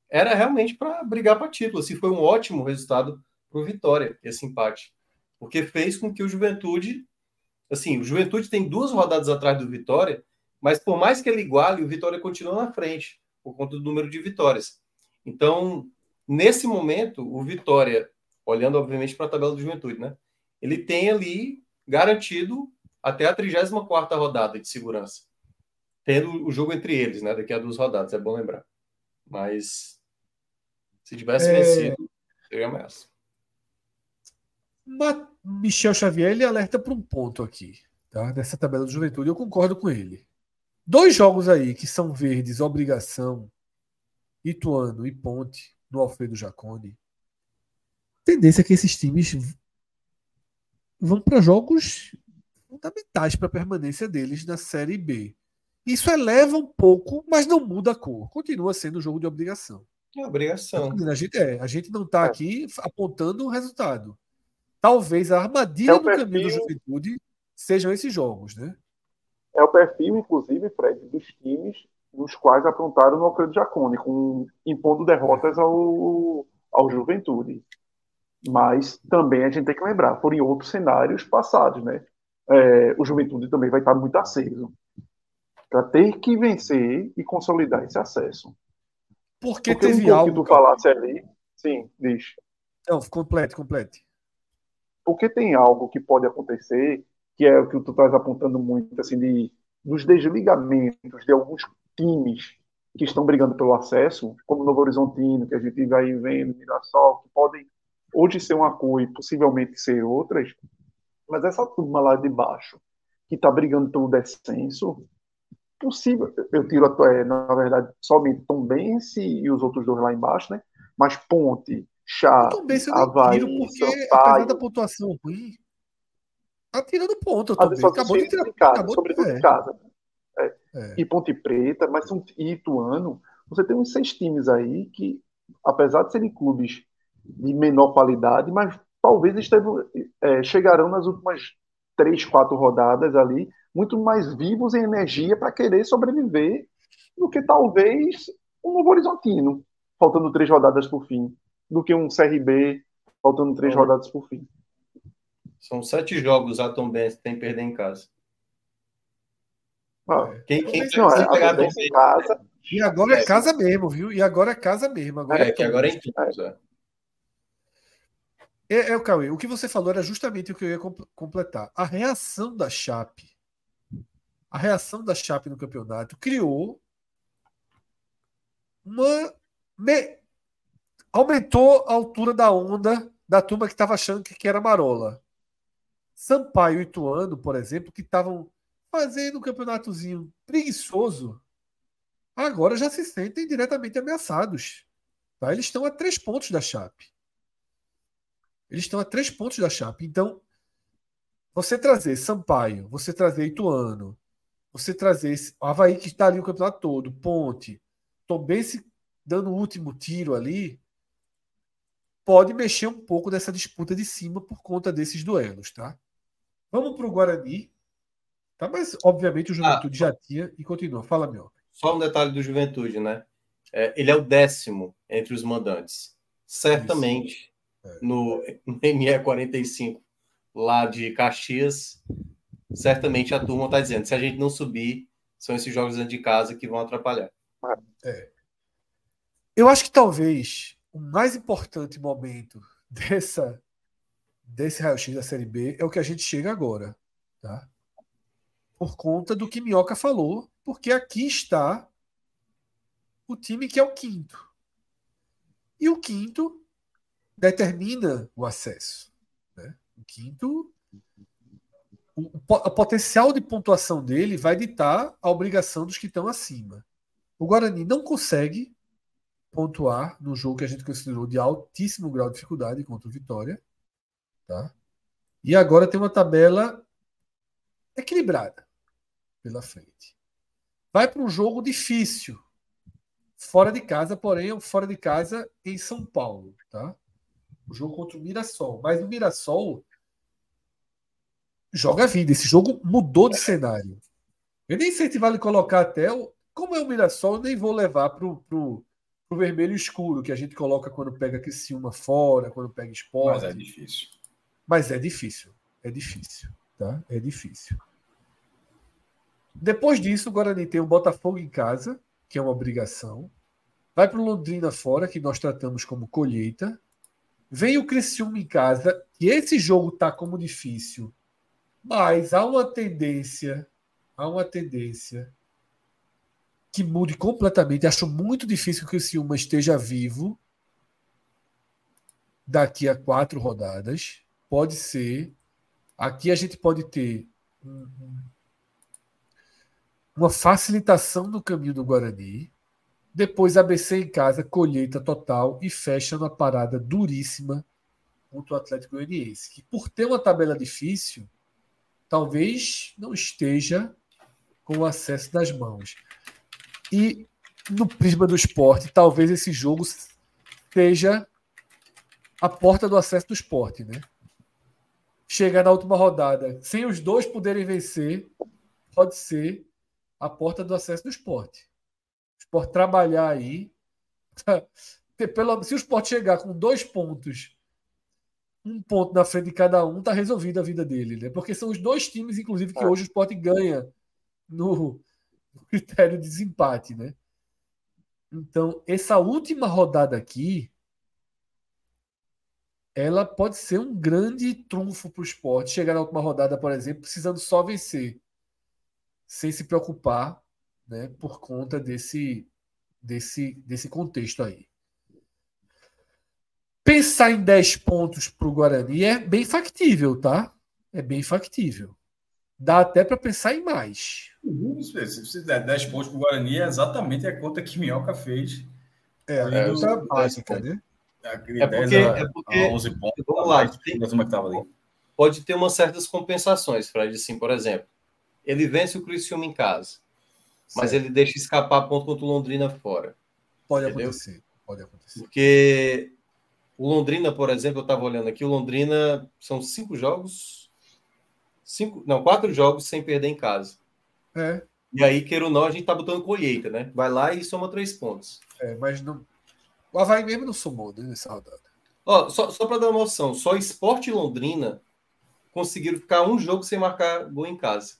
era realmente para brigar para título. Assim, foi um ótimo resultado para o Vitória, esse empate. Porque fez com que o Juventude. Assim, o Juventude tem duas rodadas atrás do Vitória, mas por mais que ele iguale, o Vitória continua na frente, por conta do número de vitórias. Então, nesse momento, o Vitória, olhando obviamente para a tabela do Juventude, né? Ele tem ali garantido até a 34 rodada de segurança. Tendo o jogo entre eles, né? Daqui a duas rodadas, é bom lembrar. Mas se tivesse é... vencido, seria ameaça. Michel Xavier ele alerta para um ponto aqui, tá? Nessa tabela do Juventude, eu concordo com ele. Dois jogos aí que são verdes, obrigação, Ituano e Ponte, no Alfredo Jacone. Tendência é que esses times vão para jogos fundamentais para a permanência deles na Série B. Isso eleva um pouco, mas não muda a cor. Continua sendo um jogo de obrigação. É obrigação. A gente, é, a gente não está é. aqui apontando um resultado. Talvez a armadilha é do perfil... caminho da juventude sejam esses jogos, né? É o perfil, inclusive, Fred, dos times nos quais aprontaram no Alfredo Jacone, com, impondo derrotas ao, ao Juventude. Mas também a gente tem que lembrar, foram em outros cenários passados, né? É, o Juventude também vai estar muito aceso para ter que vencer e consolidar esse acesso. Porque, Porque teve um algo. que tu falasse ali. Sim, diz. Não, complete, complete. Porque tem algo que pode acontecer, que é o que tu estás apontando muito, assim, de, dos desligamentos de alguns times que estão brigando pelo acesso, como Novo Horizontino, que a gente vai vendo, Mirassol, que podem hoje ser uma cor e possivelmente ser outras, mas essa turma lá de baixo, que está brigando pelo descenso, possível. Eu tiro, é, na verdade, somente Tombense e os outros dois lá embaixo, né? Mas Ponte, Chá, Havaí, tiro porque, Sampaio... apesar da pontuação ruim, tá tirando ponto também. Acabou de tirar, casa, acabou sobretudo de... em casa. É. É. E Ponte Preta, mas são Ituano. Você tem uns seis times aí que, apesar de serem clubes de menor qualidade, mas talvez estejam, é, chegarão nas últimas três, quatro rodadas ali muito mais vivos em energia para querer sobreviver do que talvez um Novo Horizontino, faltando três rodadas por fim, do que um CRB, faltando três rodadas por fim. São sete jogos a Tom Benz tem que perder em casa. Ah, quem quem não, é, pegar em casa. E agora é casa mesmo, viu? E agora é casa mesmo. Agora é, é que agora é em tudo. É. É, é o Cauê, o que você falou era justamente o que eu ia completar. A reação da Chape, a reação da Chape no campeonato criou uma. Me, aumentou a altura da onda da turma que estava achando que, que era marola. Sampaio e Ituano, por exemplo, que estavam fazendo um campeonatozinho preguiçoso, agora já se sentem diretamente ameaçados. Tá? Eles estão a três pontos da Chape. Eles estão a três pontos da Chape. Então, você trazer Sampaio, você trazer Ituano, você trazer esse, o Havaí que está ali o campeonato todo, Ponte, Tombense dando o último tiro ali, pode mexer um pouco dessa disputa de cima por conta desses duelos, tá? Vamos para o Guarani, tá? Mas, obviamente, o Juventude ah, já tinha e continua. Fala, meu. Só um detalhe do Juventude, né? É, ele é o décimo entre os mandantes. Certamente, é. No, no ME 45, lá de Caxias, certamente a turma está dizendo: se a gente não subir, são esses jogos dentro de casa que vão atrapalhar. É. Eu acho que talvez o mais importante momento dessa desse raio-x da Série B é o que a gente chega agora, tá? Por conta do que Minhoca falou, porque aqui está o time que é o quinto. E o quinto determina o acesso. Né? O quinto, o, o potencial de pontuação dele vai ditar a obrigação dos que estão acima. O Guarani não consegue pontuar no jogo que a gente considerou de altíssimo grau de dificuldade contra o Vitória. Tá? E agora tem uma tabela equilibrada pela frente. Vai para um jogo difícil, fora de casa, porém fora de casa em São Paulo. Tá? O jogo contra o Mirassol. Mas o Mirassol joga a vida. Esse jogo mudou de cenário. Eu nem sei se vale colocar até. O... Como é o Mirassol, eu nem vou levar para o o vermelho escuro que a gente coloca quando pega Criciúma fora, quando pega esporte. Mas é difícil. Mas é difícil. É difícil. Tá? É difícil. Depois disso, o Guarani tem o Botafogo em casa, que é uma obrigação. Vai para o Londrina fora, que nós tratamos como colheita. Vem o Criciúma em casa, e esse jogo tá como difícil. Mas há uma tendência, há uma tendência que mude completamente. Acho muito difícil que o Ciúma esteja vivo daqui a quatro rodadas. Pode ser. Aqui a gente pode ter uma facilitação no caminho do Guarani. Depois ABC em casa, colheita total e fecha uma parada duríssima contra o Atlético Goianiense, que por ter uma tabela difícil, talvez não esteja com o acesso das mãos. E no prisma do esporte, talvez esse jogo seja a porta do acesso do esporte, né? Chegar na última rodada sem os dois poderem vencer, pode ser a porta do acesso do esporte. O esporte trabalhar aí. Pelo, se o esporte chegar com dois pontos, um ponto na frente de cada um, tá resolvida a vida dele, né? Porque são os dois times, inclusive, que é. hoje o esporte ganha no, critério de desempate, né? Então, essa última rodada aqui, ela pode ser um grande trunfo para o esporte. Chegar na última rodada, por exemplo, precisando só vencer, sem se preocupar, né, por conta desse, desse, desse contexto aí. Pensar em 10 pontos para o Guarani é bem factível, tá? É bem factível dá até para pensar em mais. Se você der 10 pontos para o Guarani, é exatamente a conta que Minhoca fez. É, é a básica, né? É porque, é porque 11 pontos, vamos lá, tem, pode ter umas certas compensações, Fred, assim, por exemplo, ele vence o Criciúma em casa, mas ele deixa escapar ponto contra o Londrina fora. Pode entendeu? acontecer, pode acontecer. Porque o Londrina, por exemplo, eu estava olhando aqui, o Londrina são cinco jogos, cinco, não, quatro jogos sem perder em casa. É. E aí, queira ou não, a gente tá botando colheita, né? Vai lá e soma três pontos. É, mas não. O Havaí mesmo não somou né, nessa rodada. Ó, só, só para dar uma noção, só Esporte e Londrina conseguiram ficar um jogo sem marcar gol em casa.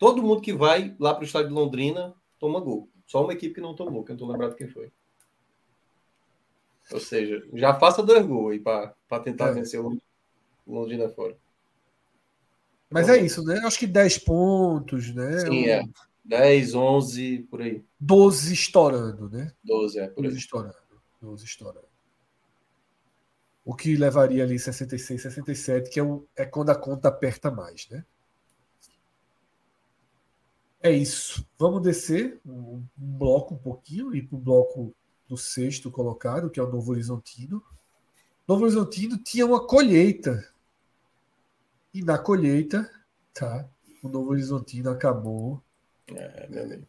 Todo mundo que vai lá para o estádio de Londrina toma gol. Só uma equipe que não tomou, que eu não tô lembrado quem foi. Ou seja, já faça dois gols aí para tentar é. vencer o Londrina fora. Mas é isso, né? Acho que 10 pontos, né? Sim, é. 10, 11, por aí. 12 estourando, né? 12, é, por 12 aí. estourando. 12 estourando. O que levaria ali 66, 67, que é, o, é quando a conta aperta mais, né? É isso. Vamos descer um, um bloco um pouquinho e para o bloco do sexto colocado, que é o Novo Horizontino. Novo Horizontino tinha uma colheita. E na colheita, tá? O Novo Horizontino acabou é,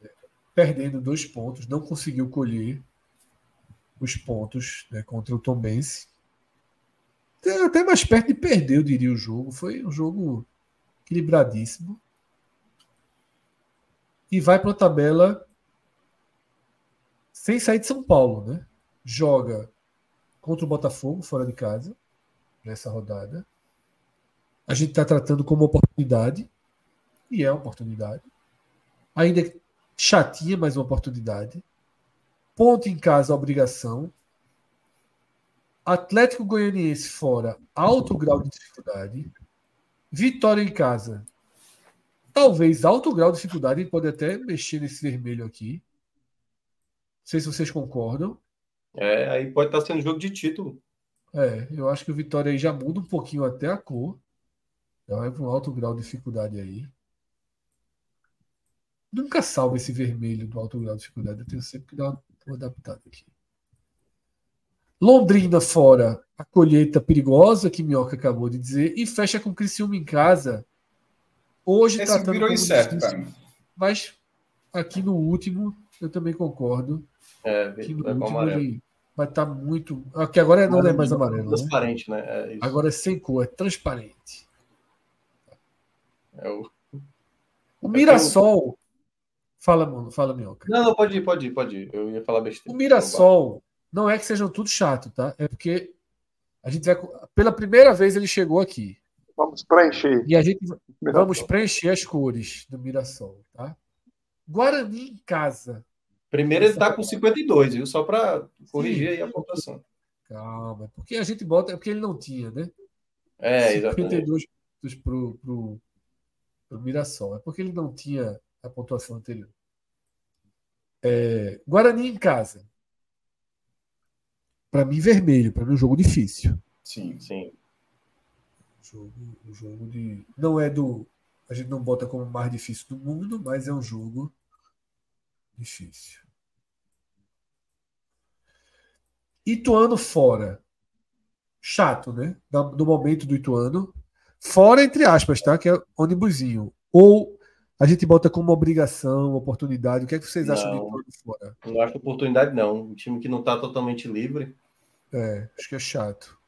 perdendo dois pontos, não conseguiu colher os pontos né, contra o Tombense. Até mais perto de perder, eu diria, o jogo. Foi um jogo equilibradíssimo. E vai para a tabela sem sair de São Paulo, né? Joga contra o Botafogo fora de casa nessa rodada. A gente está tratando como oportunidade e é uma oportunidade. Ainda chatinha, mas uma oportunidade. Ponto em casa, obrigação. Atlético Goianiense fora, alto grau de dificuldade. Vitória em casa, talvez alto grau de dificuldade. Pode até mexer nesse vermelho aqui. Não sei se vocês concordam. É, aí pode estar sendo jogo de título. É, eu acho que o Vitória aí já muda um pouquinho até a cor. Já vai para um alto grau de dificuldade aí. Nunca salva esse vermelho do alto grau de dificuldade. Eu tenho sempre que dar uma, uma adaptada aqui. Londrina fora, a colheita perigosa que Minhoca acabou de dizer, e fecha com Criciúma em casa. Hoje Esse virou incerto, cara. Mas aqui no último, eu também concordo. É, que no último ele vai estar tá muito. Aqui agora não é mais amarelo. Né? Transparente, né? né? É agora é sem cor, é transparente. É o... o Mirassol. Fala, mano, fala, Minhoca. Não, não, pode ir, pode ir, pode ir. Eu ia falar besteira. O Mirassol não é que sejam tudo chato, tá? É porque a gente vai. Pela primeira vez ele chegou aqui. Vamos preencher. E a gente Mirassol. vamos preencher as cores do Mirassol, tá? Guarani em casa. Primeiro ele está com 52, viu? Só para corrigir Sim. aí a pontuação. Calma, porque a gente bota, é porque ele não tinha, né? É, exatamente. 52 pontos pro, pro, pro Mirassol. É porque ele não tinha a pontuação anterior. É, Guarani em casa. Para mim, vermelho. Para mim, um jogo difícil. Sim, sim. Jogo, um jogo de. Não é do. A gente não bota como o mais difícil do mundo, mas é um jogo difícil. Ituano fora. Chato, né? Do momento do Ituano. Fora, entre aspas, tá? Que é ônibusinho. Ou a gente bota como obrigação, oportunidade. O que é que vocês não, acham de Ituano fora? Não acho oportunidade, não. Um time que não está totalmente livre. É, acho que é chato.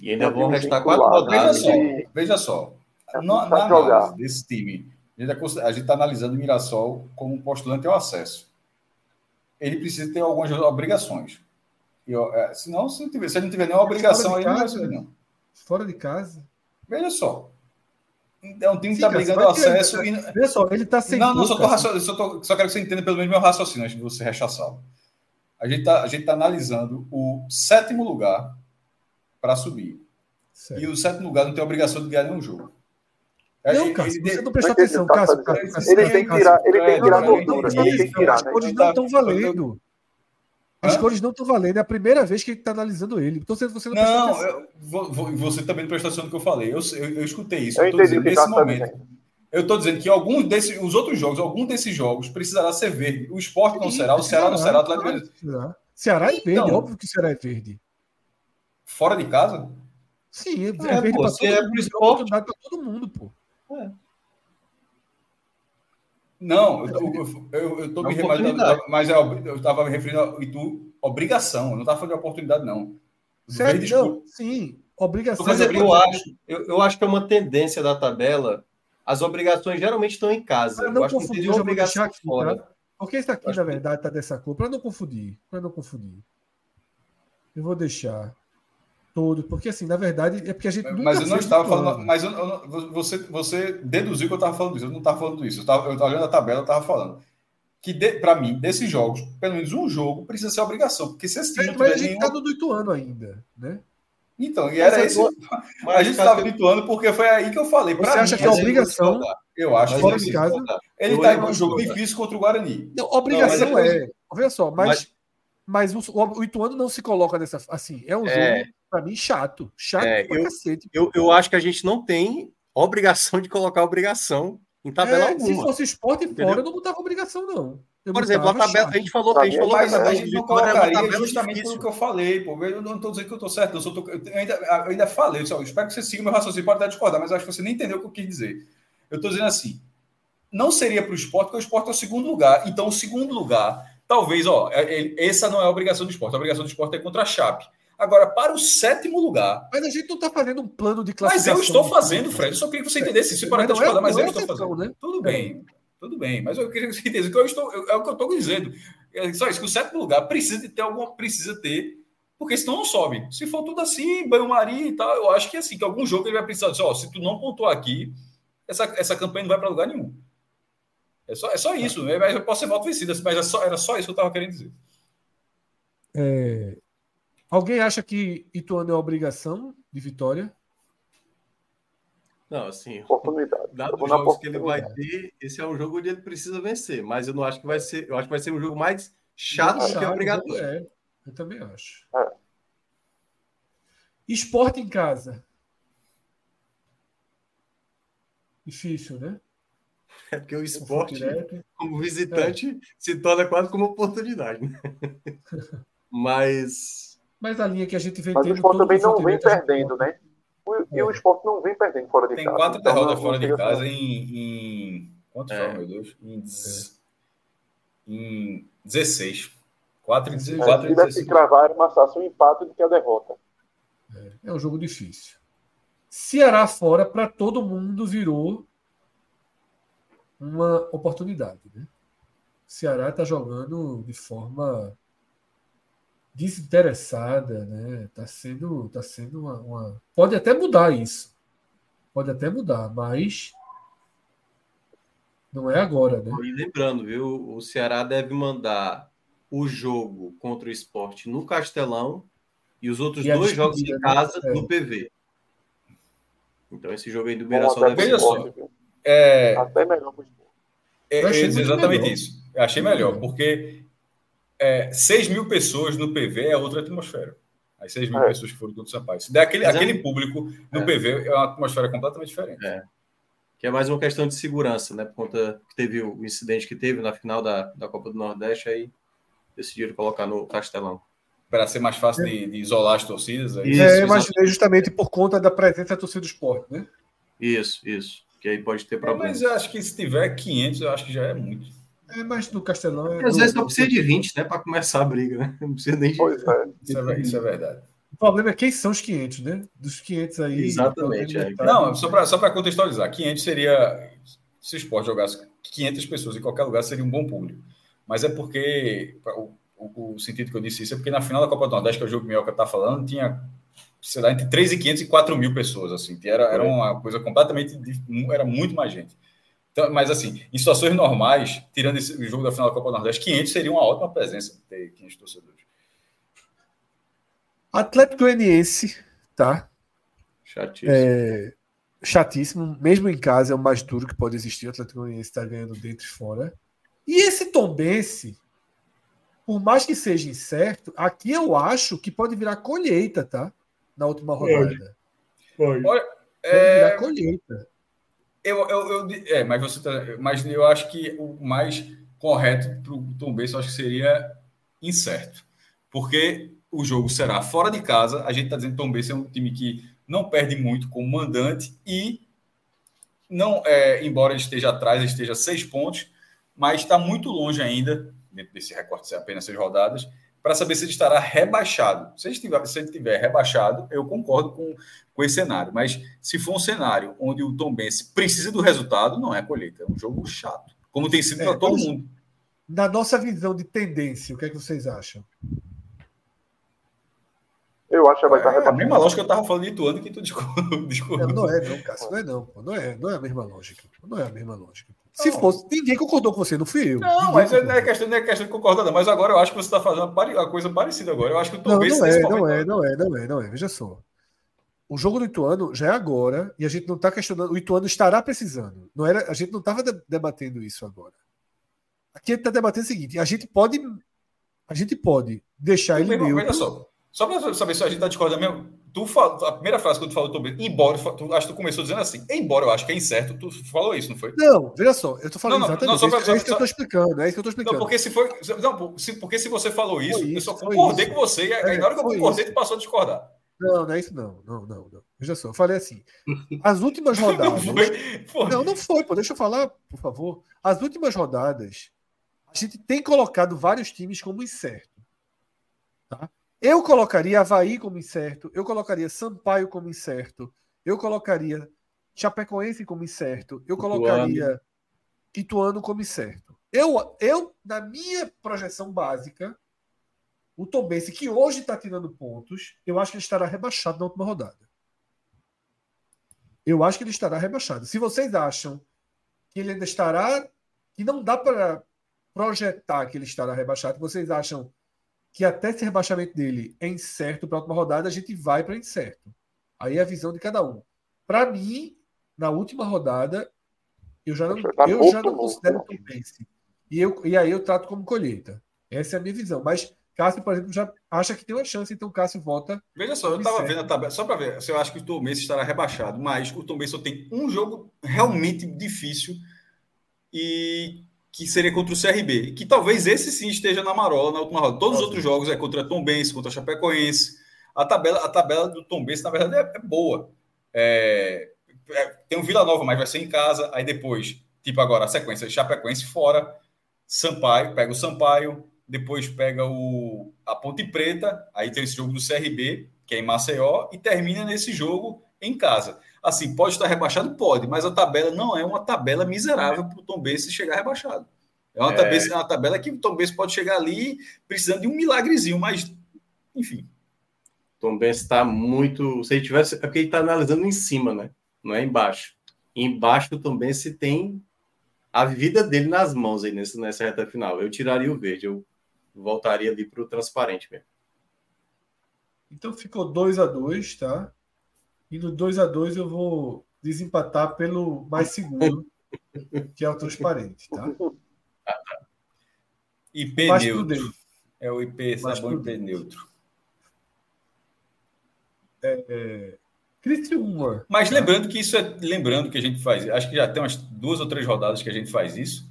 E ainda vão restar quatro rodadas. Veja só, veja só. Na, na análise desse time, a gente está analisando o Mirassol como um postulante ao acesso. Ele precisa ter algumas obrigações. E, é, senão, se, tiver, se ele não tiver nenhuma obrigação, aí casa, não vai não. Fora de casa. Veja só. É um time que está brigando o acesso. Ele, e... Veja só, ele está sem. Não, não, só, tô, só, tô, só quero que você entenda pelo menos meu raciocínio antes de você rechaçá-lo. A gente está tá analisando o sétimo lugar para subir. Certo. E o sétimo lugar não tem obrigação de ganhar nenhum jogo. É, não, Cássio, você não prestou atenção, Cássio. Ele tem que tirar, ele tem que tirar gordura. Ele tem que tirar. As cores não estão valendo. As cores não estão valendo. É a primeira vez que ele está analisando ele. Então você não Não, eu, você também não prestou atenção no que eu falei. Eu, eu, eu escutei isso. Eu, eu entendi nesse momento. Eu estou dizendo que alguns desses, os outros jogos, algum desses jogos precisará ser verde. O esporte não será, o Ceará não será, o Atlético será. Ceará é verde, então, óbvio que o Ceará é verde. Fora de casa? Sim, é, é verde para todo, é mundo, é todo mundo, pô. É. Não, eu estou me referindo, mas eu estava me referindo a Itu, obrigação, eu não estava falando de oportunidade, não. Certo, não, sim, obrigação. Mas eu acho, eu, eu acho que é uma tendência da tabela as obrigações geralmente estão em casa. Eu, eu acho confundir, que não obrigação aqui, fora. Tá? Porque esse aqui, na verdade, está dessa cor, para não confundir. Para não confundir. Eu vou deixar todo, porque assim, na verdade, é porque a gente. Mas eu não estava falando. Mas eu, eu, você, você deduziu que eu estava falando disso. Eu não estava falando isso. Eu estava olhando a tabela, eu estava falando. que, para mim, desses jogos, pelo menos um jogo precisa ser obrigação. Porque se esse time. É, mas a gente está no Ituano ainda, né? Então, e era isso. A gente estava que... Ituano porque foi aí que eu falei. Você acha mim, que é obrigação? Eu acho fora de casa. Ele está em um jogo difícil contra o Guarani. Não, obrigação não, é. Olha só, mas, mas, mas o, o, Ituano não se coloca nessa. Assim, é um é... jogo, para mim, chato. Chato é, pra eu, cacete. Eu, eu acho que a gente não tem obrigação de colocar obrigação em tabela é, alguma. Se fosse esporte entendeu? fora, eu não botava obrigação, não. Eu Por exemplo, a tabela, a gente falou, a gente falou mas, a gente não colocaria justamente pelo que eu falei, pô. Eu não estou dizendo que eu estou certo, eu, tô, eu, ainda, eu ainda falei, eu, espero que você siga meu raciocínio, pode até discordar, mas acho que você nem entendeu o que eu quis dizer. Eu estou dizendo assim, não seria para o esporte, porque o esporte é o segundo lugar. Então, o segundo lugar, talvez, ó, é, é, essa não é a obrigação do esporte. A obrigação do esporte é contra a Chape. Agora, para o sétimo lugar. Mas a gente não está fazendo um plano de classificação. Mas eu estou fazendo, Fred. Eu só queria que você entendesse. Se para mas, é, mas eu estou fazendo. Né? Tudo bem. Tudo bem. Mas eu queria que você entendesse que eu estou. É o que eu estou dizendo. É só isso, que o sétimo lugar precisa de ter alguma. Precisa ter. Porque senão não sobe. Se for tudo assim, banho-maria e tal, eu acho que assim, que algum jogo ele vai precisar dizer, ó, se tu não pontuar aqui, essa, essa campanha não vai para lugar nenhum. É só, é só isso. Né? Mas eu posso ser voto vencido, mas é só, era só isso que eu estava querendo dizer. É, Alguém acha que Ituano é obrigação de vitória? Não, assim, oportunidade. Dado os jogos que ele vai ter, esse é um jogo onde ele precisa vencer, mas eu não acho que vai ser, eu acho que vai ser um jogo mais chato do que obrigatório. É, eu também acho. É. Esporte em casa. Difícil, né? É porque o esporte, como visitante, é. se torna quase como oportunidade. Né? Mas mas a linha que a gente vem Mas o esporte também não vem perdendo, né? E o é. esporte não vem perdendo fora de Tem casa. Tem quatro então, derrotas fora de casa em, em. Quantos é. foram, meu Deus? Em, é. em 16. 4 em 16. É, que cravar, fácil um empate do que a derrota. É, é um jogo difícil. Ceará fora, para todo mundo, virou uma oportunidade. Né? O Ceará está jogando de forma desinteressada, né? Tá sendo, tá sendo uma, uma, pode até mudar isso, pode até mudar, mas não é agora, né? E lembrando, viu, o Ceará deve mandar o jogo contra o esporte no Castelão e os outros e dois jogos em né? casa né? no PV. Então esse jogo aí do Mirassol deve ser só. É... Até melhor é, é, exatamente melhor. isso. Eu achei melhor, porque é, 6 mil pessoas no PV é outra atmosfera. As 6 mil é. pessoas que foram do Sampaio. Se der aquele, é aquele público no é. PV, é uma atmosfera completamente diferente. É. Que é mais uma questão de segurança, né? Por conta que teve o incidente que teve na final da, da Copa do Nordeste, aí decidiram colocar no Castelão. Para ser mais fácil de, de, isolar as torcidas. Aí. Isso, é, imaginei justamente por conta da presença da torcida do esporte, né? Isso, isso. Que aí pode ter é, problema. mas eu acho que se tiver 500, eu acho que já é muito. É, mas no Castelão. É Às vezes só precisa de 20, né? Para começar a briga, né? Não precisa nem de. Pois é. Isso, é, isso é verdade. O problema é quem são os 500, né? Dos 500 aí. Exatamente. É. Não, só para só contextualizar: 500 seria. Se o esporte jogasse 500 pessoas em qualquer lugar, seria um bom público. Mas é porque. O, o, o sentido que eu disse isso é porque na final da Copa do Nordeste, que é o jogo que o Minhoca está falando, tinha sei lá, entre 3.500 e 4 mil pessoas, assim, era, era uma coisa completamente, era muito mais gente. Então, mas assim, em situações normais, tirando esse, o jogo da final da Copa do Nordeste, 500 seria uma ótima presença ter 500 torcedores. Atlético Goianiense, tá? Chatíssimo. É, chatíssimo. Mesmo em casa é o mais duro que pode existir. O Atlético Goianiense está ganhando dentro e fora. E esse Tombense, por mais que seja incerto, aqui eu acho que pode virar colheita, tá? Na última rodada. Pode. Pode. Pode é... virar colheita. Eu, eu, eu, é, mas você tá, mas eu acho que o mais correto para o Tom Benz, eu acho que seria incerto. Porque o jogo será fora de casa. A gente está dizendo que Tom Benz é um time que não perde muito como mandante e não, é, embora ele esteja atrás, ele esteja seis pontos, mas está muito longe ainda, dentro desse recorte de apenas seis rodadas, para saber se ele estará rebaixado. Se ele, estiver, se ele estiver rebaixado, eu concordo com, com esse cenário. Mas se for um cenário onde o Tom Benz precisa do resultado, não é colheita. É um jogo chato. Como tem sido é, para todo mundo. Na nossa visão de tendência, o que é que vocês acham? Eu, acho que vai estar é, a mesma lógica que eu tava falando de Ituano que tu discordou. Não, não é, não, Cássio. Não é, não. Não é, não é a mesma lógica. Não é a mesma lógica. Se fosse, ninguém concordou com você, não fui eu. Não, mas não é, questão, não é questão de concordar, não. Mas agora eu acho que você está fazendo uma coisa parecida agora. Eu acho que o Tom não, não é, não é, não é, não é, não é. Veja só. O jogo do Ituano já é agora e a gente não está questionando. O Ituano estará precisando. Não era, a gente não estava debatendo isso agora. Aqui a gente está debatendo o seguinte: a gente pode, a gente pode deixar ele neutro. Olha só, só para saber se a gente está discordando mesmo. Tu fala, a primeira frase que tu falou, Tom embora, tu, acho que tu começou dizendo assim, embora eu acho que é incerto, tu falou isso, não foi? Não, veja só, eu estou falando não, não, exatamente não, pra, é isso que eu estou explicando, é isso que eu estou explicando. Não, porque se foi, não, porque se você falou isso, isso eu só concordei com você, e aí na hora que eu concordei, isso. tu passou a discordar. Não, não é isso não, não, não, não. Veja só, eu falei assim, as últimas rodadas... não, foi, não, não foi, pô, deixa eu falar, por favor. As últimas rodadas, a gente tem colocado vários times como incerto, tá? Eu colocaria Havaí como incerto, eu colocaria Sampaio como incerto, eu colocaria Chapecoense como incerto, eu colocaria Ituano como incerto. Eu, eu, na minha projeção básica, o Tombense, que hoje está tirando pontos, eu acho que ele estará rebaixado na última rodada. Eu acho que ele estará rebaixado. Se vocês acham que ele ainda estará, que não dá para projetar que ele estará rebaixado, vocês acham que até esse rebaixamento dele é incerto para a última rodada, a gente vai para incerto. Aí é a visão de cada um. Para mim, na última rodada, eu já não, eu já não considero Tombense. E, eu, e aí eu trato como colheita. Essa é a minha visão. Mas Cássio, por exemplo, já acha que tem uma chance, então Cássio volta. Veja só, eu estava vendo a tabela, só para ver se eu acho que o Tombense estará rebaixado, mas o Tombense só tem um jogo realmente difícil e que seria contra o CRB, que talvez esse sim esteja na marola na última rodada. Todos os outros jogos é contra Tom Benz, contra Chapecoense. A tabela, a tabela do Tom Benz, na verdade, é, é boa. É, é, tem o Vila Nova, mas vai ser em casa. Aí depois, tipo agora, a sequência, Chapecoense fora, Sampaio, pega o Sampaio, depois pega o, a Ponte Preta, aí tem esse jogo do CRB, que é em Maceió, e termina nesse jogo em casa. Assim, pode estar rebaixado? Pode, mas a tabela não é uma tabela miserável para o Tom Benz chegar rebaixado. É uma, é. Tabela, é uma tabela que o Tom Benz pode chegar ali precisando de um milagrezinho, mas, enfim. Tom Benz está muito. Se ele tivesse. É porque ele está analisando em cima, né? Não é embaixo. Embaixo do Tom Benz tem a vida dele nas mãos aí nessa, nessa reta final. Eu tiraria o verde, eu voltaria ali para o transparente mesmo. Então ficou 2 a 2 tá? E no 2 a 2 eu vou desempatar pelo mais seguro, que é o transparente, tá? IP mais neutro. É o IP sabão IP neutro. É, é... Criciúma. Mas lembrando que isso é. Lembrando que a gente faz. Acho que já tem umas duas ou três rodadas que a gente faz isso.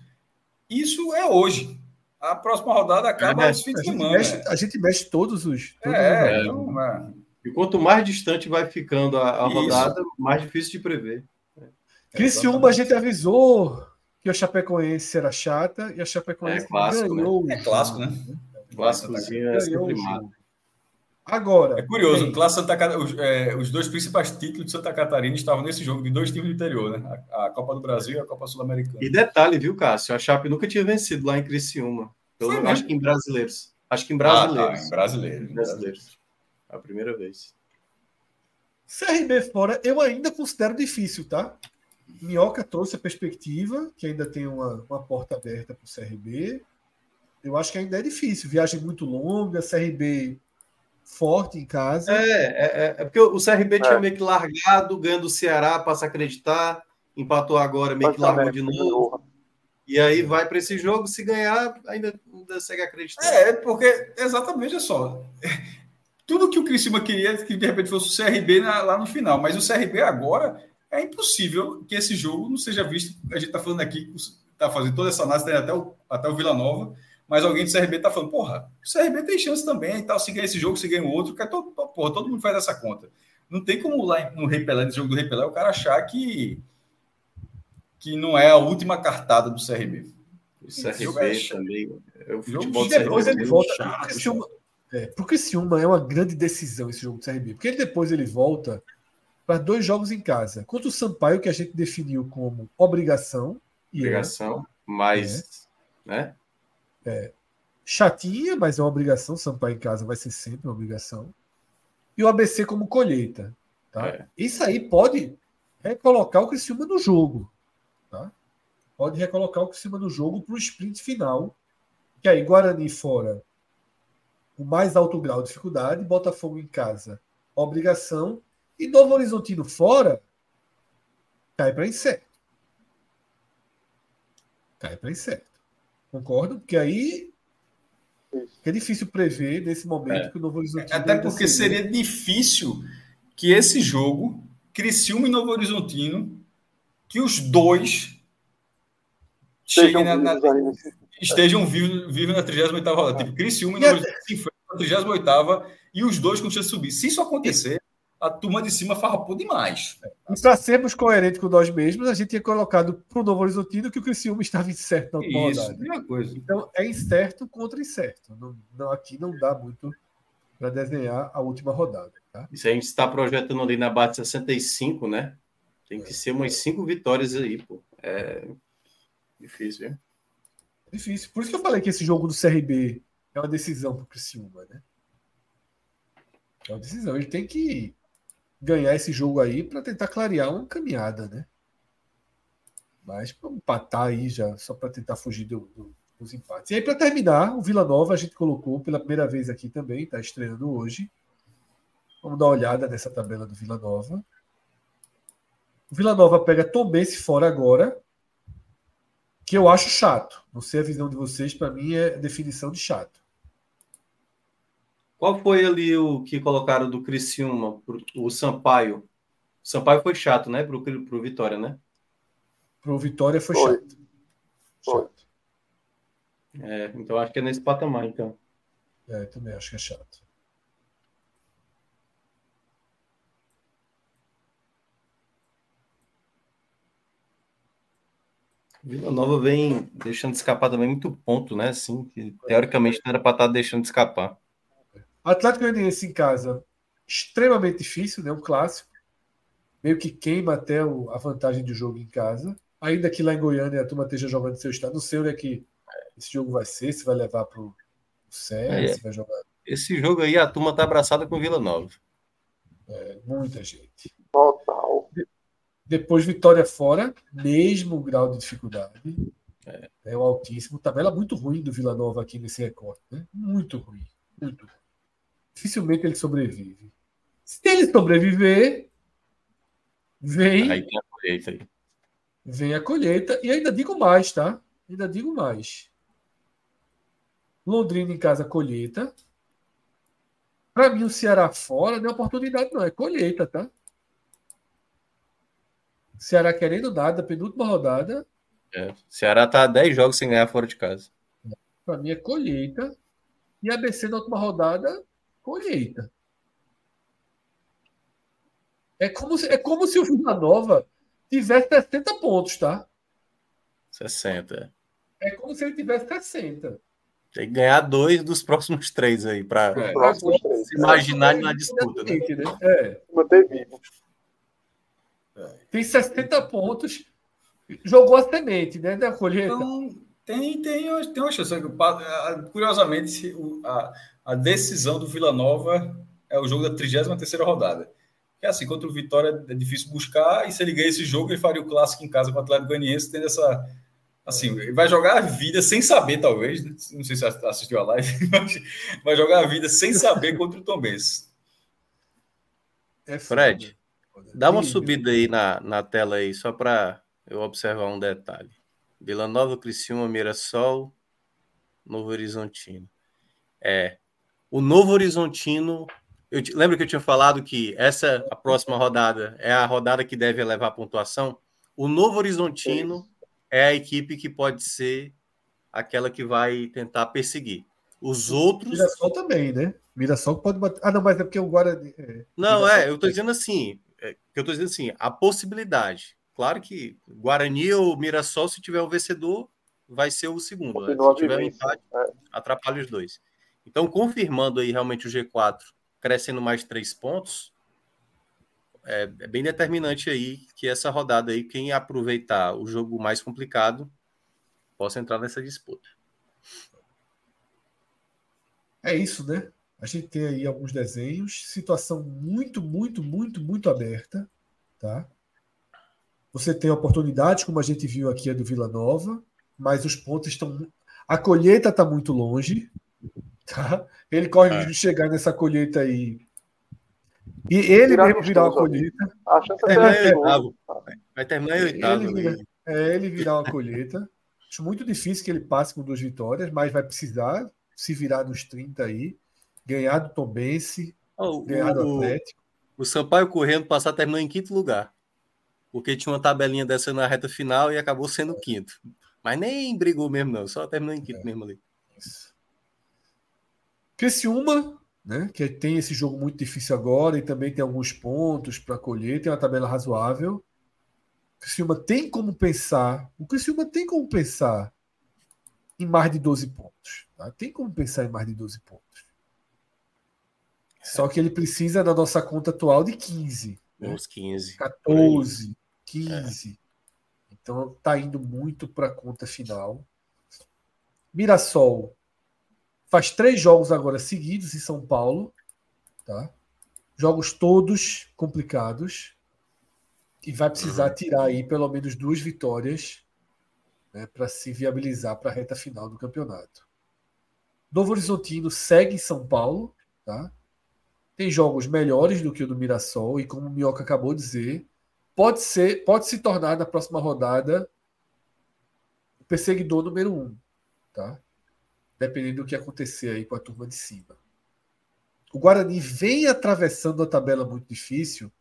Isso é hoje. A próxima rodada acaba é, aos fins de semana. Mexe, a gente mexe todos os. Todos é, os então, é. E quanto mais distante vai ficando a, a rodada, mais difícil de prever. Criciúma, a gente avisou que o Chapecoense era chata e a Chapecoense é clássico, ganhou. Né? É clássico, né? Clássico, é sempre Agora. É curioso, bem, Santa os, é, os, dois principais títulos de Santa Catarina estavam nesse jogo, de dois times do interior, né? A, a Copa do Brasil e a Copa Sul-Americana. E detalhe, viu, Cássio? A Chape nunca tinha vencido lá em Criciúma. Pelo, acho que em brasileiros. Acho que em brasileiros. Ah, tá, em brasileiros. brasileiros. A primeira vez. CRB fora, eu ainda considero difícil, tá? Minhoca trouxe a perspectiva, que ainda tem uma, uma porta aberta para o CRB. Eu acho que ainda é difícil. Viagem muito longa, CRB forte em casa. É, é, é, é porque o CRB é. tinha meio que largado, ganhando o Ceará, passa a acreditar, empatou agora, meio que largou de novo. E aí vai para esse jogo, se ganhar, ainda, ainda segue acreditando. É, porque exatamente é só tudo que o Criciúma queria que de repente fosse o CRB na, lá no final, mas o CRB agora é impossível que esse jogo não seja visto. A gente está falando aqui, está fazendo toda essa análise, até o, até o Vila Nova, mas alguém do CRB está falando, porra, o CRB tem chance também e tal, se ganhar esse jogo, se ganhar o outro, que é todo, porra, todo mundo faz essa conta. Não tem como lá no Rei Pelé, no jogo do Rei Pelé, o cara achar que, que não é a última cartada do CRB. O CRB é também. É o futebol do CRB. Ele volta, chato, é, porque esse uma é uma grande decisão esse jogo do CRB. Porque ele, depois ele volta para dois jogos em casa. Contra o Sampaio, que a gente definiu como obrigação. É. Obrigação, é, mas. É, né? É, chatinha, mas é uma obrigação. Sampaio em casa vai ser sempre uma obrigação. e o ABC como colheita. Tá? É. Isso aí pode recolocar o Criciúma no jogo. Tá? Pode recolocar o Criciúma no jogo para o sprint final. Que aí Guarani fora o mais alto grau de dificuldade, Botafogo em casa, obrigação, e Novo Horizontino fora, cai para incerto. Cai para incerto. Concordo? Porque aí é difícil prever nesse momento é. que o Novo Horizontino. Até porque seria difícil que esse jogo, Criciúma e Novo Horizontino, que os dois cheguem na, na, estejam vivos, vivos na 38 rodada. Tipo, Criciúma e Novo Horizontino se enfrentam na 38 e os dois com chance de subir. Se isso acontecer, a turma de cima farrapou demais. E para sermos coerentes com nós mesmos, a gente tinha colocado para o Novo Horizontino que o Criciúma estava incerto na última Isso, rodada. Coisa. Então é incerto contra incerto. Não, não, aqui não dá muito para desenhar a última rodada. Tá? Isso a gente está projetando ali na base 65, né? Tem que é. ser umas cinco vitórias aí, pô. É difícil, hein? Difícil. Por isso que eu falei que esse jogo do CRB é uma decisão para o Criciúma, né? É uma decisão. Ele tem que ganhar esse jogo aí para tentar clarear uma caminhada, né? Mas para empatar aí já, só para tentar fugir do, do, dos empates. E aí, para terminar, o Vila Nova a gente colocou pela primeira vez aqui também, está estreando hoje. Vamos dar uma olhada nessa tabela do Vila Nova. O Vila Nova pega Tombense fora agora, que eu acho chato. Não sei a visão de vocês, para mim é definição de chato. Qual foi ali o que colocaram do Criciúma, o Sampaio? O Sampaio foi chato, né? Pro, pro Vitória, né? Pro Vitória foi, foi. chato. Foi. É, então acho que é nesse patamar, então. É, também acho que é chato. Vila Nova vem deixando de escapar também muito ponto, né? Assim, que teoricamente não era para estar tá deixando de escapar. Atlético Goianiense em casa, extremamente difícil, né? Um clássico. Meio que queima até o, a vantagem do jogo em casa. Ainda que lá em Goiânia a turma esteja jogando seu estado. Não sei onde é que esse jogo vai ser, se vai levar para o Serra, é, se vai jogar. Esse jogo aí a turma tá abraçada com Vila Nova. É, muita gente. Total. De, depois Vitória fora, mesmo grau de dificuldade. É, é o altíssimo. Tabela muito ruim do Vila Nova aqui nesse recorte. Né? Muito ruim. Muito ruim dificilmente ele sobrevive. Se ele sobreviver, vem. Aí tem a colheita aí. Vem a colheita. E ainda digo mais, tá? Ainda digo mais. Londrina em casa, colheita. Para mim, o Ceará fora não é oportunidade, não. É colheita, tá? Ceará querendo nada, penúltima rodada. É, Ceará tá 10 jogos sem ganhar fora de casa. Para mim é colheita. E a ABC na última rodada colheita. É como se, é como se o Vila Nova tivesse 60 pontos, tá? 60. É como se ele tivesse 60. Tem que ganhar dois dos próximos três aí, para é, se imaginar é, na disputa. Né? né? É. Manter vivo. Tem 60 pontos. Jogou a semente, né? Da colheita. Então, tem, tem, tem uma chance. Curiosamente, a, a decisão do Vila Nova é o jogo da 33 rodada. É assim, contra o Vitória é difícil buscar, e se ele ganhar esse jogo, ele faria o clássico em casa com o Atlético Goianiense, tendo essa. Assim, ele vai jogar a vida sem saber, talvez, né? não sei se assistiu a live, mas vai jogar a vida sem saber contra o Tom Benz. É Fred, dá uma subida aí na, na tela aí, só para eu observar um detalhe. Vila Nova, Criciúma, Mirassol, Novo Horizontino. É, o Novo Horizontino, eu te, lembra que eu tinha falado que essa a próxima rodada é a rodada que deve levar a pontuação? O Novo Horizontino é a equipe que pode ser aquela que vai tentar perseguir. Os outros. Mirassol também, né? Mirassol pode bater. Ah, não, mas é porque o Guarani. É... Não, Mirassol é, eu estou dizendo assim. É, eu estou dizendo assim, a possibilidade. Claro que Guarani ou Mirassol, se tiver o vencedor, vai ser o segundo. Né? Se tiver um empate, é. atrapalha os dois. Então, confirmando aí realmente o G4 crescendo mais três pontos, é, é, bem determinante aí que essa rodada aí, quem aproveitar o jogo mais complicado, possa entrar nessa disputa. É isso, né? A gente tem aí alguns desenhos, situação muito, muito, muito, muito aberta, tá? Você tem oportunidades, como a gente viu aqui a do Vila Nova, mas os pontos estão. A colheita está muito longe, tá? Ele corre é. de chegar nessa colheita aí. E ele virar mesmo virar uma colheita. A chance é, é, é, Vai terminar em oitavo. Ele, vira, é, ele virar uma colheita. Acho muito difícil que ele passe com duas vitórias, mas vai precisar se virar nos 30 aí, ganhar do Tombense, oh, ganhar do Atlético. O Sampaio correndo passar terminou em quinto lugar. Porque tinha uma tabelinha dessa na reta final e acabou sendo quinto. Mas nem brigou mesmo, não. Só terminou em quinto é. mesmo ali. Isso. Criciúma, né, que tem esse jogo muito difícil agora e também tem alguns pontos para colher, tem uma tabela razoável. O Criciúma tem como pensar, o Criciúma tem como pensar em mais de 12 pontos. Tá? Tem como pensar em mais de 12 pontos. Só que ele precisa na nossa conta atual de 15. Né? Uns 15. 14, 15. É. Então tá indo muito para a conta final. Mirassol faz três jogos agora seguidos em São Paulo. Tá? Jogos todos complicados e vai precisar uhum. tirar aí pelo menos duas vitórias né, para se viabilizar para a reta final do campeonato. Novo Horizontino segue em São Paulo, tá? Tem jogos melhores do que o do Mirassol e como o Minhoca acabou de dizer, pode ser, pode se tornar na próxima rodada o perseguidor número um, tá? Dependendo do que acontecer aí com a turma de cima. O Guarani vem atravessando a tabela muito difícil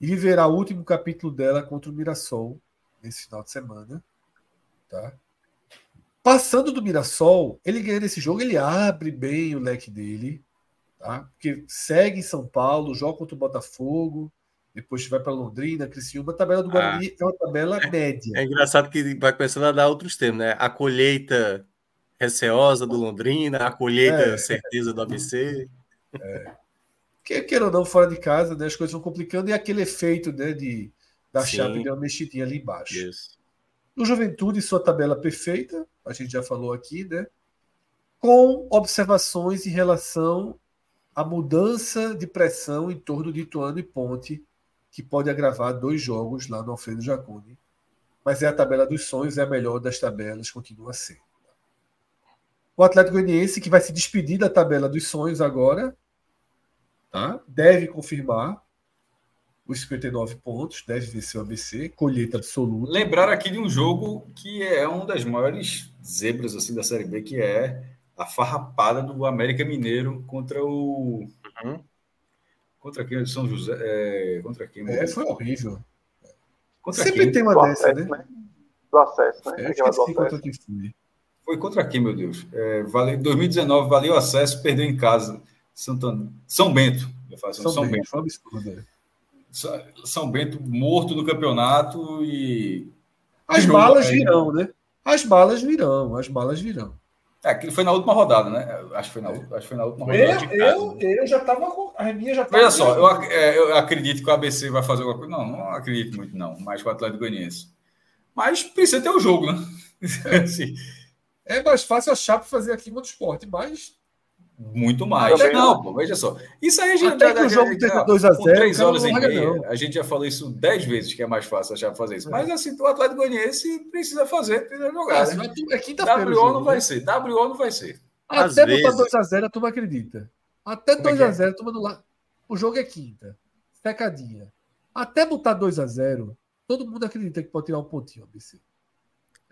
e viverá o último capítulo dela contra o Mirassol nesse final de semana. Tá? Passando do Mirassol, ele ganhando esse jogo, ele abre bem o leque dele. Tá? Porque segue em São Paulo, joga contra o Botafogo, depois vai para Londrina, Criciúma. A tabela do ah. Guarani ah, é uma tabela é, média. É engraçado que vai começando a dar outros termos, né? A colheita receosa do Londrina, a colheita é, certeza do ABC. É que queira ou não, fora de casa, né, as coisas vão complicando e aquele efeito né, de, da Sim. chave de uma mexidinha ali embaixo. Isso. No Juventude, sua tabela perfeita, a gente já falou aqui, né? Com observações em relação à mudança de pressão em torno de Ituano e Ponte, que pode agravar dois jogos lá no Alfredo Jaconi. Mas é a tabela dos sonhos, é a melhor das tabelas, continua a ser. O Atlético Goianiense, que vai se despedir da tabela dos sonhos agora, Tá? Deve confirmar os 59 pontos, deve vencer o ABC, colheita absoluta. Lembrar aqui de um jogo que é um das maiores zebras assim da Série B, que é a farrapada do América Mineiro contra o. Uhum. Contra quem? São José. É... Contra quem? É, foi horrível. Contra Sempre quem? tem uma dessa, né? né? Do acesso, né? É, contra quem foi. Foi contra quem, meu Deus? É, vale... 2019 valeu acesso, perdeu em casa. Santana, São Bento. Eu falo São, São Bento. Bento. Absurdo, é. São Bento morto no campeonato e. As balas virão, né? As balas virão, as balas virão. É, aquilo foi na última rodada, né? Acho que foi na, acho que foi na última rodada. Eu, eu, eu já estava com. A minha já Veja só, eu, é, eu, acredito que o ABC vai fazer alguma coisa. Não, não acredito muito, não. Mais com o Atlético Goianiense. Mas precisa ter o um jogo, né? É. é mais fácil a Chape fazer aqui contra o esporte, mas muito mais. Até não, pô, veja só. Isso aí a gente Até que o jogo teve 2x0. 3 horas e meia, a gente já falou isso 10 vezes que é mais fácil achar fazer isso. É. Mas assim, o Atlético Goianiense precisa fazer, precisa jogar. É, né? é quinta-feira. WO não vai né? ser. WO não vai ser. Até botar 2x0, a turma acredita. Até 2x0, é, é? a turma do lado. O jogo é quinta. Secadinha. Até botar 2x0, todo mundo acredita que pode tirar um pontinho, ABC.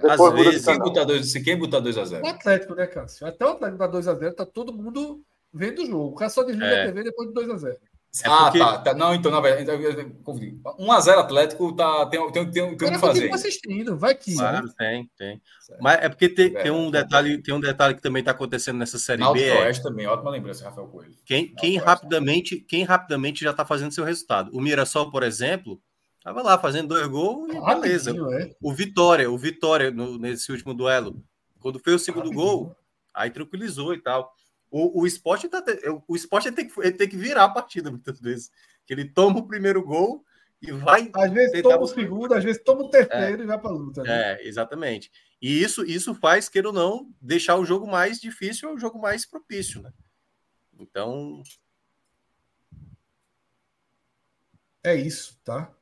Às vezes, quem botar 2 quem botar 2 a 0 O Atlético, né, Cássio? Até o Atlético dar 2 a 0 tá todo mundo vendo o jogo. O cara só desliga é. a TV depois de 2 a 0 é ah, porque... tá, tá. Não, então, na verdade, 1x0 Atlético tá, tem, tem, tem, tem o que fazer. assistindo, vai que. Claro, né? tem, tem. Mas é porque tem, tem, um detalhe, tem um detalhe que também está acontecendo nessa série Náutico B. Oeste também, ótima lembrança, Rafael Coelho. Quem, quem rapidamente, quem rapidamente já está fazendo seu resultado. O Mirassol, por exemplo, Tava lá fazendo dois gols e beleza. É. O Vitória, o Vitória no, nesse último duelo, quando foi o segundo gol, aí tranquilizou e tal. O, o esporte tá, o esporte tem que, tem que virar a partida muitas vezes. Que ele toma o primeiro gol e vai. Às vezes toma o segundo, às vezes toma o terceiro é, e vai para luta. Né? É, exatamente. E isso, isso faz, queira ou não, deixar o jogo mais difícil ou o jogo mais propício, né? Então. É isso, tá?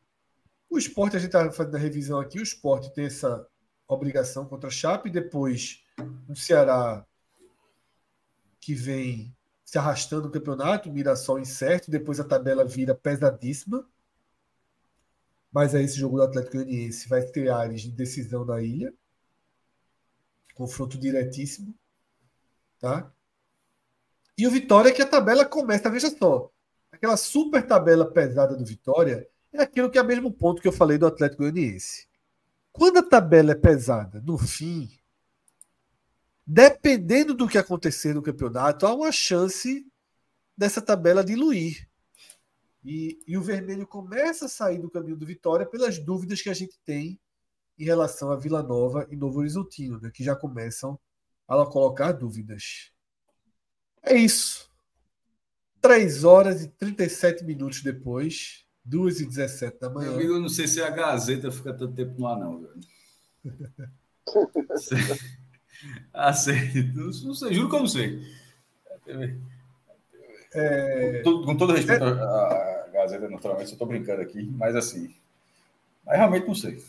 O esporte, a gente está fazendo a revisão aqui, o esporte tem essa obrigação contra a Chape, depois o Ceará que vem se arrastando no campeonato, Mirassol incerto, depois a tabela vira pesadíssima. Mas aí esse jogo do Atlético Goianiense vai ter áreas de decisão na ilha. Confronto diretíssimo. Tá? E o Vitória que a tabela começa, veja só, aquela super tabela pesada do Vitória é aquilo que é o mesmo ponto que eu falei do Atlético Goianiense. Quando a tabela é pesada, no fim, dependendo do que acontecer no campeonato, há uma chance dessa tabela diluir. E, e, o vermelho começa a sair do caminho do Vitória pelas dúvidas que a gente tem em relação a Vila Nova e Novo Horizontino, né, que já começam a colocar dúvidas. É isso. 3 horas e 37 minutos depois, 2 e 17 da manhã. Meu amigo, eu não sei se a Gazeta fica tanto tempo no ar, não. ah, sei. Não, não sei, juro que eu não sei. É... Com, com todo respeito é... à Gazeta, naturalmente, eu estou brincando aqui, mas assim. Mas realmente não sei.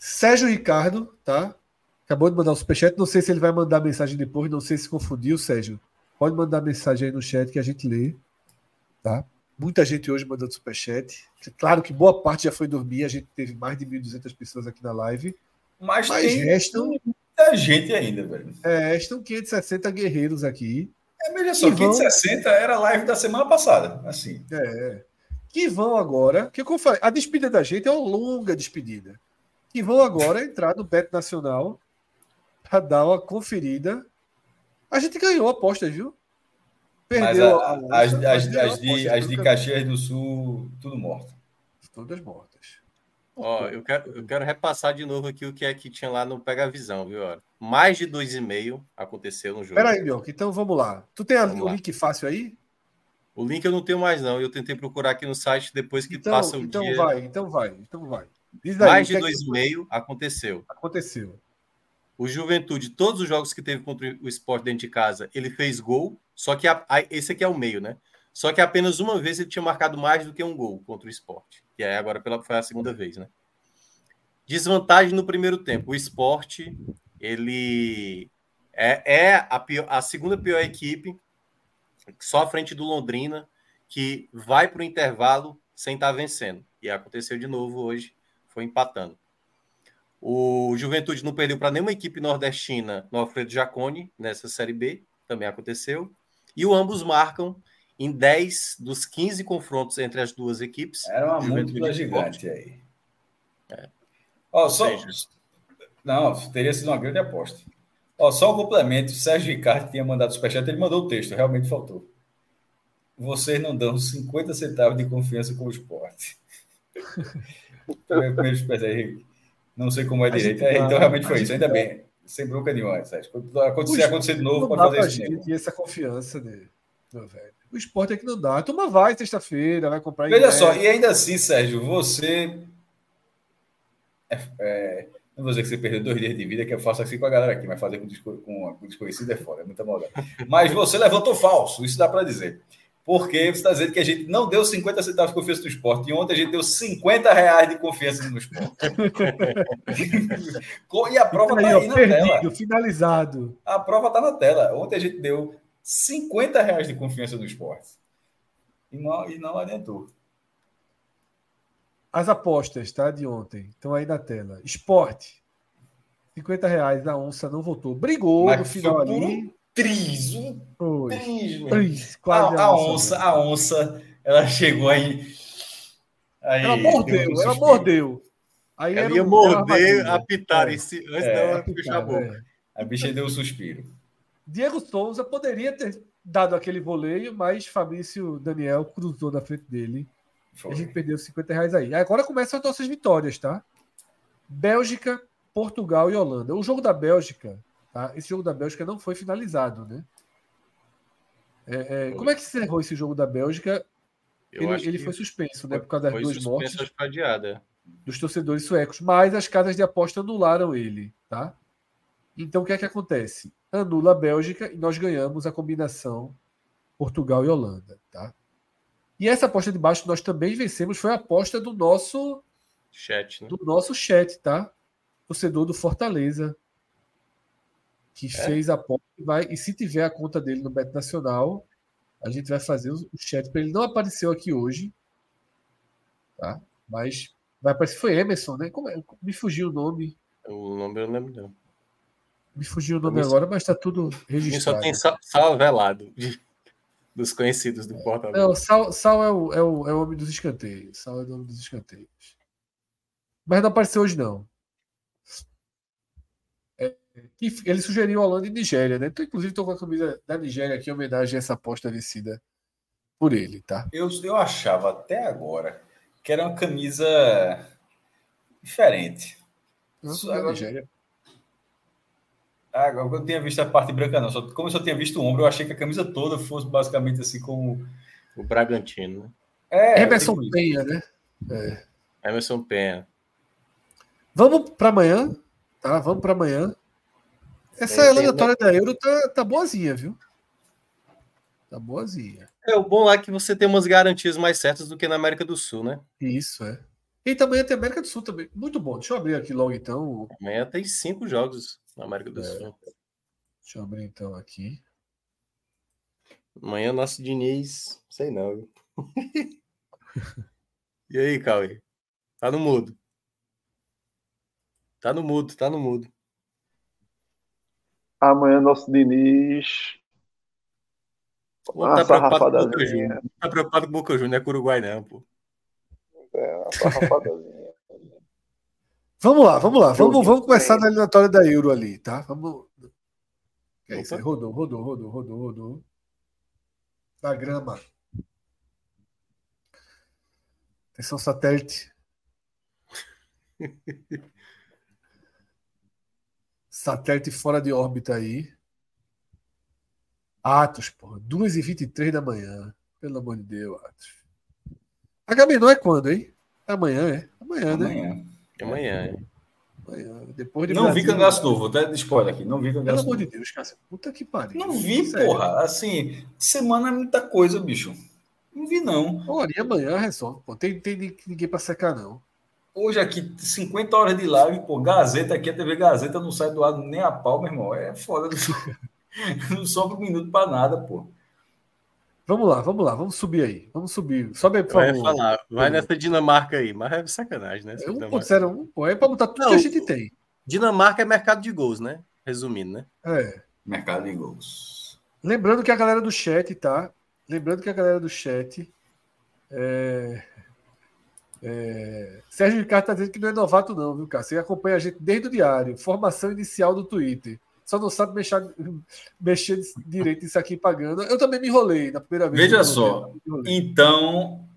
Sérgio Ricardo, tá? Acabou de mandar o um superchat. Não sei se ele vai mandar mensagem depois, não sei se confundiu, Sérgio. Pode mandar mensagem aí no chat que a gente lê. Tá? Muita gente hoje mandando superchat. Claro que boa parte já foi dormir, a gente teve mais de 1.200 pessoas aqui na live. Mas, mas restam. Muita gente ainda, velho. É, restam 560 guerreiros aqui. É, veja só, 560 era a live da semana passada. Assim. É. Que vão agora. Que como eu falei, a despedida da gente é uma longa despedida. Que vão agora entrar no Bet Nacional para dar uma conferida. A gente ganhou apostas, viu? Perdeu a, a, as, as, as, de, as de Caxias do Sul, tudo morto. Todas mortas. Ó, eu quero, eu quero repassar de novo aqui o que é que tinha lá no Pega Visão, viu? Mais de 2,5 aconteceu no jogo. Peraí, Bioca, então vamos lá. Tu tem o lá. link fácil aí? O link eu não tenho mais, não. Eu tentei procurar aqui no site depois que então, passa o então dia. Então vai, então vai, então vai. Aí, mais de 2,5 aconteceu. Aconteceu. O Juventude, todos os jogos que teve contra o esporte dentro de casa, ele fez gol, só que a, a, esse aqui é o meio, né? Só que apenas uma vez ele tinha marcado mais do que um gol contra o esporte. E aí agora pela, foi a segunda vez, né? Desvantagem no primeiro tempo. O esporte, ele é, é a, pior, a segunda pior equipe, só à frente do Londrina, que vai para o intervalo sem estar tá vencendo. E aconteceu de novo hoje, foi empatando. O Juventude não perdeu para nenhuma equipe nordestina no Alfredo Jacone nessa Série B, também aconteceu. E o ambos marcam em 10 dos 15 confrontos entre as duas equipes. Era uma múltipla gigante aí. É. Ó, só... Não, teria sido uma grande aposta. Ó, só um complemento: o Sérgio Ricardo tinha mandado o superchat, ele mandou o texto, realmente faltou. Vocês não dão 50 centavos de confiança com o esporte. Primeiro superchat, não sei como é direito. É, então realmente foi isso. Ainda bem. Sem bronca nenhuma, Sérgio. Quando acontecer, acontecer de novo, pode fazer isso. Gente, essa confiança dele, meu velho. O esporte é que não dá. A turma vai sexta-feira, vai comprar. Veja só, e ainda assim, Sérgio, você. É, é, não vou dizer que você perdeu dois dias de vida, que eu faço assim com a galera aqui, mas fazer com, com, com desconhecido é foda, é muita maldade. Mas você levantou falso, isso dá para dizer. Porque você está dizendo que a gente não deu 50 centavos de confiança no esporte. E ontem a gente deu 50 reais de confiança no esporte. e a prova está aí, aí na perdido, tela. finalizado. A prova está na tela. Ontem a gente deu 50 reais de confiança no esporte. E não, e não adiantou. As apostas, tá? De ontem. Estão aí na tela. Esporte. 50 reais na onça não votou. Brigou Mas no final ali triz, um triz, quase a, a, onça, a onça, ela chegou aí. aí ela mordeu, ela mordeu. Aí ela ia morder, apitar é. esse, antes é, dela fechar a boca. É. A bicha deu um suspiro. Diego Souza poderia ter dado aquele voleio, mas Fabrício Daniel cruzou na frente dele. Foi. A gente perdeu 50 reais aí. Agora começam as nossas vitórias, tá? Bélgica, Portugal e Holanda. O jogo da Bélgica Tá? Esse jogo da Bélgica não foi finalizado, né? É, é, como é que se encerrou esse jogo da Bélgica? Eu ele, ele foi suspenso, né? Por causa das duas mortes dos torcedores suecos. Mas as casas de aposta anularam ele, tá? Então o que é que acontece? Anula a Bélgica e nós ganhamos a combinação Portugal e Holanda, tá? E essa aposta de baixo nós também vencemos, foi a aposta do nosso chat, né? do nosso chat, tá? Torcedor do Fortaleza que é? fez a aposta e vai e se tiver a conta dele no Bet Nacional, a gente vai fazer o chat para ele não apareceu aqui hoje, tá? Mas vai aparecer foi Emerson, né? Como é? Me fugiu o nome. O nome eu não lembro não. Me fugiu o nome agora, mas está tudo registrado. Só tem sal, velado de, dos conhecidos do Fortaleza. Não, Sal, Sal é, o, é, o, é o homem dos escanteios. Sal é o nome dos escanteios. Mas não apareceu hoje, não. É, ele sugeriu Holanda e Nigéria, né? Então, inclusive, estou com a camisa da Nigéria aqui em homenagem a essa aposta vencida por ele, tá? Eu, eu achava até agora que era uma camisa diferente. Não, agora... Nigéria. Ah, agora eu tinha visto a parte branca, não. Só, como eu só tinha visto o ombro, eu achei que a camisa toda fosse basicamente assim como. O Bragantino, né? É, Emerson tipo Penha, né? É. Emerson Penha. Vamos para amanhã, tá? Vamos para amanhã. Essa é, eliminatória da Euro tá, tá boazinha, viu? Tá boazinha. É, o bom lá é que você tem umas garantias mais certas do que na América do Sul, né? Isso, é. E também tem América do Sul também. Muito bom. Deixa eu abrir aqui logo então. Amanhã tem cinco jogos na América do é. Sul. Deixa eu abrir então aqui. Amanhã nosso Diniz, sei não. e aí, Cauê? Tá no mudo. Tá no mudo, tá no mudo. Amanhã nosso Diniz. Pô, tá, preocupado com Boca Júnior. tá preocupado com o Boca Júnior, não é com o Uruguai, não, pô. É, uma sarrafadazinha. Vamos lá, vamos lá. Vamos, vamos começar na eliminatória da Euro ali, tá? Vamos. É isso aí. Rodou, rodou, rodou, rodou, rodou. Da grama. Atenção, satélite. satélite fora de órbita aí. Atos, porra. 2h23 da manhã. Pelo amor de Deus, Atos. A Gabi não é quando, hein? Amanhã, é? Amanhã, né? Amanhã. Amanhã, é. Amanhã. Depois de não Brasil, vi cangaço novo, até spoiler aqui. Não vi cangaço Pelo amor de Deus, cara. Puta que pariu. Não vi, Sério. porra. Assim, semana é muita coisa, bicho. Não vi, não. Olha, e amanhã resolve. Pô. Tem, tem ninguém pra secar, não. Hoje aqui, 50 horas de live, pô, Gazeta aqui, a TV Gazeta não sai do lado nem a pau, meu irmão. É foda. não sobra um minuto pra nada, pô. Vamos lá, vamos lá, vamos subir aí. Vamos subir. Sobe aí, por favor. Vai, falar, vai nessa Dinamarca aí, mas é sacanagem, né? É 1.01, pô, é para botar tudo Não, que a gente tem. Dinamarca é mercado de gols, né? Resumindo, né? É. Mercado de gols. Lembrando que a galera do chat, tá? Lembrando que a galera do chat. É... É... Sérgio Ricardo tá dizendo que não é novato, não, viu, cara? Você acompanha a gente desde o diário. Formação inicial do Twitter só não sabe mexer, mexer direito isso aqui pagando. Eu também me enrolei na primeira vez. Veja só, então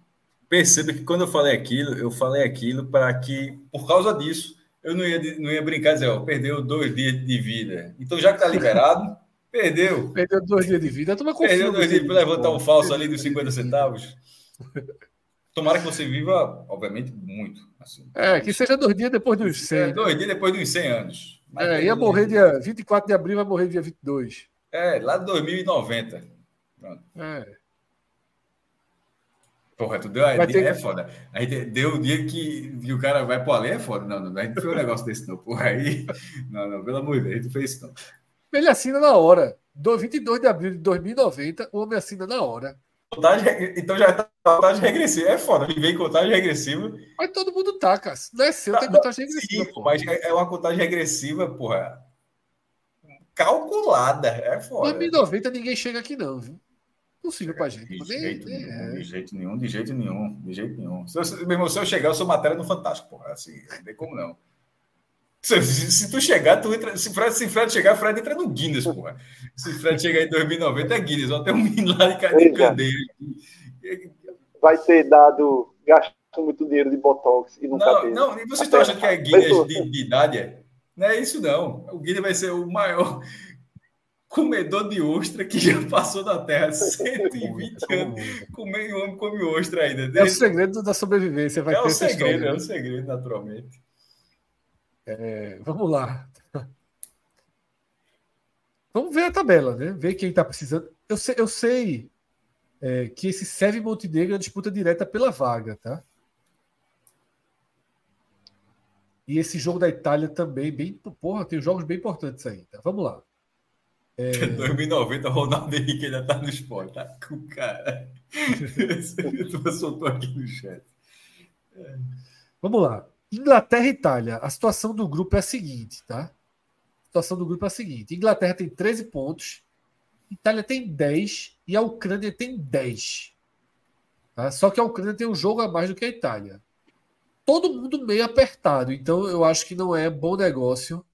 perceba que quando eu falei aquilo, eu falei aquilo para que, por causa disso, eu não ia, não ia brincar e dizer, ó, perdeu dois dias de vida. Então, já que está liberado, perdeu. Perdeu dois dias de vida. Toma perdeu dois dias para levantar um falso ali dos 50 centavos. Tomara que você viva, obviamente, muito. Assim. É, que seja dois dias depois dos 100. É, dois dias depois dos 100 anos. Mas é, ia morrer dia 24 de abril, vai morrer dia 22. É, lá de 2090. Pronto. É. Porra, tu deu a ter... é foda. A gente deu o dia que, que o cara vai pro além, é foda. Não, não, a gente não fez um negócio desse, não. Porra, aí. Não, não, pelo amor de Deus, a gente fez isso, não. Ele assina na hora. Do 22 de abril de 2090, o homem assina na hora. Contagem, então já tá contagem regressiva. É foda, vem contagem regressiva. Mas todo mundo tá, cara. Não é seu, tá, tem contagem regressiva. Sim, mas é, é uma contagem regressiva, porra. Calculada. É foda. 2090 ninguém chega aqui, não, viu? Possível pra gente. De, jeito, é, nenhum, é. de jeito nenhum, de jeito nenhum, de jeito nenhum. Se eu, meu irmão, se eu chegar, eu sou matéria no Fantástico, porra. Assim, não tem como não. Se, se, tu chegar, tu entra. Se Fred, se Fred chegar, Fred entra no Guinness, porra. Se Fred chegar em 2090, é Guinness. Vai ter um menino lá de cadeia. Vai ter dado. Gasto muito dinheiro de Botox e nunca não. Não, e vocês estão achando que é Guinness de, de, idade? É? Não é isso, não. O Guinness vai ser o maior comedor de ostra que já passou da Terra 120 anos. Comer homem come ostra ainda. Desde... É o segredo da sobrevivência. Vai é ter o segredo, é o segredo, naturalmente. É, vamos lá. Vamos ver a tabela, né? Ver quem está precisando. Eu sei, eu sei, é, que esse Sérvia e Montenegro é disputa direta pela vaga, tá? E esse jogo da Itália também, bem. Porra, tem jogos bem importantes aí, tá? Vamos lá. É... 2090, Ronaldo Henrique ainda tá no esporte, tá com cara. Soltou aqui no chat. É. Vamos lá. Inglaterra e Itália. A situação do grupo é a seguinte, tá? A situação do grupo é a seguinte: Inglaterra tem 13 pontos, Itália tem 10 e a Ucrânia tem 10. Tá? Só que a Ucrânia tem um jogo a mais do que a Itália. Todo mundo meio apertado, então eu acho que não é bom negócio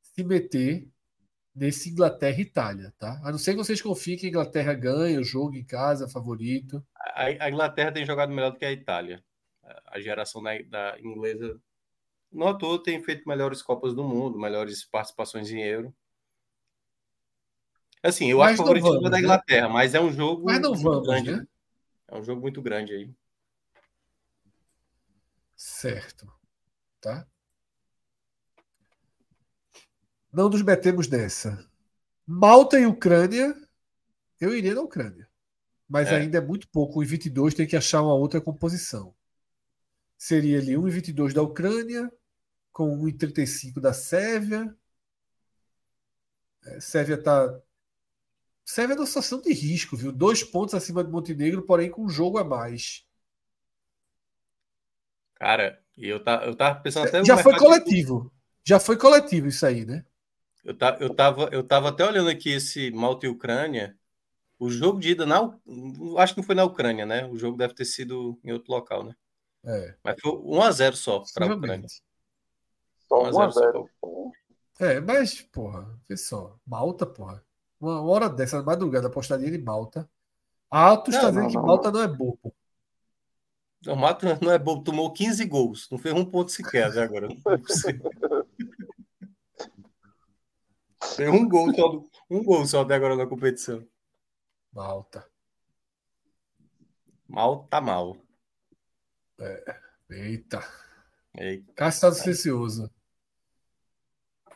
se meter nesse Inglaterra e Itália, tá? A não ser que vocês confiem que a Inglaterra ganha o jogo em casa, favorito. A, Inglaterra tem jogado melhor do que a Itália. A geração da, da inglesa, não à toa, tem feito melhores Copas do Mundo, melhores participações em Euro. Assim, eu mas acho favoritismo vamos, da né? Inglaterra, né? mas é um jogo mas não vamos, grande. Né? É um jogo muito grande aí. Certo. Tá? Não nos metemos nessa. Malta e Ucrânia, eu iria na Ucrânia. Mas é. ainda é muito pouco. O 22 tem que achar uma outra composição. Seria ali 1,22 da Ucrânia, com 1,35 da Sérvia. É, Sérvia está. Sérvia é uma situação de risco, viu? Dois pontos acima de Montenegro, porém com um jogo a mais. Cara, eu, tá, eu tava pensando até. Já foi coletivo. De... Já foi coletivo isso aí, né? Eu, tá, eu, tava, eu tava até olhando aqui esse Malta e Ucrânia. O jogo de ida na. Acho que não foi na Ucrânia, né? O jogo deve ter sido em outro local, né? É. Mas foi 1x0 só para a Ucrânia. Só 1x0. É, mas, porra, vê só. Malta, porra. Uma hora dessa, madrugada, apostaria de Malta. Atos está dizendo que Malta não é bobo. O Malta não é bobo, tomou 15 gols. Não fez um ponto sequer até agora. Não é possível. Tem um gol só, um gol só até agora na competição. Malta. Mal tá mal. É. Eita. Eita. Tá silencioso.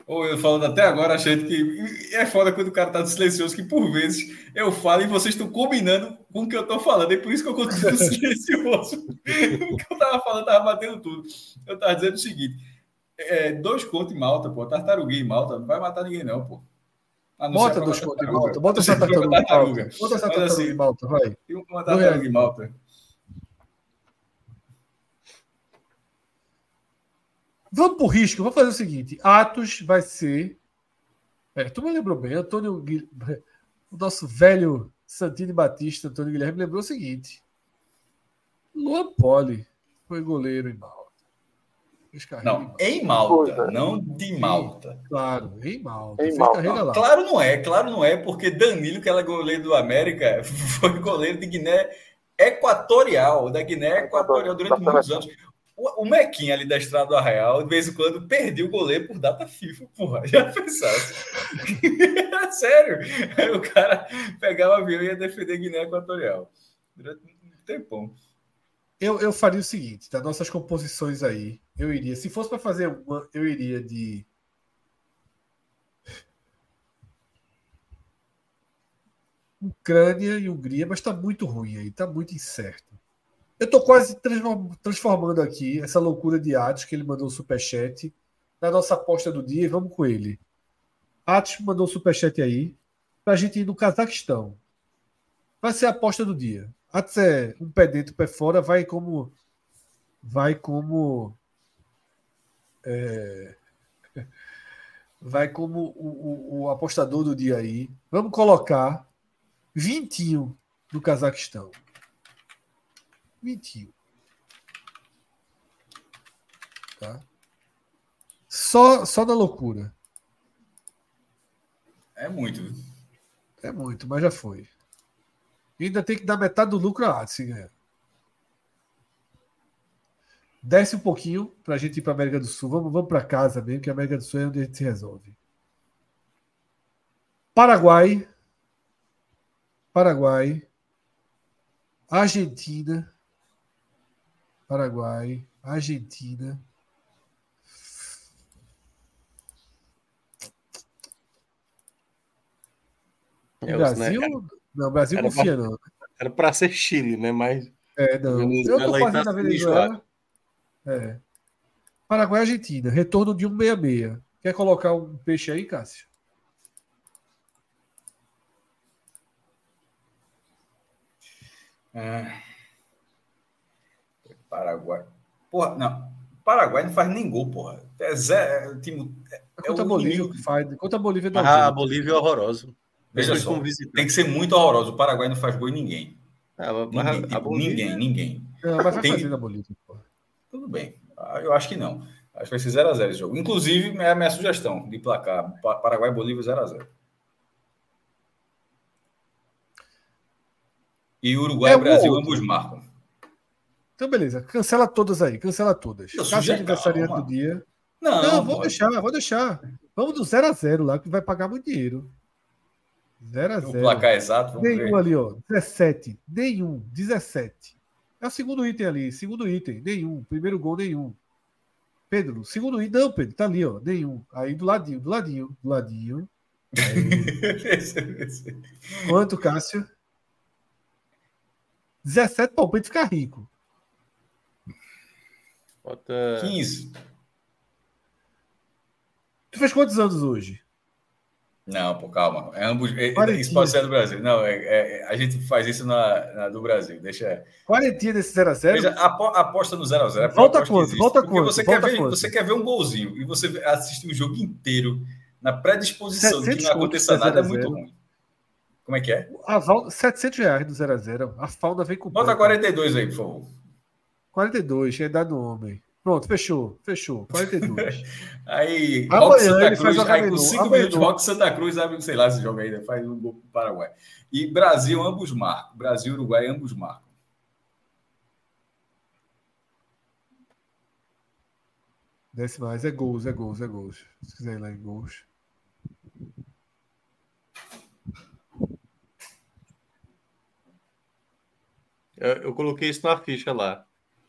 Ou eu falando até agora, achando que é foda quando o cara tá silencioso, que por vezes eu falo e vocês estão combinando com o que eu tô falando. É por isso que eu continuo silencioso. o que eu tava falando tava batendo tudo. Eu tava dizendo o seguinte: é, dois contos em Malta, pô. Tartaruguinha em Malta. Não vai matar ninguém, não, pô. Bota dois contos em Malta. Bota essa tartaruga. Bota essa tartaruga assim, em Malta, vai. Uma tartaruga em Malta. Vamos pro risco. Vamos fazer o seguinte: Atos vai ser. É, tu me lembrou bem, Antônio. O nosso velho Santini Batista, Antônio Guilherme, lembrou o seguinte: Luan Poli foi goleiro em Malta. Não, em Malta, não de Malta. Claro, em Malta. Em Malta. Não, claro não é, claro não é, porque Danilo, que era é goleiro do América, foi goleiro de Guiné Equatorial, da Guiné Equatorial durante muitos anos. O, o Mequinha ali da Estrada do Arraial, de vez em quando, perdia o goleiro por data FIFA, porra. Já pensasse. Sério. Aí o cara pegava o avião e ia defender Guiné Equatorial. Durante um tempão. Eu, eu faria o seguinte, das nossas composições aí, eu iria, se fosse para fazer uma, eu iria de Ucrânia e Hungria, mas está muito ruim aí, está muito incerto. Eu estou quase transformando aqui essa loucura de Atos que ele mandou o superchat na nossa aposta do dia e vamos com ele. Atos mandou o superchat aí para a gente ir no Cazaquistão. Vai ser a aposta do dia. Atos é um pé dentro, pé fora, vai como vai como é, vai como o, o, o, apostador do dia aí. Vamos colocar vintinho do Cazaquistão. Vintinho. Tá? Só, só da loucura. É muito. É muito, mas já foi. E ainda tem que dar metade do lucro a se ganhar. Desce um pouquinho para a gente ir para América do Sul. Vamos, vamos para casa mesmo, que a América do Sul é onde a gente se resolve. Paraguai. Paraguai. Argentina. Paraguai. Argentina. É Brasil. Não, o Brasil confia, não. Era para ser Chile, né? Mas. É, não. Eu tô fazendo tá a Venezuela. É. Paraguai e Argentina. Retorno de 166. Quer colocar um peixe aí, Cássio? É. Paraguai. Porra, não. Paraguai não faz nem gol, porra. É, zé, é, time, é, é contra a Bolívia que faz. Contra a Bolívia não. Ah, a Bolívia é horroroso. Veja só, tem que ser muito horroroso. O Paraguai não faz gol em ninguém. Ah, ninguém, tipo, Bolívia... ninguém, ninguém. Não, mas vai tem... fazer na Bolívia, porra. Tudo bem. Ah, eu acho que não. Acho que vai ser 0x0 esse jogo. Inclusive, é a minha sugestão de placar. Paraguai e Bolívia 0x0. E Uruguai e Brasil ambos marcam. Então, beleza. Cancela todas aí. Cancela todas. Caixa de aniversariante do dia. Não, não vou deixar, vou deixar. Vamos do 0 a 0 lá, que vai pagar muito dinheiro. 0 a 0 O placar exato, vamos Nenhum ver. ali, ó. 17. Nenhum. 17. É o segundo item ali. Segundo item. Nenhum. Primeiro gol, nenhum. Pedro, segundo item. Não, Pedro, tá ali, ó. Nenhum. Aí do ladinho, do ladinho, do ladinho. Quanto, Cássio? 17 palpites ficar rico. Bota... 15. Tu fez quantos anos hoje? Não, pô, calma. É ambos, é, isso pode ser do Brasil. Não, é, é, a gente faz isso na, na do Brasil. Deixa. Quarentinha desse 0x0. aposta no 0x0. É volta quanto? Volta quanto? Você, volta quer ver, você quer ver um golzinho e você assiste o jogo inteiro na predisposição de que não aconteça nada, é muito ruim. Como é que é? A Val, 700 reais do 0x0. A falda vem com. Bota 42 aí, por favor. 42, é dado homem. Pronto, fechou, fechou. 42. aí, Rock Santa Cruz, aí com 5 minutos, Rock Santa Cruz, abre, sei lá, se joga ainda, faz um gol para o Paraguai. E Brasil, ambos marcam. Brasil e Uruguai, ambos marcam. Desce mais, é gols, é gols, é gols. Se quiser ir lá em gols. Eu, eu coloquei isso na ficha lá.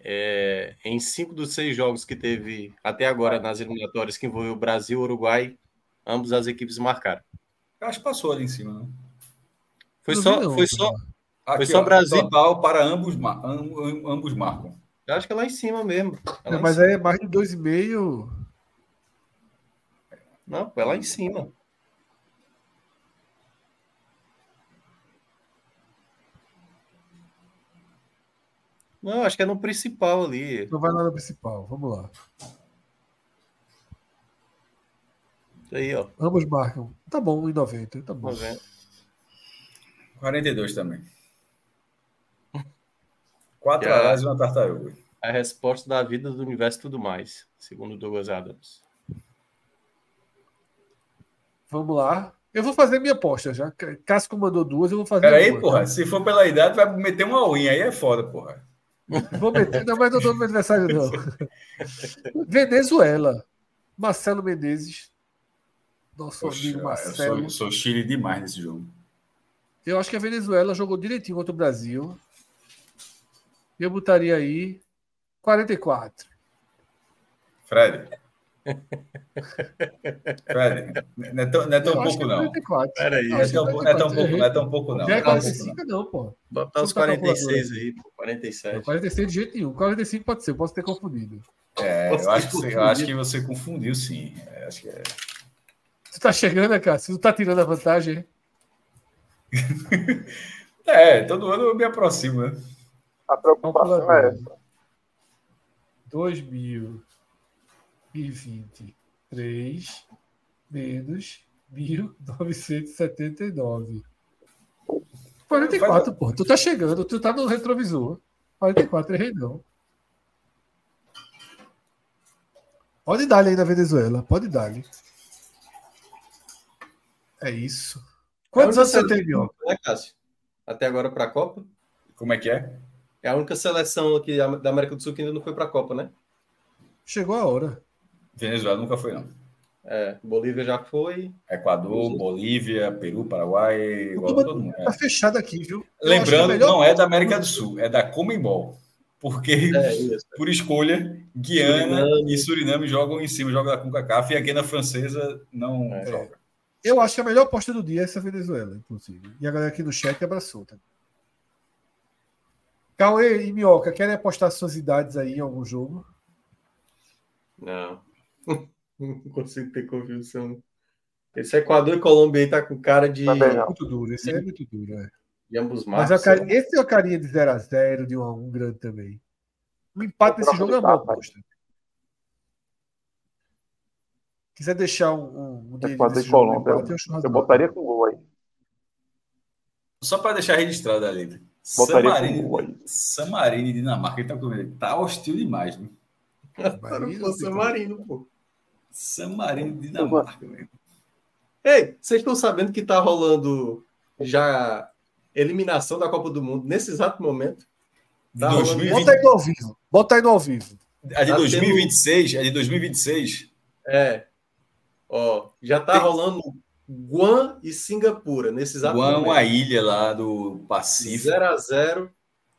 É, em cinco dos seis jogos que teve até agora nas eliminatórias que envolveu Brasil e Uruguai, ambos as equipes marcaram. Acho que passou ali em cima, né? Foi só, foi só, Aqui, foi só ó, Brasil. Total para ambos, ambos marcam. Eu acho que é lá em cima mesmo. É é, mas aí é mais de dois e meio. Não, é lá em cima. Não, acho que é no principal ali. Então vai lá no principal, vamos lá. Isso aí, ó. Ambos marcam. Tá bom, 1,90. Tá bom. 90. 42 também. Quatro horas e uma tartaruga. A resposta da vida do universo e tudo mais, segundo Douglas Adams. Vamos lá. Eu vou fazer minha aposta já. Casco mandou duas, eu vou fazer. Peraí, porra. Se for pela idade, vai meter uma unha. Aí é foda, porra. Vou meter, não, mas não estou no meu aniversário, não. Venezuela. Marcelo Menezes. Nosso Poxa, amigo Marcelo. Eu sou, sou Chile demais nesse jogo. Eu acho que a Venezuela jogou direitinho contra o Brasil. Eu botaria aí 44. Fred. Fred, não é tão, não é tão pouco, não. Peraí. Não, é tão, não, é tão pouco, não é tão pouco, não. Já é 45, não, pô. Botar os 46 aí, pô. 47. 46 de jeito nenhum. 45 pode ser, eu posso ter confundido. É, eu acho, que você, eu acho que você confundiu, sim. É, acho que é. Você tá chegando, né, cara? Você não tá tirando a vantagem, é, todo ano eu me aproximo, né? A preocupação é essa. 2023 menos 1979. 44, pô. Tu tá chegando, tu tá no retrovisor. 44, errei não. Pode dar aí na Venezuela, pode dar. -lhe. É isso. Quantos anos você teve, ó? Né, Cássio? Até agora para a Copa? Como é que é? É a única seleção aqui da América do Sul que ainda não foi para a Copa, né? Chegou a hora. Venezuela nunca foi, não. É, Bolívia já foi. Equador, Bolívia, Peru, Paraguai, igual todo mundo. Tá é. fechado aqui, viu? Lembrando, não é da América do Sul, é da Comembol. Porque, é, por escolha, Guiana Suriname. e Suriname jogam em cima, jogam da CONCACAF e a Guiana Francesa não é. joga. Eu acho que a melhor aposta do dia é essa Venezuela, inclusive. E a galera aqui no chat abraçou. Tá? Cauê e Minhoca, querem apostar suas idades aí em algum jogo? Não. Não consigo ter convicção. Esse Equador e Colômbia aí tá com cara de. Tá muito duro, esse aí é muito duro, é. De ambos Mas a cara... esse é a carinha de 0x0, de 1x1 grande também. O empate nesse jogo é uma aposta. Quiser deixar um, um Equador e Colômbia, empate, eu, eu botaria com gol aí. Só para deixar registrado ali. Samarino, Samarino e Dinamarca, ele tá, com... tá hostil demais, né? Marino, Marino, pô. San Marino de Dinamarca, velho. Ei, vocês estão sabendo que tá rolando já eliminação da Copa do Mundo nesse exato momento? Tá 2020... Bota aí no ao vivo. Bota aí no ao vivo. A de tá 2026, tendo... a de 2026. É. Ó, já tá Tem... rolando Guam e Singapura nesse exato Guam, momento. uma ilha lá do Pacífico. 0 a 0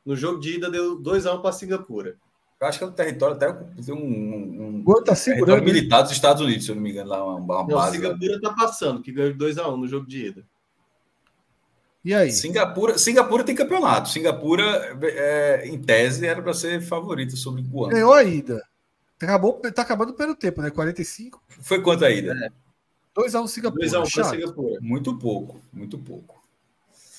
No jogo de ida deu 2 a 1 para Singapura. Eu acho que é um território até tem um, um, um tá território militar dos Estados Unidos, se eu não me engano, lá uma, uma não, base. Singapura está passando, que ganhou 2 a 1 no jogo de ida. E aí? Singapura, Singapura tem campeonato. Singapura, é, em tese, era para ser favorita sobre Guam. Ganhou a ida. Acabou, tá acabando pelo tempo, né? 45. Foi quanto a ida? É. 2x1 um Singapura. 2x1 um Singapura. Muito pouco, muito pouco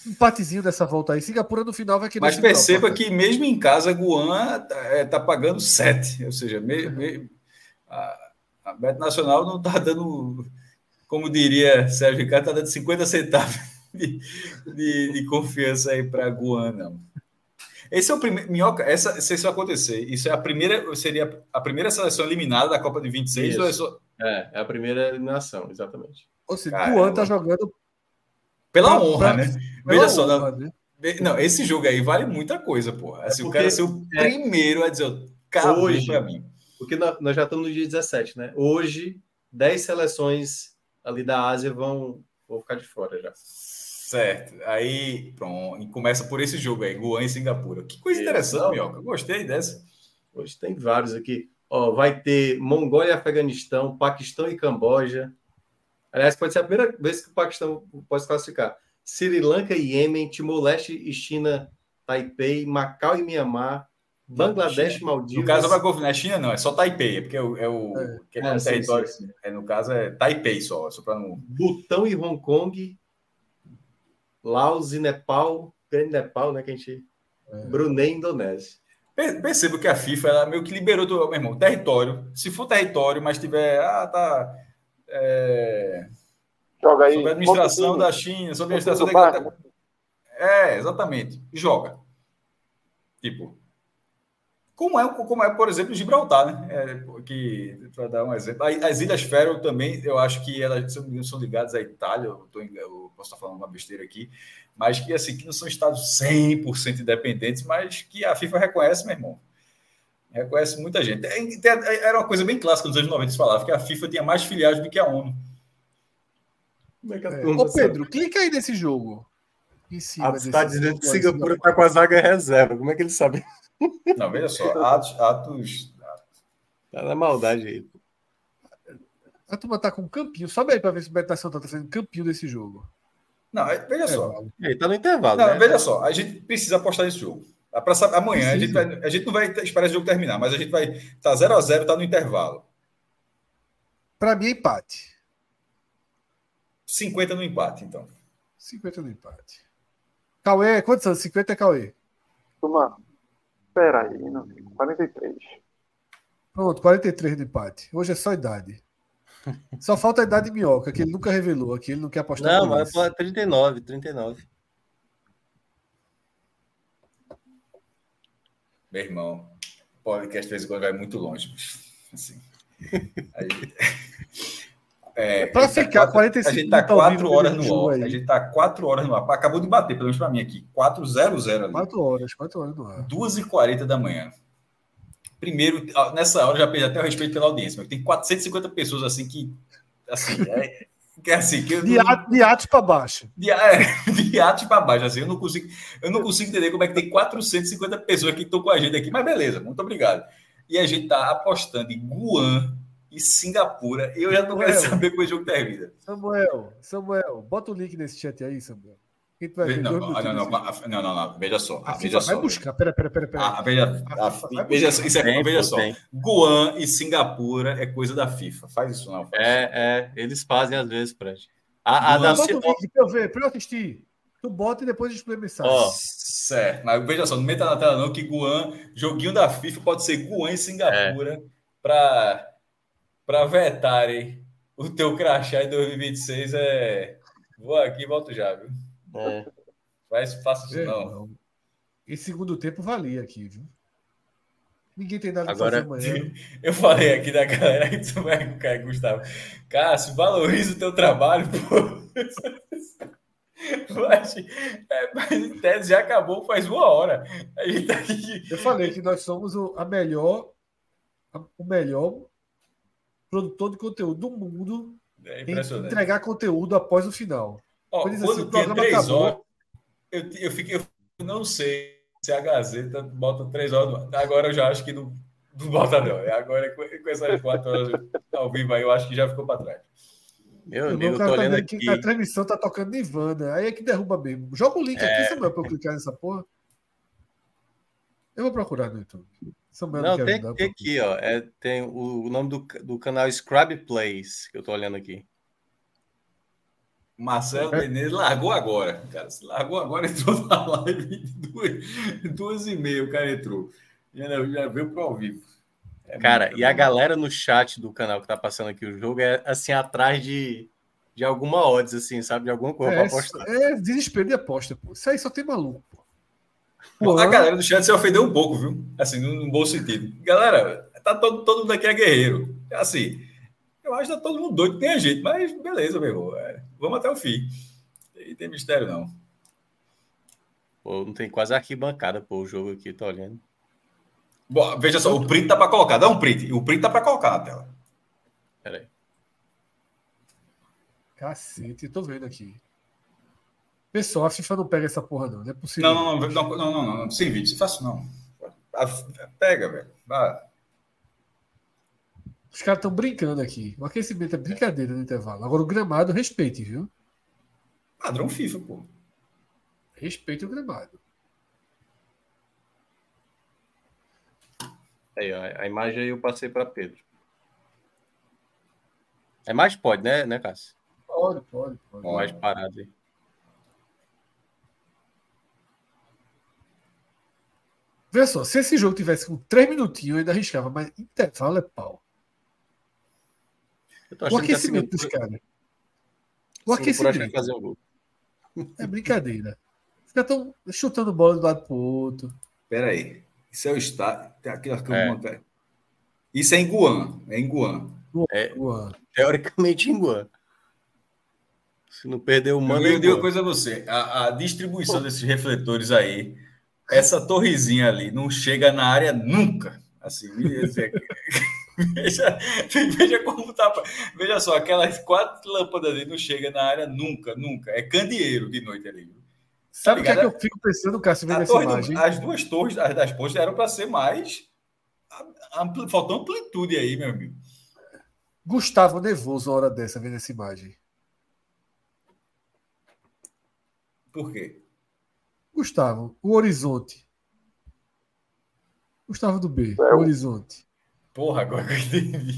empatezinho dessa volta aí. Singapura no final vai querer. Mas perceba que mesmo em casa, Guan está é, tá pagando 7. Ou seja, me, me, a, a Bet Nacional não está dando, como diria Sérgio Ricardo, está dando 50 centavos de, de, de confiança aí para Guan, não. Esse é o primeiro. Minhoca, essa, se isso acontecer, isso é a primeira. Seria a primeira seleção eliminada da Copa de 26 isso. ou é só. É, é a primeira eliminação, exatamente. Ou seja, Guan está jogando pela honra, né? Veja só. Honra, não, né? não, esse jogo aí vale muita coisa, porra. Assim, é o cara ser o é, primeiro a dizer, acabou hoje, pra mim. Porque nós já estamos no dia 17, né? Hoje, 10 seleções ali da Ásia vão, vão ficar de fora já. Certo. Aí, pronto. E começa por esse jogo aí, Guan e Singapura. Que coisa interessante, Mioca. Gostei dessa. Hoje tem vários aqui. Ó, vai ter Mongólia e Afeganistão, Paquistão e Camboja, Aliás, pode ser a primeira vez que o Paquistão pode se classificar. Sri Lanka e Iêmen, Timor-Leste e China, Taipei, Macau e Mianmar, Bangladesh e Maldivas. No caso, vai confundir. Não é China, não, é só Taipei, é porque é o, é o é, que é, é território. Sim, sim. É, no caso, é Taipei só, só para não. Butão e Hong Kong, Laos e Nepal, grande Nepal, né? Que a gente. É. Brunei e Indonésia. Percebo que a FIFA ela meio que liberou do meu irmão, território. Se for território, mas tiver. Ah, tá é, Joga aí. Sobre a administração da China, sobre a administração da. É, exatamente. Joga. Tipo. Como é, como é, por exemplo, Gibraltar, né? É, que, para dar um exemplo. As Ilhas Fero também, eu acho que elas são ligadas à Itália, eu, tô, eu posso estar falando uma besteira aqui, mas que, assim, que não são estados 100% independentes, mas que a FIFA reconhece, meu irmão. Reconhece muita gente. É, é, era uma coisa bem clássica nos anos 90 se falava que a FIFA tinha mais filiais do que a ONU. É que a é. Ô Pedro, sabe? clica aí nesse jogo. Em cima está dizendo que Singapura está com a zaga reserva. Como é que ele sabe? Não, veja só. Atos. atos, Tá na maldade aí. A turma tá com um campinho. Sobe aí para ver se o Beto está fazendo campinho desse jogo. Não, veja é, só. Ele tá no intervalo. Não, né? veja só. A gente precisa apostar nesse jogo. Pra, amanhã a gente, vai, a gente não vai esperar esse jogo terminar, mas a gente vai estar tá 0 a 0 tá no intervalo. Para mim é empate. 50 no empate, então. 50 no empate. Cauê, quantos anos? 50 é Cauê? Toma. Espera aí, não. 43. Pronto, 43 no empate. Hoje é só idade. Só falta a idade de minhoca, que ele nunca revelou aqui, ele não quer apostar. Não, mas é 39, 39. Meu irmão, podcast de vez em quando vai muito longe, assim. Aí, é, para ficar tá 45 A gente está quatro horas no ar. A gente está quatro horas no ar. Acabou de bater, pelo menos para mim aqui. 400 ali. Quatro horas, quatro horas no ar. 2h40 da manhã. Primeiro, nessa hora, já perdi até o respeito pela audiência, mas tem 450 pessoas assim que. Assim, é, que é assim, que de, não... de arte para baixo. De, é, de arte para baixo. Assim, eu não consigo, eu não consigo entender como é que tem 450 pessoas que estão com a gente aqui, mas beleza, muito obrigado. E a gente está apostando em Guam e Singapura. Eu já não quero saber como o jogo termina. Samuel, Samuel, bota o link nesse chat aí, Samuel. Não, não, não, não, não, não, veja só. A veja vai só. buscar, pera, pera, pera. pera. Ah, veja, a, a, veja, isso é, veja só. Guam e Singapura é coisa da FIFA. Faz isso não. Faz. É, é, eles fazem às vezes, Fred. A, a da bota o link pra eu ver, pra eu assistir. Tu bota e depois explica a mensagem. Oh. Certo, mas veja só, não meta na tela não que Guam, joguinho da FIFA pode ser Guam e Singapura é. para para vetarem o teu crachá em 2026 é vou aqui e volto já, viu? É. Faz, faça isso não. não. E segundo tempo valia aqui, viu? Ninguém tem nada Agora, fazer amanhã. Eu falei aqui da galera que tu vai cair, Gustavo. Cássio, valoriza o teu trabalho, pô. Mas, é, mas em tese já acabou faz uma hora. A gente tá aqui... Eu falei que nós somos o, a melhor, a, o melhor produtor de conteúdo do mundo é em entregar conteúdo após o final. Ó, quando assim, programa três acabou, horas, eu, eu, fiquei, eu não sei se a Gazeta bota três horas. Agora eu já acho que não, não bota, não. Agora, com, com essas quatro horas ao vivo aí, eu acho que já ficou para trás. Meu amigo, eu tô tá olhando aqui. Que a transmissão tá tocando Nirvana. Aí é que derruba mesmo. Joga o link é... aqui, Samuel, pra eu clicar nessa porra. Eu vou procurar no YouTube. Samuel não, tem, tem aqui, ó. É, tem o, o nome do, do canal Scrub Plays, que eu tô olhando aqui. Marcelo é. Menezes largou agora. Cara, se largou agora, entrou na live duas, duas e meia. O cara entrou. Já, já veio pro ao vivo. É cara, e a galera no chat do canal que tá passando aqui o jogo é assim, atrás de, de alguma odds, assim, sabe? De alguma coisa é, pra apostar. É desespero de aposta, pô. Isso aí só tem maluco, pô. Pô, a galera do chat se ofendeu um pouco, viu? Assim, no, bom sentido. Galera, tá todo, todo mundo aqui é guerreiro. Assim, eu acho que tá todo mundo doido, tem a gente, mas beleza, meu irmão. É, vamos até o fim. Não tem mistério, não. Pô, não tem quase arquibancada, pô, o jogo aqui, tô olhando. Bom, veja só, o print tá para colocar. Dá um print. O print tá para colocar na tela. Peraí. Cacete, tô vendo aqui. Pessoal, a FIFA não pega essa porra, não. Não é possível. Não, não, não, não, não, não, sem vídeo. Faço não. Pega, velho. Os caras estão brincando aqui. O aquecimento é brincadeira no intervalo. Agora o gramado, respeite, viu? Padrão FIFA, pô. Respeite o gramado. Aí, ó, a imagem aí eu passei para Pedro. É mais pode, né, né, Cássio? Pode, pode, pode. Mais parado aí. Vê só, se esse jogo tivesse com 3 minutinhos, eu ainda arriscava, mas intervalo é pau. O aquecimento dos caras. O aquecimento. Fazer um gol. É brincadeira. Fica tão chutando bola de um lado pro outro. Pera aí. Isso é o estado. Aqui, aqui é. Isso é em Guam. É em Guam. É, Guam. Teoricamente em Guam. Se não perder o mando. Eu digo uma coisa a você: a, a distribuição Pô. desses refletores aí, essa torrezinha ali, não chega na área nunca. Assim, veja, veja como tá. Veja só, aquelas quatro lâmpadas ali não chega na área nunca, nunca. É candeeiro de noite ali. Sabe o que, é que eu fico pensando, Cássio, vendo essa imagem? Do, as duas torres das, das pontes eram para ser mais. Ampli, faltou amplitude aí, meu amigo. Gustavo nervoso uma hora dessa, vendo essa imagem. Por quê? Gustavo, o horizonte. Gustavo do B, é. o horizonte. Porra, agora que eu entendi.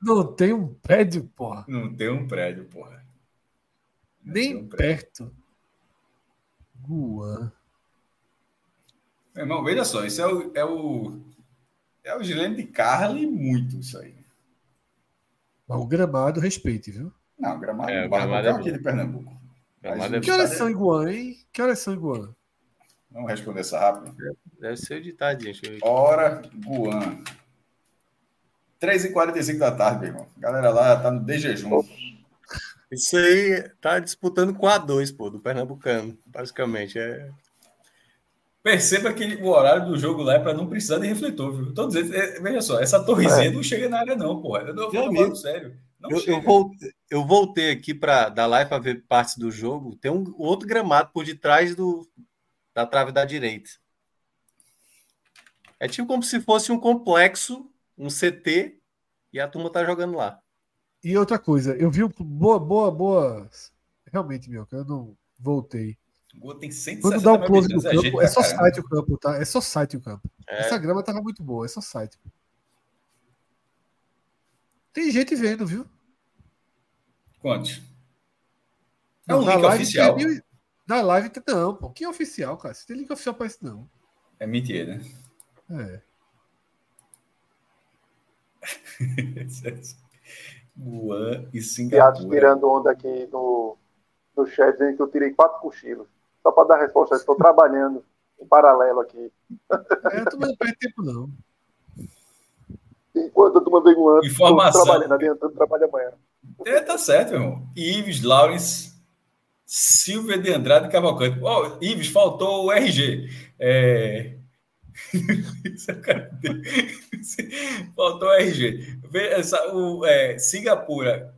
Não tem um prédio, porra. Não tem um prédio, porra. Nem perto. Guan. Meu irmão, veja só, isso é o. É o, é o Gilene de Carly muito, isso aí. Mas o gramado, respeite, viu? Não, o gramado, é, o gramado é aqui de Pernambuco. Gramado é que horas são em Guan, hein? Que horas são em Guan? Vamos responder essa rápido. Deve ser de tarde, gente. Hora Guan. 3h45 da tarde, meu irmão. A galera lá tá no de jejum. Isso aí tá disputando com a 2, pô, do Pernambucano, basicamente. É... Perceba que o horário do jogo lá é para não precisar de refletor, viu? Tô dizendo, é, veja só, essa torrezinha é. não chega na área, não, porra. Eu tô falando sério. Eu, eu, voltei, eu voltei aqui para dar live para ver partes do jogo. Tem um outro gramado por detrás do, da trave da direita. É tipo como se fosse um complexo, um CT, e a turma tá jogando lá. E outra coisa, eu vi boa, boa, boa realmente, meu, eu não voltei. Gol tem 160 Quando dá um close no campo, é só caramba. site o campo, tá? É só site o campo. É. Essa grama tava muito boa, é só site. Tem gente vendo, viu? Quantos? É um link live oficial. tem mil- Na live. Não, pô. Que é oficial, cara? Se tem link oficial pra isso, não. É mentira, né? É. Guan e Piados Singapura. tirando onda aqui no, no chat, dizendo que eu tirei quatro cochilos. Só para dar resposta, estou trabalhando em paralelo aqui. É, tu não perde tempo, não. Enquanto turma vem voando, estou Informação. trabalhando, adiantando trabalho amanhã. É, tá certo, meu irmão. Ives, Lawrence, Silvia de Andrade Cavalcante. Ó, Ives, faltou o RG. É... Faltou o RG. Essa, o, é, Singapura,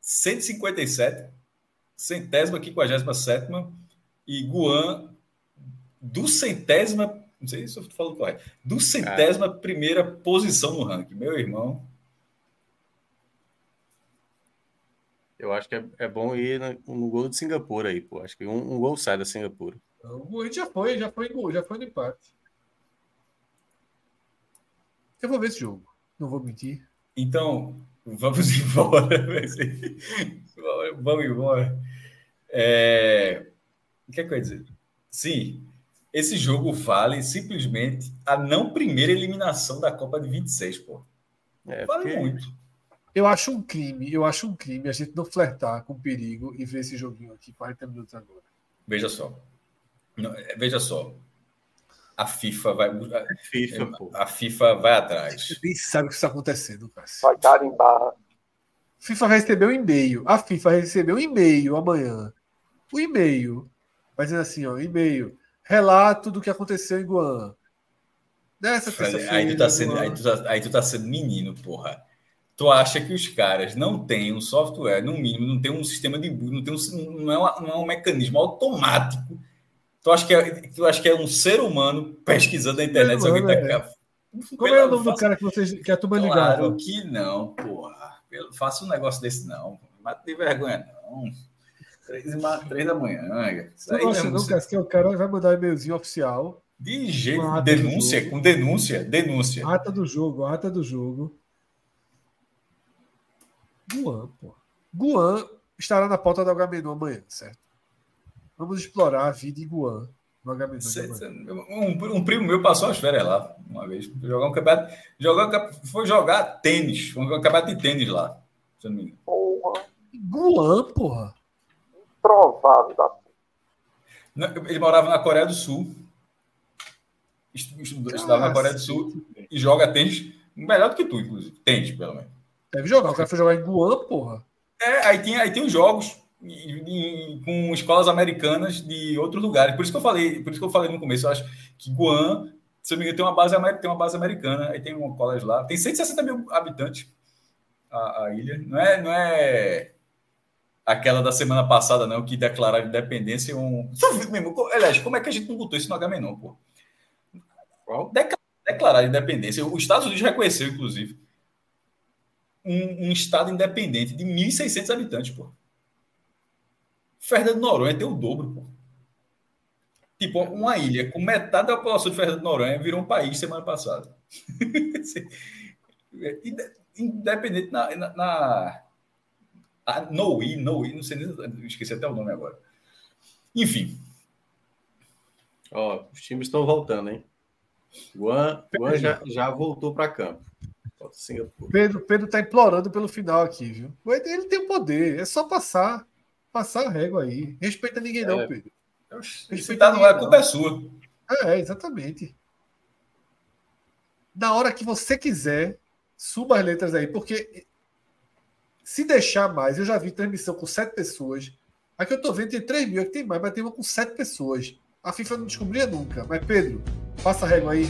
157, centésima, quinquagésima sétima, e Guam, do centésima, não sei se eu falando correto, do centésima primeira posição no ranking. Meu irmão. Eu acho que é, é bom ir no, no gol de Singapura aí, pô. Acho que um, um gol sai da Singapura. O Ed já foi, já foi, gol, já foi no empate. Eu vou ver esse jogo. Não vou mentir. Então, vamos embora. vamos embora. É... O que é que eu ia dizer? Sim, esse jogo vale simplesmente a não primeira eliminação da Copa de 26, pô. É, Vale porque- muito. Eu acho um crime, eu acho um crime a gente não flertar com perigo e ver esse joguinho aqui 40 minutos agora. Veja só. Não, é, Veja só. A FIFA vai. FIFA, pô. A FIFA vai atrás. Você nem sabe o que está acontecendo, cara. Vai carimbar. FIFA vai receber um e-mail. A FIFA vai receber um e-mail amanhã. O e-mail vai dizendo assim, ó, e-mail. Relato do que aconteceu em Guam. Nessa terça-feira. Aí tu, tá sendo, aí, tu tá, aí tu tá sendo menino, porra. Tu acha que os caras não têm um software, no mínimo, não tem um sistema de não tem um, não, é uma- não é um mecanismo automático. Tu acha que é, tu acha que é um ser humano pesquisando na internet se alguém tá é. Como é o nome do cara que, vocês, que a turma Claro ligava? que não, porra. Eu Faça um negócio desse, não. Mata de vergonha, não. Três, três da manhã. Isso aí gosta, não, não, cara, que o cara vai mandar um e-mailzinho oficial. de jeito. Denúncia, com denúncia, denúncia. Ata do jogo, ata do jogo. Guan, pô. Guan estará na pauta do Agamenon amanhã, certo? Vamos explorar a vida em Guan no Cê- cê- Um, um primo meu passou as férias lá uma vez. Foi Jogar um campeonato. Jogar, foi jogar tênis. Foi um campeonato de tênis lá. Se eu não me engano. Porra, Guan, porra. provável da Não, Ele morava na Coreia do Sul. Estu- Estudava na Coreia do Sul e joga tênis melhor do que tu, inclusive. Tênis, pelo menos. Deve jogar. O cara foi jogar em Guan, porra. É, aí tem, aí tem os jogos e- e- com escolas americanas de outros lugares. Por isso que eu falei, por isso que eu falei no começo, eu acho que Guam, se eu não me engano, tem uma base, tem uma base americana, aí tem um colégio lá. Tem 160 mil habitantes a, a ilha. Não é, não é aquela da semana passada, não, que declararam independência um. Mesmo, aliás, como é que a gente não botou isso no H-Menon, pô? Qual? Decla- Declarar independência. Os Estados Unidos reconheceu, inclusive, um, um estado independente de 1.600 habitantes, pô. Fernando Noronha tem o dobro, pô. Tipo, uma ilha com metade da população de Fernando Noronha virou um país semana passada. Inde- Independente na. na, na a Noui, Noui, não sei nem. Esqueci até o nome agora. Enfim, Ó, os times estão voltando, hein? Guan, Guan já, já voltou para campo. Singapura. Pedro, Pedro tá implorando pelo final aqui, viu? Ele tem o poder. É só passar. Passar a régua aí. Respeita ninguém, não, É. Pedro. se tá no ar, a culpa é sua. É, exatamente. Na hora que você quiser, suba as letras aí, porque se deixar mais, eu já vi transmissão com sete pessoas. Aqui eu tô vendo tem 3 mil, aqui tem mais, mas tem uma com sete pessoas. A FIFA não descobria nunca. Mas, Pedro, passa a régua aí.